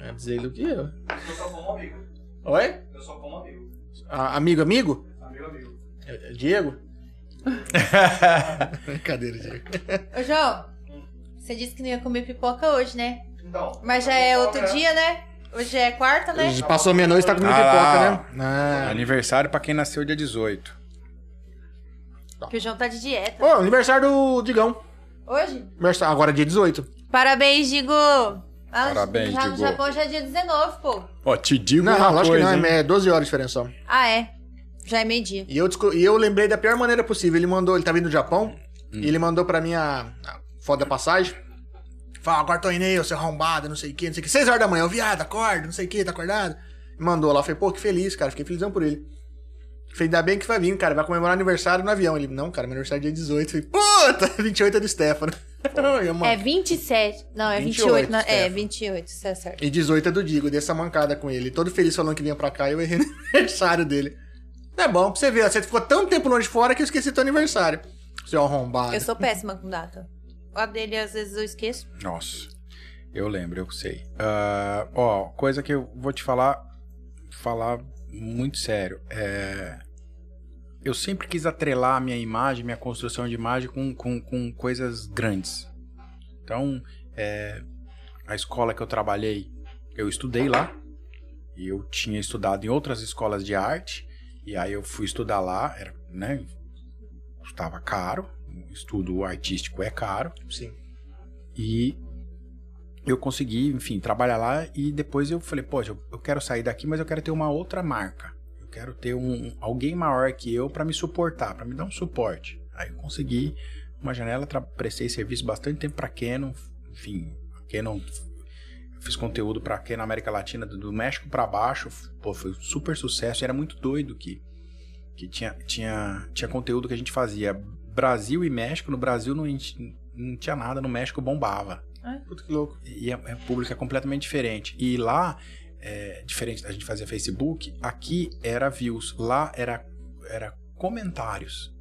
É dizer ele o que eu. Eu só como amigo. Oi? Eu só como amigo. Ah, amigo, amigo? Amigo, amigo. É, é Diego? Brincadeira, Diego. Ô, João, você disse que não ia comer pipoca hoje, né? Então. Mas já é outro dia, né? Hoje é quarta, né? Passou meia-noite, tá comendo Ah pipoca, né? Ah. Aniversário pra quem nasceu dia 18. Que o João tá de dieta. Ô, aniversário do Digão. Hoje? Aniversário- Agora é dia 18. Parabéns, Digo! Ah, Parabéns, já, Digo. No Japão já é dia 19, pô. Ó, te digo Não, uma lógico coisa, que não, hein? é 12 horas de diferença só. Ah, é. Já é meio-dia. E eu, e eu lembrei da pior maneira possível. Ele mandou, ele tá vindo do Japão, e ele mandou pra mim a, a foto da passagem. Fala, agora tô indo aí, ô seu arrombado, não sei o que, não sei o que. 6 horas da manhã, ô viado, acorda, não sei o que, tá acordado? Mandou lá, eu falei, pô, que feliz, cara, fiquei felizão por ele. Falei, ainda bem que vai vir, cara, vai comemorar aniversário no avião. Ele, não, cara, meu aniversário é dia 18. Eu falei, puta, 28 é do Stefano. Eu, mano, É 27. Não, é 28. 28, na- é, Stefano. 28, isso é certo. E 18 é do Digo, dei essa mancada com ele. Todo feliz falando que vinha pra cá eu errei no aniversário dele. É bom pra você ver, você ficou tanto tempo longe de fora que eu esqueci teu aniversário. Seu arrombado. Eu sou péssima com data. A dele, às vezes, eu esqueço. Nossa, eu lembro, eu sei. Ah, ó, coisa que eu vou te falar, falar muito sério. É, eu sempre quis atrelar a minha imagem, minha construção de imagem com, com, com coisas grandes. Então, é, a escola que eu trabalhei, eu estudei lá. E eu tinha estudado em outras escolas de arte. E aí eu fui estudar lá, era, né? Custava caro. Estudo artístico é caro. Sim. E eu consegui, enfim, trabalhar lá e depois eu falei, poxa, eu- quero sair daqui, mas eu quero ter uma outra marca. Eu quero ter um alguém maior que eu para me suportar, para me dar um suporte. Aí eu consegui uma janela, prestei serviço bastante tempo para Canon, enfim, a Canon fiz conteúdo para Canon América Latina do, México para baixo, pô, foi um super sucesso, e era muito doido que que tinha, tinha, tinha conteúdo que a gente fazia Brasil e México. No Brasil não, não tinha nada, no México bombava. Puta que louco. E é, é público é completamente diferente. E lá, é, diferente da gente fazer Facebook, aqui era views, lá era, era comentários.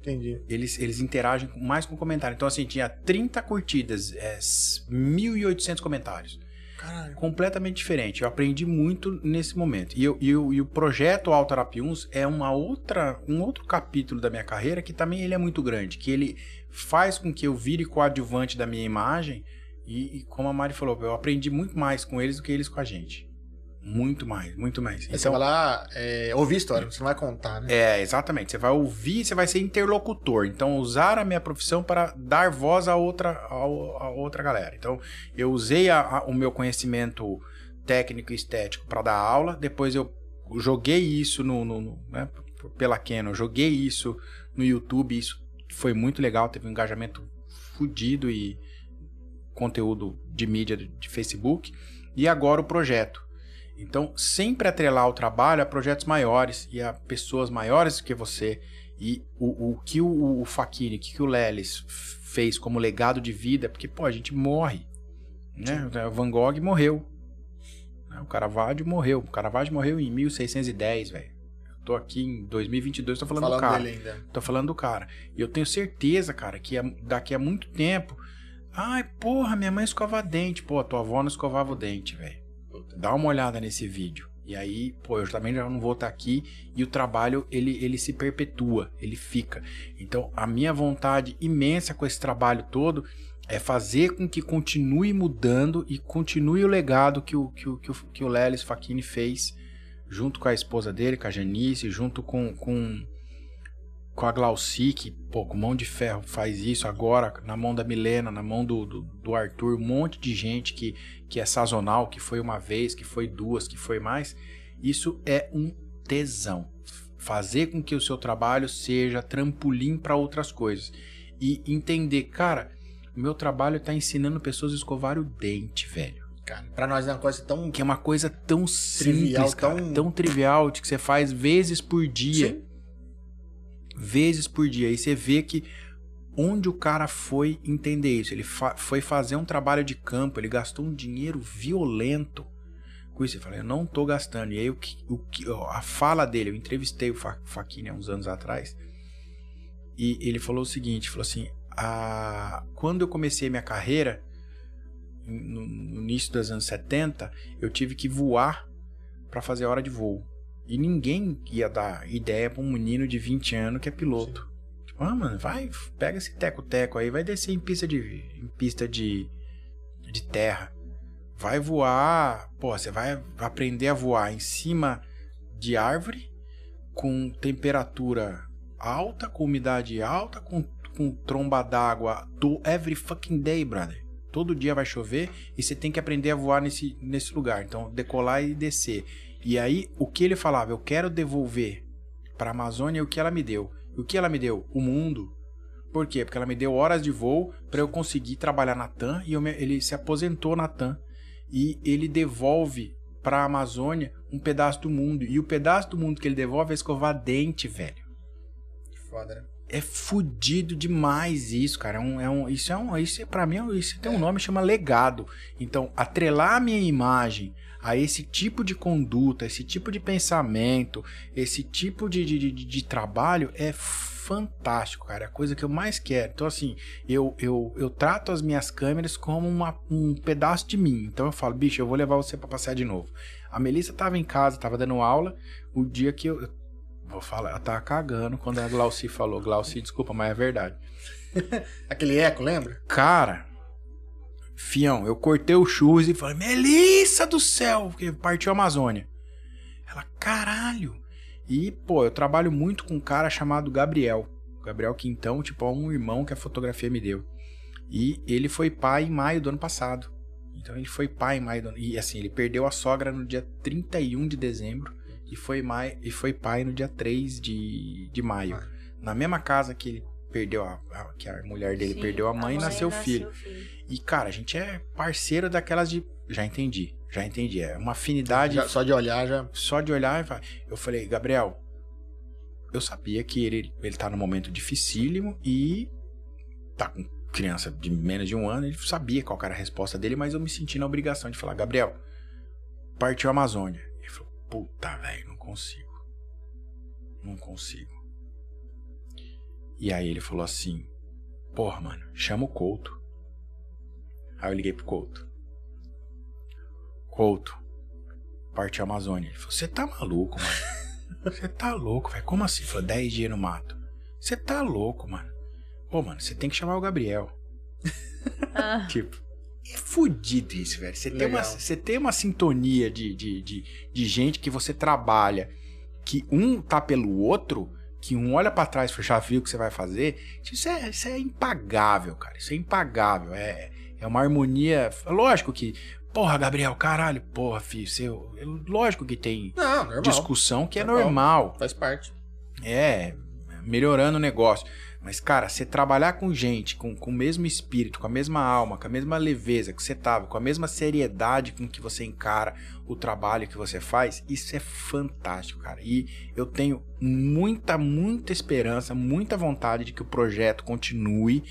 Entendi. Eles, eles interagem mais com comentário. Então, assim, tinha 30 curtidas, é, 1.800 comentários Caralho. completamente diferente. Eu aprendi muito nesse momento. E, eu- e o- e o projeto Alterapiuns é uma outra, um outro capítulo da minha carreira que também ele é muito grande, que ele faz com que eu vire coadjuvante da minha imagem e, e como a Mari falou, eu aprendi muito mais com eles do que eles com a gente. Muito mais, muito mais. Aí você vai lá é, ouvir história, você não vai contar, né? É, exatamente. Você vai ouvir, você vai ser interlocutor. Então, usar a minha profissão para dar voz a outra, a, a outra galera. Então, eu usei a- a- o meu conhecimento técnico e estético para dar aula. Depois, eu joguei isso no, no- no- né, pela Canon, eu joguei isso no YouTube. Isso foi muito legal. Teve um engajamento fudido e conteúdo de mídia de Facebook. E agora o projeto. Então, sempre atrelar o trabalho a projetos maiores e a pessoas maiores que você. E o, o que o, o o que, o Lelis fez como legado de vida, porque, pô, a gente morre. Né? O Van Gogh morreu. Né? O Caravaggio morreu. O Caravaggio morreu em 1610, velho. Eu tô aqui em 2022, tô falando, do Falando cara. dele ainda. Tô falando do cara. E eu tenho certeza, cara, que a- daqui a muito tempo. Ai, porra, minha mãe escova dente. Pô, tua avó não escovava o dente, velho. Dá uma olhada nesse vídeo. E aí, pô, eu também já não vou estar aqui e o trabalho ele, ele se perpetua, ele fica. Então, a minha vontade imensa com esse trabalho todo é fazer com que continue mudando e continue o legado que o, que o, que o, que o Lelis fez junto com a esposa dele, com a Janice, junto com, com, com a Glauci, que, pô, com mão de ferro faz isso agora, na mão da Milena, na mão do, do, do Arthur, um monte de gente que, que é sazonal, que foi uma vez, que foi duas, que foi mais. Isso é um tesão. Fazer com que o seu trabalho seja trampolim para outras coisas. E entender, cara, o meu trabalho tá ensinando pessoas a escovar o dente, velho. Cara, pra nós é uma coisa tão. Que é uma coisa tão Trivial, simples, cara, tão- tão trivial, de que você faz vezes por dia Sim. Vezes por dia. E você vê que onde o cara foi entender isso, ele fa- foi fazer um trabalho de campo, ele gastou um dinheiro violento com isso. Ele falou, eu não tô gastando. E aí o que, o que- a fala dele, eu entrevistei o Fa- há uns anos atrás, e ele falou o seguinte, falou assim, a, quando eu comecei minha carreira, no, início dos anos 70, eu tive que voar para fazer hora de voo. E ninguém ia dar ideia para um menino de 20 anos que é piloto. Ah, mano, vai, pega esse teco-teco aí, vai descer em pista de em pista de de terra. Vai voar, pô, você vai aprender a voar em cima de árvore com temperatura alta, com umidade alta, com, com tromba d'água do every fucking day, brother. Todo dia vai chover e você tem que aprender a voar nesse, nesse lugar. Então, decolar e descer. E aí, o que ele falava? Eu quero devolver para a Amazônia o que ela me deu. E o que ela me deu? O mundo. Por quê? Porque ela me deu horas de voo para eu conseguir trabalhar na TAM e me- ele se aposentou na TAM. E ele devolve para a Amazônia um pedaço do mundo. E o pedaço do mundo que ele devolve é escovar dente, velho. Foda, né? É fudido demais isso, cara. É um, é um, isso é um, isso é, pra mim, é isso tem um nome chama legado. Então, atrelar a minha imagem a esse tipo de conduta, esse tipo de pensamento, esse tipo de, de, de, de trabalho é fantástico, cara. É a coisa que eu mais quero. Então, assim, eu, eu, eu trato as minhas câmeras como uma, um pedaço de mim. Então, eu falo, bicho, eu vou levar você pra passear de novo. A Melissa tava em casa, tava dando aula. O dia que eu. Vou falar, ela tava cagando quando a Glauci falou. Glauci, desculpa, mas é verdade. Aquele eco, lembra? Cara, fião, eu cortei o churros e falei, Melissa do céu, porque partiu a Amazônia. Ela, caralho. E, pô, eu trabalho muito com um cara chamado Gabriel. Gabriel Quintão, tipo, é um irmão que a fotografia me deu. E ele foi pai em maio do ano passado. Então ele foi pai em maio do ano. E assim, ele perdeu a sogra no dia 31 de dezembro. E foi, mai... e foi pai no dia 3 de, de maio. Na mesma casa que ele perdeu a, a- que a mulher dele Sim, perdeu a mãe e nasceu o filho. E, cara, a gente é parceiro daquelas de. Já entendi, já entendi. É uma afinidade Já- só de olhar já. só de olhar e falar. Eu falei, Gabriel, eu sabia que ele, ele tá num momento dificílimo e tá com criança de menos de um ano, ele sabia qual era a resposta dele, mas eu me senti na obrigação de falar, Gabriel, partiu a Amazônia. Ele falou, puta, velho, não consigo. Não consigo. E aí ele falou assim, porra, mano, chama o Couto. Aí eu liguei pro Couto. Couto, partiu a Amazônia. Ele falou, você tá maluco, mano. Você tá louco, velho. Como assim? Falou, 10 dias no mato. Você tá louco, mano. Pô, mano, você tem que chamar o Gabriel. Ah, Tipo, é fudido isso, velho. Você tem, uma, você tem uma sintonia de, de, de, de gente que você trabalha, que um tá pelo outro, que um olha pra trás e já viu o que você vai fazer. Isso é, isso é impagável, cara. Isso é impagável. É, é uma harmonia. Lógico que. Porra, Gabriel, caralho, porra, filho, seu. Lógico que tem Não, discussão que é Normal. normal. Faz parte. É, melhorando o negócio. Mas, cara, você trabalhar com gente com, com o mesmo espírito, com a mesma alma, com a mesma leveza que você tava, com a mesma seriedade com que você encara o trabalho que você faz, isso é fantástico, cara. E eu tenho muita, muita esperança, muita vontade de que o projeto continue,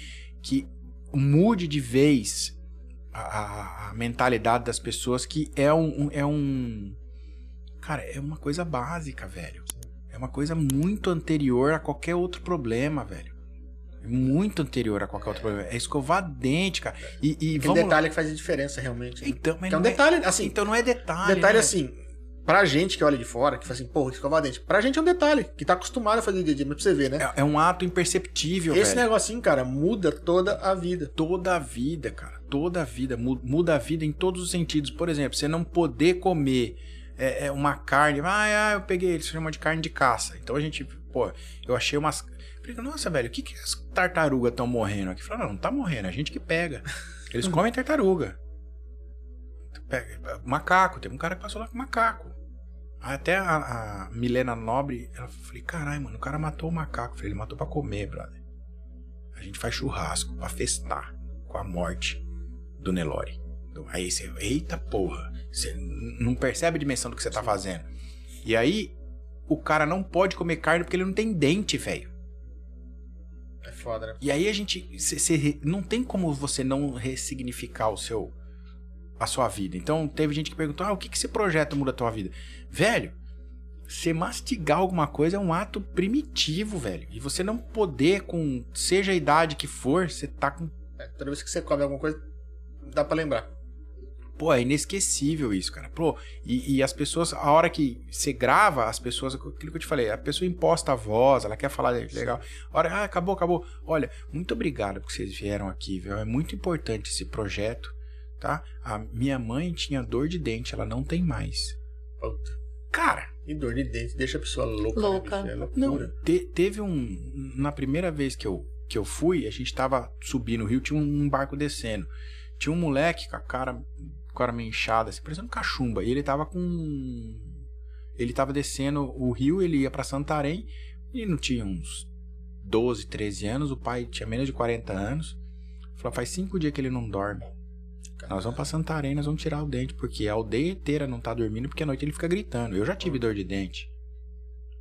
que mude de vez a, a- mentalidade das pessoas, que é um, um- é um. Cara, é uma coisa básica, velho. É uma coisa muito anterior a qualquer outro problema, velho. É Muito anterior a qualquer outro problema. É escovar dente, cara. E, e vamos lá. detalhe que faz a diferença realmente. Então, mas é um não detalhe, assim, Então não é detalhe. detalhe né? assim, pra gente que olha de fora, que fala assim, porra, escovar dente. Pra gente é um detalhe, que tá acostumado a fazer dia a dia, mas pra você ver, né? É, é um ato imperceptível, Esse velho. negocinho, cara, muda toda a vida. Toda a vida, cara. Toda a vida. Mu- Muda a vida em todos os sentidos. Por exemplo, você não poder comer é, é, uma carne. Ah, ah, eu peguei, eles chamam de carne de caça. Então a gente, pô, eu achei umas. Falei, nossa, velho, o que, que as tartarugas estão morrendo aqui? Falei, não, não tá morrendo, é a gente que pega. Eles comem tartaruga. Pega, macaco, teve um cara que passou lá com macaco. Até a, a Milena Nobre, ela falei, caralho, mano, o cara matou o macaco. Falei, ele matou pra comer, brother. A gente faz churrasco pra festar com a morte do Nelore. Aí você, eita porra, você não percebe a dimensão do que você tá fazendo. E aí, o cara não pode comer carne porque ele não tem dente, velho. Foda, né? E aí a gente. cê- cê não tem como você não ressignificar o seu. a sua vida. Então teve gente que perguntou: ah, o que, que esse projeto muda a tua vida? Velho, você mastigar alguma coisa é um ato primitivo, velho. E você não poder, com seja a idade que for, você tá com. É, toda vez que você come alguma coisa, dá pra lembrar. Pô, é inesquecível isso, cara. Pô, e, e as pessoas, a hora que você grava, as pessoas, aquilo que eu te falei, a pessoa imposta a voz, ela quer falar legal. A hora, ah, acabou, acabou. Olha, muito obrigado por vocês vieram aqui, viu? É muito importante esse projeto, tá? A minha mãe tinha dor de dente, ela não tem mais. Puta. Cara, E dor de dente deixa a pessoa louca. né, Louca. bicho? É Não, loucura. te- teve um. Na primeira vez que eu, que eu fui, a gente tava subindo o rio, tinha um, um barco descendo. Tinha um moleque com a cara, com a cara meio inchada, assim, parecendo cachumba. E ele tava com. Ele tava descendo o rio, ele ia pra Santarém, e não tinha uns 12, 13 anos, o pai tinha menos de 40 anos. Falou, faz cinco dias que ele não dorme. Nós vamos pra Santarém, nós vamos tirar o dente, porque a aldeia inteira não tá dormindo, porque à noite ele fica gritando. Eu já tive dor de dente.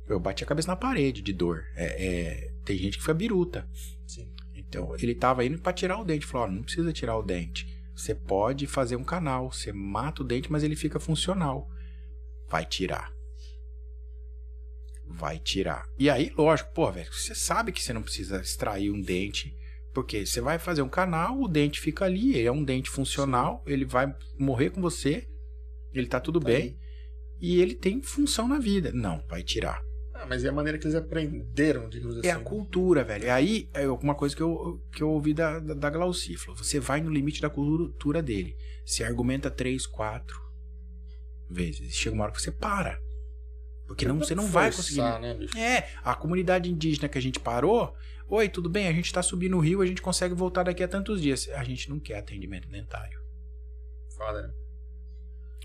Eu bati a cabeça na parede de dor. É, é, tem gente que foi biruta. Sim. Então, ele tava indo pra tirar o dente. Falou, ó, não precisa tirar o dente. Você pode fazer um canal. Você mata o dente, mas ele fica funcional. Vai tirar. Vai tirar. E aí, lógico, pô, velho, você sabe que você não precisa extrair um dente. Porque você vai fazer um canal, o dente fica ali, ele é um dente funcional, ele vai morrer com você, ele tá tudo Tá bem, aí. e ele tem função na vida. Não, vai tirar. Ah, mas é a maneira que eles aprenderam, digamos assim. É a cultura, velho. Aí, é uma coisa que eu, que eu ouvi da, da, da Glauci. Falou, você vai no limite da cultura dele. Você argumenta três, quatro vezes. Chega uma hora que você para. Porque não, você não vai conseguir. Né? É, a comunidade indígena que a gente parou. Oi, tudo bem? A gente tá subindo o rio, a gente consegue voltar daqui a tantos dias. A gente não quer atendimento dentário. Foda, né?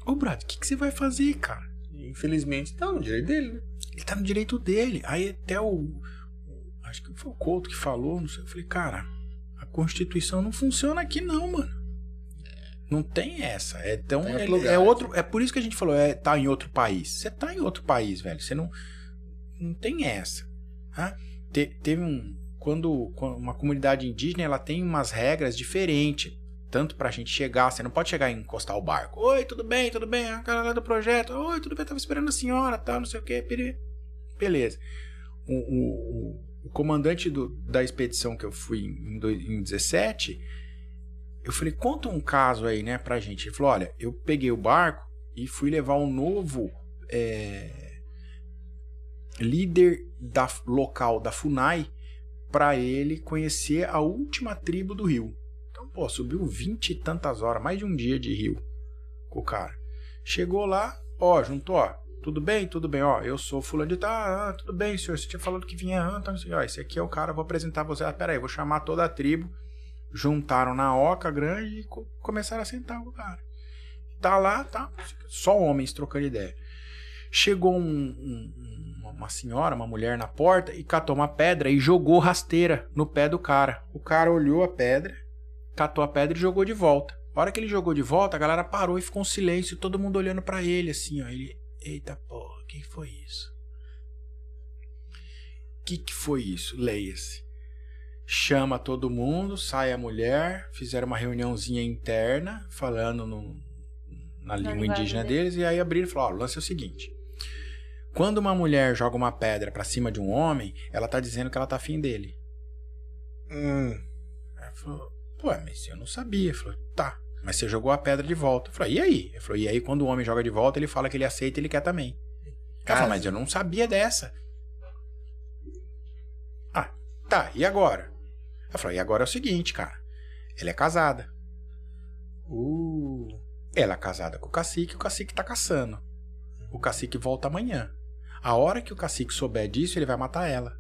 Ô, Brad, o que, que você vai fazer, cara? Infelizmente, tá no direito dele, né? Ele tá no direito dele. Aí até o. Acho que foi o Couto que falou, não sei. Eu falei, cara, a Constituição não funciona aqui, não, mano. Não tem essa. É tão. Tá é, é outro. É por isso que a gente falou, é tá em outro país. Você tá em outro país, velho. Você não. Não tem essa. tá? Te- teve um. Quando, quando uma comunidade indígena ela tem umas regras diferentes. Tanto pra gente chegar, você não pode chegar e encostar o barco. Oi, tudo bem, tudo bem? A lá do projeto. Oi, tudo bem, tava esperando a senhora, tal, não sei o que. Beleza. O, o, o- comandante do- da expedição que eu fui em, dois- em 17, eu falei, conta um caso aí, né, pra gente. Ele falou, olha, eu peguei o barco e fui levar um novo é, líder da, local da FUNAI pra ele conhecer a última tribo do rio. Pô, subiu vinte e tantas horas, mais de um dia de rio com o cara. Chegou lá, ó, juntou, ó, tudo bem, tudo bem, ó, eu sou fulano de tal, ah, tudo bem, senhor, você tinha falado que vinha, ah, sei, ó, esse aqui é o cara, vou apresentar você, ah, pera aí, vou chamar toda a tribo, juntaram na oca grande e co- começaram a sentar o cara. Tá lá, tá, só homens trocando ideia. Chegou um- um- uma senhora, uma mulher na porta e catou uma pedra e jogou rasteira no pé do cara. O cara olhou a pedra, catou a pedra e jogou de volta. A hora que ele jogou de volta, a galera parou e ficou um silêncio, todo mundo olhando pra ele, assim, ó. Ele, eita porra, o que foi isso? O que que foi isso? Leia-se. Chama todo mundo, sai a mulher, fizeram uma reuniãozinha interna, falando no- na língua linguagem indígena deles. deles, e aí abriram e falaram, ó, o lance é o seguinte. Quando uma mulher joga uma pedra pra cima de um homem, ela tá dizendo que ela tá afim dele. Hum. Ela falou, pô, mas eu não sabia. Ele falou, tá, mas você jogou a pedra de volta. Eu falei, e aí? Ele falou, e aí quando o homem joga de volta, ele fala que ele aceita e ele quer também. Cara. falou, mas eu não sabia dessa. Ah, tá, e agora? Ela falou, e agora é o seguinte, cara. Ela é casada. Uh. Ela é casada com o cacique e o cacique tá caçando. O cacique volta amanhã. A hora que o cacique souber disso, ele vai matar ela.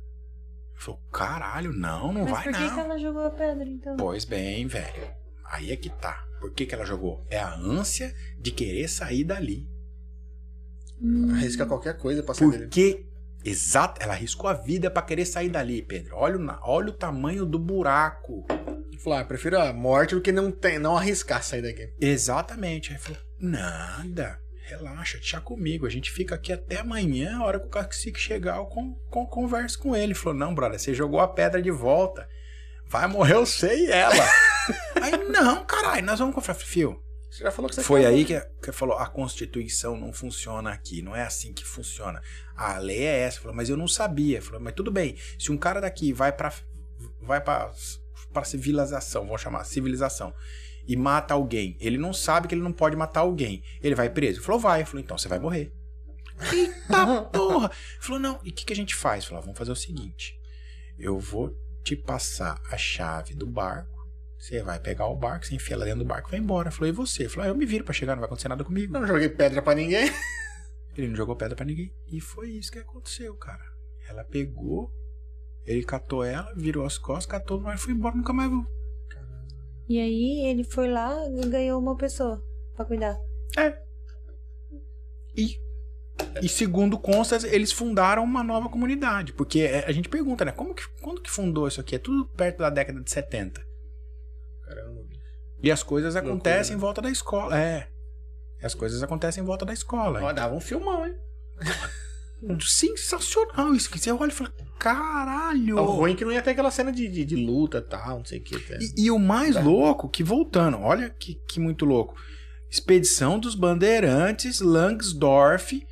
Ele falou, caralho, não, não Mas vai por que, não. que ela jogou a pedra, então? Pois bem, velho. Aí é que tá. Por que, que ela jogou? É a ânsia de querer sair dali. Hum. Arrisca qualquer coisa pra sair dele. Porque, exato, ela arriscou a vida pra querer sair dali, Pedro. Olha, o olha o tamanho do buraco. Falou, ah, prefiro a morte do que não, tem, não arriscar sair daqui. Exatamente. Aí falou: nada, relaxa, deixa comigo. A gente fica aqui até amanhã, a hora que o cacique chegar, eu con, con, converso com ele. Ele falou: não, brother, você jogou a pedra de volta. Vai morrer você e ela. aí, não, caralho, nós vamos conversar. Fio, Você já falou que você Foi aí que, que falou, a Constituição não funciona aqui, não é assim que funciona. A lei é essa. Falou, mas eu não sabia. Falou, mas tudo bem. Se um cara daqui vai pra vai para para civilização, vamos chamar civilização, e mata alguém, ele não sabe que ele não pode matar alguém, ele vai preso? Ele falou, vai. Falei, então você vai morrer. Eita porra! Falou, não, e o que, que a gente faz? Eu falei, vamos fazer o seguinte: eu vou te passar a chave do barco. Você vai pegar o barco, você enfia lá dentro do barco e vai embora. Falou, e você? Falou, ah, eu me viro pra chegar, não vai acontecer nada comigo. Não joguei pedra pra ninguém. Ele não jogou pedra pra ninguém. E foi isso que aconteceu, cara. Ela pegou, ele catou ela, virou as costas, catou no mar e foi embora, nunca mais viu. E aí ele foi lá e ganhou uma pessoa pra cuidar. É. E, e segundo consta, eles fundaram uma nova comunidade. Porque é, a gente pergunta, né? Como que, quando que fundou isso aqui? É tudo perto da década de 70. Caramba. E as coisas Loucura, acontecem né? em volta da escola. É. As coisas acontecem em volta da escola. Ó, dava um filmão, hein? Sensacional isso. Que você olha e fala, caralho. O ruim é que não ia ter aquela cena de, de, de luta e tal, não sei o que. E, e o mais Tá. louco, que voltando, olha que, que muito louco. Expedição dos Bandeirantes, Langsdorff,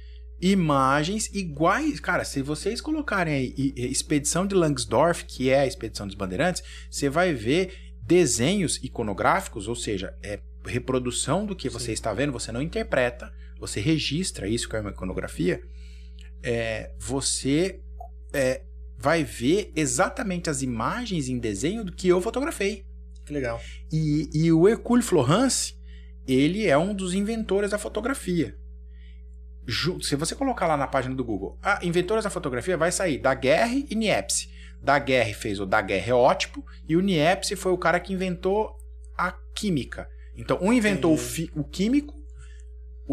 imagens iguais. Cara, se vocês colocarem aí Expedição de Langsdorff, que é a Expedição dos Bandeirantes, você vai ver desenhos iconográficos, ou seja, é reprodução do que você está vendo, você não interpreta, você registra isso que é uma iconografia. É, você é, vai ver exatamente as imagens em desenho do que eu fotografei. Que legal. E, e o Hercule Florence, ele é um dos inventores da fotografia. Se você colocar lá na página do Google, ah, inventores da fotografia, vai sair Daguerre e Niepce. Daguerre fez o daguerreótipo e o Niepce foi o cara que inventou a química. Então, um inventou o, o químico,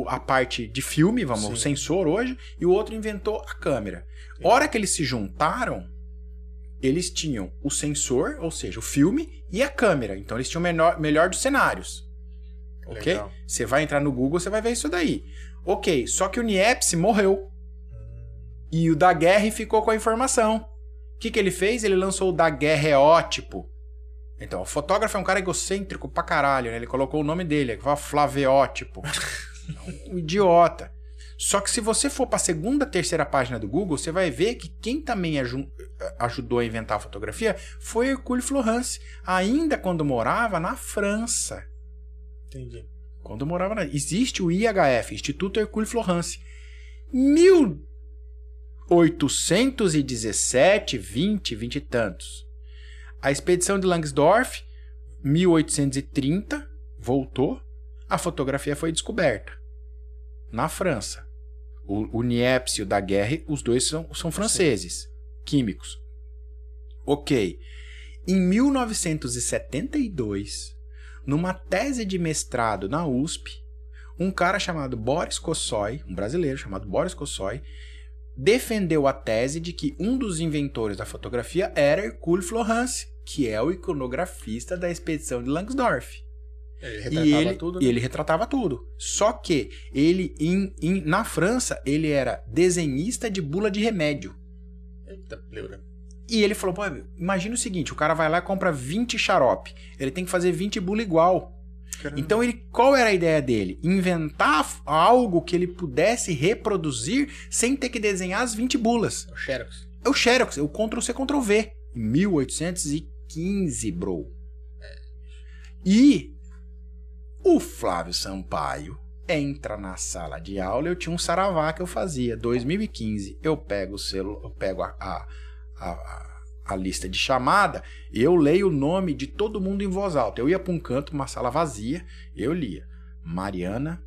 a parte de filme, vamos, o Sim. sensor hoje, e o outro inventou a câmera. Hora que eles se juntaram, eles tinham o sensor, ou seja, o filme, e a câmera. Então eles tinham o menor, melhor dos cenários. Ok? Legal. Você vai entrar no Google, você vai ver isso daí. Ok, só que o Niepce morreu. E o Daguerre ficou com a informação. O que, que ele fez? Ele lançou o Daguerreótipo. Então, o fotógrafo é um cara egocêntrico pra caralho, né? Ele colocou o nome dele, que fala Flaveótipo. um idiota. Só que se você for pra segunda, terceira página do Google, você vai ver que quem também aju- ajudou a inventar a fotografia foi Hercule Florence, ainda quando morava na França. Entendi. Quando morava na... Existe o IHF, Instituto Hercule Florence. 1817, 20, 20 e tantos. A expedição de Langsdorff, 1830, voltou. A fotografia foi descoberta. Na França. O, o Niepce e o Daguerre, os dois são, são franceses. Químicos. Ok. Em 1972, numa tese de mestrado na USP, um cara chamado Boris Kossoi, um brasileiro chamado Boris Kossoi, defendeu a tese de que um dos inventores da fotografia era Hercule Florence, que é o iconografista da expedição de Langsdorff. Ele E retratava ele, tudo. e né? ele retratava tudo. Só que ele, em- em- na França, ele era desenhista de bula de remédio. Eita, pleura. E ele falou, pô, imagina o seguinte, o cara vai lá e compra 20 xarope. Ele tem que fazer 20 bula igual. Então, ele, qual era a ideia dele? Inventar algo que ele pudesse reproduzir sem ter que desenhar as 20 bulas. O Xerox. É o Xerox, é o Ctrl-C, Ctrl-V. Em 1815, bro. E o Flávio Sampaio entra na sala de aula. Eu tinha um saravá que eu fazia. 2015. Eu pego o selo, eu pego a, a, a, a- lista de chamada e eu leio o nome de todo mundo em voz alta. Eu ia para um canto, uma sala vazia, eu lia Mariana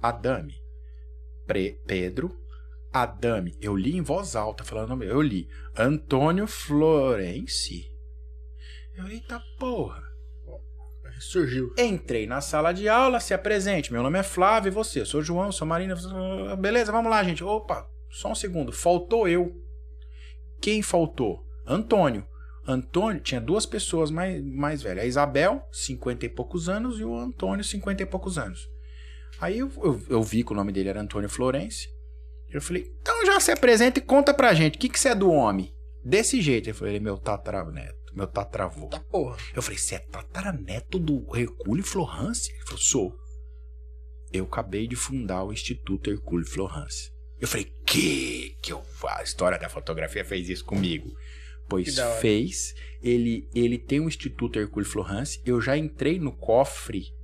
Adame, Pre- Pedro Adame. Eu li em voz alta, falando. Eu li Antônio Florence. Eu, eita porra. Surgiu. Entrei na sala de aula, se apresente. Meu nome é Flávio e você? Eu sou João, sou Marina. Beleza, vamos lá, gente. Opa, só um segundo. Faltou eu. Quem faltou? Antônio. Antônio tinha duas pessoas mais, mais velhas. A Isabel, 50 e poucos anos, e o Antônio, 50 e poucos anos. Aí eu, eu, eu vi que o nome dele era Antônio Florence. Eu falei, então já se apresenta e conta pra gente. O que, que você é do homem? Desse jeito. Ele falou, ele é meu tataraneto, meu tataravô. Tá porra. Eu falei, você é tataraneto do Hercule Florence? Ele falou, sou. Eu acabei de fundar o Instituto Hercule Florence. Eu falei, que? Que eu, a história da fotografia fez isso comigo. Pois fez. Ele, ele tem um Instituto Hercule Florence. Eu já entrei no cofre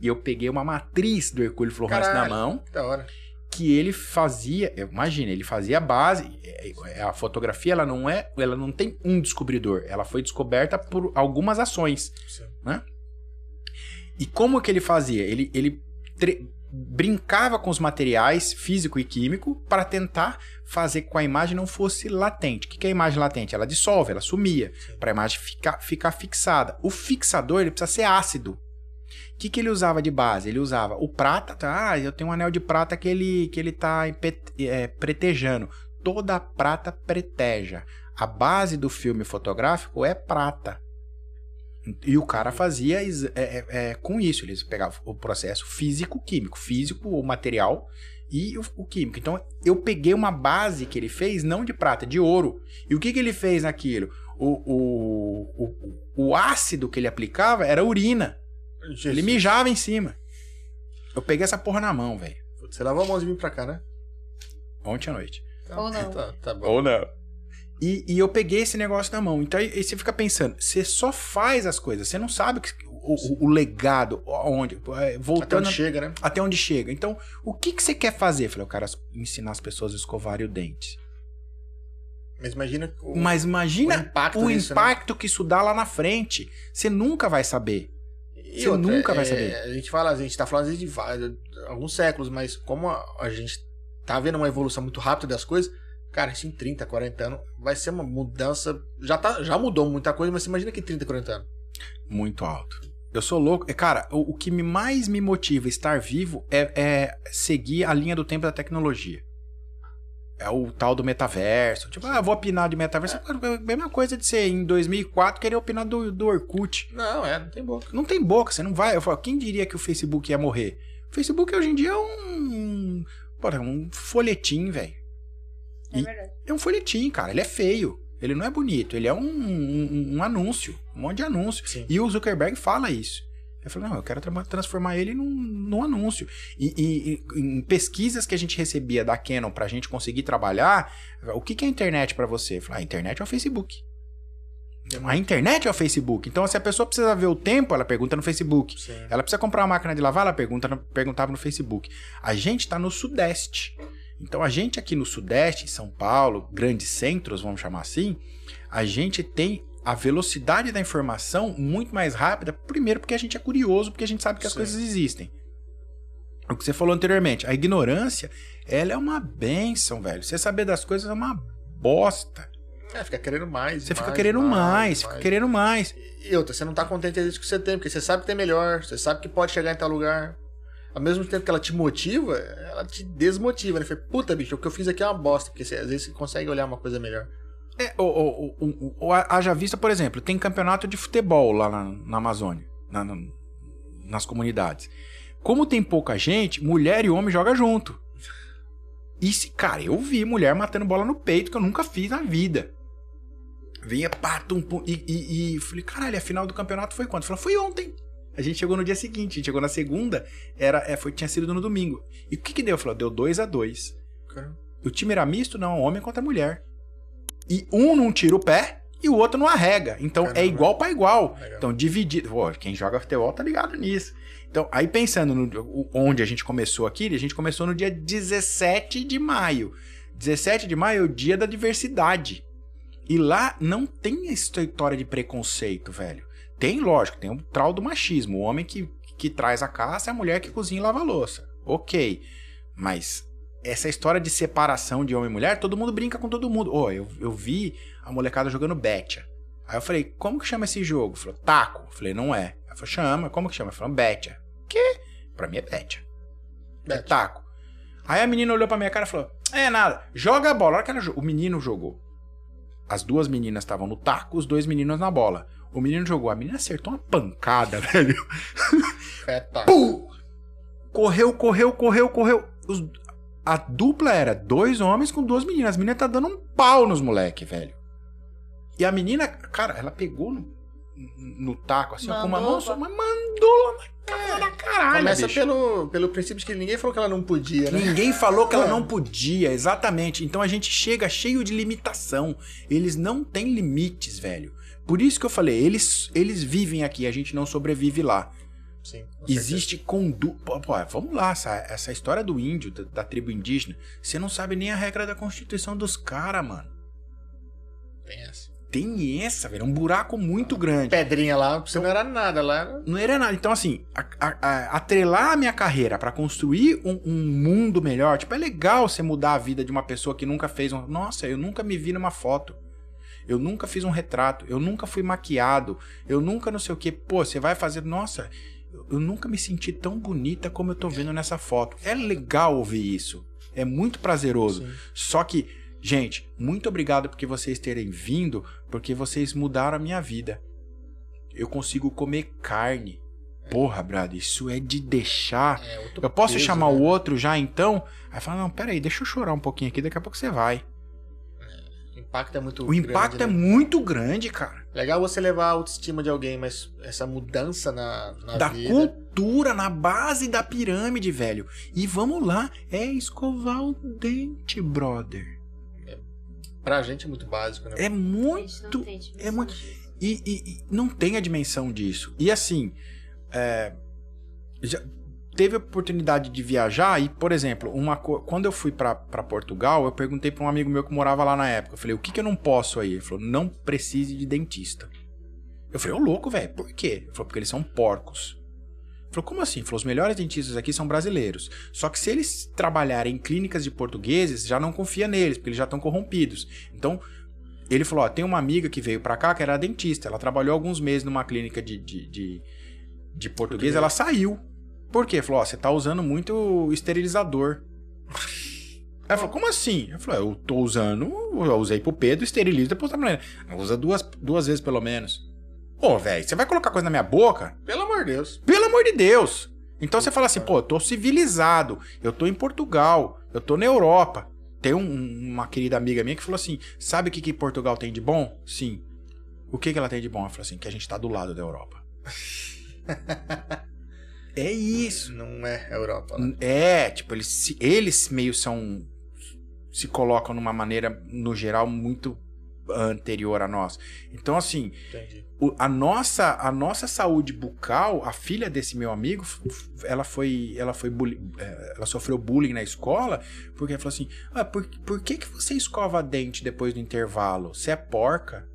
e eu peguei uma matriz do Hercule Florence na Caralho. mão Que da hora. Que ele fazia, imagina, ele fazia a base, é, é, a fotografia ela não é, ela não tem um descobridor, ela foi descoberta por algumas ações, Sim. né? E como que ele fazia? Ele, ele brincava com os materiais físico e químico para tentar fazer com que a imagem não fosse latente. O que que é a imagem latente? Ela dissolve, ela sumia, para a imagem ficar, ficar fixada. O fixador ele precisa ser ácido. O que, que ele usava de base? Ele usava o prata, tá? Ah, eu tenho um anel de prata que ele, que ele tá é, pretejando. Toda prata preteja. A base do filme fotográfico é prata. E o cara fazia é, é, é, com isso. Eles pegavam o processo físico-químico. Físico, o material e o, o químico. Então, eu peguei uma base que ele fez, não de prata, de ouro. E o que, que ele fez naquilo? O, o, o, o ácido que ele aplicava era urina. Ele mijava em cima. Eu peguei essa porra na mão, velho. Você lavou a mão de vir pra cá, né? Ontem à noite. Ou não. Tá, tá bom. Ou não. E, e eu peguei esse negócio na mão. Então aí, você fica pensando, você só faz as coisas, você não sabe que- o, o- o legado, onde, é, Até voltando onde chega, né? até onde chega. Então, o que, que você quer fazer? Eu falei, eu quero ensinar as pessoas a escovarem o dente. Mas imagina o, Mas imagina o impacto o disso, né? impacto que isso dá lá na frente. Você nunca vai saber. E Você nunca vai saber. A gente fala, a gente tá falando de vários- alguns séculos, mas como a, a gente tá vendo uma evolução muito rápida das coisas, cara, isso em 30, 40 anos vai ser uma mudança. Já, tá, já mudou muita coisa, mas você imagina que em 30, 40 anos. Muito alto. Eu sou louco. É, Cara, o, o que mais me motiva a estar vivo é, é seguir a linha do tempo da tecnologia. É o tal do metaverso. Tipo, ah, vou opinar de metaverso. É a mesma coisa de ser em 2004 querer opinar do, do Orkut. Não, é, não tem boca. Não tem boca, você não vai. Eu falo, quem diria que o Facebook ia morrer? O Facebook hoje em dia é um. Porra, um folhetim, velho. É verdade. É um folhetim, cara. Ele é feio. Ele não é bonito. Ele é um, um, um anúncio. Um monte de anúncio. Sim. E o Zuckerberg fala isso. Ele falou, não, eu quero tra- transformar ele num, num anúncio. E, e- e em pesquisas que a gente recebia da Canon pra gente conseguir trabalhar, o que, que é internet pra você? Eu falei, a internet é o Facebook. A internet é o Facebook. Então, se a pessoa precisa ver o tempo, ela pergunta no Facebook. Sim. Ela precisa comprar uma máquina de lavar, ela pergunta no- perguntava no Facebook. A gente está no Sudeste. Então, a gente aqui no Sudeste, em São Paulo, grandes centros, vamos chamar assim, a gente tem a velocidade da informação muito mais rápida. Primeiro, porque a gente é curioso, porque a gente sabe que as Sim. coisas existem. O que você falou anteriormente, a ignorância, ela é uma benção, velho. Você saber das coisas é uma bosta. É, fica querendo mais. Você fica mais, querendo mais, fica mais. querendo mais. E outra, você não tá contente às vezes com o que você tem, porque você sabe que tem melhor, você sabe que pode chegar em tal lugar. Ao mesmo tempo que ela te motiva, ela te desmotiva, né? Fala, puta, bicho, o que eu fiz aqui é uma bosta, porque você, às vezes você consegue olhar uma coisa melhor. É, o, o, o, Haja Vista, por exemplo, tem campeonato de futebol lá na, na Amazônia, na- na- nas comunidades. Como tem pouca gente, mulher e homem jogam junto. E, se, cara, eu vi mulher matando bola no peito que eu nunca fiz na vida. Vinha, pá, tum, pum, e, e, e falei, caralho, a final do campeonato foi quando? Falei, foi ontem. A gente chegou no dia seguinte, a gente chegou na segunda, era, é, foi, tinha sido no domingo. E o que que deu? Falou, deu 2 a 2 o time era misto? Não, homem contra mulher. E um não tira o pé e o outro não arrega. Então Caramba. é igual para igual. Legal. Então dividido. Pô, quem joga futebol tá ligado nisso. Então, aí pensando no, onde a gente começou aqui, a gente começou no dia 17 de maio. 17 de maio é o dia da diversidade. E lá não tem essa história de preconceito, velho. Tem, lógico, tem o trau do machismo. O homem que, que traz a caça é a mulher que cozinha e lava a louça. Ok. Mas essa história de separação de homem e mulher, todo mundo brinca com todo mundo. Ô, eu, eu vi a molecada jogando Betia. Aí eu falei, como que chama esse jogo? Falou, taco. Eu falei, não é. Ela falou, chama, como que chama? Falei, Betia. Quê? Pra mim é Betia. É taco. Aí a menina olhou pra minha cara e falou, é nada, joga a bola. A hora que ela o menino jogou. As duas meninas estavam no taco, os dois meninos na bola. O menino jogou, a menina acertou uma pancada, velho. É, tá. Pum! Correu, correu, correu, correu. Os- a dupla era dois homens com duas meninas. As meninas tá dando um pau nos moleque, velho. E a menina, cara, ela pegou no, no taco, assim, ó, com uma Mandou, mão só, mas mandou lá na cara da caralho, Começa bicho. pelo, pelo princípio de que ninguém falou que ela não podia, né? Ninguém falou que ela não podia, exatamente. Então a gente chega cheio de limitação. Eles não têm limites, velho. Por isso que eu falei, eles, eles vivem aqui, a gente não sobrevive lá. Sim. Existe conduta. Pô, pô, vamos lá, essa, essa história do índio, da, da tribo indígena, você não sabe nem a regra da constituição dos caras, mano. Tem essa. Tem essa, velho. É um buraco muito grande. Pedrinha lá, você não era nada lá. Não era nada. Então, assim, a- a- a- atrelar a minha carreira pra construir um, um mundo melhor, tipo, é legal você mudar a vida de uma pessoa que nunca fez um. Nossa, eu nunca me vi numa foto. Eu nunca fiz um retrato. Eu nunca fui maquiado. Eu nunca não sei o que. Pô, você vai fazer. Nossa, eu- nunca me senti tão bonita como eu tô vendo nessa foto. É legal ouvir isso. É muito prazeroso. Sim. Só que, gente, muito obrigado porque vocês terem vindo, porque vocês mudaram a minha vida. Eu consigo comer carne. Porra, brother, isso é de deixar. É, Eu posso peso, chamar né? o outro já então? Aí fala, não, peraí, deixa eu chorar um pouquinho aqui, daqui a pouco você vai. O impacto é muito O impacto grande, é né? muito grande, cara. Legal você levar a autoestima de alguém, mas essa mudança na, na da vida... cultura, na base da pirâmide, velho. E vamos lá, é escovar o dente, brother. Pra gente é muito básico, né? É muito. é muito- E, e- e não tem a dimensão disso. E assim, é, já teve a oportunidade de viajar e, por exemplo, uma quando eu fui pra pra Portugal, eu perguntei pra um amigo meu que morava lá na época. Eu falei, o que, que eu não posso aí? Ele falou, não precise de dentista. Eu falei, ô louco, velho, por quê? Ele falou, porque eles são porcos. Ele falou, como assim? Ele falou, os melhores dentistas aqui são brasileiros. Só que se eles trabalharem em clínicas de portugueses, já não confia neles, porque eles já estão corrompidos. Então, ele falou: ó, tem uma amiga que veio pra cá que era dentista. Ela trabalhou alguns meses numa clínica de, de, de, de português, ela saiu. Por quê? Falou: ó, você tá usando muito esterilizador. Ela falou: como assim? Eu falei: eu tô usando, eu usei pro Pedro, esterilizo, depois tá mulher. Usa duas, duas vezes pelo menos. Pô, velho, você vai colocar coisa na minha boca? Pelo amor de Deus. Pelo amor de Deus! Então você fala assim, pô, eu tô civilizado, eu tô em Portugal, eu tô na Europa. Tem um- uma querida amiga minha que falou assim: sabe o que, que Portugal tem de bom? Sim. O que, que ela tem de bom? Ela falou assim: que a gente tá do lado da Europa. é isso. Não é Europa. Né? É, tipo, eles, eles meio são. se colocam numa maneira, no geral, muito anterior a nós. Então, assim, o- a nossa a nossa saúde bucal a filha desse meu amigo ela foi ela foi eh, ela sofreu bullying na escola porque ela falou assim ah, por, por que que você escova dente depois do intervalo você é porca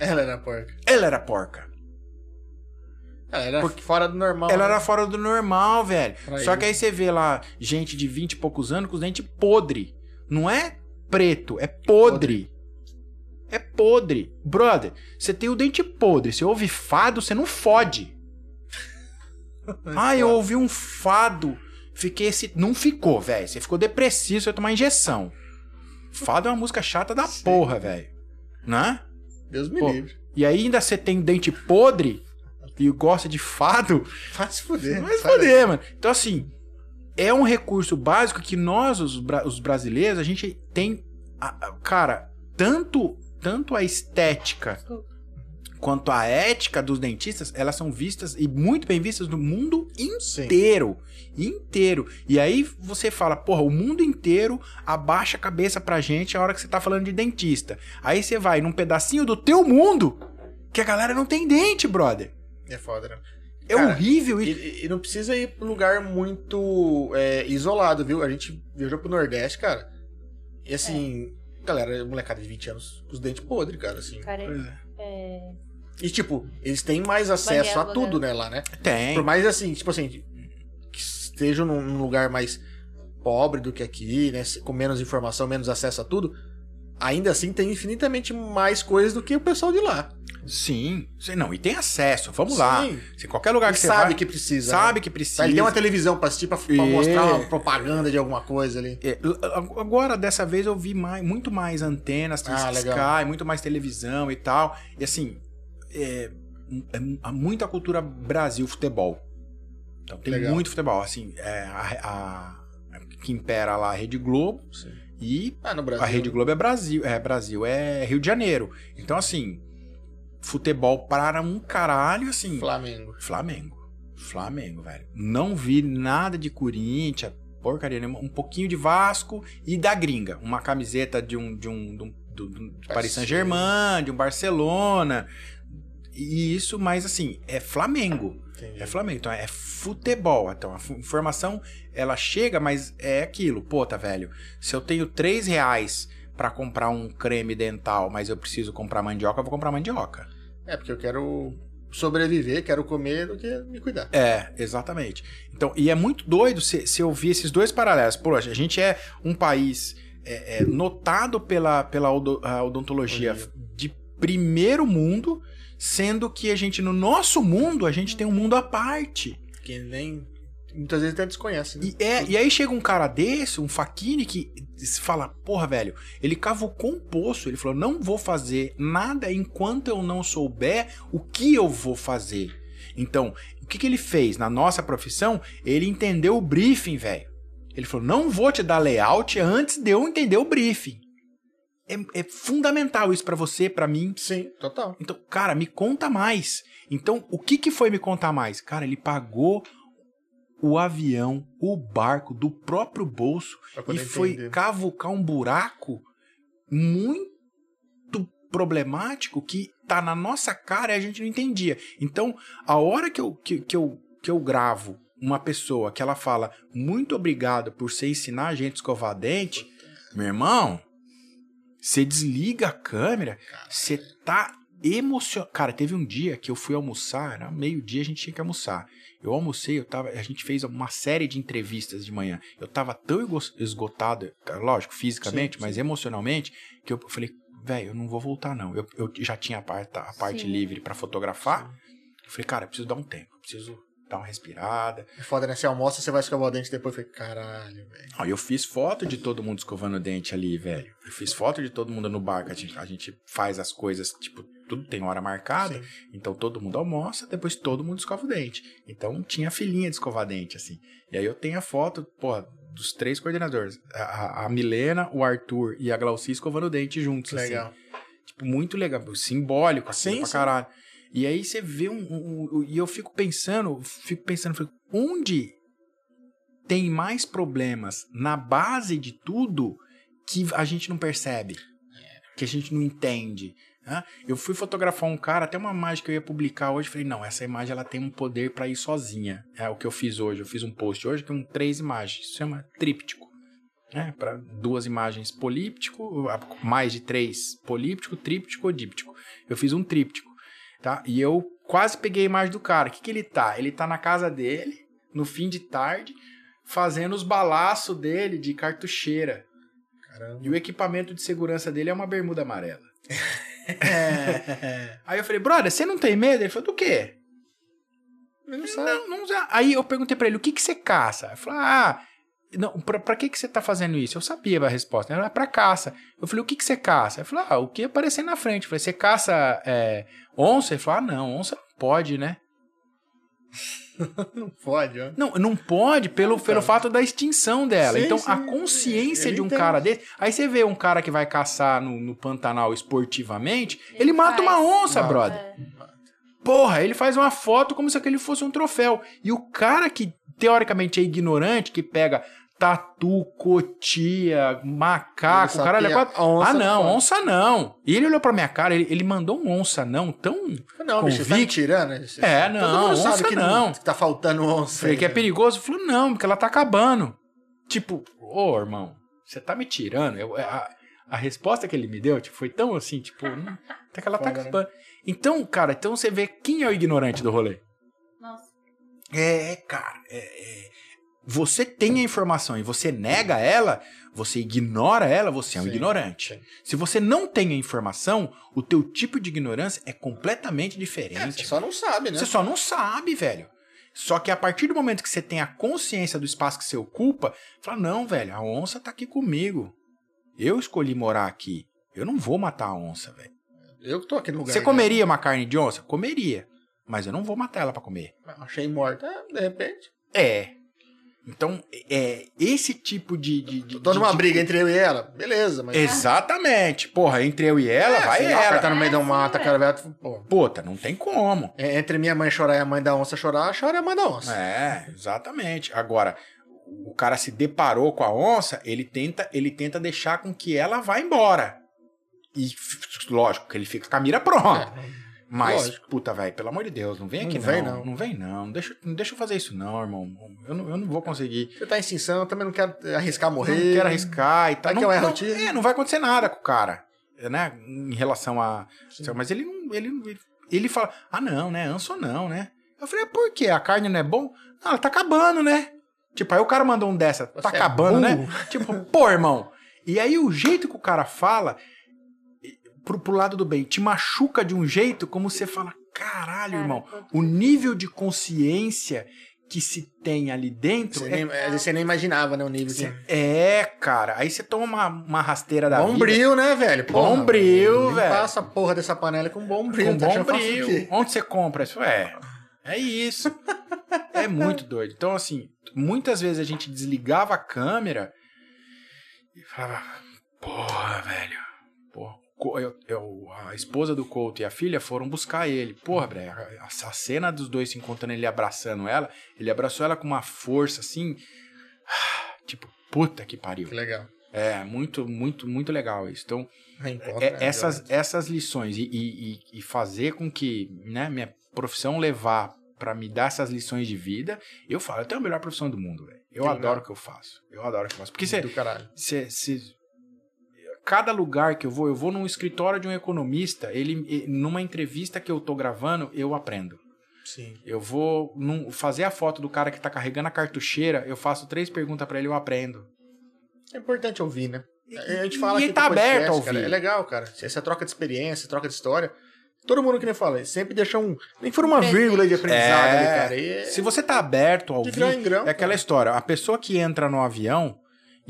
Ela era porca. ela era porca Ela era Porque- fora do normal. ela né? era fora do normal velho Pra só ele. que aí você vê lá gente de 20 e poucos anos com os dentes podre não é preto é podre. É podre. Brother, você tem o dente podre. Você ouve fado, você não fode. ah, eu ouvi um fado. Fiquei esse. Não ficou, velho. Você ficou depressivo, você vai tomar injeção. Fado é uma música chata da porra, velho. Né? Deus me Pô. livre. E aí ainda você tem dente podre e gosta de fado. Vai se fuder. Vai se sai foder, mano. Então, assim, é um recurso básico que nós, os, bra- os brasileiros, a gente tem. a- a- cara, tanto, tanto a estética quanto a ética dos dentistas, elas são vistas e muito bem vistas no mundo Sim. inteiro. Inteiro. E aí você fala, porra, o mundo inteiro abaixa a cabeça pra gente a hora que você tá falando de dentista. Aí você vai num pedacinho do teu mundo que a galera não tem dente, brother. É foda, né? É Cara, horrível isso. E, e não precisa ir pra um lugar muito é, isolado, viu? A gente viajou pro Nordeste, cara. E assim, galera, molecada de 20 anos, com os dentes podres, cara, assim. Cara, Pois é. é, E tipo, eles têm mais acesso a Banguela, tudo, né? né, lá, né? Tem. Por mais assim, tipo assim, que estejam num, num lugar mais pobre do que aqui, né? Com menos informação, menos acesso a tudo. Ainda assim tem infinitamente mais coisas do que o pessoal de lá. Sim, não, e tem acesso, vamos lá. Sim. Se qualquer lugar Ele que você sabe vai, que precisa. sabe né? que precisa. Ele tem uma televisão pra assistir, pra, pra É. mostrar uma propaganda de alguma coisa ali. É, l- agora, dessa vez, eu vi mais, muito mais antenas, Ah, Sky, legal. muito mais televisão e tal. E assim, é, é há muita cultura Brasil futebol. Então tem Legal. muito futebol. Assim, é, a, a- que impera lá a Rede Globo Sim. e Ah, Brasil. a Rede Globo é Brasil, é Brasil, é Rio de Janeiro. Então, assim, futebol para um caralho, assim. Flamengo. Flamengo. Flamengo, velho. Não vi nada de Corinthians, porcaria nenhuma. Um pouquinho de Vasco e da gringa. Uma camiseta de um. De um, de um do, do Paris Saint-Germain, de um Barcelona. E isso, mas assim, é Flamengo. Entendi. É Flamengo, então é futebol. Então a informação ela chega, mas é aquilo. Pô, tá velho. Se eu tenho três reais pra comprar um creme dental, mas eu preciso comprar mandioca, eu vou comprar mandioca. É, porque eu quero sobreviver, quero comer do que me cuidar. É, exatamente. Então, e é muito doido se, se eu esses dois paralelos. Poxa, a gente é um país é, é, notado pela, pela odontologia de primeiro mundo, sendo que a gente, no nosso mundo, a gente tem um mundo à parte. Que nem. Muitas vezes até desconhece, né? E, é, e aí chega um cara desse, um faquine, que se fala, porra, velho, ele cavucou um poço, ele falou, não vou fazer nada enquanto eu não souber o que eu vou fazer. Então, o que, que ele fez? Na nossa profissão, ele entendeu o briefing, velho. Ele falou, não vou te dar layout antes de eu entender o briefing. É, é fundamental isso pra você, pra mim. Sim, total. Então, cara, me conta mais. Então, o que que foi me contar mais? Cara, ele pagou o avião, o barco do próprio bolso e foi entender. cavucar um buraco muito problemático que tá na nossa cara e a gente não entendia. Então, a hora que eu, que, que eu, que eu gravo uma pessoa que ela fala muito obrigado por você ensinar a gente a escovar dente, meu irmão, você desliga a câmera, você tá emocionado. Cara, teve um dia que eu fui almoçar, era meio-dia a gente tinha que almoçar. Eu almocei, eu tava, a gente fez uma série de entrevistas de manhã. Eu tava tão esgotado, lógico, fisicamente, Sim, mas emocionalmente, que eu falei, velho, eu não vou voltar não. Eu, eu já tinha a parte, a parte Sim. livre pra fotografar. Eu falei, cara, eu preciso dar um tempo, eu preciso dar uma respirada. É foda, né? Você almoça, você vai escovar o dente depois. Eu falei, caralho, velho. Eu fiz foto de todo mundo escovando o dente ali, velho. Eu fiz foto de todo mundo no bar, que a gente, a gente faz as coisas, tipo, tudo tem hora marcada. Sim. Então todo mundo almoça, depois todo mundo escova o dente. Então tinha filinha de escovar dente, assim. E aí eu tenho a foto, pô, dos três coordenadores. A, a- Milena, o Arthur e a Glauci escovando o dente juntos, assim. Legal. Tipo, muito legal, simbólico, assim, Sim, pra sim. caralho. E aí você vê um, um- um- E eu fico pensando, fico pensando, fico, onde tem mais problemas na base de tudo que a gente não percebe, que a gente não entende. né? Eu fui fotografar um cara, até uma imagem que eu ia publicar hoje, falei, não, essa imagem ela tem um poder pra ir sozinha. É o que eu fiz hoje. Eu fiz um post hoje com três imagens. Isso chama tríptico. Né? Para duas imagens políptico, mais de três políptico, tríptico ou díptico. Eu fiz um tríptico, tá? E eu quase peguei a imagem do cara. O que, que ele tá? Ele tá na casa dele, no fim de tarde, fazendo os balaços dele de cartucheira. Caramba. E o equipamento de segurança dele é uma bermuda amarela. Aí eu falei, brother, você não tem medo? Ele falou, do quê? Não Não, não. Aí eu perguntei pra ele, o que que você caça? Ele falou, ah, não, pra, pra que que você tá fazendo isso? Eu sabia a resposta, era pra caça. Eu falei, o que que você caça? Ele falou, ah, o que aparecer na frente. Eu falei, você caça é, onça? Ele falou, ah, não, onça não pode, né? Não pode, ó. Não, não pode pelo, Não, pelo fato da extinção dela. Sim, então, sim, a consciência de um entende. cara desse. Aí você vê um cara que vai caçar no, no Pantanal esportivamente, ele, Ele mata faz. uma onça, Mata. brother. É. Porra, ele faz uma foto como se aquele fosse um troféu. E o cara que teoricamente é ignorante, que pega tatu, cotia, macaco, Ele o cara sabia, é quatro. onça Ah, não não, onça não. E ele olhou pra minha cara, ele, ele mandou um onça não tão. Não, bicho, você tá me Convicto. tirando? É, Todo não, mundo sabe onça que não. que tá faltando onça. Falei aí, que é né? perigoso. Ele Falou, não, porque ela tá acabando. Tipo, ô irmão, você tá me tirando. Eu- a, a resposta que ele me deu tipo, foi tão assim, tipo, não, até que ela tá Foda, né? acabando. Então, cara, então você vê quem é o ignorante do rolê. Nossa. É, cara, é, é, você tem a informação e você nega ela, você ignora ela, você é um Sim, ignorante. sim. Se você não tem a informação, o teu tipo de ignorância é completamente É, diferente. você só não sabe, né? Você só não sabe, velho. Só que a partir do momento que você tem a consciência do espaço que você ocupa, fala: não, velho, a onça tá aqui comigo. Eu escolhi morar aqui. Eu não vou matar a onça, velho. Eu que tô aqui no lugar. Você comeria uma carne de onça? Comeria. Mas eu não vou matar ela pra comer. Achei morta. É, de repente. É. Então, é esse tipo de. de, de Tô numa de- briga entre eu e ela. Beleza, mas. Exatamente. Porra, entre eu e ela, É, vai ela tá no meio do mato, a cara vai. Pô, Puta, não tem como. é, entre minha mãe chorar e a mãe da onça chorar, chora a mãe da onça. É, exatamente. Agora, o cara se deparou com a onça, ele tenta, ele tenta deixar com que ela vá embora. E, lógico, que ele fica com a mira pronta. Mas, lógico. puta, velho, pelo amor de Deus, não vem Não aqui não. vem, não. Não vem não. Não deixa, não deixa eu fazer isso não, irmão. Eu não, eu não vou conseguir. Você tá em extinção, eu também não quero arriscar morrer. Não quero arriscar e tal. Vai que não, não, é, não vai acontecer nada com o cara, né? Em relação a. Mas ele não. Ele, ele, ele fala: ah, não, né? Anso não, né? Eu falei: por quê? A carne não é bom? Ah, ela tá acabando, né? Tipo, aí o cara mandou um dessa, tá Você é acabando, né? burro. Tipo, pô, irmão. E aí o jeito que o cara fala, pro, pro lado do bem, te machuca de um jeito como você fala: caralho, irmão, o nível de consciência que se tem ali dentro Você é nem, às vezes você nem imaginava, né? O nível que. é, cara. Aí você toma uma, uma rasteira da vida. Bombril, né, velho? Bom bril, limpar velho. essa porra dessa panela com bom bril. Com tá bom achando que eu faço o bril. quê? Onde você compra isso? É, é isso. é muito doido. Então, assim, muitas vezes a gente desligava a câmera e falava, porra, velho. Eu- eu- a esposa do Couto e a filha foram buscar ele. Porra, velho, a, a cena dos dois se encontrando, ele abraçando ela, ele abraçou ela com uma força assim. Tipo, puta que pariu. Que legal. É, muito, muito, muito legal isso. Então, é- né, essas, violento. essas lições e, e, e- fazer com que né, minha profissão levar pra me dar essas lições de vida, eu falo, eu tenho a melhor profissão do mundo, velho. Eu adoro o que eu faço. Eu adoro o que eu faço. Porque você, cada lugar que eu vou, eu vou num escritório de um economista, ele numa entrevista que eu tô gravando, eu aprendo. Sim. Eu vou num- fazer a foto do cara que tá carregando a cartucheira, eu faço três perguntas pra ele, eu aprendo. É importante ouvir, né? E- a gente fala e aqui tá podcast, aberto a ouvir. cara, É legal, cara. Essa troca de experiência, troca de história. Todo mundo que nem fala, sempre deixa um. Nem for uma vírgula de aprendizado É. ali, cara. E é- Se você tá aberto ao de ouvir, grão em grão. É aquela história, a pessoa que entra no avião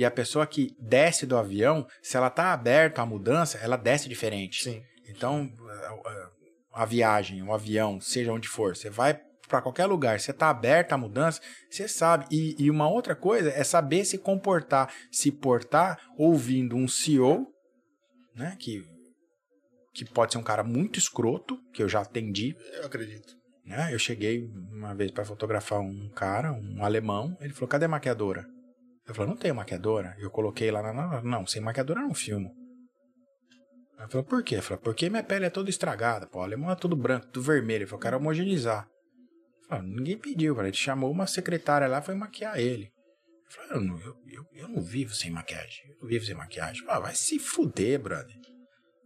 e a pessoa que desce do avião, se ela tá aberta à mudança, ela desce diferente. Sim. Então, a, a viagem, o avião, seja onde for, você vai para qualquer lugar, você tá aberto à mudança, você sabe. E, e uma outra coisa é saber se comportar, se portar ouvindo um CEO, né, que que pode ser um cara muito escroto, que eu já atendi, Eu acredito. né? Eu cheguei uma vez para fotografar um cara, um alemão. Ele falou: cadê a maquiadora? Eu falei: não tem maquiadora. Eu coloquei lá na. Não, sem maquiadora eu não filmo. Ele falou: por quê? Eu falei: porque minha pele é toda estragada. Pô, o alemão é tudo branco, tudo vermelho. Ele falou: quero homogeneizar. Eu falei, ninguém pediu, velho. Ele chamou uma secretária lá foi maquiar ele. Eu falei: eu não, eu, eu, eu não vivo sem maquiagem. Eu não vivo sem maquiagem. Ah, vai se fuder, brother.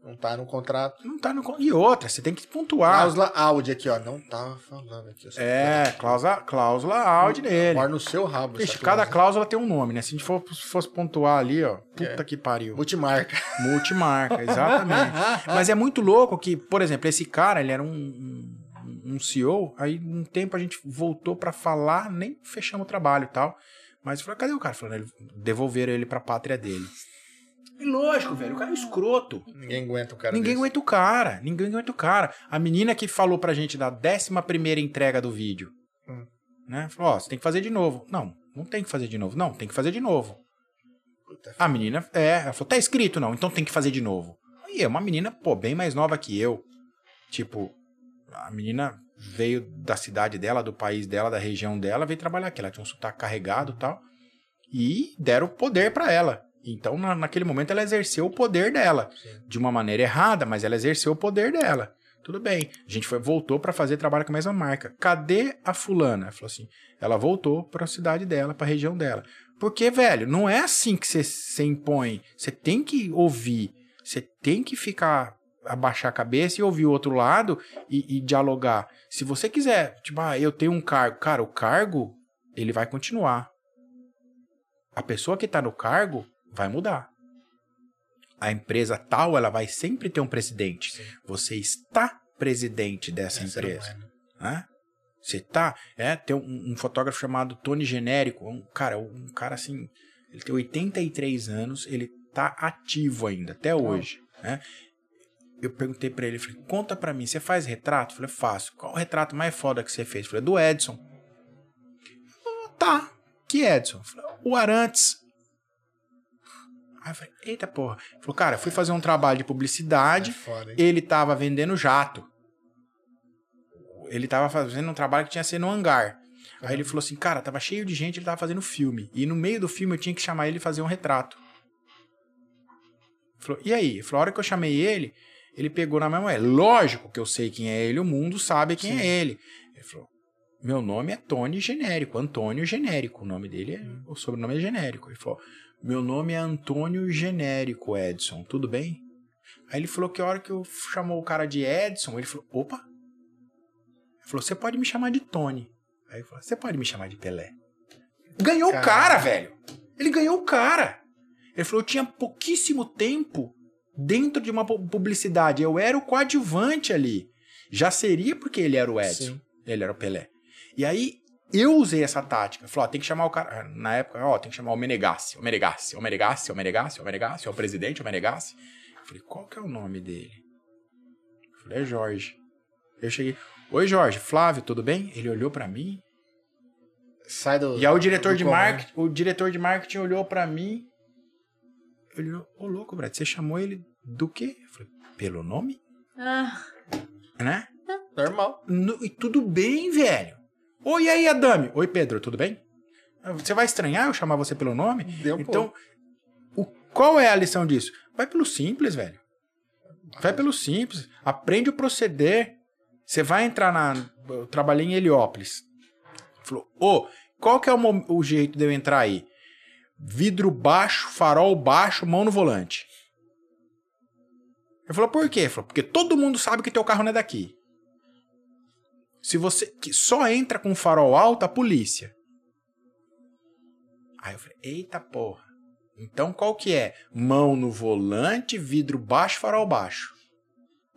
Não tá no contrato. Não tá no. E outra, você tem que pontuar. Cláusula áudio aqui, ó. Não tava falando aqui. eu É, cláusula, cláusula áudio dele. Mora no seu rabo. Vixe, cada cláusula. tem um nome, né? Se a gente for, fosse pontuar ali, ó, puta É. que pariu. Multimarca. Multimarca, exatamente. Mas é muito louco que, por exemplo, esse cara, ele era um, um, um CEO, aí um tempo a gente voltou pra falar, nem fechamos o trabalho e tal. Mas falou, cadê o cara? Falando, ele, devolveram ele pra pátria dele. E lógico, velho, o cara é um escroto. Ninguém aguenta o cara. Ninguém desse. aguenta o cara, ninguém aguenta o cara. A menina que falou pra gente da 11 primeira entrega do vídeo, Hum. né? Falou, ó, você tem que fazer de novo. Não, não tem que fazer de novo. Não, tem que fazer de novo. Puta, A menina, é, ela falou, tá escrito não, então tem que fazer de novo. E é uma menina, pô, bem mais nova que eu. Tipo, a menina veio da cidade dela, do país dela, da região dela, veio trabalhar aqui. Ela tinha um sotaque carregado e tal. E deram poder pra ela. Então, na- naquele momento, ela exerceu o poder dela. Sim. De uma maneira errada, mas ela exerceu o poder dela. Tudo bem. A gente foi, voltou pra fazer trabalho com a mesma marca. Cadê a fulana? Ela falou assim: ela voltou pra cidade dela, pra região dela. Porque, velho, não é assim que você você impõe. Você tem que ouvir. Você tem que ficar, abaixar a cabeça e ouvir o outro lado e, e dialogar. Se você quiser, tipo, ah, eu tenho um cargo. Cara, o cargo, ele vai continuar. A pessoa que tá no cargo vai mudar. A empresa tal, ela vai sempre ter um presidente. Você está presidente dessa É, empresa né? Você tá, é, tem um, um fotógrafo chamado Tony Genérico, um cara, um cara assim, ele tem 83 anos, ele tá ativo ainda até hoje, né? Eu perguntei pra ele, falei, conta pra mim, você faz retrato? Eu falei, faço. Qual o retrato mais foda que você fez? Eu falei, do Edson. "Ah, tá. que Edson? Eu falei, o Arantes. Aí eu falei, eita porra. Ele falou, cara, fui fazer um trabalho de publicidade, Foda, hein? ele tava vendendo jato. Ele tava fazendo um trabalho que tinha que ser no hangar. Aí ele falou assim, cara, tava cheio de gente, ele tava fazendo filme. E no meio do filme eu tinha que chamar ele e fazer um retrato. Falou, e aí? Ele Falou, a hora que eu chamei ele, ele pegou na mesma. É lógico que eu sei quem é ele, o mundo sabe quem é ele. Ele falou, meu nome é Tony Genérico, Antônio Genérico. O nome dele é. O sobrenome é genérico. Ele falou, meu nome é Antônio Genérico, Edson, tudo bem? Aí ele falou que a hora que eu chamou o cara de Edson, ele falou, opa. Ele falou, você pode me chamar de Tony. Aí ele falou, você pode me chamar de Pelé. Ganhou o cara, velho. Ele ganhou o cara. Ele falou, eu tinha pouquíssimo tempo dentro de uma pu- publicidade. Eu era o coadjuvante ali. Já seria porque ele era o Edson. Sim. Ele era o Pelé. E aí, eu usei essa tática. Falei, ó, tem que chamar o cara. ah, Na época, ó, tem que chamar o Menegassi. O Menegassi, o Menegassi, o Menegassi, o Menegassi, é o presidente, o Menegassi. Falei, qual que é o nome dele? Falei, é Jorge. Eu cheguei, oi Jorge, Flávio, tudo bem? Ele olhou pra mim. Sai do. E aí o diretor do de marketing, o diretor de marketing olhou pra mim. Ele olhou, ô louco, Brad, você chamou ele do quê? Eu falei, pelo nome? Ah, Né? Normal. No- e tudo bem, velho. Oi, e aí, Adame? Oi, Pedro, tudo bem? Você vai estranhar eu chamar você pelo nome? Deu então, o, qual é a lição disso? Vai pelo simples, velho. Vai pelo simples. Aprende o proceder. Você vai entrar na. Eu trabalhei em Heliópolis. Falou, ô, qual que é o, o jeito de eu entrar aí? Vidro baixo, farol baixo, mão no volante. Ele falou, por quê? Ele falou, porque todo mundo sabe que teu carro não é daqui. Se você que só entra com farol alto, a polícia. Aí eu falei, eita porra. Então qual que é? Mão no volante, vidro baixo, farol baixo.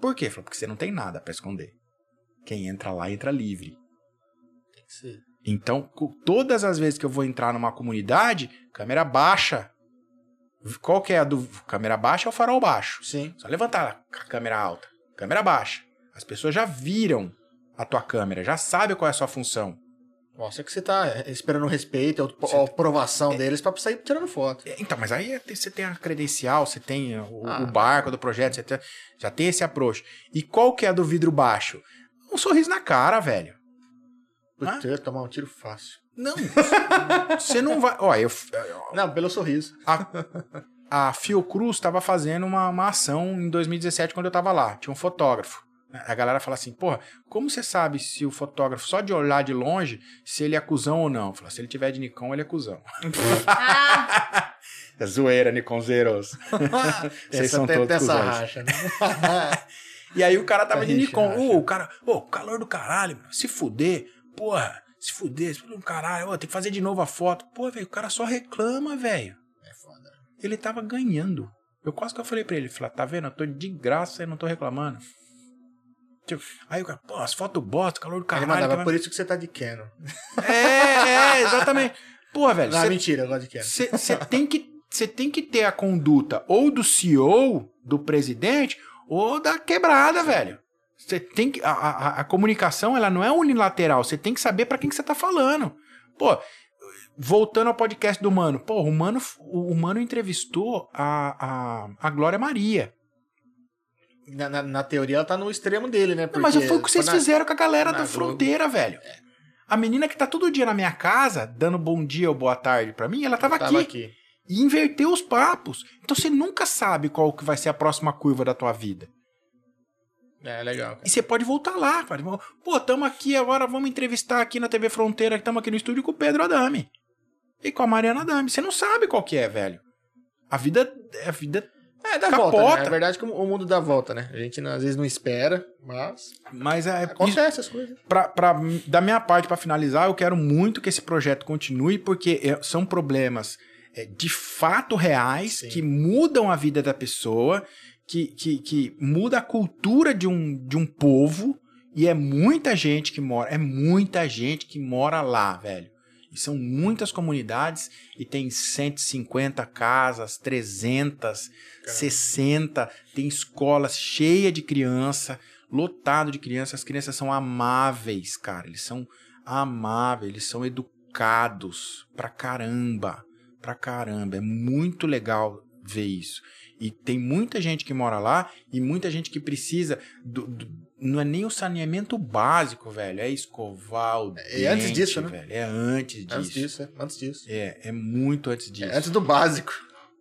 Por quê? Falou, porque você não tem nada pra esconder. Quem entra lá, entra livre. Tem que ser. Então, todas as vezes que eu vou entrar numa comunidade, câmera baixa. Qual que é a do... Câmera baixa é o farol baixo. Sim. Só levantar a câmera alta. Câmera baixa. As pessoas já viram a tua câmera, já sabem qual é a sua função. Mostra que você tá esperando o respeito, a Você- a aprovação deles pra sair tirando foto. É, Então, mas aí é- você tem a credencial, você tem o, Ah. o barco do projeto, você tem- já tem esse approach. E qual que é a do vidro baixo? Um sorriso na cara, velho. Putz, ia tomar um tiro fácil. Não. você não vai. Ó, eu, Não, pelo sorriso. a Fiocruz estava fazendo uma, uma ação em 2017 quando eu tava lá. Tinha um fotógrafo. A galera fala assim, porra, como você sabe se o fotógrafo, só de olhar de longe, se ele é cuzão ou não? Fala, se ele tiver de Nikon, ele é cuzão. ah, É zoeira, Nikonzeiros. Vocês Essa são todos essa cuzões. racha, né? E aí o cara tava de Nikon. o cara, ô, calor do caralho, meu. se fuder, porra, se fuder, se fuder caralho, tem que fazer de novo a foto. Pô, velho, o cara só reclama, velho. É foda. Ele tava ganhando. Eu quase que eu falei pra ele, falei, tá vendo? Eu tô de graça e não tô reclamando. Tipo, aí o cara, pô, as fotos bosta, calor do Ele caralho. mandava, que por isso que você tá de Canon. vai-" É, é, exatamente. Pô, velho, Não, cê- mentira, eu gosto de Canon. você tem que você tem que ter a conduta ou do CEO, do presidente, ou da quebrada, velho. Você tem que a, a, a comunicação ela não é unilateral. Você tem que saber pra quem que você tá falando. Pô, voltando ao podcast do Mano. Pô, o Mano, o Mano entrevistou a, a, a Glória Maria. Na, na- na teoria, ela tá no extremo dele, né? Não, mas foi o que vocês quando a- fizeram com a galera na da Globo. fronteira, velho. A menina que tá todo dia na minha casa, dando bom dia ou boa tarde pra mim, ela tava, Tava aqui. aqui. e inverter os papos. Então você nunca sabe qual que vai ser a próxima curva da tua vida. É, legal. cara. E você pode voltar lá, cara. Pô, tamo aqui agora, vamos entrevistar aqui na TV Fronteira, que estamos aqui no estúdio com o Pedro Adame. E com a Mariana Adame. Você não sabe qual que é, velho. A vida, a vida, É, dá Capota. volta, né? É verdade que o mundo dá volta, né? A gente às vezes não espera, mas mas é, isso, acontece as coisas. pra, pra, da minha parte, pra finalizar, eu quero muito que esse projeto continue, porque é- são problemas é, de fato reais Sim. que mudam a vida da pessoa, que, que, que muda a cultura de um, de um povo, e é muita gente que mora, é muita gente que mora lá, velho. E são muitas comunidades, e tem 150 casas, 300, 60, tem escolas cheias de criança, lotado de crianças. As crianças são amáveis, cara. Eles são amáveis, eles são educados educados pra caramba, pra caramba. É muito legal ver isso. E tem muita gente que mora lá e muita gente que precisa do, do- não é nem o saneamento básico, velho, é escovar o É antes dente, disso, né? velho. É antes disso. Antes disso, é. Antes disso. É, é muito antes disso. É antes do básico.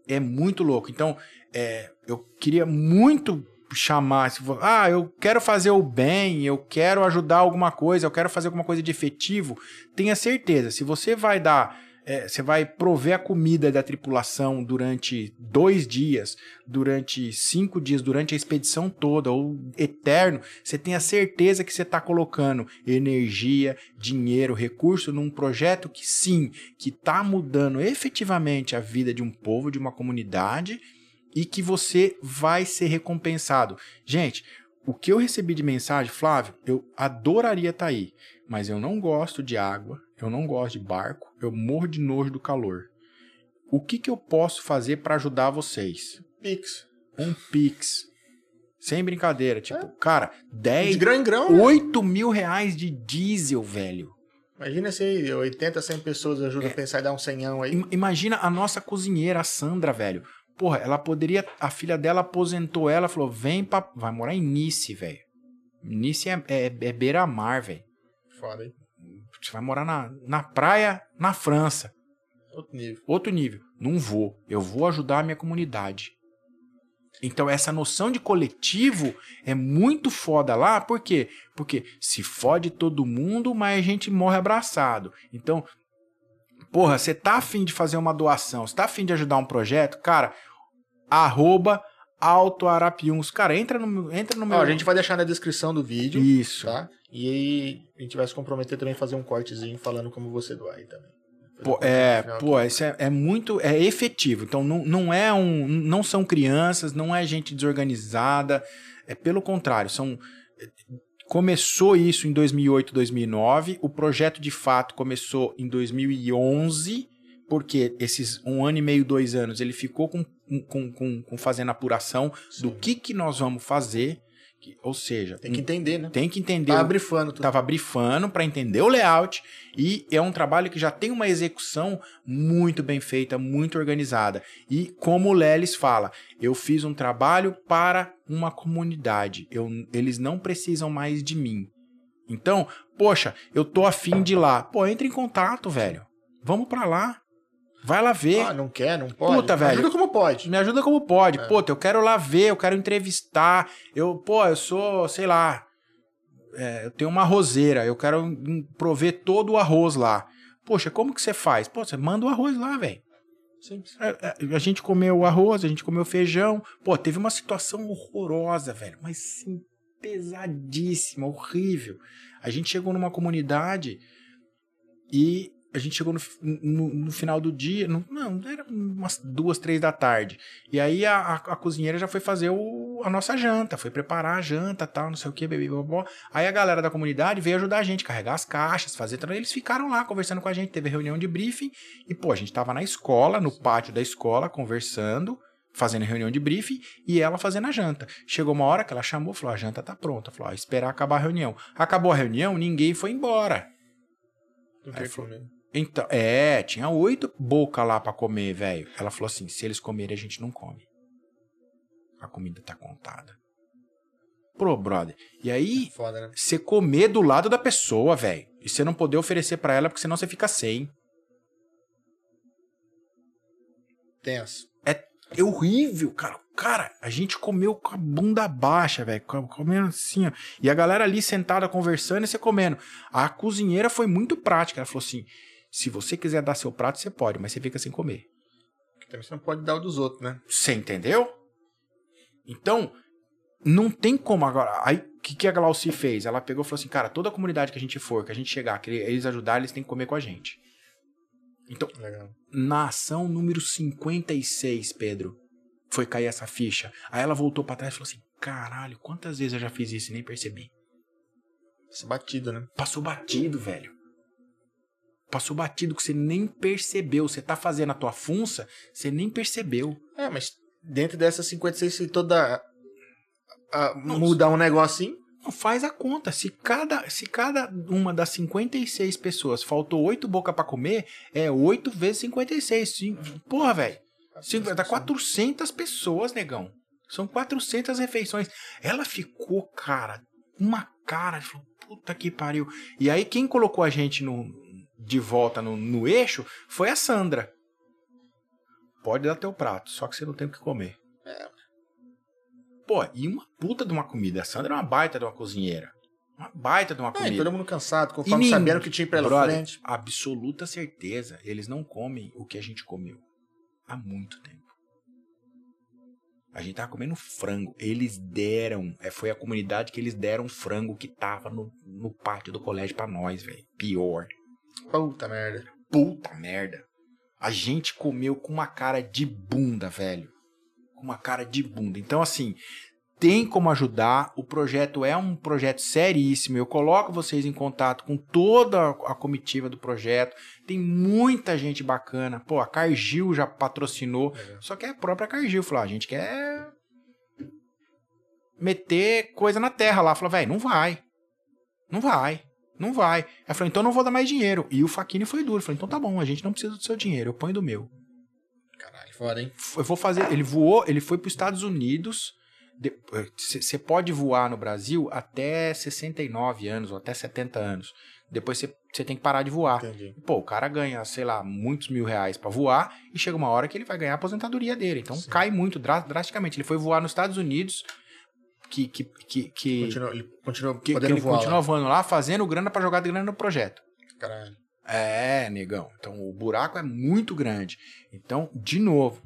É muito louco. Então, é, eu queria muito chamar, se for, ah, eu quero fazer o bem, eu quero ajudar alguma coisa, eu quero fazer alguma coisa de efetivo, tenha certeza, se você vai dar, é, você vai prover a comida da tripulação durante dois dias, durante cinco dias, durante a expedição toda, ou eterno, você tenha certeza que você está colocando energia, dinheiro, recurso num projeto que sim, que está mudando efetivamente a vida de um povo, de uma comunidade, e que você vai ser recompensado. Gente, o que eu recebi de mensagem, Flávio, eu adoraria estar aí, mas eu não gosto de água, eu não gosto de barco, eu morro de nojo do calor. O que, que eu posso fazer para ajudar vocês? Pix. Um Pix. Sem brincadeira, tipo, cara, 10, De grão em grão. né? 8 mil reais de diesel, velho. Imagina se aí 80, 100 pessoas ajudam a pensar em dar um senhão aí. Im- Imagina a nossa cozinheira, a Sandra, velho. Porra, ela poderia. A filha dela aposentou ela, falou: vem pra. Vai morar em Nice, velho. Nice é, é, é beira-mar, velho. Foda, hein? Você vai morar na, na praia, na França. Outro nível. Outro nível. Não vou. Eu vou ajudar a minha comunidade. Então, essa noção de coletivo é muito foda lá, por quê? Porque se fode todo mundo, mas a gente morre abraçado. Então, porra, você tá afim de fazer uma doação, você tá afim de ajudar um projeto, cara, arroba autoarapiuns. Cara, entra no, meu- entra no meu... Ó, a gente vai deixar na descrição do vídeo, Isso. tá? E aí a gente vai se comprometer também a fazer um cortezinho falando como você doar aí também. Pô, é, pô, isso é, é muito, é efetivo. Então não, não é um, não são crianças, não é gente desorganizada, é pelo contrário, são começou isso em 2008, 2009, o projeto de fato começou em 2011, porque esses um ano e meio, dois anos, ele ficou com, com, com, com fazendo apuração do Sim. que que nós vamos fazer, ou seja, Tem que entender, né? tem que entender Tá o- brifando tudo. Tava brifando para entender o layout e é um trabalho que já tem uma execução muito bem feita, muito organizada. E como o Lelis fala, eu fiz um trabalho para uma comunidade. Eu, eles não precisam mais de mim. Então, poxa, eu tô afim de ir lá. Pô, entre em contato, velho. Vamos para lá. Vai lá ver. Ah, não quer, não pode. Puta, velho. Ajuda como pode. Me ajuda como pode. É. Pô, eu quero lá ver, eu quero entrevistar. Eu, pô, eu sou, sei lá, é, eu tenho uma arrozeira, eu quero hum, prover todo o arroz lá. Poxa, como que você faz? Pô, você manda o arroz lá, velho. Simples. É, é, A gente comeu o arroz, a gente comeu feijão. Pô, teve uma situação horrorosa, velho. Mas sim, pesadíssima, horrível. A gente chegou numa comunidade e a gente chegou no, no- no final do dia. no- não, era umas duas, três da tarde. E aí a, a- a cozinheira já foi fazer o- a nossa janta, foi preparar a janta tal, não sei o que, bebê, bobó. Aí a galera da comunidade veio ajudar a gente, carregar as caixas, fazer. Eles ficaram lá conversando com a gente, teve reunião de briefing. E, pô, a gente tava na escola, no pátio da escola, conversando, fazendo reunião de briefing, e ela fazendo a janta. Chegou uma hora que ela chamou, falou: a janta tá pronta. Falou: ó, esperar acabar a reunião. Acabou a reunião, ninguém foi embora. Não Aí quer falou, comer. Então, é, tinha oito boca lá pra comer, velho. Ela falou assim: se eles comerem, a gente não come. A comida tá contada. Pro, brother. E aí, Foda, né? você comer do lado da pessoa, velho. E você não poder oferecer pra ela, porque senão você fica sem. Tenso. É horrível, cara. Cara, a gente comeu com a bunda baixa, velho. com- Comendo assim, ó. E a galera ali sentada conversando e você comendo. A cozinheira foi muito prática. Ela falou assim: se você quiser dar seu prato, você pode, mas você fica sem comer. Porque também você não pode dar o dos outros, né? Você entendeu? Então, não tem como agora. Aí, o que, que a Glauci fez? Ela pegou e falou assim: cara, toda comunidade que a gente for, que a gente chegar, que eles ajudarem, eles têm que comer com a gente. Então, Legal. na ação número 56, Pedro, foi cair essa ficha. Aí ela voltou pra trás e falou assim: caralho, quantas vezes eu já fiz isso e nem percebi? Esse batido, né? Passou batido, velho. Passou batido que você nem percebeu. Você tá fazendo a tua funça, você nem percebeu. É, mas dentro dessas 56, se toda. a- mudar um negocinho. Não, faz a conta. Se cada, se cada uma das 56 pessoas faltou 8 boca pra comer, é 8 vezes 56. Sim, Porra, velho. Dá 400 pessoas, negão. São 400 refeições. Ela ficou, cara, uma cara. Falou, puta que pariu. E aí, quem colocou a gente no, de volta no, no eixo foi a Sandra. Pode dar teu prato, só que você não tem o que comer. Pô, e uma puta de uma comida. A Sandra é uma baita de uma cozinheira. Uma baita de uma É, comida. todo mundo cansado, E conforme ninguém- sabendo o que tinha pela Brother, frente. absoluta certeza, eles não comem o que a gente comeu há muito tempo. A gente tava comendo frango. Eles deram, é, foi a comunidade que eles deram frango que tava no, no pátio do colégio pra nós, velho. Pior. Puta merda. Puta merda. A gente comeu com uma cara de bunda, velho. Com uma cara de bunda. Então, assim, tem como ajudar. O projeto é um projeto seríssimo. Eu coloco vocês em contato com toda a comitiva do projeto. Tem muita gente bacana. Pô, a Cargill já patrocinou. Só que é a própria Cargill falou: "Ah, a gente quer meter coisa na terra lá. Falou, velho, não vai. Não vai. Não vai. Ela falou, então eu não vou dar mais dinheiro. E o Faquini foi duro. Falou, então tá bom, a gente não precisa do seu dinheiro, eu ponho do meu. Caralho, foda, hein? Eu vou fazer. Ele voou, ele foi para os Estados Unidos. Você pode voar no Brasil até 69 anos ou até 70 anos. Depois você tem que parar de voar. Entendi. Pô, o cara ganha, sei lá, muitos mil reais pra voar e chega uma hora que ele vai ganhar a aposentadoria dele. Então Sim. cai muito dra- drasticamente. Ele foi voar nos Estados Unidos, que, que, que, que, Continua, ele continua que- que ele voar continua lá. voando lá, fazendo grana pra jogar grana no projeto. Caralho. É, negão. Então o buraco é muito grande. Então, de novo,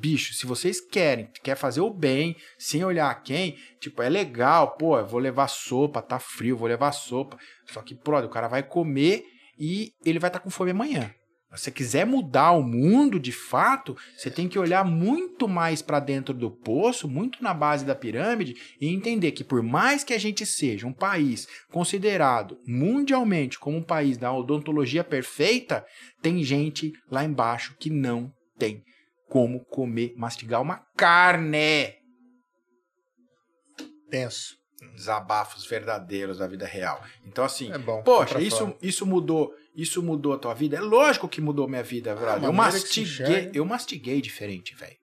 bicho, se vocês querem, quer fazer o bem, sem olhar quem, tipo, é legal, pô, eu vou levar sopa, tá frio, vou levar sopa. Só que, pô, o cara vai comer e ele vai estar com fome amanhã. Se você quiser mudar o mundo de fato, você tem que olhar muito mais para dentro do poço, muito na base da pirâmide e entender que por mais que a gente seja um país considerado mundialmente como um país da odontologia perfeita, tem gente lá embaixo que não tem como comer, mastigar uma carne. Tenso. Desabafos verdadeiros da vida real. Então assim, É bom. Poxa, isso, isso mudou, isso mudou a tua vida? É lógico que mudou minha vida, eu maneira que se mastiguei, eu mastiguei diferente, velho.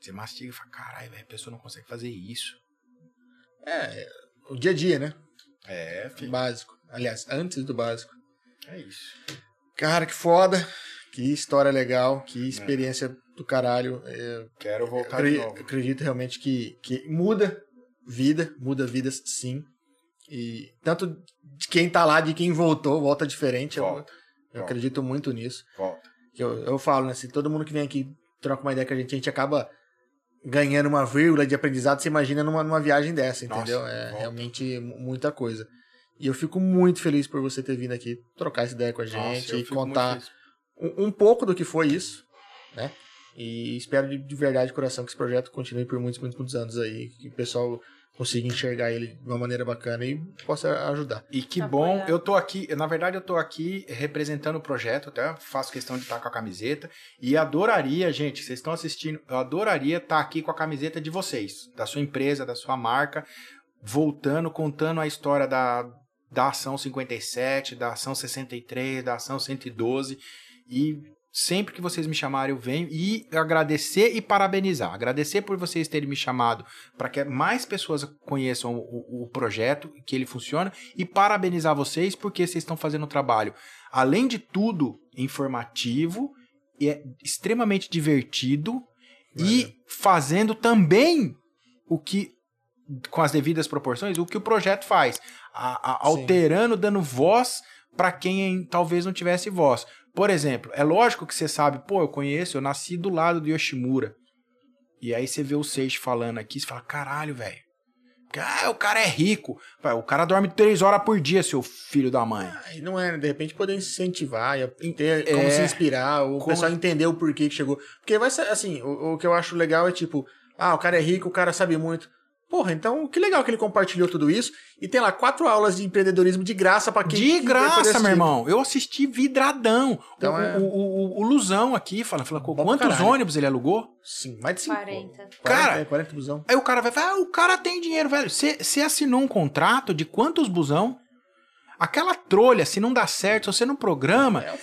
Você mastiga e fala, caralho, velho, a pessoa não consegue fazer isso. É, o dia a dia, né? É, O básico. Aliás, antes do básico. É isso. Cara, que foda. Que história legal. Que experiência do caralho. É, Quero eu voltar acre- de novo. acredito realmente que, que muda vida. Muda vidas, sim. E tanto de quem tá lá, de quem voltou, volta diferente. Eu, Volta, eu volta. acredito muito nisso. volta. Eu, eu falo, né? Se todo mundo que vem aqui troca uma ideia com a gente, a gente acaba ganhando uma vírgula de aprendizado, você imagina numa, numa viagem dessa, Nossa, entendeu? É volta. realmente mu- muita coisa. E eu fico muito feliz por você ter vindo aqui trocar essa ideia com a gente Nossa, eu e contar um, um pouco do que foi isso, né? E espero de, de verdade, de coração, que esse projeto continue por muitos, muitos, muitos anos aí, que o pessoal consiga enxergar ele de uma maneira bacana e possa ajudar. E que Apoiar. bom, eu tô aqui, na verdade eu tô aqui representando o projeto, até faço questão de estar com a camiseta e adoraria, gente, vocês estão assistindo, eu adoraria estar aqui com a camiseta de vocês, da sua empresa, da sua marca, voltando, contando a história da, da ação 57, da ação 63, da ação 112 e sempre que vocês me chamarem eu venho e agradecer e parabenizar. Agradecer por vocês terem me chamado para que mais pessoas conheçam o, o- projeto, que ele funciona, e parabenizar vocês porque vocês estão fazendo um trabalho, além de tudo, informativo, e é extremamente divertido e fazendo também o que, com as devidas proporções, o que o projeto faz, a- a- alterando, dando voz para quem talvez não tivesse voz. Por exemplo, é lógico que você sabe, pô, eu conheço, eu nasci do lado do Yoshimura. E aí você vê o Seishi falando aqui, você fala, caralho, velho. Ah, o cara é rico. O cara dorme três horas por dia, seu filho da mãe. Aí não é, né? de repente poder incentivar, ter como É. se inspirar, o Como- pessoal entender o porquê que chegou. Porque vai ser assim, o, o que eu acho legal é tipo, ah, o cara é rico, o cara sabe muito. Porra, então que legal que ele compartilhou tudo isso. E tem lá quatro aulas de empreendedorismo de graça pra quem De graça, meu irmão. Eu assisti vidradão. Então o, é- o, o, o Luzão aqui fala, fala quantos caralho. ônibus ele alugou? Sim, mais de cinco. 40. 40, Cara- é, 40 busão. Aí o cara vai falar, ah, o cara tem dinheiro, velho. Você assinou um contrato de quantos busão? Aquela trolha, se não dá certo, se você não programa, É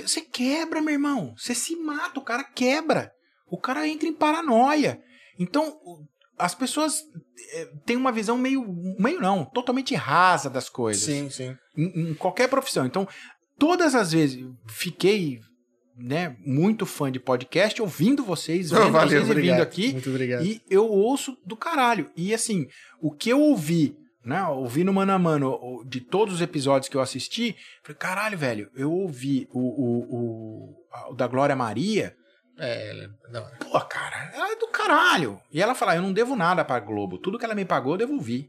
você quebra, meu irmão. Você se mata, o cara quebra. O cara entra em paranoia. Então, as pessoas eh, têm uma visão meio, meio não, totalmente rasa das coisas. Sim, sim. em, em qualquer profissão. Então, todas as vezes fiquei, né, muito fã de podcast, ouvindo vocês, vendo Valeu, vocês e obrigado. vindo aqui, Muito obrigado. e eu ouço do caralho. E assim, o que eu ouvi, né, ouvi no Mano a Mano, de todos os episódios que eu assisti, falei, caralho, velho, eu ouvi o, o, o, o da Glória Maria, É, não, pô, cara, ela é do caralho. E ela fala, eu não devo nada pra Globo, tudo que ela me pagou eu devolvi.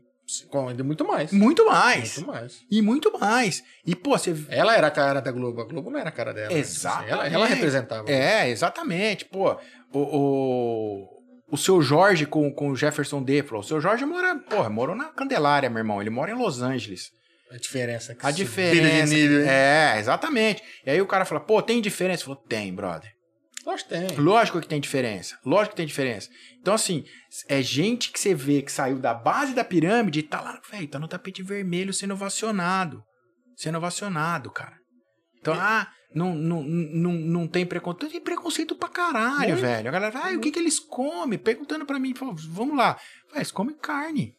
muito mais. Muito mais. Muito mais. E muito mais. E, pô, você Ela era a cara da Globo, a Globo não era a cara dela. né? Exatamente. Ela, ela representava. É, exatamente. Pô, o, o, o seu Jorge com, com o Jefferson Deflo. O seu Jorge mora, porra, morou na Candelária, meu irmão. Ele mora em Los Angeles. A diferença. que A diferença. Nível, é, exatamente. E aí o cara fala, pô, tem diferença? Falou, tem, brother. Lógico que tem. Lógico que tem diferença. Lógico que tem diferença. Então, assim, é gente que você vê que saiu da base da pirâmide e tá lá, velho, tá no tapete vermelho sendo ovacionado. Sendo ovacionado, cara. Então, ah, não, não, não, não tem preconceito. Tem preconceito pra caralho, Muito. velho. A galera, ah, o que que eles comem? Perguntando pra mim, vamos lá. Véi, eles comem carne.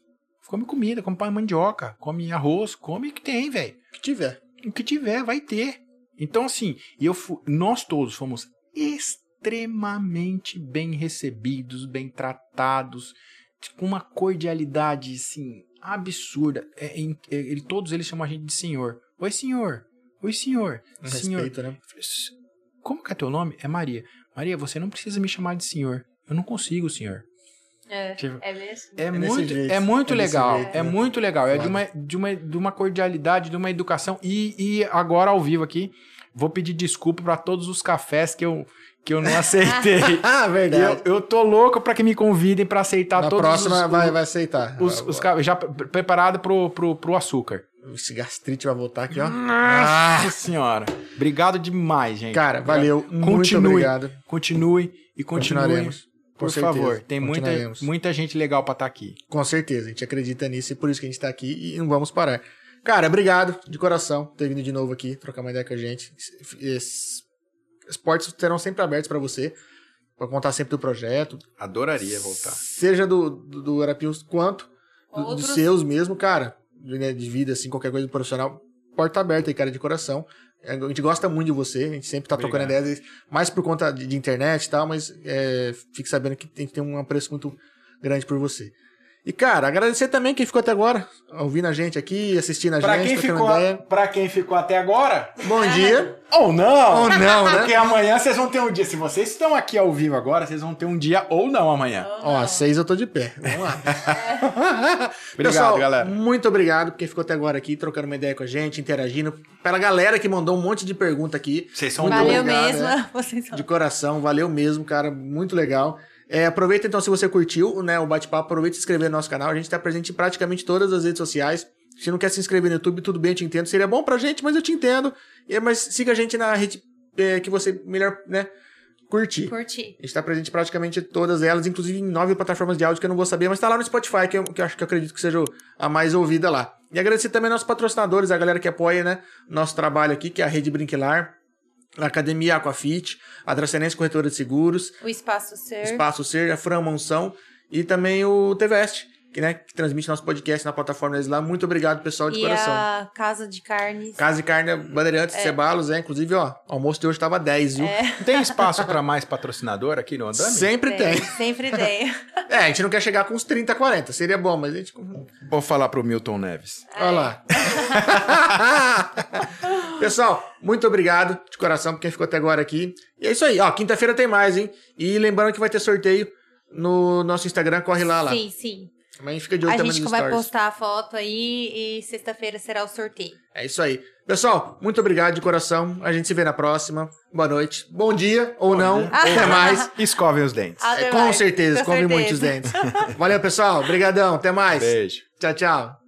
Come comida, come pão mandioca, come arroz, come o que tem, velho que tiver. o que tiver vai ter. Então, assim, eu fu- nós todos fomos extremamente bem recebidos, bem tratados, com uma cordialidade, assim, absurda. É, em- é, ele- todos eles chamam a gente de senhor. Oi, senhor. Oi, senhor. Um senhor. respeito, né? Como que é teu nome? É Maria. Maria, você não precisa me chamar de senhor. Eu não consigo, senhor. É, Tipo, é mesmo? É, desse muito, jeito, é muito é legal. jeito, é né? muito legal. É de uma, de, uma, de uma cordialidade, de uma educação. E, e agora, ao vivo aqui, vou pedir desculpa para todos os cafés que eu, que eu não aceitei. Ah, verdade. eu, eu tô louco para que me convidem para aceitar Na todos próxima os, vai, vai aceitar. os, os ca- já pre- preparado pro, pro, pro açúcar. Esse gastrite vai voltar aqui, ó. Nossa senhora. Obrigado demais, gente. Cara, valeu. Muito Continue. obrigado. Continue e continue. Por favor, tem muita, muita gente legal para estar aqui. Com certeza, a gente acredita nisso e por isso que a gente tá aqui e não vamos parar. Cara, obrigado de coração por ter vindo de novo aqui, trocar uma ideia com a gente. As portas serão sempre abertas pra você, pra contar sempre do projeto, Adoraria voltar. seja do, do, do Arapiuns quanto do- dos Outros- seus mesmo, cara, de, né, de vida, assim, qualquer coisa profissional. Porta aberta aí, cara, de coração. É, A gente gosta muito de você, a gente sempre tá trocando Obrigado. ideias, mais por conta de, de internet e tal, mas é, fique sabendo que tem, tem um apreço muito grande por você. E, cara, agradecer também quem ficou até agora, ouvindo a gente aqui, assistindo a Pra gente, quem, ficou, ideia. pra quem ficou até agora, Bom dia. ou não, Ou não, né? Porque amanhã vocês vão ter um dia. Se vocês estão aqui ao vivo agora, vocês vão ter um dia ou não amanhã. Ó, às seis eu tô de pé. Vamos lá. Obrigado, Pessoal, galera. Muito obrigado por quem ficou até agora aqui, trocando uma ideia com a gente, interagindo. Pela galera que mandou um monte de pergunta aqui. Vocês são Muito Valeu obrigado, mesmo. é. Vocês são... De coração, valeu mesmo, cara. Muito legal. É, aproveita então, se você curtiu né, o bate-papo, aproveita e se inscrever no nosso canal. A gente está presente em praticamente todas as redes sociais. Se não quer se inscrever no YouTube, tudo bem, eu te entendo. Seria bom pra gente, mas eu te entendo. É, mas siga a gente na rede é, que você melhor né, curtir. Curti. A gente tá presente em praticamente todas elas, inclusive em nove plataformas de áudio que eu não vou saber, mas tá lá no Spotify, que eu, que eu acho que eu acredito que seja a mais ouvida lá. E agradecer também aos nossos patrocinadores, a galera que apoia, né, nosso trabalho aqui, que é a Rede Brinquilar, a Academia Aquafit, a Dracenense Corretora de Seguros, O Espaço Ser. Espaço Ser, a Fran Monção e também o TVest, que, né, que transmite nosso podcast na plataforma deles lá. Muito obrigado, pessoal, de e coração. a Casa de Carnes. Casa de Carne Bandeirantes, Cebalos, é, inclusive, ó, o almoço de hoje tava 10, viu? Tem espaço pra mais patrocinador aqui no Andame? Sempre tem. Sempre tem. É, a gente não quer chegar com uns 30, 40, seria bom, mas a gente Vou falar pro Milton Neves. Olha lá. Pessoal, muito obrigado de coração por quem ficou até agora aqui. E é isso aí, ó. Quinta-feira tem mais, hein? E lembrando que vai ter sorteio no nosso Instagram, corre lá lá. Sim, sim. Amanhã fica de olho A também gente nos vai stories. postar a foto aí e sexta-feira será o sorteio. É isso aí. Pessoal, muito obrigado de coração. A gente se vê na próxima. Boa noite. Bom dia ou não. Até mais. Escovem os dentes. É, com certeza, Com come certeza. muitos dentes. Valeu, pessoal. Obrigadão. Até mais. Beijo. Tchau, tchau.